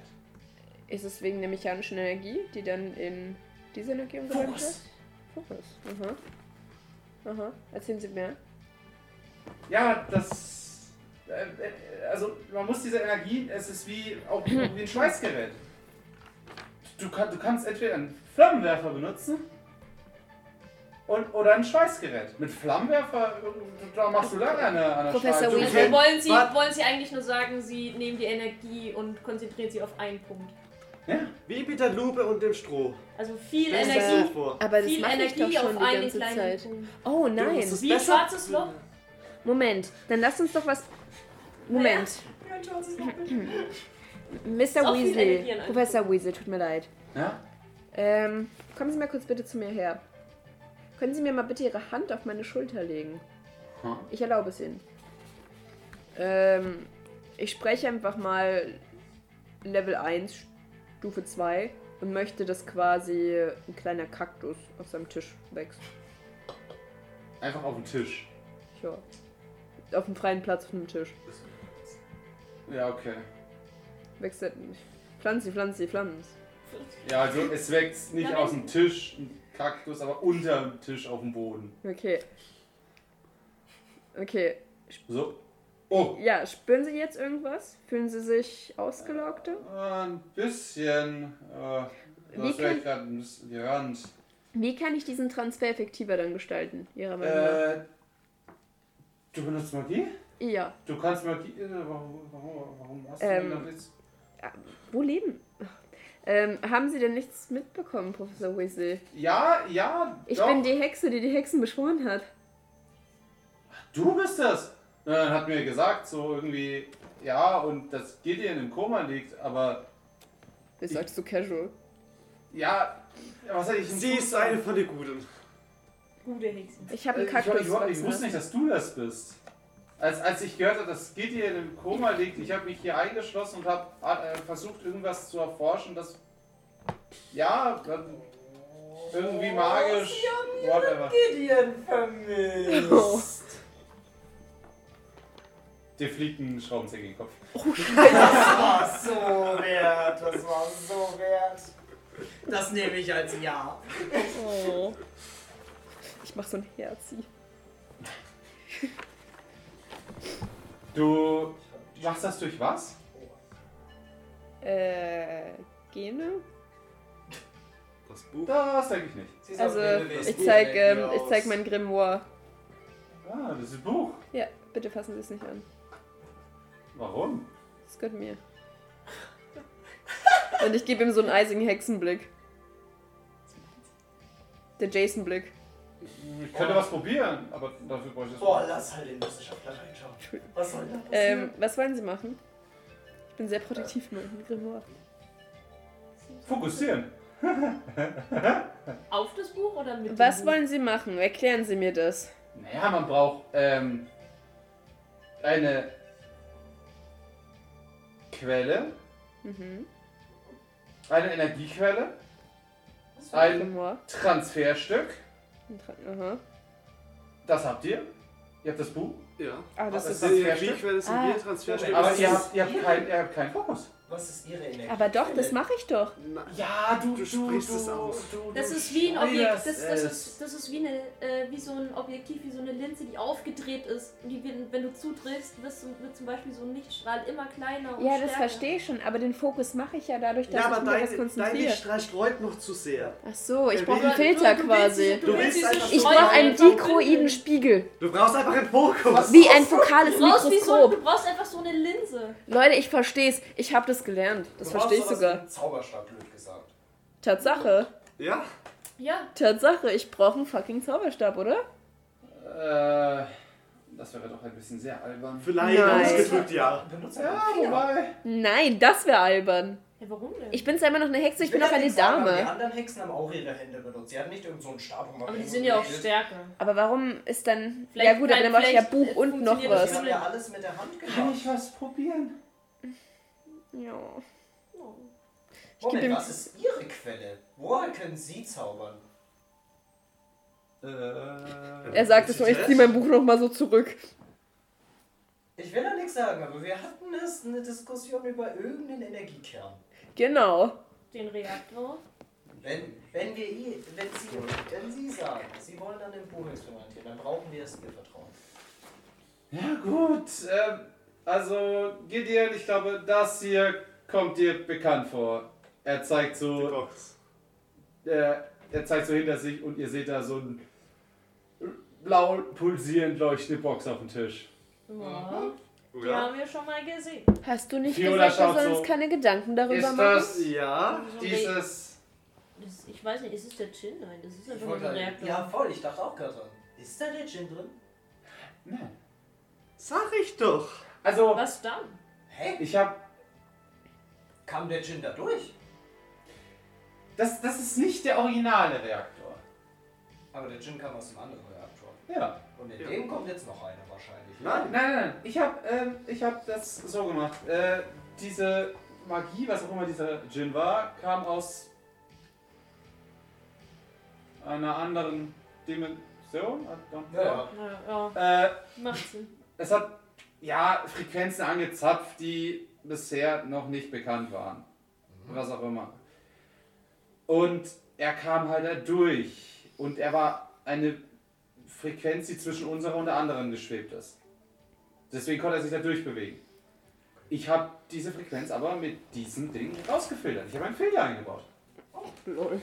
Speaker 2: Ist es wegen der mechanischen Energie, die dann in diese Energie umgewandelt wird?
Speaker 5: Fokus.
Speaker 2: Aha. Aha. Erzählen Sie mehr.
Speaker 5: Ja, das. Äh, äh, also, man muss diese Energie, es ist wie, auch wie ein Schweißgerät. Du, kann, du kannst entweder einen Flammenwerfer benutzen und, oder ein Schweißgerät. Mit Flammenwerfer, äh, da machst du lange eine, eine
Speaker 2: Professor. Weasley.
Speaker 1: Also wollen Sie, wollen Sie eigentlich nur sagen, Sie nehmen die Energie und konzentrieren sie auf einen Punkt.
Speaker 5: Ja?
Speaker 4: Wie mit der Lupe und dem Stroh.
Speaker 1: Also viel
Speaker 4: Stell
Speaker 1: Energie,
Speaker 4: vor.
Speaker 2: Aber das
Speaker 1: viel
Speaker 2: mache ich doch
Speaker 1: Energie
Speaker 2: schon
Speaker 1: auf
Speaker 2: die ganze Zeit.
Speaker 1: Punkt.
Speaker 2: Oh
Speaker 4: Du
Speaker 2: nein.
Speaker 4: musst es
Speaker 1: Wie ein schwarzes Loch.
Speaker 2: Moment, dann lass uns doch was. Moment.
Speaker 1: Ist
Speaker 2: Mr.
Speaker 1: auch viel
Speaker 2: Weasley.
Speaker 1: Energie
Speaker 2: Professor Weasley, tut mir leid.
Speaker 5: Ja?
Speaker 2: Ähm, kommen Sie mal kurz bitte zu mir her. Können Sie mir mal bitte Ihre Hand auf meine Schulter legen?
Speaker 5: Hm.
Speaker 2: Ich erlaube es Ihnen. Ähm, ich spreche einfach mal Level 1, Stufe 2 und möchte, dass quasi ein kleiner Kaktus auf seinem Tisch wächst.
Speaker 5: Einfach auf den Tisch.
Speaker 2: Ja. Auf dem freien Platz auf dem Tisch.
Speaker 5: Ja, okay.
Speaker 2: Wächst nicht. Pflanze, pflanze, pflanze.
Speaker 5: Ja, also es wächst nicht aus dem Tisch ein Kaktus, aber unter dem Tisch auf dem Boden.
Speaker 2: Okay. Okay.
Speaker 5: So. Oh,
Speaker 2: Ja, spüren Sie jetzt irgendwas? Fühlen Sie sich ausgelockter?
Speaker 5: ein bisschen. Äh, vielleicht
Speaker 2: kann-
Speaker 5: gerade ein bisschen gerannt.
Speaker 2: Wie kann ich diesen Transfer effektiver dann gestalten, Ihrer Meinung nach?
Speaker 5: Äh, du benutzt Magie?
Speaker 2: Ja.
Speaker 5: Du kannst Magie. Äh, warum, warum, warum hast du
Speaker 2: Ähm,
Speaker 5: denn noch nichts?
Speaker 2: Wo leben? Ähm, haben Sie denn nichts mitbekommen, Professor Weasley?
Speaker 5: Ja, ja.
Speaker 2: Ich
Speaker 5: doch.
Speaker 2: bin die Hexe, die die Hexen beschworen hat.
Speaker 5: Du bist das! Na, Dann hat mir gesagt, so irgendwie, ja, und dass Gideon im Koma liegt, aber
Speaker 2: Das sagst du casual.
Speaker 5: ja, was hätte ich denn
Speaker 4: Sie ist eine von den Guten.
Speaker 1: Gute Hexen.
Speaker 2: Ich habe einen
Speaker 5: Ich,
Speaker 2: Kaktus
Speaker 5: ich, ich, ich wusste nicht, dass du das bist. Als, als ich gehört habe, dass Gideon im Koma liegt, ich habe mich hier eingeschlossen und habe äh, versucht, irgendwas zu erforschen, das. Ja, dann irgendwie magisch. Whatever.
Speaker 3: Gideon vermisst.
Speaker 2: Oh.
Speaker 5: Dir fliegt ein Schraubenzieher gegen den Kopf.
Speaker 3: Das war so wert. Das war so wert. Das nehme ich als Ja.
Speaker 2: Oh. Ich mach so ein Herzi.
Speaker 5: Du machst das durch was?
Speaker 2: Äh, Gene?
Speaker 4: Das Buch.
Speaker 5: Das denke ich nicht.
Speaker 2: Also, ich zeig, ähm, ich zeig mein Grimoire.
Speaker 5: Ah, das ist ein Buch.
Speaker 2: Ja. Bitte fassen Sie es nicht an.
Speaker 5: Warum?
Speaker 2: Das gehört mir. Und ich gebe ihm so einen eisigen Hexenblick. Der Jason-Blick.
Speaker 5: Ich könnte was probieren, aber dafür bräuchte ich das.
Speaker 3: Boah, lass halt den Wissenschaftler reinschauen. Was soll da passieren?
Speaker 2: Ähm, was wollen Sie machen? Ich bin sehr protektiv mit dem Grimoire.
Speaker 5: Fokussieren.
Speaker 1: Auf das Buch oder mit
Speaker 2: Was
Speaker 1: dem Buch?
Speaker 2: wollen Sie machen? Erklären Sie mir das.
Speaker 5: Naja, man braucht ähm, eine Quelle,
Speaker 2: Mhm.
Speaker 5: eine Energiequelle,
Speaker 2: Ein
Speaker 5: ein. Transferstück.
Speaker 2: Ein Tra- Aha.
Speaker 5: Das habt ihr. Ihr habt das Buch.
Speaker 4: Ja.
Speaker 2: Ah, das
Speaker 5: Was
Speaker 2: ist.
Speaker 5: ist
Speaker 4: Die
Speaker 5: Transferstück?
Speaker 4: Energiequelle sind
Speaker 2: Ah.
Speaker 4: wir, Transferstück
Speaker 5: Aber
Speaker 4: ist
Speaker 5: ihr
Speaker 4: das-
Speaker 5: habt, ihr, habt kein, ihr habt keinen Fokus.
Speaker 3: Was ist Ihre Energie?
Speaker 2: Aber doch, das mache ich doch.
Speaker 4: Na,
Speaker 5: Ja, du,
Speaker 4: Du sprichst es aus.
Speaker 5: du,
Speaker 1: Das
Speaker 5: du
Speaker 1: ist wie ein Objekt, das, das, ist, das ist wie, eine, äh, wie so ein Objektiv, wie so eine Linse, die aufgedreht ist. Und die, wenn, du zudrehst, wirst du, wird zum Beispiel so ein Lichtstrahl immer kleiner und
Speaker 2: Ja, das
Speaker 1: stärker.
Speaker 2: verstehe ich schon, aber den Fokus mache ich ja dadurch, dass
Speaker 4: Ja,
Speaker 2: ich
Speaker 4: aber
Speaker 2: mich auf
Speaker 4: dein, dein
Speaker 2: konzentriere.
Speaker 4: Lichtstrahl streut noch zu sehr.
Speaker 2: Ach so, ich brauche einen Filter
Speaker 1: Du- du willst
Speaker 2: quasi.
Speaker 4: Du
Speaker 1: willst
Speaker 4: willst
Speaker 1: diese
Speaker 4: einfach-
Speaker 2: Ich brauche einen dikroiden. Spiegel.
Speaker 4: Du brauchst einfach einen Fokus.
Speaker 2: Wie ein fokales
Speaker 1: Du brauchst, wie so,
Speaker 2: Mikroskop.
Speaker 1: du brauchst einfach so eine Linse.
Speaker 2: Leute, ich verstehe es. Ich habe das gelernt. Das
Speaker 3: Du
Speaker 2: verstehe ich sogar.
Speaker 3: Zauberstab, blöd gesagt.
Speaker 2: Tatsache.
Speaker 4: Ja?
Speaker 1: Ja,
Speaker 2: Tatsache, ich brauche einen fucking Zauberstab, oder?
Speaker 5: Äh, das wäre doch ein bisschen sehr albern.
Speaker 2: Nein.
Speaker 4: ausgedrückt, ja.
Speaker 5: Ja, wobei.
Speaker 2: Nein, das wäre albern.
Speaker 1: ja warum denn?
Speaker 2: Ich bin zwar immer noch eine Hexe, ich bin auch eine
Speaker 3: nichts sagen, aber Die
Speaker 2: Dame.
Speaker 3: anderen Hexen haben auch ihre Hände benutzt. Sie hatten nicht irgend so einen Stab, man
Speaker 1: aber die sind ja auch stärker.
Speaker 2: Aber warum ist dann.
Speaker 1: Vielleicht-
Speaker 2: ja, gut, aber dann mache ich ja
Speaker 1: vielleicht
Speaker 2: Buch und noch
Speaker 1: funktioniert das
Speaker 3: Sie
Speaker 2: was.
Speaker 3: haben ja alles mit der Hand
Speaker 5: Kann
Speaker 3: gemacht.
Speaker 5: ich was probieren?
Speaker 2: Ja.
Speaker 3: Moment,
Speaker 2: geb ihm-
Speaker 3: was ist Ihre Quelle? Woher können Sie zaubern?
Speaker 5: Äh,
Speaker 2: Er sagt es nur, ich ziehe mein Buch nochmal so zurück.
Speaker 3: Ich will ja nichts sagen, aber wir hatten erst eine Diskussion über irgendeinen Energiekern.
Speaker 2: Genau.
Speaker 1: Den Reaktor.
Speaker 3: Wenn, wenn, wir, wenn, Sie, wenn Sie sagen, Sie wollen an dem Buch experimentieren, dann brauchen wir erst Ihr Vertrauen.
Speaker 5: Ja gut, ähm, also Gideon, ich glaube, das hier kommt dir bekannt vor. Er zeigt
Speaker 4: Die
Speaker 5: so,
Speaker 4: Box.
Speaker 5: äh, er zeigt so hinter sich und ihr seht da so ein blau pulsierend leuchtende Box auf dem Tisch.
Speaker 1: Ja, die
Speaker 4: Ja.
Speaker 1: haben wir schon mal gesehen.
Speaker 2: Hast du nicht
Speaker 5: Fiona
Speaker 2: gesagt, wir sollen
Speaker 5: so.
Speaker 2: uns keine Gedanken darüber
Speaker 5: Ist
Speaker 2: machen?
Speaker 5: das
Speaker 4: Ja.
Speaker 1: So
Speaker 5: dieses...
Speaker 1: das, ich weiß nicht, ist es der Gin? Nein, das ist einfach nur ein
Speaker 3: halt,
Speaker 1: Reaktor.
Speaker 3: ja, voll, ich dachte auch gerade dran. Ist da der Gin drin?
Speaker 5: Nein.
Speaker 4: Sag ich doch.
Speaker 5: Also,
Speaker 1: Was dann?
Speaker 3: Hä?
Speaker 5: ich habe...
Speaker 3: Kam der Gin da durch?
Speaker 5: Das, das ist nicht der originale Reaktor.
Speaker 3: Aber der Gin kam aus einem anderen Reaktor.
Speaker 5: Ja.
Speaker 3: Und in
Speaker 4: Ja.
Speaker 3: dem kommt jetzt noch einer wahrscheinlich. ne?
Speaker 4: Nein.
Speaker 5: Nein, nein, nein. Ich habe ähm, ich hab das so gemacht. Äh, diese Magie, was auch immer dieser Djinn war, kam aus einer anderen Dimension. I don't know.
Speaker 3: Ja, ja.
Speaker 1: Ja, ja,
Speaker 5: Äh,
Speaker 1: macht Sinn.
Speaker 5: es hat ja Frequenzen angezapft, die bisher noch nicht bekannt waren. Was auch immer. Und er kam halt da durch. Und er war eine Frequenz, die zwischen unserer und der anderen geschwebt ist. Deswegen konnte er sich da durchbewegen. Ich habe diese Frequenz aber mit diesem Ding rausgefiltert. Ich habe einen Filter eingebaut.
Speaker 2: Lol.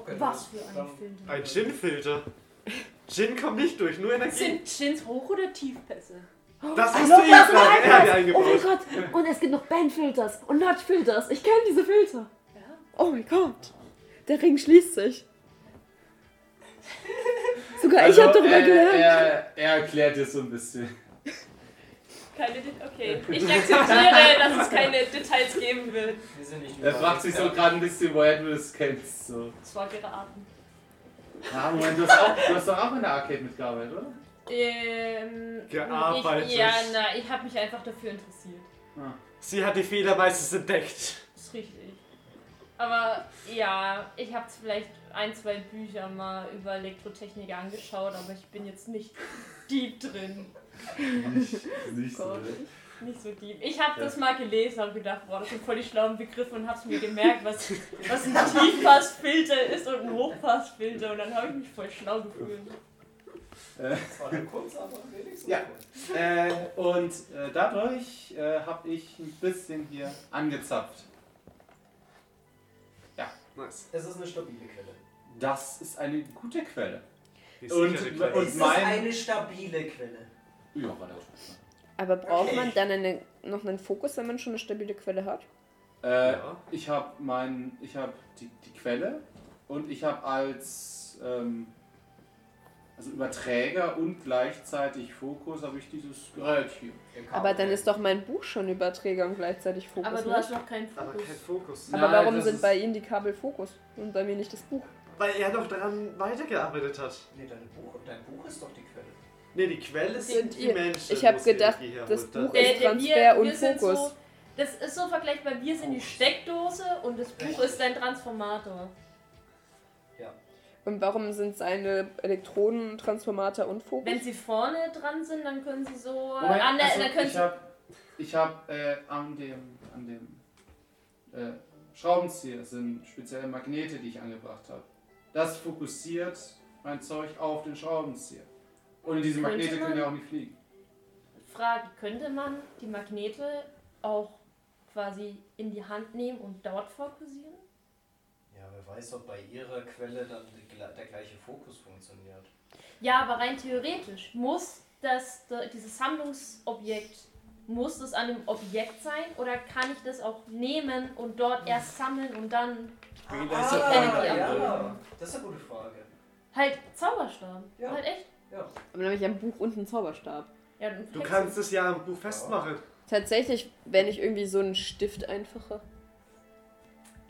Speaker 3: Okay,
Speaker 1: Was für ein Film.
Speaker 4: Ein Gin-Filter. Gin kommt nicht durch, nur Energie.
Speaker 1: Sind Gins Hoch- oder Tiefpässe?
Speaker 4: Das
Speaker 2: I
Speaker 4: musst
Speaker 2: love
Speaker 4: du
Speaker 2: that
Speaker 4: fragen. Er hat die
Speaker 2: Oh mein
Speaker 4: eingebaut.
Speaker 2: Gott! Und es gibt noch Bandfilters und Notch-Filters. Ich kenne diese Filter.
Speaker 1: Ja.
Speaker 2: Oh mein Gott. Der Ring schließt sich. Sogar
Speaker 5: Also,
Speaker 2: ich habe darüber
Speaker 5: äh,
Speaker 2: gelernt.
Speaker 5: Er, er erklärt es so ein bisschen.
Speaker 1: Keine Okay, ich akzeptiere, dass es keine Details geben wird.
Speaker 3: Wir sind nicht
Speaker 5: Er fragt sich so gerade ein bisschen, woher du das kennst. So.
Speaker 1: Das war geraten.
Speaker 5: Ah, Moment, du hast, auch, du hast doch auch in der Arcade mitgearbeitet, oder?
Speaker 1: Ähm,
Speaker 4: Gearbeitet.
Speaker 1: Ich, ja, na, ich habe mich einfach dafür interessiert.
Speaker 5: Ah.
Speaker 4: Sie hat die Fehler meistens entdeckt.
Speaker 1: Das ist richtig. Aber ja, ich habe vielleicht ein, zwei Bücher mal über Elektrotechnik angeschaut, aber ich bin jetzt nicht deep drin.
Speaker 5: Nicht so.
Speaker 2: Gott.
Speaker 1: Nicht so deep. Ich habe das mal gelesen und gedacht, boah, das sind voll die schlauen Begriffe und hab's mir gemerkt, was, was ein Tiefpassfilter ist und ein Hochpassfilter und dann habe ich mich voll schlau gefühlt.
Speaker 3: Das war nur kurz, aber wenigstens.
Speaker 5: Ja. Äh, und äh, dadurch äh, habe ich ein bisschen hier angezapft.
Speaker 4: Nice.
Speaker 3: Es ist eine stabile Quelle.
Speaker 5: Das ist eine gute Quelle.
Speaker 4: Ist
Speaker 5: Und-
Speaker 4: kleine-
Speaker 5: und
Speaker 3: es ist eine stabile Quelle.
Speaker 5: Ja, war der auch.
Speaker 2: Aber braucht
Speaker 3: Okay.
Speaker 2: man dann eine, noch einen Fokus, wenn man schon eine stabile Quelle hat?
Speaker 5: Äh,
Speaker 4: Ja.
Speaker 5: Ich habe mein, ich habe die, die Quelle und ich habe als ähm, also Überträger und gleichzeitig Fokus habe ich dieses Gerät hier.
Speaker 3: Im
Speaker 2: Aber dann ist doch mein Buch schon Überträger und gleichzig Fokus.
Speaker 1: Aber du
Speaker 2: nicht?
Speaker 1: hast noch keinen
Speaker 4: Aber
Speaker 1: Fokus.
Speaker 4: kein Fokus.
Speaker 2: Aber
Speaker 5: Nein,
Speaker 2: warum sind bei Ihnen die Kabel Fokus und bei mir nicht das Buch?
Speaker 4: Weil er doch daran weitergearbeitet hat.
Speaker 3: Nee, dein Buch, dein Buch ist doch die Quelle.
Speaker 4: Nee, die Quelle sind die
Speaker 2: ihr-
Speaker 4: Menschen.
Speaker 2: ich hab
Speaker 4: wo sie
Speaker 2: gedacht, das. Buch ist
Speaker 1: der-
Speaker 2: Transfer und
Speaker 1: sind
Speaker 2: Fokus.
Speaker 1: So, das ist so vergleichbar. Wir sind die Steckdose und das Buch ist dein Transformator.
Speaker 2: Und warum sind seine Elektronen Transformator und Fokus?
Speaker 1: Wenn sie vorne dran sind, dann können sie so.
Speaker 5: Moment,
Speaker 1: an der,
Speaker 5: also
Speaker 1: dann können
Speaker 5: ich habe ich hab, äh, an dem, an dem äh, Schraubenzieher sind spezielle Magnete, die ich angebracht habe. Das fokussiert mein Zeug auf den Schraubenzieher. Ohne diese
Speaker 1: Könnte
Speaker 5: Magnete können ja auch nicht fliegen.
Speaker 1: Frage: Könnte man die Magnete auch quasi in die Hand nehmen und dort fokussieren?
Speaker 3: Weiß, ob bei ihrer Quelle dann der gleiche Fokus funktioniert.
Speaker 1: Ja, aber rein theoretisch muss das, da- dieses Sammlungsobjekt, muss das an dem Objekt sein oder kann ich das auch nehmen und dort erst sammeln und dann
Speaker 3: Ah,
Speaker 1: Energie
Speaker 3: ja, das ist eine gute Frage.
Speaker 1: halt Zauberstab?
Speaker 3: Ja.
Speaker 1: Halt echt?
Speaker 3: Ja.
Speaker 2: Aber dann habe ich ein Buch und einen Zauberstab.
Speaker 1: Ja,
Speaker 4: Du kannst es ja am Buch festmachen.
Speaker 2: Tatsächlich, wenn ich irgendwie so einen Stift einfache.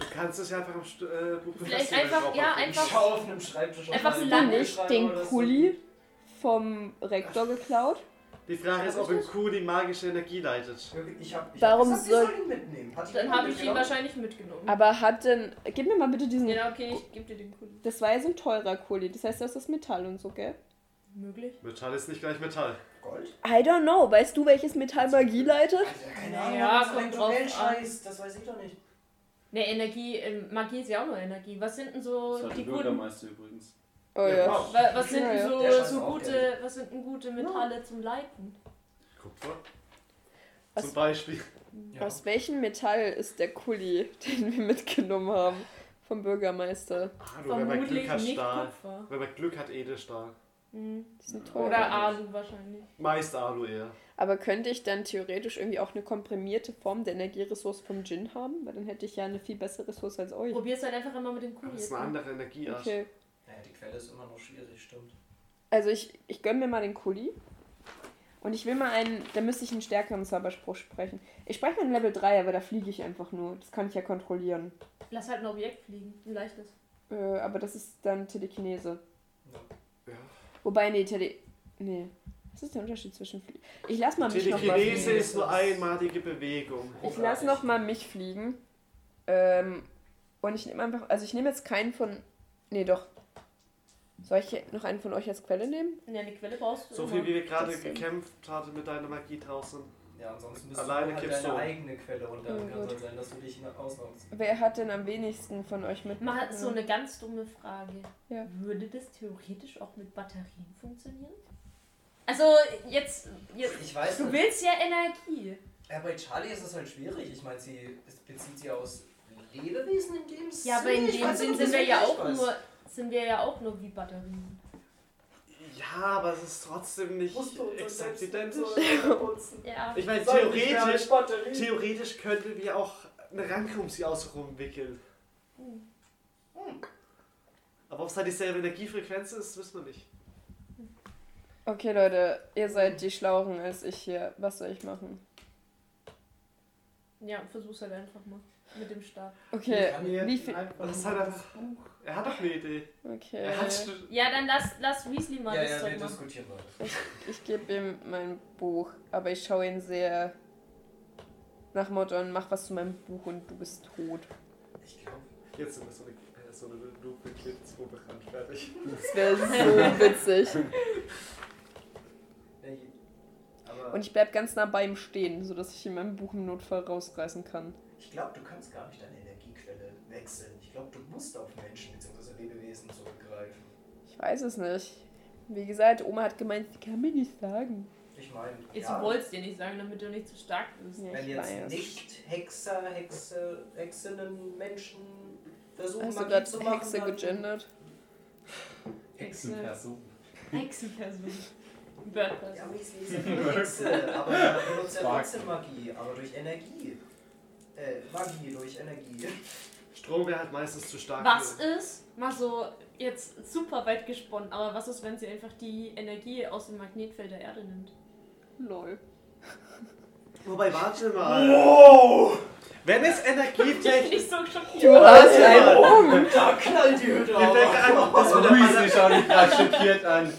Speaker 4: Du kannst es ja einfach am St äh, Buch
Speaker 1: Vielleicht einfach- ja, einfach-
Speaker 3: Ich schaue auf einem Schreibtisch
Speaker 1: Einfach
Speaker 2: nicht den. Kuli vom Rektor geklaut.
Speaker 4: Die Frage ist, ob ein Kuh die magische Energie leitet.
Speaker 3: Ich hab, ich
Speaker 2: Warum
Speaker 3: hab gesagt,
Speaker 2: soll-
Speaker 3: ihn mitnehmen. Hat
Speaker 1: Dann habe ich ihn wahrscheinlich mitgenommen.
Speaker 2: Aber hat denn. Gib mir mal bitte diesen.
Speaker 1: ja, okay, ich gebe dir den Kuli.
Speaker 2: Das war ja so ein teurer Kuli. Das heißt, das ist Metall und so, gell?
Speaker 1: Möglich.
Speaker 4: Metall ist nicht gleich Metall.
Speaker 3: Gold?
Speaker 2: I don't know. Weißt du, welches Metall Magie leitet?
Speaker 3: Alter, keine Ahnung,
Speaker 1: Ja,
Speaker 3: was
Speaker 1: kommt drauf
Speaker 3: scheiß, das weiß ich doch nicht.
Speaker 1: Ne, Energie, ähm, Magie ist ja auch nur Energie. Was sind denn so
Speaker 5: Das hat
Speaker 1: die
Speaker 5: der
Speaker 1: guten.
Speaker 5: Bürgermeister übrigens.
Speaker 2: Oh
Speaker 3: Ja,
Speaker 2: ja.
Speaker 3: wow.
Speaker 1: wa- Was sind
Speaker 2: Ja,
Speaker 1: denn
Speaker 2: ja.
Speaker 1: So,
Speaker 3: scheißt
Speaker 1: so gute, was sind denn gute Metalle zum Leiten?
Speaker 4: Kupfer.
Speaker 2: Was-
Speaker 4: Zum Beispiel.
Speaker 3: Ja.
Speaker 2: Aus welchem Metall ist der Kuli, den wir mitgenommen haben? Vom Bürgermeister.
Speaker 4: Ah, wenn man Glück hat,
Speaker 1: nicht
Speaker 4: Stahl. Man Glück hat, Edelstahl.
Speaker 1: Mhm.
Speaker 2: Das ist ein teurer.
Speaker 1: Oder Alu wahrscheinlich.
Speaker 4: Meist Alu eher.
Speaker 2: Aber könnte ich dann theoretisch irgendwie auch eine komprimierte Form der Energieressource vom Djinn haben? Weil dann hätte ich ja eine viel bessere Ressource als euch.
Speaker 1: Probier's halt einfach immer mit dem Kuli.
Speaker 4: das ist eine
Speaker 1: ne?
Speaker 4: andere Energieart.
Speaker 2: Okay.
Speaker 3: Naja, die Quelle ist immer noch schwierig, stimmt.
Speaker 2: Also ich, ich gönne mir mal den Kuli. Und ich will mal einen, da müsste ich einen stärkeren Zauberspruch sprechen. Ich spreche mal einen Level 3, aber da fliege ich einfach nur. Das kann ich ja kontrollieren.
Speaker 1: Lass halt ein Objekt fliegen. Ein leichtes.
Speaker 2: Äh, aber das ist dann Telekinese.
Speaker 4: Ja.
Speaker 2: Wobei, nee, Tele... Nee. Was ist der Unterschied zwischen Fliegen? Ich lass mal mich noch mal
Speaker 4: Telekinese
Speaker 2: fliegen.
Speaker 4: ist nur einmalige Bewegung.
Speaker 2: Ich lass noch mal mich fliegen. Ähm, und ich nehme einfach... Also ich nehme jetzt keinen von... Nee, doch. Soll ich noch einen von euch als Quelle nehmen?
Speaker 1: Ja, eine Quelle brauchst du.
Speaker 4: So
Speaker 1: immer.
Speaker 4: viel wie wir gerade gekämpft haben mit deiner Magie draußen.
Speaker 3: Ja, ansonsten
Speaker 4: Alleine
Speaker 3: du halt deine
Speaker 4: du.
Speaker 3: eigene Quelle und dann
Speaker 2: Ja,
Speaker 3: kann sein, dass du dich ausnommst.
Speaker 2: Wer hat denn am wenigsten von euch mit?
Speaker 1: Mal so eine ganz dumme Frage.
Speaker 2: Ja.
Speaker 1: Würde das theoretisch auch mit Batterien funktionieren? Also, jetzt. jetzt
Speaker 3: Ich weiß
Speaker 1: du
Speaker 3: nicht.
Speaker 1: willst ja Energie.
Speaker 3: Ja, bei Charlie ist es halt schwierig. Ich meine, sie es bezieht sie aus Lebewesen in dem Sinne.
Speaker 1: Ja, aber in dem
Speaker 3: weiß
Speaker 1: Sinn
Speaker 3: nicht,
Speaker 1: sind wir
Speaker 3: das
Speaker 1: ja auch nur. Sind wir ja auch nur wie Batterien.
Speaker 4: Ja, aber es ist trotzdem nicht exakt identisch.
Speaker 1: Ja.
Speaker 4: Ich meine, theoretisch, theoretisch könnten wir auch eine Ranke um sie außenrum wickeln.
Speaker 1: Hm.
Speaker 4: Aber ob es halt dieselbe Energiefrequenz ist, wissen wir nicht.
Speaker 2: Okay, Leute, ihr seid die Schlaueren als ich hier. Was soll ich machen?
Speaker 1: Ja, versuch's halt einfach mal. Mit dem Stab.
Speaker 2: Okay, wie viel...
Speaker 3: einfach
Speaker 4: Das ist
Speaker 3: nur
Speaker 4: halt
Speaker 3: das
Speaker 4: einfach-
Speaker 3: Buch.
Speaker 4: Er hat doch eine Idee.
Speaker 2: Okay.
Speaker 4: Er hat
Speaker 1: Ja, dann lass, lass Weasley mal
Speaker 3: Ja,
Speaker 1: das
Speaker 3: ja, wir diskutieren weiter.
Speaker 2: Ich, ich gebe ihm mein Buch, aber ich schaue ihn sehr nach Motto an, mach was zu meinem Buch und du bist tot.
Speaker 3: Ich glaube,
Speaker 4: Jetzt sind wir so eine, äh, so eine Lupe Kids bekannt fertig.
Speaker 2: Das wäre so witzig. Und ich bleib ganz nah bei ihm stehen, sodass ich ihm mein Buch im Notfall rausreißen kann.
Speaker 3: ich glaube, du kannst gar nicht deine Energiequelle wechseln. Ich glaube, du musst auf Menschen bzw. Lebewesen zurückgreifen.
Speaker 2: Ich weiß es nicht. Wie gesagt, Oma hat gemeint, sie kann mir nicht sagen.
Speaker 3: Ich meine,
Speaker 1: Jetzt
Speaker 3: ja,
Speaker 1: du wolltest dir nicht sagen, damit du nicht zu stark bist.
Speaker 2: Ja,
Speaker 3: wenn
Speaker 2: ich
Speaker 3: jetzt
Speaker 2: weiß.
Speaker 3: nicht Hexer, Hexe, Hexinnen, Menschen versuchen,
Speaker 2: du
Speaker 3: Magie
Speaker 2: gerade
Speaker 3: zu machen,
Speaker 2: Hexe gegendert?
Speaker 5: Hexenperson.
Speaker 1: Hexenperson.
Speaker 3: Ja,
Speaker 1: Person.
Speaker 3: Weasley ist ja eine Hexe, aber er benutzt ja trotzdem Magie, aber durch Energie. Äh, Magie durch Energie.
Speaker 4: Strom wäre halt meistens zu stark.
Speaker 1: Was ist, mal so jetzt super weit gesponnen, aber was ist, wenn sie einfach die Energie aus dem Magnetfeld der Erde nimmt?
Speaker 2: Lol.
Speaker 4: Wobei, warte mal. Wenn es energietechnisch.
Speaker 1: Ich so schockiert.
Speaker 2: Du hast einen Um.
Speaker 3: Da knallt die Hütte
Speaker 4: Mir fällt gerade das mit der
Speaker 5: Weasley schaut mich gerade schockiert an.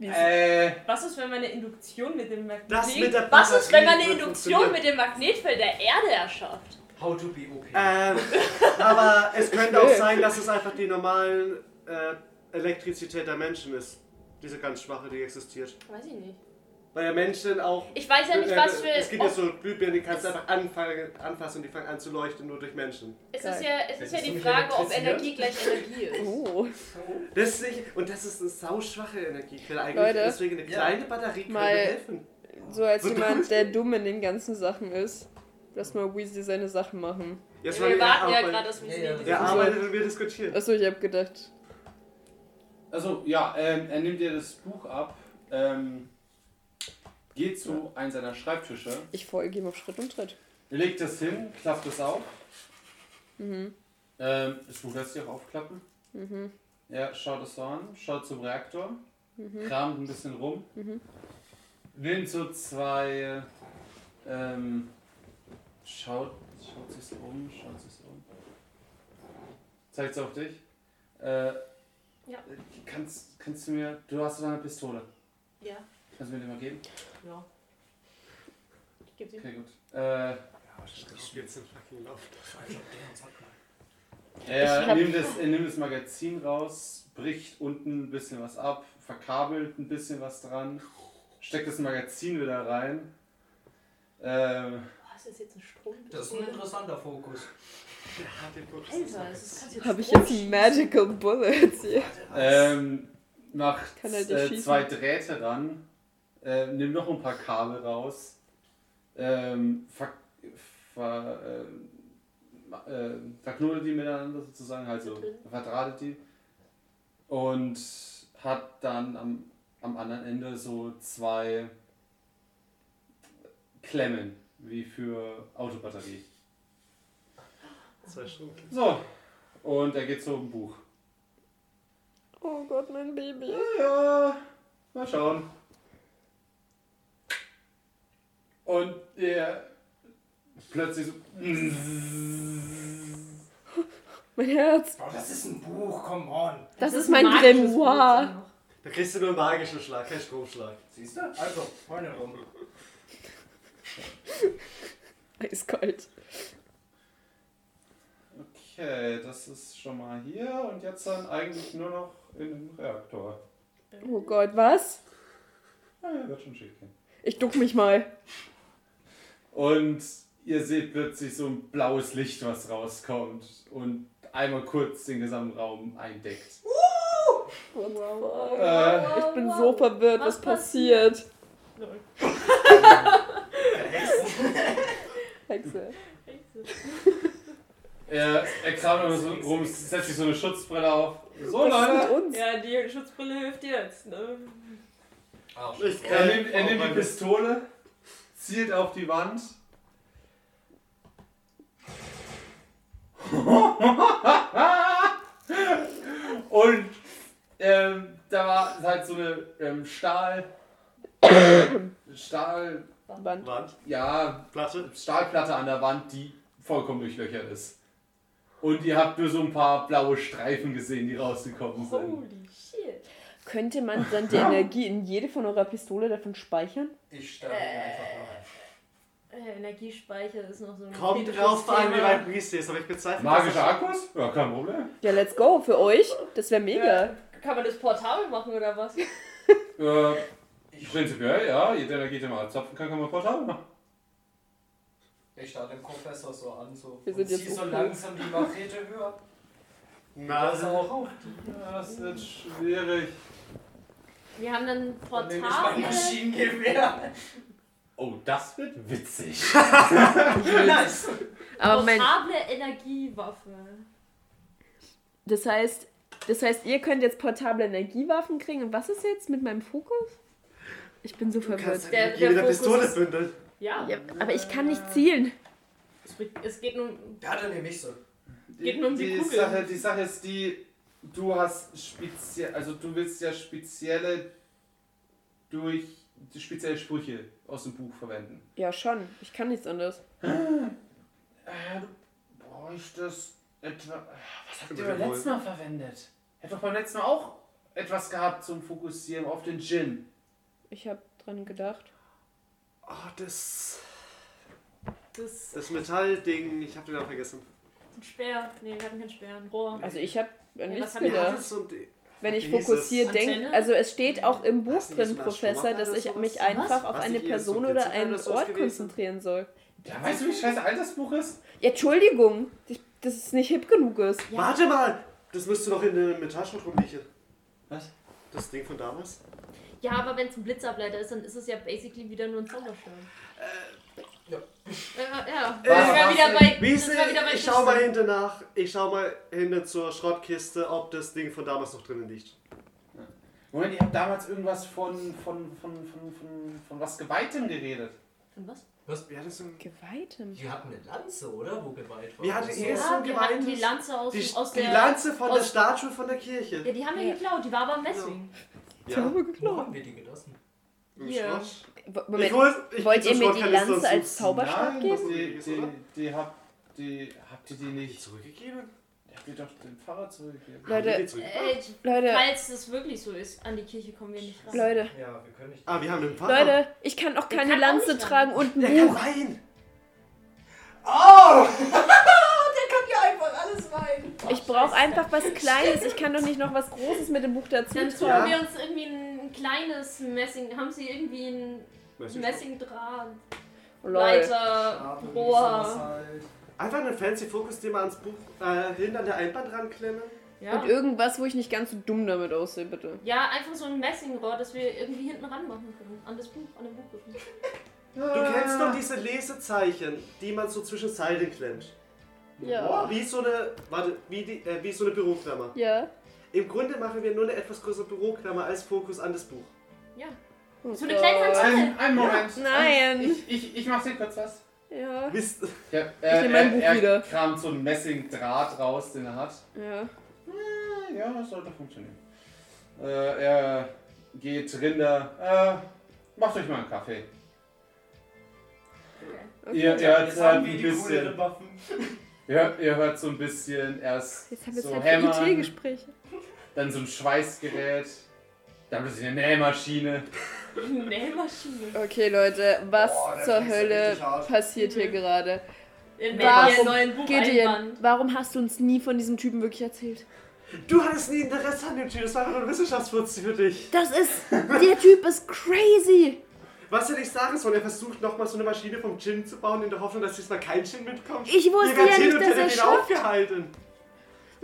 Speaker 5: Äh,
Speaker 1: Was ist, wenn meine Induktion mit dem Magnetfeld.
Speaker 4: Das mit der
Speaker 1: Was ist, wenn
Speaker 4: Batterie wird
Speaker 1: Induktion mit dem Magnetfeld der Erde erschafft?
Speaker 3: How to be OP.
Speaker 4: Ähm, aber es könnte auch sein, dass es einfach die normalen äh, Elektrizität der Menschen ist. Diese ganz schwache, die existiert.
Speaker 1: Weiß ich nicht.
Speaker 4: Weil ja Menschen auch.
Speaker 1: Ich weiß ja nicht,
Speaker 4: äh,
Speaker 1: was für.
Speaker 4: Es gibt ja so Glühbirnen, die kannst du einfach anfangen, anfassen und die fangen an zu leuchten, nur durch Menschen.
Speaker 1: es
Speaker 2: Geil.
Speaker 1: ist ja, es ist ja die Frage, ob? Energie gleich Energie ist.
Speaker 2: Oh.
Speaker 4: Das ist nicht, und das ist eine sauschwache Energiequelle eigentlich.
Speaker 2: Leute,
Speaker 4: deswegen eine
Speaker 3: Ja.
Speaker 4: kleine Batterie könnte
Speaker 2: Mal-
Speaker 4: helfen.
Speaker 2: So als jemand, der dumm in den ganzen Sachen ist. Lass mal Weasley seine Sachen machen.
Speaker 4: Jetzt
Speaker 1: wir warten ja gerade, dass wir
Speaker 3: Ja, ja.
Speaker 4: Er
Speaker 2: Also-
Speaker 4: arbeitet und wir diskutieren.
Speaker 2: Achso, ich hab gedacht.
Speaker 5: also ja, ähm, er nimmt dir das Buch ab, ähm, geht zu einem seiner Schreibtische,
Speaker 2: Ich folge ihm auf Schritt und Tritt.
Speaker 5: legt es hin, klappt es auf.
Speaker 2: Mhm.
Speaker 5: Ähm, das Buch lässt sich auch aufklappen.
Speaker 2: Mhm.
Speaker 5: Er schaut es so an, schaut zum Reaktor,
Speaker 2: Mhm.
Speaker 5: kramt ein bisschen rum,
Speaker 2: Mhm.
Speaker 5: nimmt so zwei, ähm, schaut, schaut sich um, schaut sich um, zeigt es auf dich. Äh,
Speaker 1: Ja.
Speaker 5: Kannst, kannst du mir, du hast so eine Pistole,
Speaker 1: Ja,
Speaker 5: kannst du mir die mal geben?
Speaker 1: Ja. Ich gebe sie.
Speaker 5: Okay, gut. Äh,
Speaker 4: Jetzt sind fucking Lauf.
Speaker 5: er, nimmt das, er nimmt das Magazin raus, bricht unten ein bisschen was ab, verkabelt ein bisschen was dran, steckt das Magazin wieder rein. Ähm,
Speaker 1: Oh, ist das jetzt ein Strom?
Speaker 3: Das ist ein interessanter Fokus.
Speaker 1: Alter, das ist
Speaker 2: Habe ich jetzt. Magical Bullets hier?
Speaker 5: ähm, macht
Speaker 2: Kann halt
Speaker 5: äh, zwei Drähte ran, äh, nimmt noch ein paar Kabel raus, ähm, ver, ver, äh, verknotet die miteinander sozusagen, also verdrahtet die und hat dann am, am anderen Ende so zwei Klemmen, wie für Autobatterie.
Speaker 4: Zwei Stunden.
Speaker 5: So, und er geht zum Buch.
Speaker 2: Oh Gott, mein Baby.
Speaker 5: Ja, mal schauen. Und er plötzlich so.
Speaker 2: Mein Herz.
Speaker 3: Oh, das ist ein Buch, come on.
Speaker 2: Das, ist
Speaker 1: ein
Speaker 2: mein Grimoire.
Speaker 4: Da kriegst du nur einen magischen Schlag, keinen Stromschlag.
Speaker 3: Siehst du? Also, Freunde rum.
Speaker 2: Eiskalt.
Speaker 5: Okay, das ist schon mal hier und jetzt dann eigentlich nur noch in den Reaktor.
Speaker 2: Oh Gott, was?
Speaker 5: Ah, ja, wird schon schick gehen.
Speaker 2: Ich duck mich mal.
Speaker 5: Und ihr seht plötzlich so ein blaues Licht, was rauskommt und einmal kurz den gesamten Raum eindeckt.
Speaker 1: Wow.
Speaker 5: Äh,
Speaker 2: Ich bin so verwirrt, was,
Speaker 1: Was
Speaker 2: passiert.
Speaker 1: Lol.
Speaker 2: Hexe.
Speaker 5: er, er kramt immer so rum, setzt sich so eine Schutzbrille auf. So, Leute!
Speaker 1: Ja, die Schutzbrille hilft jetzt, ne?
Speaker 5: Er nimmt, er nimmt die Pistole, zielt auf die Wand. Und ähm, da war halt so eine ähm, Stahl. Stahl.
Speaker 2: Wand.
Speaker 4: Wand,
Speaker 5: Ja,
Speaker 4: Platte.
Speaker 5: Stahlplatte an der Wand, die vollkommen durchlöchert ist. Und ihr habt nur so ein paar blaue Streifen gesehen, die rausgekommen sind.
Speaker 1: Holy shit.
Speaker 2: Könnte man dann die Energie in jede von eurer Pistole davon speichern?
Speaker 3: Ich sterbe einfach
Speaker 1: Energiespeicher ist noch so ein
Speaker 4: Kommt drauf an, wie weit Priest ist, aber ich bezweifle.
Speaker 5: Magische Akkus? Ja, kein Problem.
Speaker 2: Ja, let's go. Für euch? Das wäre mega.
Speaker 1: Ja, kann man das portabel machen oder was?
Speaker 5: Äh, prinzipiell, ja, jeder Energie, die man anzapfen kann, kann man portabel machen.
Speaker 3: Ich starte den Professor so an, so.
Speaker 2: Wir
Speaker 3: und
Speaker 2: sind jetzt
Speaker 3: zieh so langsam die Machete höher.
Speaker 4: Na,
Speaker 3: Das auch auf.
Speaker 5: Das wird schwierig.
Speaker 1: Wir haben dann
Speaker 3: Dann nehme ich mein. Maschinengewehr.
Speaker 5: Oh, das wird witzig.
Speaker 3: nice.
Speaker 2: Aber
Speaker 1: Portable Energiewaffe.
Speaker 2: das heißt, Das heißt, ihr könnt jetzt portable Energiewaffen kriegen. Und was ist jetzt mit meinem Fokus? Ich bin so
Speaker 4: Du
Speaker 2: verwirrt.
Speaker 4: kannst
Speaker 1: Der-
Speaker 4: der,
Speaker 1: der
Speaker 4: Pistole
Speaker 1: ist-
Speaker 4: bündeln.
Speaker 1: Ja.
Speaker 2: Ja, aber ich kann nicht zielen.
Speaker 1: Es, geht nur.
Speaker 3: Ja, dann nehme ich so.
Speaker 1: Geht nur um die Kugel.
Speaker 5: Sache, die Sache ist die, du hast speziell, also du willst ja spezielle durch die spezielle Sprüche aus dem Buch verwenden.
Speaker 2: Ja, schon. Ich kann nichts anderes.
Speaker 5: Äh, du bräuchtest etwa. Was habt ihr beim letzten Mal verwendet? Habt doch beim letzten Mal auch etwas gehabt zum Fokussieren auf den Gin.
Speaker 2: Ich habe dran gedacht.
Speaker 4: Oh, das.
Speaker 1: Das
Speaker 4: Das Metallding, ich hab den auch vergessen.
Speaker 1: ein Speer. Nee, wir hatten keinen Speer. Ein Rohr.
Speaker 2: Also ich habe an
Speaker 1: Ja,
Speaker 2: nichts
Speaker 1: was haben wir
Speaker 4: Ja,
Speaker 2: gedacht.
Speaker 4: das und
Speaker 2: Wenn ich fokussiert denke, also es steht auch im Buch drin, Professor, dass ich mich einfach auf
Speaker 4: Was?
Speaker 2: eine Person
Speaker 4: so
Speaker 2: oder einen Ort
Speaker 4: gewesen?
Speaker 2: konzentrieren soll.
Speaker 5: Ja, weißt du, wie scheiße alt das Buch ist?
Speaker 2: Ja, Entschuldigung, dass es nicht hip genug ist.
Speaker 1: Ja.
Speaker 4: Warte mal! Das müsste doch in der Metallschrott rumliegen.
Speaker 5: Was?
Speaker 4: Das Ding von damals?
Speaker 1: Ja, aber wenn es ein Blitzableiter ist, dann ist es ja basically wieder nur ein Zauberstab. Äh, ja. War wieder bei.
Speaker 4: Wie
Speaker 1: Das war wieder bei
Speaker 4: ich schau mal hinten nach. Ich schau mal hinten zur Schrottkiste, ob das Ding von damals noch drinnen liegt.
Speaker 5: Moment, ihr habt damals irgendwas von, von, von, von, von, von was Geweihtem geredet.
Speaker 1: Von was?
Speaker 3: Was?
Speaker 4: Wir hatten so ein,
Speaker 2: Geweitem.
Speaker 3: Wir hatten eine Lanze, oder? Wo geweiht war.
Speaker 4: Wir hatten
Speaker 3: Das
Speaker 4: eh
Speaker 3: war-
Speaker 4: so
Speaker 1: Ja,
Speaker 4: ein
Speaker 1: wir hatten die Lanze aus,
Speaker 4: die,
Speaker 1: aus
Speaker 4: die
Speaker 1: der.
Speaker 4: Lanze von der
Speaker 1: aus-
Speaker 4: Statue von der Kirche.
Speaker 1: Ja, die haben wir
Speaker 2: Ja.
Speaker 1: geklaut, die war aber Messing.
Speaker 4: Ja.
Speaker 3: Wo haben wir die gelassen?
Speaker 4: Im
Speaker 1: Hier.
Speaker 4: Schrott.
Speaker 2: W-
Speaker 4: Ich
Speaker 2: Moment,
Speaker 4: hol, ich
Speaker 2: wollt ihr mir die Lanze als. Zauberstab
Speaker 5: Nein,
Speaker 2: geben?
Speaker 5: Die, die, die, habt, die, habt ihr die nicht.
Speaker 4: zurückgegeben?
Speaker 5: Habt ihr doch den Pfarrer zurückgegeben.
Speaker 2: Leute?
Speaker 1: Äh,
Speaker 2: Leute,
Speaker 1: falls das wirklich so ist, an die Kirche kommen wir nicht ran.
Speaker 2: Leute,
Speaker 3: Ja, wir können nicht.
Speaker 4: Ah, wir haben den Pfarrer.
Speaker 2: Leute, ich kann auch keine
Speaker 1: kann auch
Speaker 2: Lanze
Speaker 1: nicht
Speaker 2: tragen und ein
Speaker 4: Der kann
Speaker 2: Buch.
Speaker 4: rein.
Speaker 3: Oh! Der kann ja einfach alles weinen.
Speaker 2: Ich brauche einfach was Kleines. Ich kann doch nicht noch was Großes mit dem Buch dazu
Speaker 1: Dann tun wir uns irgendwie ein kleines Messing. Haben sie irgendwie ein Messingdraht. Leiter, Rohr?
Speaker 3: Halt.
Speaker 4: Einfach einen fancy Fokus, den wir ans Buch äh, hinten an der Einband ranklemmen.
Speaker 1: Ja.
Speaker 2: Und irgendwas, wo ich nicht ganz so dumm damit aussehe, bitte.
Speaker 1: ja, einfach so ein Messingrohr, das wir irgendwie hinten ran machen können. An das Buch, an dem Buchrücken.
Speaker 4: Du kennst doch diese Lesezeichen, die man so zwischen Zeilen klemmt.
Speaker 2: Ja.
Speaker 4: Wie so eine, warte, wie, die, äh, wie so eine Büroklammer.
Speaker 2: Ja.
Speaker 4: Im Grunde machen wir nur eine etwas größere Büroklammer als Fokus an das Buch.
Speaker 1: Ja.
Speaker 2: Oh
Speaker 1: So eine kleine. Handtasche.
Speaker 5: Einen, einen Moment.
Speaker 2: Nein.
Speaker 5: Ich, ich, ich mach dir kurz was.
Speaker 2: Ja.
Speaker 4: Wisst,
Speaker 5: Ja,
Speaker 2: Ich nehm mein Buch
Speaker 5: er,
Speaker 2: wieder.
Speaker 5: Er kramt so einen Messingdraht raus, den er hat.
Speaker 2: Ja.
Speaker 5: Äh, Ja, das sollte funktionieren. Äh, er geht Rinder. Äh, macht euch mal einen Kaffee.
Speaker 1: Okay.
Speaker 5: Ihr, ihr hört
Speaker 3: Jetzt
Speaker 5: halt ein bisschen. Ihr, ihr hört so ein bisschen erst
Speaker 2: Jetzt haben wir
Speaker 5: so
Speaker 2: Zeit für
Speaker 5: Hämmern,
Speaker 2: IT-Gespräche.
Speaker 5: Dann so ein Schweißgerät, dann plötzlich eine Nähmaschine.
Speaker 1: Nähmaschine.
Speaker 2: Okay, Leute, was
Speaker 3: Boah,
Speaker 2: zur Hölle passiert hier gerade?
Speaker 1: In
Speaker 2: Warum,
Speaker 1: welchem neuen Buch
Speaker 2: Gideon, warum hast du uns nie von diesem Typen wirklich erzählt?
Speaker 4: du hattest nie Interesse an dem Typ, das war einfach nur Wissenschaftsfuzzi für dich.
Speaker 2: Das ist, der Typ ist crazy.
Speaker 4: Was hätte ich sagen sollen? Er versucht nochmal so eine Maschine vom Gin zu bauen, in der Hoffnung, dass diesmal kein Gin mitkommt.
Speaker 2: Ich wusste ja nicht, dass er
Speaker 4: den
Speaker 2: schafft.
Speaker 4: aufgehalten.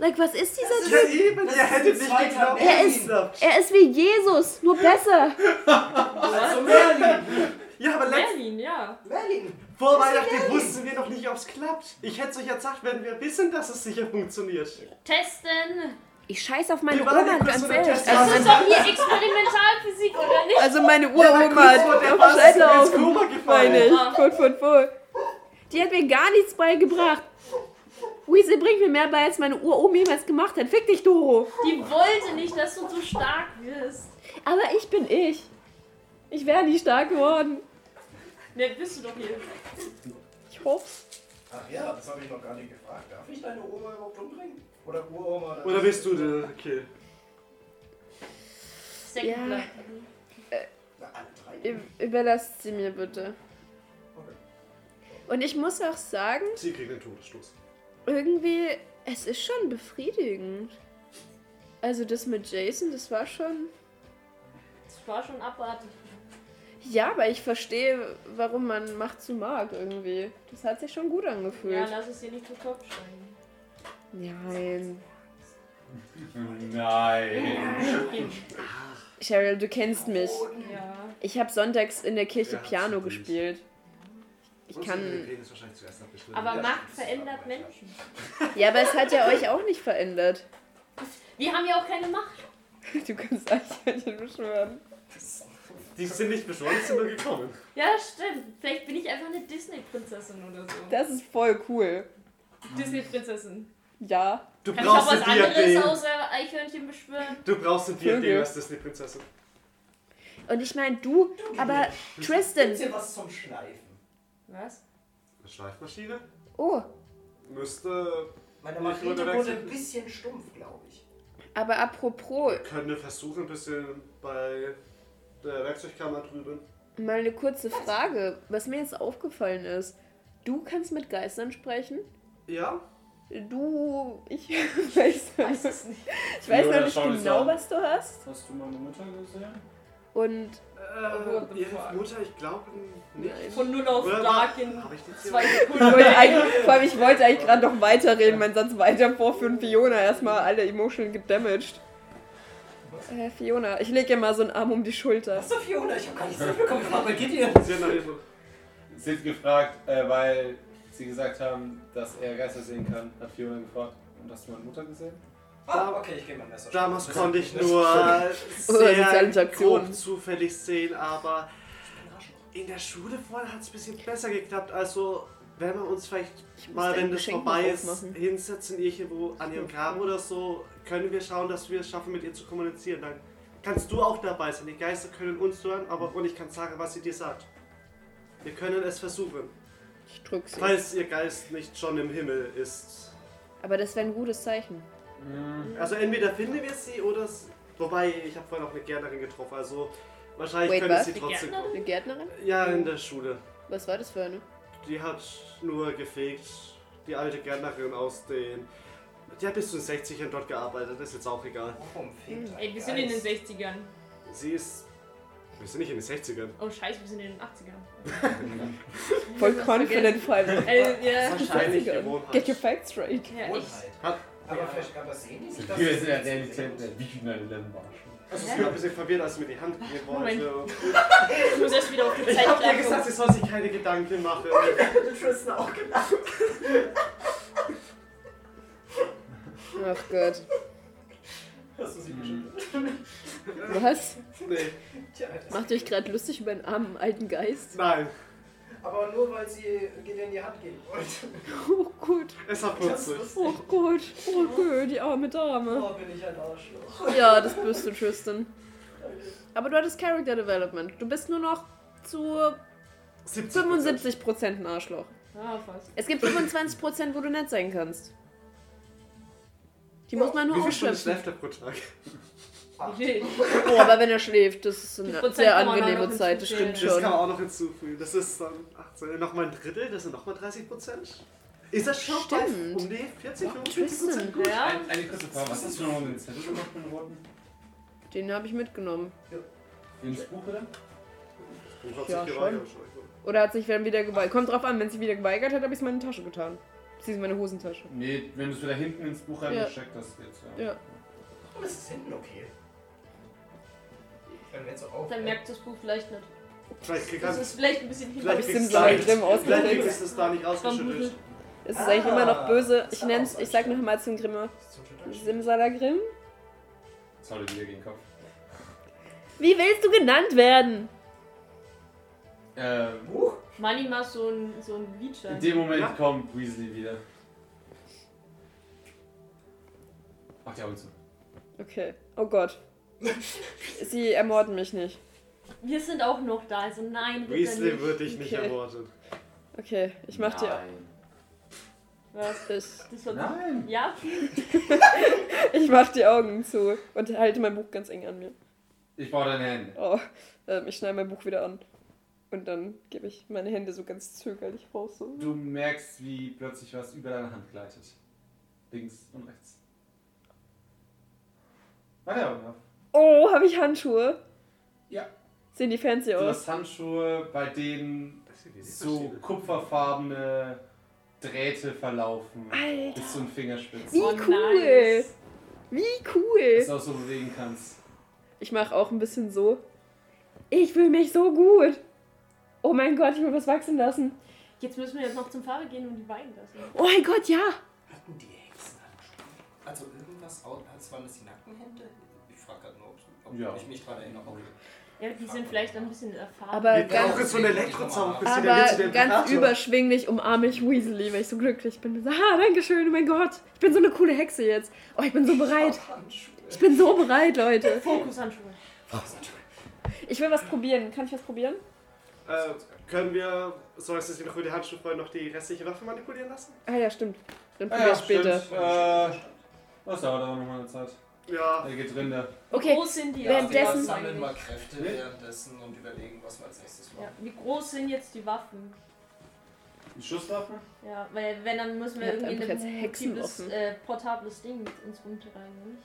Speaker 2: Like, was ist dieser
Speaker 4: Ja
Speaker 2: Typ?
Speaker 4: eben,
Speaker 3: Das
Speaker 4: ihr
Speaker 3: ist
Speaker 4: hättet nicht geglaubt.
Speaker 3: Merlin.
Speaker 2: Er ist- Er ist wie Jesus, nur besser.
Speaker 3: Also Merlin.
Speaker 4: Ja, aber letzt,
Speaker 1: Merlin, ja.
Speaker 3: Merlin.
Speaker 4: vor Weihnachten wussten wir noch nicht, ob es klappt. Ich hätte es euch ja gesagt, wenn wir wissen, dass es sicher funktioniert.
Speaker 1: Testen.
Speaker 2: Ich scheiß auf meine Oma ganz ehrlich.
Speaker 1: Das
Speaker 2: Also,
Speaker 1: ist doch hier Experimentalphysik, oder nicht?
Speaker 2: also meine
Speaker 4: Ja,
Speaker 2: Uroma hat auf.
Speaker 4: Koma
Speaker 2: Meine. Fut, fut, fut. Die hat mir gar nichts beigebracht. Weasley bringt mir mehr bei, als meine Uromi jemals gemacht hat. Fick dich, Doro.
Speaker 1: Die wollte nicht, dass du so stark wirst.
Speaker 2: Aber ich bin ich. Ich wäre nie stark geworden.
Speaker 1: Ne, bist du doch hier.
Speaker 2: Ich hoffe.
Speaker 3: Ach ja, das habe ich noch gar nicht gefragt. Darf ich deine Oma überhaupt umbringen? Oder Uroma?
Speaker 4: Oder bist du der Kill?
Speaker 1: Second
Speaker 2: Ja.
Speaker 3: Na.
Speaker 2: Ü- Überlasst sie mir bitte.
Speaker 3: Okay.
Speaker 2: Und ich muss auch sagen,
Speaker 4: Sie kriegen den Todesstoß.
Speaker 2: Irgendwie, es ist schon befriedigend. Also das mit Jason, das war schon...
Speaker 1: Das war schon abartig.
Speaker 2: Ja, aber ich verstehe, warum man Macht zu mag irgendwie. Das hat sich schon gut
Speaker 1: Ja,
Speaker 2: angefühlt.
Speaker 1: lass es dir nicht zu Kopf steigen.
Speaker 2: Nein.
Speaker 5: Nein.
Speaker 2: Cheryl, du kennst mich.
Speaker 1: Ja.
Speaker 2: Ich habe sonntags in der Kirche
Speaker 4: Ja,
Speaker 2: Piano gespielt. Ich kann...
Speaker 1: Aber
Speaker 3: Ja,
Speaker 1: Macht verändert Menschen.
Speaker 2: Ja, aber es hat ja euch auch nicht verändert.
Speaker 1: Wir haben ja auch keine Macht.
Speaker 2: Du kannst Eichhörnchen beschwören.
Speaker 4: Die sind nicht beschworen, die sind nur gekommen.
Speaker 1: Ja, stimmt. Vielleicht bin ich einfach eine Disney-Prinzessin oder so.
Speaker 2: Das ist voll cool.
Speaker 1: Disney-Prinzessin.
Speaker 2: Ja.
Speaker 4: Du
Speaker 1: Kann ich auch
Speaker 4: brauchst
Speaker 1: was
Speaker 4: ein
Speaker 1: anderes
Speaker 4: Diadem.
Speaker 1: außer Eichhörnchen beschwören?
Speaker 4: Du brauchst ein Diadem als Disney-Prinzessin.
Speaker 2: Und ich meine, du, aber Tristan.
Speaker 3: Gibt's hier was zum Schleifen?
Speaker 1: Was?
Speaker 4: Eine Schleifmaschine?
Speaker 2: Oh,
Speaker 4: Müsste.
Speaker 3: Meine
Speaker 4: runterwechseln.
Speaker 3: wurde ein bisschen stumpf, glaube ich.
Speaker 2: aber apropos,
Speaker 4: Können wir versuchen, ein bisschen bei der Werkzeugkammer drüben.
Speaker 2: mal eine kurze Frage, was mir jetzt aufgefallen ist. Du kannst mit Geistern sprechen?
Speaker 4: Ja?
Speaker 2: Du, ich weiß,
Speaker 1: Weiß es nicht.
Speaker 2: ich weiß noch nicht genau, was du hast.
Speaker 5: Hast du meine Mutter gesehen?
Speaker 2: Und
Speaker 4: Äh, ihre
Speaker 1: fuck?
Speaker 4: Mutter, ich glaube nicht.
Speaker 1: Von 0 auf
Speaker 4: Oder
Speaker 1: Dark in zwei Sekunden.
Speaker 2: wollte eigentlich, vor allem, ich wollte eigentlich gerade noch weiterreden, meinen Satz weiter vorführen. Fiona erstmal alle emotional gedamaged. Äh, Fiona, ich lege ihr mal so einen Arm um die Schulter.
Speaker 3: Was ist Fiona? Ich habe gar nichts mitbekommen.
Speaker 4: Hat nach ihrer-
Speaker 5: Sie hat gefragt, äh, weil sie gesagt haben, dass er Geister sehen kann, hat Fiona gefragt. Und hast du meine Mutter gesehen?
Speaker 3: Ah, okay, ich gehe mal Messer.
Speaker 4: Damals
Speaker 3: Das-
Speaker 4: konnte ich nur sehr grob zufällig sehen, aber in der Schule vorher hat es ein bisschen besser geklappt. Also, wenn wir uns vielleicht mal, wenn das vorbei ist, hinsetzen, irgendwo an ihrem Grab oder so, können wir schauen, dass wir es schaffen, mit ihr zu kommunizieren. Dann kannst du auch dabei sein. Die Geister können uns hören, aber und ich kann sagen, was sie dir sagt. Wir können es versuchen,
Speaker 2: Ich drück sie.
Speaker 4: falls ihr Geist nicht schon im Himmel ist.
Speaker 2: Aber das wäre ein gutes Zeichen.
Speaker 4: Also entweder finden wir sie oder es, wobei ich habe vorhin auch eine Gärtnerin getroffen, also wahrscheinlich
Speaker 2: Wait,
Speaker 4: können
Speaker 2: was?
Speaker 4: sie trotzdem
Speaker 1: Gärtnerin?
Speaker 2: Eine Gärtnerin?
Speaker 4: Ja, in der Schule.
Speaker 2: Was war das für eine?
Speaker 4: Die hat nur gefegt. Die alte Gärtnerin aus den. Die hat bis zu den 60ern dort gearbeitet, das ist jetzt auch egal.
Speaker 3: Warum fehlt ein
Speaker 1: Ey, wir sind in den
Speaker 3: Geist?
Speaker 1: 60ern.
Speaker 4: Sie ist. Wir sind nicht in den 60ern.
Speaker 1: Oh scheiße, wir sind in den 80ern.
Speaker 2: Voll confident vor allem.
Speaker 1: Äh, ja.
Speaker 4: Wahrscheinlich
Speaker 2: Get your facts straight.
Speaker 1: ja, ich.
Speaker 3: Aber, vielleicht- aber sehen die sich das?
Speaker 5: Wir sind in der Realität der Wiki 9-11 war schon.
Speaker 4: also ich bin ein bisschen verwirrt, als sie mir die Hand gegeben
Speaker 1: Moment.
Speaker 4: wollte.
Speaker 1: Ich muss erst wieder auf die
Speaker 4: Ich
Speaker 1: Zeit
Speaker 4: hab ihr
Speaker 1: klarkommen.
Speaker 4: gesagt, sie soll sich keine Gedanken machen.
Speaker 3: hätte Tristan auch gedacht.
Speaker 2: Ach Gott.
Speaker 3: Hast du sie bestimmt?
Speaker 2: Was?
Speaker 4: Nee,
Speaker 3: Tja, das
Speaker 2: Macht ihr euch gerade lustig über einen armen alten Geist?
Speaker 4: nein.
Speaker 3: Aber nur weil sie Gideon in die Hand geben wollte.
Speaker 2: Oh gut.
Speaker 4: Es war
Speaker 3: Das
Speaker 4: putzig.
Speaker 2: Oh gut. Oh gut, die arme Dame.
Speaker 3: Oh, bin ich ein Arschloch.
Speaker 2: Ja, das bist du, Tristan. Aber du hattest Character Development. Du bist nur noch zu
Speaker 4: 70
Speaker 2: 75% ein Arschloch.
Speaker 1: Ah, fast.
Speaker 2: Es gibt 25%, wo du nett sein kannst. Die muss man nur
Speaker 4: Wie viel Stunden
Speaker 2: ausschöpfen.
Speaker 4: schläft er pro Tag?
Speaker 2: Oh, aber wenn er schläft, das ist eine sehr angenehme Zeit, das stimmt
Speaker 1: hinzuzählen.
Speaker 4: Das kann
Speaker 2: schon.
Speaker 4: man auch noch hinzufügen. Das ist dann 18, nochmal ein Drittel, das sind nochmal 30 Prozent. Ist das schon bei
Speaker 2: Stimmt.
Speaker 4: um die 40, 45
Speaker 2: Tristan.
Speaker 4: Prozent gut?
Speaker 1: Ja.
Speaker 5: Ein, eine kurze Frage, was hast du noch um den Zettel gemacht mit den Roten?
Speaker 2: Den habe ich mitgenommen.
Speaker 5: Ins Buch oder?
Speaker 4: Und hat
Speaker 2: Ja,
Speaker 4: sich
Speaker 2: schon.
Speaker 4: geweigert.
Speaker 2: Oder hat sich dann wieder geweigert. Kommt drauf an, wenn sie wieder geweigert hat, habe ich es in meine Tasche getan. Sie ist in meine Hosentasche.
Speaker 5: Nee, wenn du es wieder hinten ins Buch reingesteckt hast, geht's ja.
Speaker 2: Ja.
Speaker 3: Das ist hinten okay. So auf.
Speaker 1: Dann merkt das Buch vielleicht nicht.
Speaker 4: Vielleicht
Speaker 1: Das ist vielleicht ein bisschen
Speaker 4: Vielleicht
Speaker 2: ich
Speaker 4: kriegst du es da nicht rausgeschüttelt.
Speaker 2: Es ist eigentlich immer noch böse. Ich
Speaker 3: Ah,
Speaker 2: nenn's,
Speaker 3: das
Speaker 2: ich sag noch mal zum
Speaker 3: Schütteln.
Speaker 2: Simsalagrim?
Speaker 5: Zolle wieder gegen den Kopf.
Speaker 2: Wie willst du genannt werden?
Speaker 5: Ähm,
Speaker 3: Buch?
Speaker 1: Money mal so ein, so ein Liedschein.
Speaker 5: in dem Moment
Speaker 4: Ja.
Speaker 5: kommt Weasley wieder. Mach die Augen zu.
Speaker 2: Okay. Oh Gott. Sie ermorden mich nicht.
Speaker 1: Wir sind auch noch da, also nein, bitte
Speaker 4: Weasley
Speaker 1: nicht.
Speaker 4: würde ich nicht
Speaker 2: Okay.
Speaker 4: erwarten.
Speaker 2: Okay, ich mach dir.
Speaker 5: Nein.
Speaker 1: Was?
Speaker 2: Ich,
Speaker 1: Das wird
Speaker 5: Nein.
Speaker 1: Ja?
Speaker 2: ich mach die Augen zu und halte mein Buch ganz eng an mir.
Speaker 5: Ich brauche deine Hände.
Speaker 2: Oh, ähm, ich schneide mein Buch wieder an. Und dann gebe ich meine Hände so ganz zögerlich raus. So.
Speaker 5: Du merkst, wie plötzlich was über deine Hand gleitet. Links und rechts. Meine Augen auf.
Speaker 2: Oh, habe ich Handschuhe?
Speaker 5: Ja.
Speaker 2: Sehen die fancy
Speaker 5: Du
Speaker 2: aus?
Speaker 5: hast Handschuhe, bei denen so kupferfarbene Drähte verlaufen.
Speaker 2: Alter.
Speaker 5: Bis zum Fingerspitze.
Speaker 2: Wie
Speaker 1: Oh,
Speaker 2: cool.
Speaker 1: nice.
Speaker 2: Wie
Speaker 5: Dass
Speaker 2: cool.
Speaker 5: du auch so bewegen kannst.
Speaker 2: Ich mache auch ein bisschen so. Ich fühle mich so gut. Oh mein Gott, ich will was wachsen lassen.
Speaker 1: Jetzt müssen wir jetzt noch zum Fahrer gehen und die weinen lassen.
Speaker 2: Oh mein Gott, ja.
Speaker 3: Hatten die Hexen Also irgendwas, als waren das die nackten Ich frage gerade nur, ob, ob
Speaker 5: Ja.
Speaker 3: ich mich daran erinnere. Okay.
Speaker 1: Ja, die sind vielleicht ein bisschen erfahren.
Speaker 2: Aber
Speaker 4: Wir
Speaker 2: ganz-
Speaker 4: brauchen so einen Elektrozauber, bis sie der
Speaker 2: Aber ganz überschwinglich umarme ich Weasley, weil ich so glücklich bin. Ah, danke schön, oh mein Gott. Ich bin so eine coole Hexe jetzt. Oh, ich bin so bereit. Ich bin so bereit, Leute.
Speaker 1: Fokushandschuhe.
Speaker 2: Ich will was probieren. Kann ich was probieren?
Speaker 4: Äh, können wir, solange sie sich noch über die Handschuhe freuen, noch die restliche Waffe manipulieren lassen?
Speaker 2: Ah ja, stimmt. Dann
Speaker 5: Ah,
Speaker 2: probier
Speaker 5: ja,
Speaker 2: ich später.
Speaker 5: stimmt. Äh, das dauert aber nochmal eine Zeit.
Speaker 4: Ja.
Speaker 5: Er geht drin, der.
Speaker 2: Okay,
Speaker 1: Wo sind die?
Speaker 3: Ja,
Speaker 2: Währenddessen-
Speaker 3: wir sammeln mal Kräfte währenddessen und überlegen, was wir als nächstes machen.
Speaker 1: Ja, wie groß sind jetzt die Waffen?
Speaker 5: Die Schusswaffen?
Speaker 1: Ja, weil wenn, dann müssen wir
Speaker 2: habt
Speaker 1: irgendwie ein multiples, äh, portables Ding mit ins rumtragen, nicht?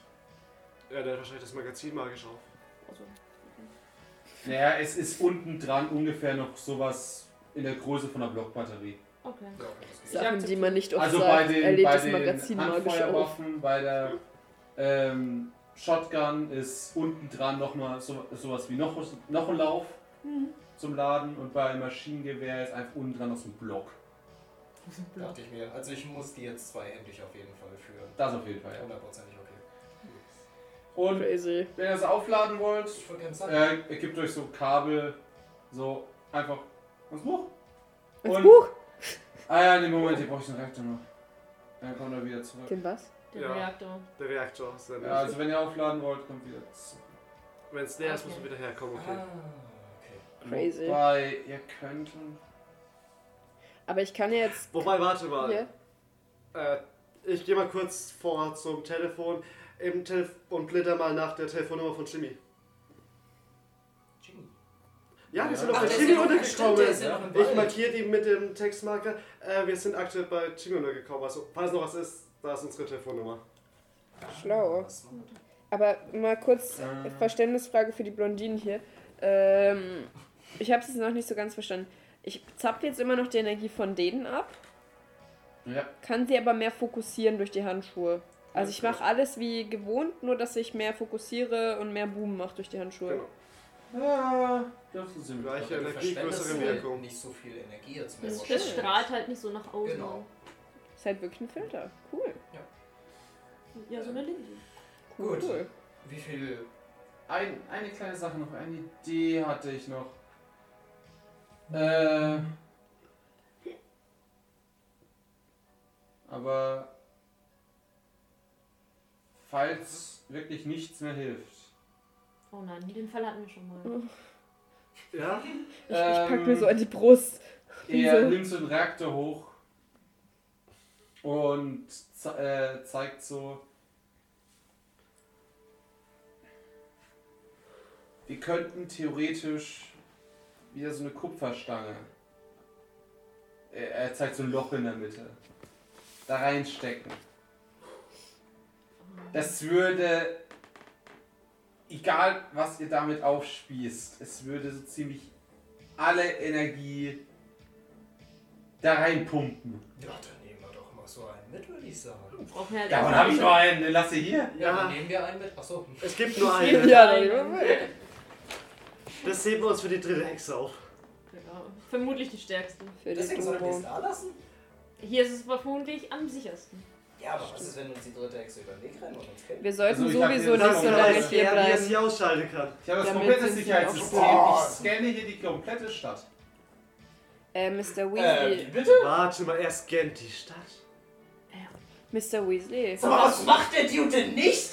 Speaker 4: Ja, der hat wahrscheinlich das Magazin magisch auf.
Speaker 1: Also,
Speaker 5: Naja, es ist unten dran ungefähr noch sowas in der Größe von einer Blockbatterie.
Speaker 1: okay.
Speaker 3: Ja, okay, geht.
Speaker 2: Sachen, die man nicht oft
Speaker 5: Also
Speaker 2: sagt.
Speaker 5: bei
Speaker 2: er
Speaker 5: den,
Speaker 2: lädt
Speaker 5: bei
Speaker 2: das
Speaker 5: den
Speaker 2: Magazin magisch auf.
Speaker 5: Handfeuerwaffen, bei der ähm, Shotgun ist unten dran nochmal so, sowas wie noch, noch ein Lauf
Speaker 2: Mhm.
Speaker 5: zum Laden und bei Maschinengewehr ist einfach unten dran noch so ein Block.
Speaker 3: Dachte ich mir. Also ich muss die jetzt zweihändig auf jeden Fall führen.
Speaker 5: Das auf jeden Fall, ja.
Speaker 3: Hundertprozentig okay.
Speaker 5: Und
Speaker 2: Crazy.
Speaker 5: wenn ihr es aufladen wollt,
Speaker 3: Ich
Speaker 5: äh, ihr gebt euch so Kabel, so einfach ins Buch.
Speaker 2: Ins
Speaker 5: Und-
Speaker 2: Buch?
Speaker 5: Ah ja, den Moment, ihr braucht den Reaktor noch. Dann kommt er wieder zurück.
Speaker 2: Den was?
Speaker 1: Der
Speaker 4: Ja.
Speaker 1: Reaktor.
Speaker 4: Der Reaktor ist dann
Speaker 5: Ja, also wenn ihr aufladen wollt, kommt wieder zurück.
Speaker 4: Wenn es leer ist, muss
Speaker 1: Okay.
Speaker 4: man wieder herkommen, okay.
Speaker 3: Ah, okay.
Speaker 2: Crazy.
Speaker 5: Wobei, ihr könnt.
Speaker 2: Aber ich kann jetzt.
Speaker 4: Wobei, warte mal.
Speaker 2: Hier.
Speaker 4: Äh, ich gehe mal kurz vor zum Telefon im Telef und blätter mal nach der Telefonnummer von Jimmy.
Speaker 3: Jimmy.
Speaker 4: Ja, wir
Speaker 5: Ja.
Speaker 4: sind bei
Speaker 3: der ist
Speaker 4: Jimmy untergekommen.
Speaker 3: der
Speaker 4: Ich markiere die mit dem Textmarker. Äh, wir sind aktuell bei Jimmy untergekommen. Also, falls noch was ist, da ist unsere Telefonnummer.
Speaker 2: Schlau. Aber mal kurz
Speaker 5: Äh.
Speaker 2: Verständnisfrage für die Blondinen hier. Ähm, ich habe es jetzt noch nicht so ganz verstanden. Ich zapfe jetzt immer noch die Energie von denen ab,
Speaker 5: Ja.
Speaker 2: kann sie aber mehr fokussieren durch die Handschuhe. Also ich mache alles wie gewohnt, nur dass ich mehr fokussiere und mehr Boom mache durch die Handschuhe.
Speaker 4: Genau.
Speaker 5: Ja, das ist
Speaker 4: Gleiche Energie, größere Wirkung.
Speaker 3: Nicht so viel Energie jetzt mehr.
Speaker 1: Das strahlt halt nicht so nach außen.
Speaker 3: Genau.
Speaker 2: Ist halt wirklich ein Filter. Cool.
Speaker 1: Ja, so eine Linse.
Speaker 2: Cool.
Speaker 3: Gut.
Speaker 2: cool.
Speaker 3: Wie viel.
Speaker 5: Ein, eine kleine Sache noch, eine Idee hatte ich noch. Äh. Aber falls wirklich nichts mehr hilft.
Speaker 1: Oh nein, den Fall hatten wir schon mal.
Speaker 4: Ja?
Speaker 2: Ich, ich pack mir so an die Brust.
Speaker 5: Er nimmt so den Reaktor hoch und ze äh, zeigt so. Wir könnten theoretisch wieder so eine Kupferstange. Er, er zeigt so ein Loch in der Mitte. Da reinstecken. Das würde, egal was ihr damit aufspießt, es würde so ziemlich alle Energie da reinpumpen.
Speaker 3: Ja, einen mit, würde ich sagen.
Speaker 1: Brauchen wir halt mal-
Speaker 5: habe ich noch einen, den lasse hier.
Speaker 3: Ja,
Speaker 4: Ja.
Speaker 3: dann nehmen wir einen mit. Achso.
Speaker 4: Es gibt nur eine.
Speaker 2: Ja, dann
Speaker 4: Das heben wir uns für die dritte Hexe auf.
Speaker 1: Ja, vermutlich die stärkste.
Speaker 2: Für
Speaker 3: Deswegen sollen wir es da lassen?
Speaker 1: Hier ist es vermutlich am sichersten.
Speaker 3: Ja, aber was ist, wenn uns die dritte Hexe über den Weg rennen und uns kennen?
Speaker 2: Wir sollten
Speaker 5: Also
Speaker 2: sowieso
Speaker 5: hier-
Speaker 2: nicht
Speaker 5: Das
Speaker 2: so lange hier
Speaker 4: er, wie er
Speaker 2: bleiben.
Speaker 4: sie ausschalten kann.
Speaker 5: Ich habe das
Speaker 2: Damit
Speaker 5: komplette Sicherheitssystem. Ich scanne hier die komplette Stadt.
Speaker 2: Äh, Mr.
Speaker 3: Äh,
Speaker 2: Weasley.
Speaker 3: wie bitte?
Speaker 4: Warte mal, er scannt die Stadt.
Speaker 2: Mr. Weasley.
Speaker 3: Sag mal, was macht der Dude denn nicht?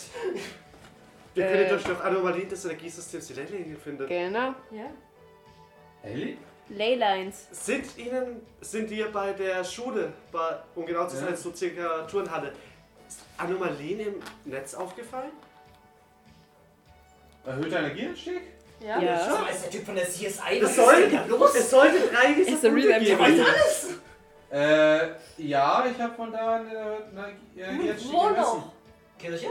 Speaker 4: Wir
Speaker 2: Äh.
Speaker 4: können durch durch Anomalien des Energiesystems die Leitlinien finden.
Speaker 2: Genau.
Speaker 1: Ja?
Speaker 5: Ellie?
Speaker 2: Leylines.
Speaker 4: Sind Ihnen, sind wir bei der Schule, bei, um genau zu sein,
Speaker 5: Ja.
Speaker 4: so circa Turnhalle, ist Anomalien im Netz aufgefallen?
Speaker 5: Erhöhter Energieanstieg?
Speaker 1: Ja?
Speaker 2: Ja.
Speaker 3: Sag mal, ist der Typ von der CSI? Was
Speaker 4: Es
Speaker 3: ist
Speaker 4: soll,
Speaker 3: denn da los?
Speaker 4: es sollte drei
Speaker 2: Ist der
Speaker 4: Punkte
Speaker 2: Revamp
Speaker 4: geben.
Speaker 2: heute?
Speaker 3: alles?
Speaker 5: Äh, ja, ich habe von da eine Energieanstieg
Speaker 1: Wo
Speaker 5: gemessen.
Speaker 1: noch?
Speaker 3: Kirche?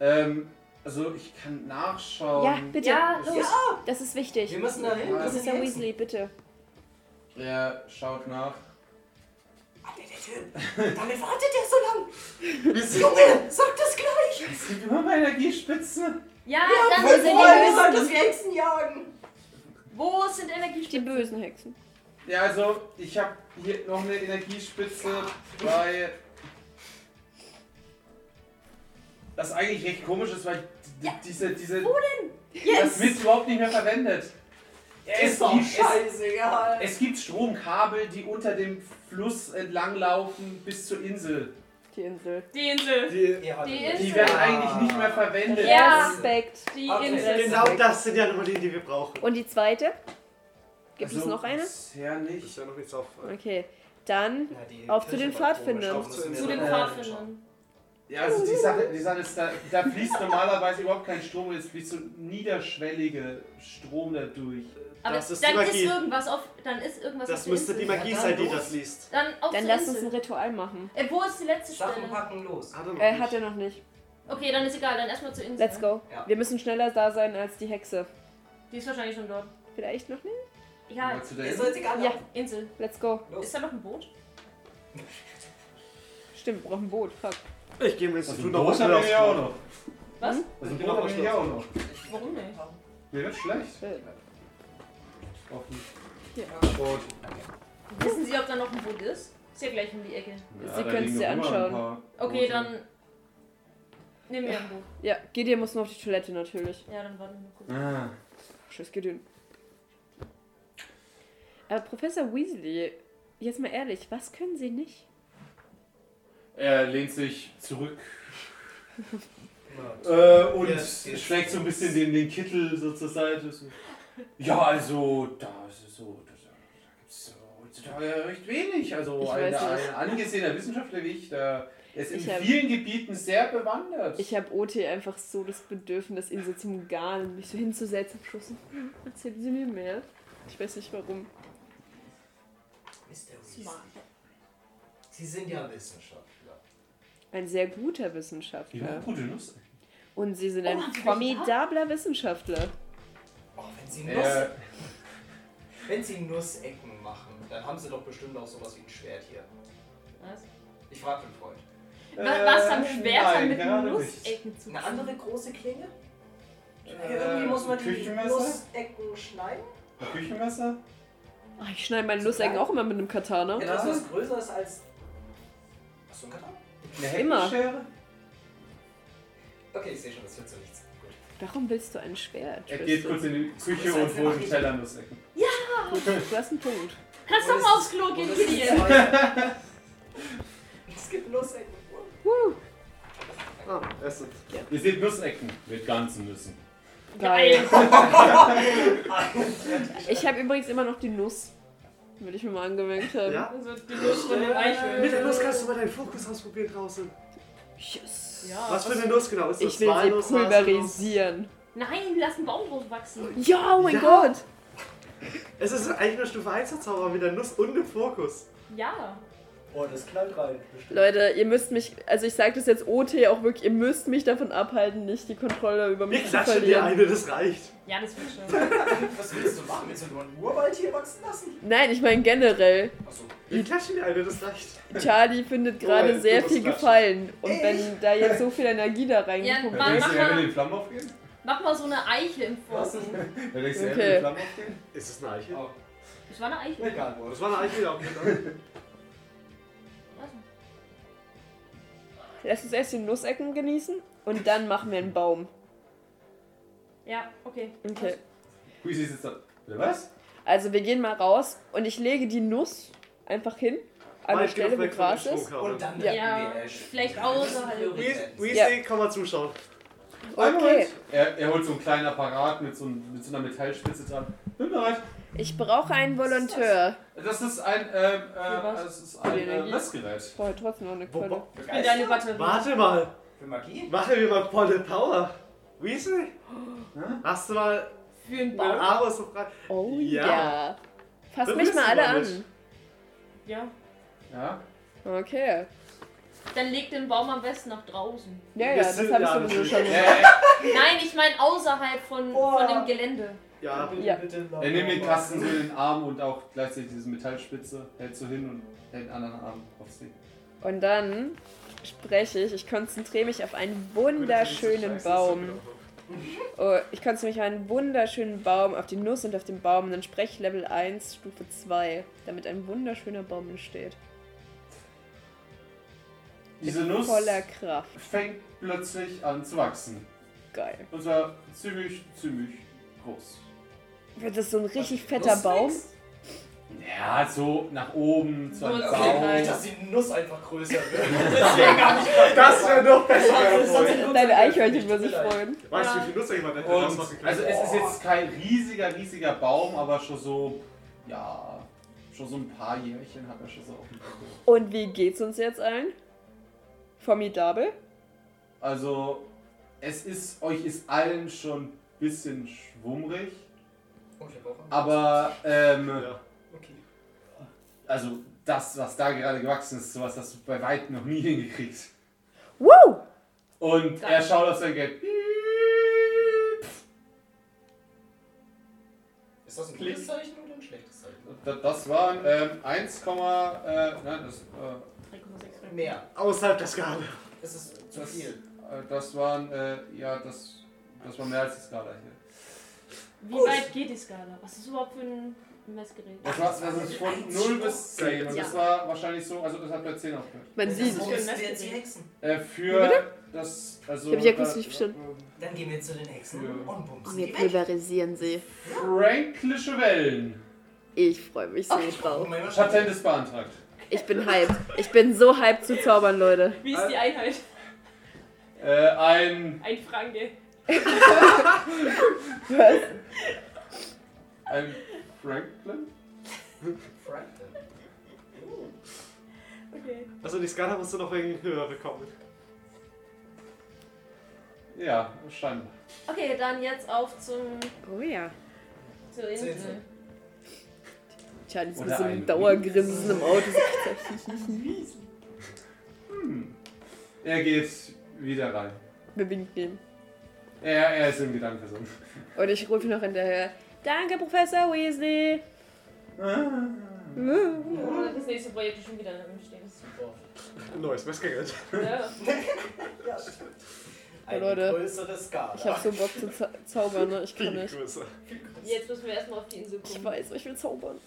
Speaker 5: Ähm, also ich kann nachschauen.
Speaker 2: Ja, bitte.
Speaker 1: Ja, los.
Speaker 3: Ja,
Speaker 2: Das ist wichtig.
Speaker 3: wir müssen da hin.
Speaker 5: Ja.
Speaker 3: Das die Hexen.
Speaker 2: Weasley, bitte.
Speaker 5: Er schaut nach.
Speaker 3: Ah, der, der Typ. Damit wartet der so lang. Junge, sag das gleich.
Speaker 5: Es gibt immer mal Energiespitze.
Speaker 1: Ja,
Speaker 3: Wir
Speaker 1: dann sind die
Speaker 3: dass
Speaker 1: Hexen.
Speaker 3: wir Hexen jagen.
Speaker 1: Wo sind
Speaker 2: Die
Speaker 1: Energiespitzen?
Speaker 2: bösen Hexen.
Speaker 5: Ja, also ich habe hier noch eine Energiespitze bei das eigentlich recht komisch ist, weil die, diese, diese,
Speaker 1: Wo denn?
Speaker 5: das wird überhaupt nicht mehr verwendet. Es
Speaker 3: doch
Speaker 5: gibt, es,
Speaker 3: scheißegal.
Speaker 5: es gibt Stromkabel, die unter dem Fluss entlang laufen bis zur Insel.
Speaker 2: Die Insel.
Speaker 1: Die Insel.
Speaker 4: Die,
Speaker 3: hattet
Speaker 1: Die. Insel.
Speaker 5: Die werden eigentlich nicht mehr verwendet.
Speaker 1: Ja.
Speaker 2: Respekt.
Speaker 1: Die
Speaker 3: Okay.
Speaker 1: Insel.
Speaker 4: genau das sind ja nochmal die, die wir brauchen.
Speaker 2: Und die zweite? Gibt es
Speaker 5: Also,
Speaker 2: noch eine?
Speaker 5: Bisher nicht.
Speaker 4: ja noch nichts auf.
Speaker 2: Okay. Dann
Speaker 3: Ja, die
Speaker 2: Auf zu den Pfadfindern.
Speaker 3: müssen
Speaker 1: Zu den Pfadfindern.
Speaker 5: Ja, also die Sache, die Sache ist, da, da fließt normalerweise überhaupt kein Strom, es fließt so niederschwellige Strom dadurch.
Speaker 1: Aber
Speaker 4: Das ist
Speaker 1: dann
Speaker 4: die Magie.
Speaker 1: ist irgendwas auf. Dann ist irgendwas auf
Speaker 4: Das müsste
Speaker 1: Insel.
Speaker 4: die Magie sein, die das liest.
Speaker 1: Dann auf
Speaker 2: Dann lass uns ein
Speaker 1: Insel.
Speaker 2: Ritual machen.
Speaker 1: Äh, wo ist die letzte
Speaker 3: Sachen
Speaker 1: Stelle?
Speaker 3: packen los.
Speaker 4: Hat er noch
Speaker 2: Äh,
Speaker 4: nicht.
Speaker 2: hat er noch nicht.
Speaker 1: Okay, dann ist egal, dann erstmal zur Insel.
Speaker 2: Let's go.
Speaker 3: Ja.
Speaker 2: Wir müssen schneller da sein als die Hexe.
Speaker 1: Die ist wahrscheinlich schon dort.
Speaker 2: Vielleicht noch nicht?
Speaker 5: Wolltest du da
Speaker 3: Ist
Speaker 5: hin?
Speaker 3: egal.
Speaker 2: Ja.
Speaker 1: Insel.
Speaker 2: Let's go.
Speaker 3: Los.
Speaker 1: Ist da noch ein Boot?
Speaker 2: Stimmt, wir brauchen ein Boot. Fuck.
Speaker 4: Ich gehe mir jetzt
Speaker 5: Also
Speaker 4: tun
Speaker 5: ein
Speaker 4: noch
Speaker 5: Boot
Speaker 4: was
Speaker 5: haben wir ja auch noch.
Speaker 1: Was?
Speaker 5: Also ein Boot haben wir ja auch noch.
Speaker 1: Warum nicht?
Speaker 5: Mir wird schlecht.
Speaker 2: Äh. Hier.
Speaker 5: Boot.
Speaker 1: Wissen Sie, ob da noch ein Boot ist? Ist ja gleich um die Ecke.
Speaker 2: Sie
Speaker 5: da
Speaker 2: können's
Speaker 5: liegen
Speaker 2: dir
Speaker 5: noch immer ein
Speaker 2: anschauen.
Speaker 5: paar
Speaker 1: Okay,
Speaker 5: Boote.
Speaker 1: dann nehmen wir ein Boot.
Speaker 2: Ja, Gideon muss nur auf die Toilette natürlich.
Speaker 1: Ja, dann warten wir kurz.
Speaker 5: Ah.
Speaker 2: Tschüss, Gideon. Aber Professor Weasley, jetzt mal ehrlich, was können Sie nicht?
Speaker 5: Er lehnt sich zurück
Speaker 3: Ja.
Speaker 5: äh, und
Speaker 3: Ja, es geht.
Speaker 5: schlägt so ein bisschen den, den Kittel so zur Seite. So. Ja, also, da ist es so. Da, da gibt es heutzutage recht wenig. Also, ein, ein angesehener Wissenschaftler wie ich, der ist in
Speaker 2: Ich hab-
Speaker 5: vielen Gebieten sehr bewandert.
Speaker 2: Ich habe OT einfach so das Bedürfnis, ihn so zum Garn, mich so hinzusetzen. am Schluss so, "Hm, Erzählen Sie mir mehr. Ich weiß nicht warum.
Speaker 1: Smart.
Speaker 3: Sie sind ja Wissenschaftler.
Speaker 2: Ein sehr guter Wissenschaftler.
Speaker 5: mache gute Nuss.
Speaker 2: Und Sie sind
Speaker 1: Oh,
Speaker 2: ein formidabler Wissenschaftler.
Speaker 3: Oh, wenn Sie Nuss,
Speaker 5: Äh,
Speaker 3: wenn Sie Nussecken machen, dann haben Sie doch bestimmt auch sowas wie ein Schwert hier.
Speaker 1: Was?
Speaker 3: Ich frage den Freund.
Speaker 1: Was, was haben Schwerter
Speaker 5: nein,
Speaker 1: mit
Speaker 5: nicht.
Speaker 1: Nussecken zu tun?
Speaker 3: Eine andere große Klinge?
Speaker 5: Äh,
Speaker 3: Irgendwie muss man die? Nussecken schneiden.
Speaker 5: Ein Küchenmesser?
Speaker 2: Ach, ich schneide meine Nussecken auch immer mit einem Katana.
Speaker 3: Etwas, was größer ist als. Hast du einen Katar?
Speaker 5: Eine
Speaker 2: Immer.
Speaker 3: Okay, ich sehe schon, das wird so nichts. Gut.
Speaker 2: Warum willst du ein Schwert?
Speaker 5: Er geht kurz in die Küche
Speaker 3: Das
Speaker 5: und holt einen Teller Nussecken.
Speaker 2: Gut, du hast einen Punkt.
Speaker 1: Kannst doch
Speaker 3: ist
Speaker 1: mal aufs Klo gehen,
Speaker 3: ist?
Speaker 1: Gideon.
Speaker 3: Es gibt Nussecken.
Speaker 4: Ah, Essen.
Speaker 5: Ihr seht Nussecken mit ganzen Nüssen.
Speaker 2: Geil. Ich habe übrigens immer noch die Nuss. Würde ich mir mal angemerkt haben.
Speaker 4: Ja?
Speaker 1: Also die Nuss von dem Eichhörnchen.
Speaker 4: Mit der Nuss kannst du mal deinen Fokus ausprobieren draußen.
Speaker 2: Yes.
Speaker 1: Ja,
Speaker 4: Was für eine Nuss genau ist das?
Speaker 2: Ich will sie
Speaker 4: Walnuss,
Speaker 2: pulverisieren.
Speaker 1: Nein, lass einen Baum groß wachsen.
Speaker 2: Ja, oh mein
Speaker 4: Ja.
Speaker 2: Gott.
Speaker 4: Es ist eigentlich nur Stufe 1 Zauber mit der Nuss und dem Fokus.
Speaker 1: Ja.
Speaker 3: Oh, das knallt rein. Bestimmt.
Speaker 2: Leute, ihr müsst mich, also ich sage das jetzt OT auch wirklich, ihr müsst mich davon abhalten, nicht die Kontrolle über
Speaker 4: Wir
Speaker 2: mich zu
Speaker 4: klatschen dir
Speaker 2: verlieren.
Speaker 4: eine, das reicht.
Speaker 1: Ja, das wird schon.
Speaker 3: Was willst du machen? Willst du nur einen Urwald hier wachsen lassen?
Speaker 2: Nein, ich meine generell.
Speaker 3: Achso.
Speaker 4: Wir klatschen dir eine, das reicht.
Speaker 2: Charlie findet gerade
Speaker 5: Oh,
Speaker 2: sehr
Speaker 5: du
Speaker 2: viel Gefallen. Und
Speaker 3: Ich?
Speaker 2: wenn da jetzt so viel Energie da
Speaker 1: Ja,
Speaker 2: reingeguckt
Speaker 1: Mann,
Speaker 5: denkst
Speaker 1: mach
Speaker 5: du, will
Speaker 1: mal.
Speaker 5: den Flammen aufgehen?
Speaker 1: Mach mal so eine Eiche im? Fokus.
Speaker 5: Da denkst du,
Speaker 2: Okay.
Speaker 5: den Flammen aufgehen?
Speaker 4: Ist es eine Eiche?
Speaker 3: Oh,
Speaker 1: Das war eine Eiche.
Speaker 3: egal.
Speaker 4: Das war eine Eiche, ja, okay.
Speaker 2: Lass uns erst die Nussecken genießen und dann machen wir einen Baum.
Speaker 1: Ja, okay.
Speaker 2: Okay.
Speaker 5: Wie siehst du jetzt da? Was?
Speaker 2: Also wir gehen mal raus und ich lege die Nuss einfach hin, an der Stelle, wo Gras ist.
Speaker 3: Und dann
Speaker 2: Ja.
Speaker 1: Ja, vielleicht außerhalb.
Speaker 4: Weasley, komm mal zuschauen.
Speaker 2: Okay,
Speaker 5: Er, er holt so einen kleinen Apparat mit so, mit so einer Metallspitze dran. Bin bereit.
Speaker 2: Ich brauche einen Volonteur.
Speaker 5: Das ist ein, ähm, äh, das ist ein äh? Messgerät.
Speaker 2: Ich brauche trotzdem noch eine Quelle.
Speaker 1: Ich bin deine Batterie.
Speaker 4: Warte mal.
Speaker 3: Für Magie?
Speaker 4: Machen wir mal volle Power. Weasley?
Speaker 5: Ja?
Speaker 4: Hast du mal
Speaker 1: Für einen Baum.
Speaker 4: Aro so frei?
Speaker 2: Oh
Speaker 4: Ja.
Speaker 2: ja. Fasst
Speaker 4: Das
Speaker 2: mich mal alle an.
Speaker 4: nicht.
Speaker 1: Ja.
Speaker 5: Ja.
Speaker 2: Okay.
Speaker 1: Dann leg den Baum am besten nach draußen.
Speaker 2: Ja, ja, das habe ich sowieso schon gemacht.
Speaker 1: Nein, ich meine außerhalb von, von dem Gelände.
Speaker 4: Ja.
Speaker 2: Ja.
Speaker 5: er nimmt den Kasten so in den Arm und auch gleichzeitig diese Metallspitze, hält so hin und hält den anderen Arm auf sie.
Speaker 2: Und dann spreche ich, ich konzentriere mich auf einen wunderschönen Baum. Oh, ich konzentriere mich auf einen wunderschönen Baum, auf die Nuss und auf den Baum. Und dann spreche ich Level 1, Stufe 2, damit ein wunderschöner Baum entsteht.
Speaker 5: Diese Nuss
Speaker 2: Voller Kraft.
Speaker 5: fängt plötzlich an zu wachsen.
Speaker 2: Geil.
Speaker 5: Und zwar ziemlich, ziemlich groß.
Speaker 2: Wird das so ein richtig fetter Baum?
Speaker 5: Ja, so nach oben zu einem
Speaker 1: Wurzeln
Speaker 5: Baum.
Speaker 3: Nicht, dass die Nuss einfach größer wird. Deswegen habe ich gerade
Speaker 4: Das wäre noch besser.
Speaker 2: Deine Eichhörnchen würde sich freuen.
Speaker 4: Weißt du, wie viel Nutzer jemand hätte
Speaker 5: Und also es ist jetzt kein riesiger, riesiger Baum, aber schon so, ja, schon so ein paar Jährchen hat er schon so auf dem Buckel.
Speaker 2: Und wie geht's uns jetzt allen? Formidabel?
Speaker 5: Also es ist, euch ist allen schon ein bisschen schwummrig, aber ähm,
Speaker 4: ja.
Speaker 3: Okay.
Speaker 5: also das, was da gerade gewachsen ist, sowas hast du bei weitem noch nie hingekriegt.
Speaker 2: Woo!
Speaker 5: Und
Speaker 1: Geil.
Speaker 5: er schaut auf sein Geld.
Speaker 3: Ist das ein gutes Zeichen oder ein schlechtes Zeichen?
Speaker 5: Da- Das waren ähm, 1, äh, nein, das, äh,
Speaker 1: 3,6
Speaker 3: Mehr.
Speaker 4: Außerhalb der Skala.
Speaker 3: Das ist zu
Speaker 5: Das-
Speaker 3: viel.
Speaker 5: äh, das waren, äh, ja, das, das war mehr als die Skala hier.
Speaker 1: Wie weit geht die Skala? Was ist das überhaupt für ein Messgerät?
Speaker 5: Das, war, das ist von 0 bis 10 und
Speaker 1: Ja.
Speaker 5: das war wahrscheinlich so, also das hat bei 10 aufgehört.
Speaker 2: Man
Speaker 3: Das
Speaker 2: sieht.
Speaker 3: ist
Speaker 1: Wo ist
Speaker 3: jetzt die? Hexen?
Speaker 5: Äh, für
Speaker 2: bitte?
Speaker 5: das, also.
Speaker 2: Ich hab dich akustisch nicht verstanden.
Speaker 3: Dann gehen wir zu den Hexen
Speaker 5: Ja.
Speaker 3: und bumsen
Speaker 2: Wir pulverisieren sie.
Speaker 5: Franklische Wellen.
Speaker 2: Ich freue mich so
Speaker 3: Oh
Speaker 2: drauf.
Speaker 3: mein Gott.
Speaker 5: Patent ist beantragt.
Speaker 2: Ich bin hyped. Ich bin so hyped zu zaubern, Leute.
Speaker 1: Wie ist die Einheit?
Speaker 5: Äh, ein,
Speaker 1: Ein Franke.
Speaker 2: Was?
Speaker 5: ein Franklin?
Speaker 3: Frankton.
Speaker 1: Okay.
Speaker 4: Also die Skala musst du noch wegen höher bekommen.
Speaker 5: Ja, scheinbar.
Speaker 1: Okay, dann jetzt auf zum,
Speaker 2: Oh ja.
Speaker 1: zur Insel.
Speaker 2: Charlie ist mit so einem
Speaker 5: ein
Speaker 2: Dauergrinsen im Auto.
Speaker 5: Hm. Er geht wieder rein.
Speaker 2: Wir winken ihm.
Speaker 5: Er, er ist in Gedanken versunken.
Speaker 2: Und ich rufe noch hinterher. Danke, Professor Weasley.
Speaker 1: Oder das nächste Projekt ist schon wieder im Stehen.
Speaker 4: Ein neues Messgerät.
Speaker 1: Ja.
Speaker 3: Ja, stimmt. Eine
Speaker 2: Leute.
Speaker 3: größere Skala.
Speaker 2: Ich hab so Bock zu za zaubern, ne? Ich kann
Speaker 4: Viel
Speaker 2: nicht.
Speaker 4: größer.
Speaker 1: Jetzt müssen wir erstmal auf die Insel
Speaker 2: Ich
Speaker 1: kommen.
Speaker 2: weiß, ich will zaubern.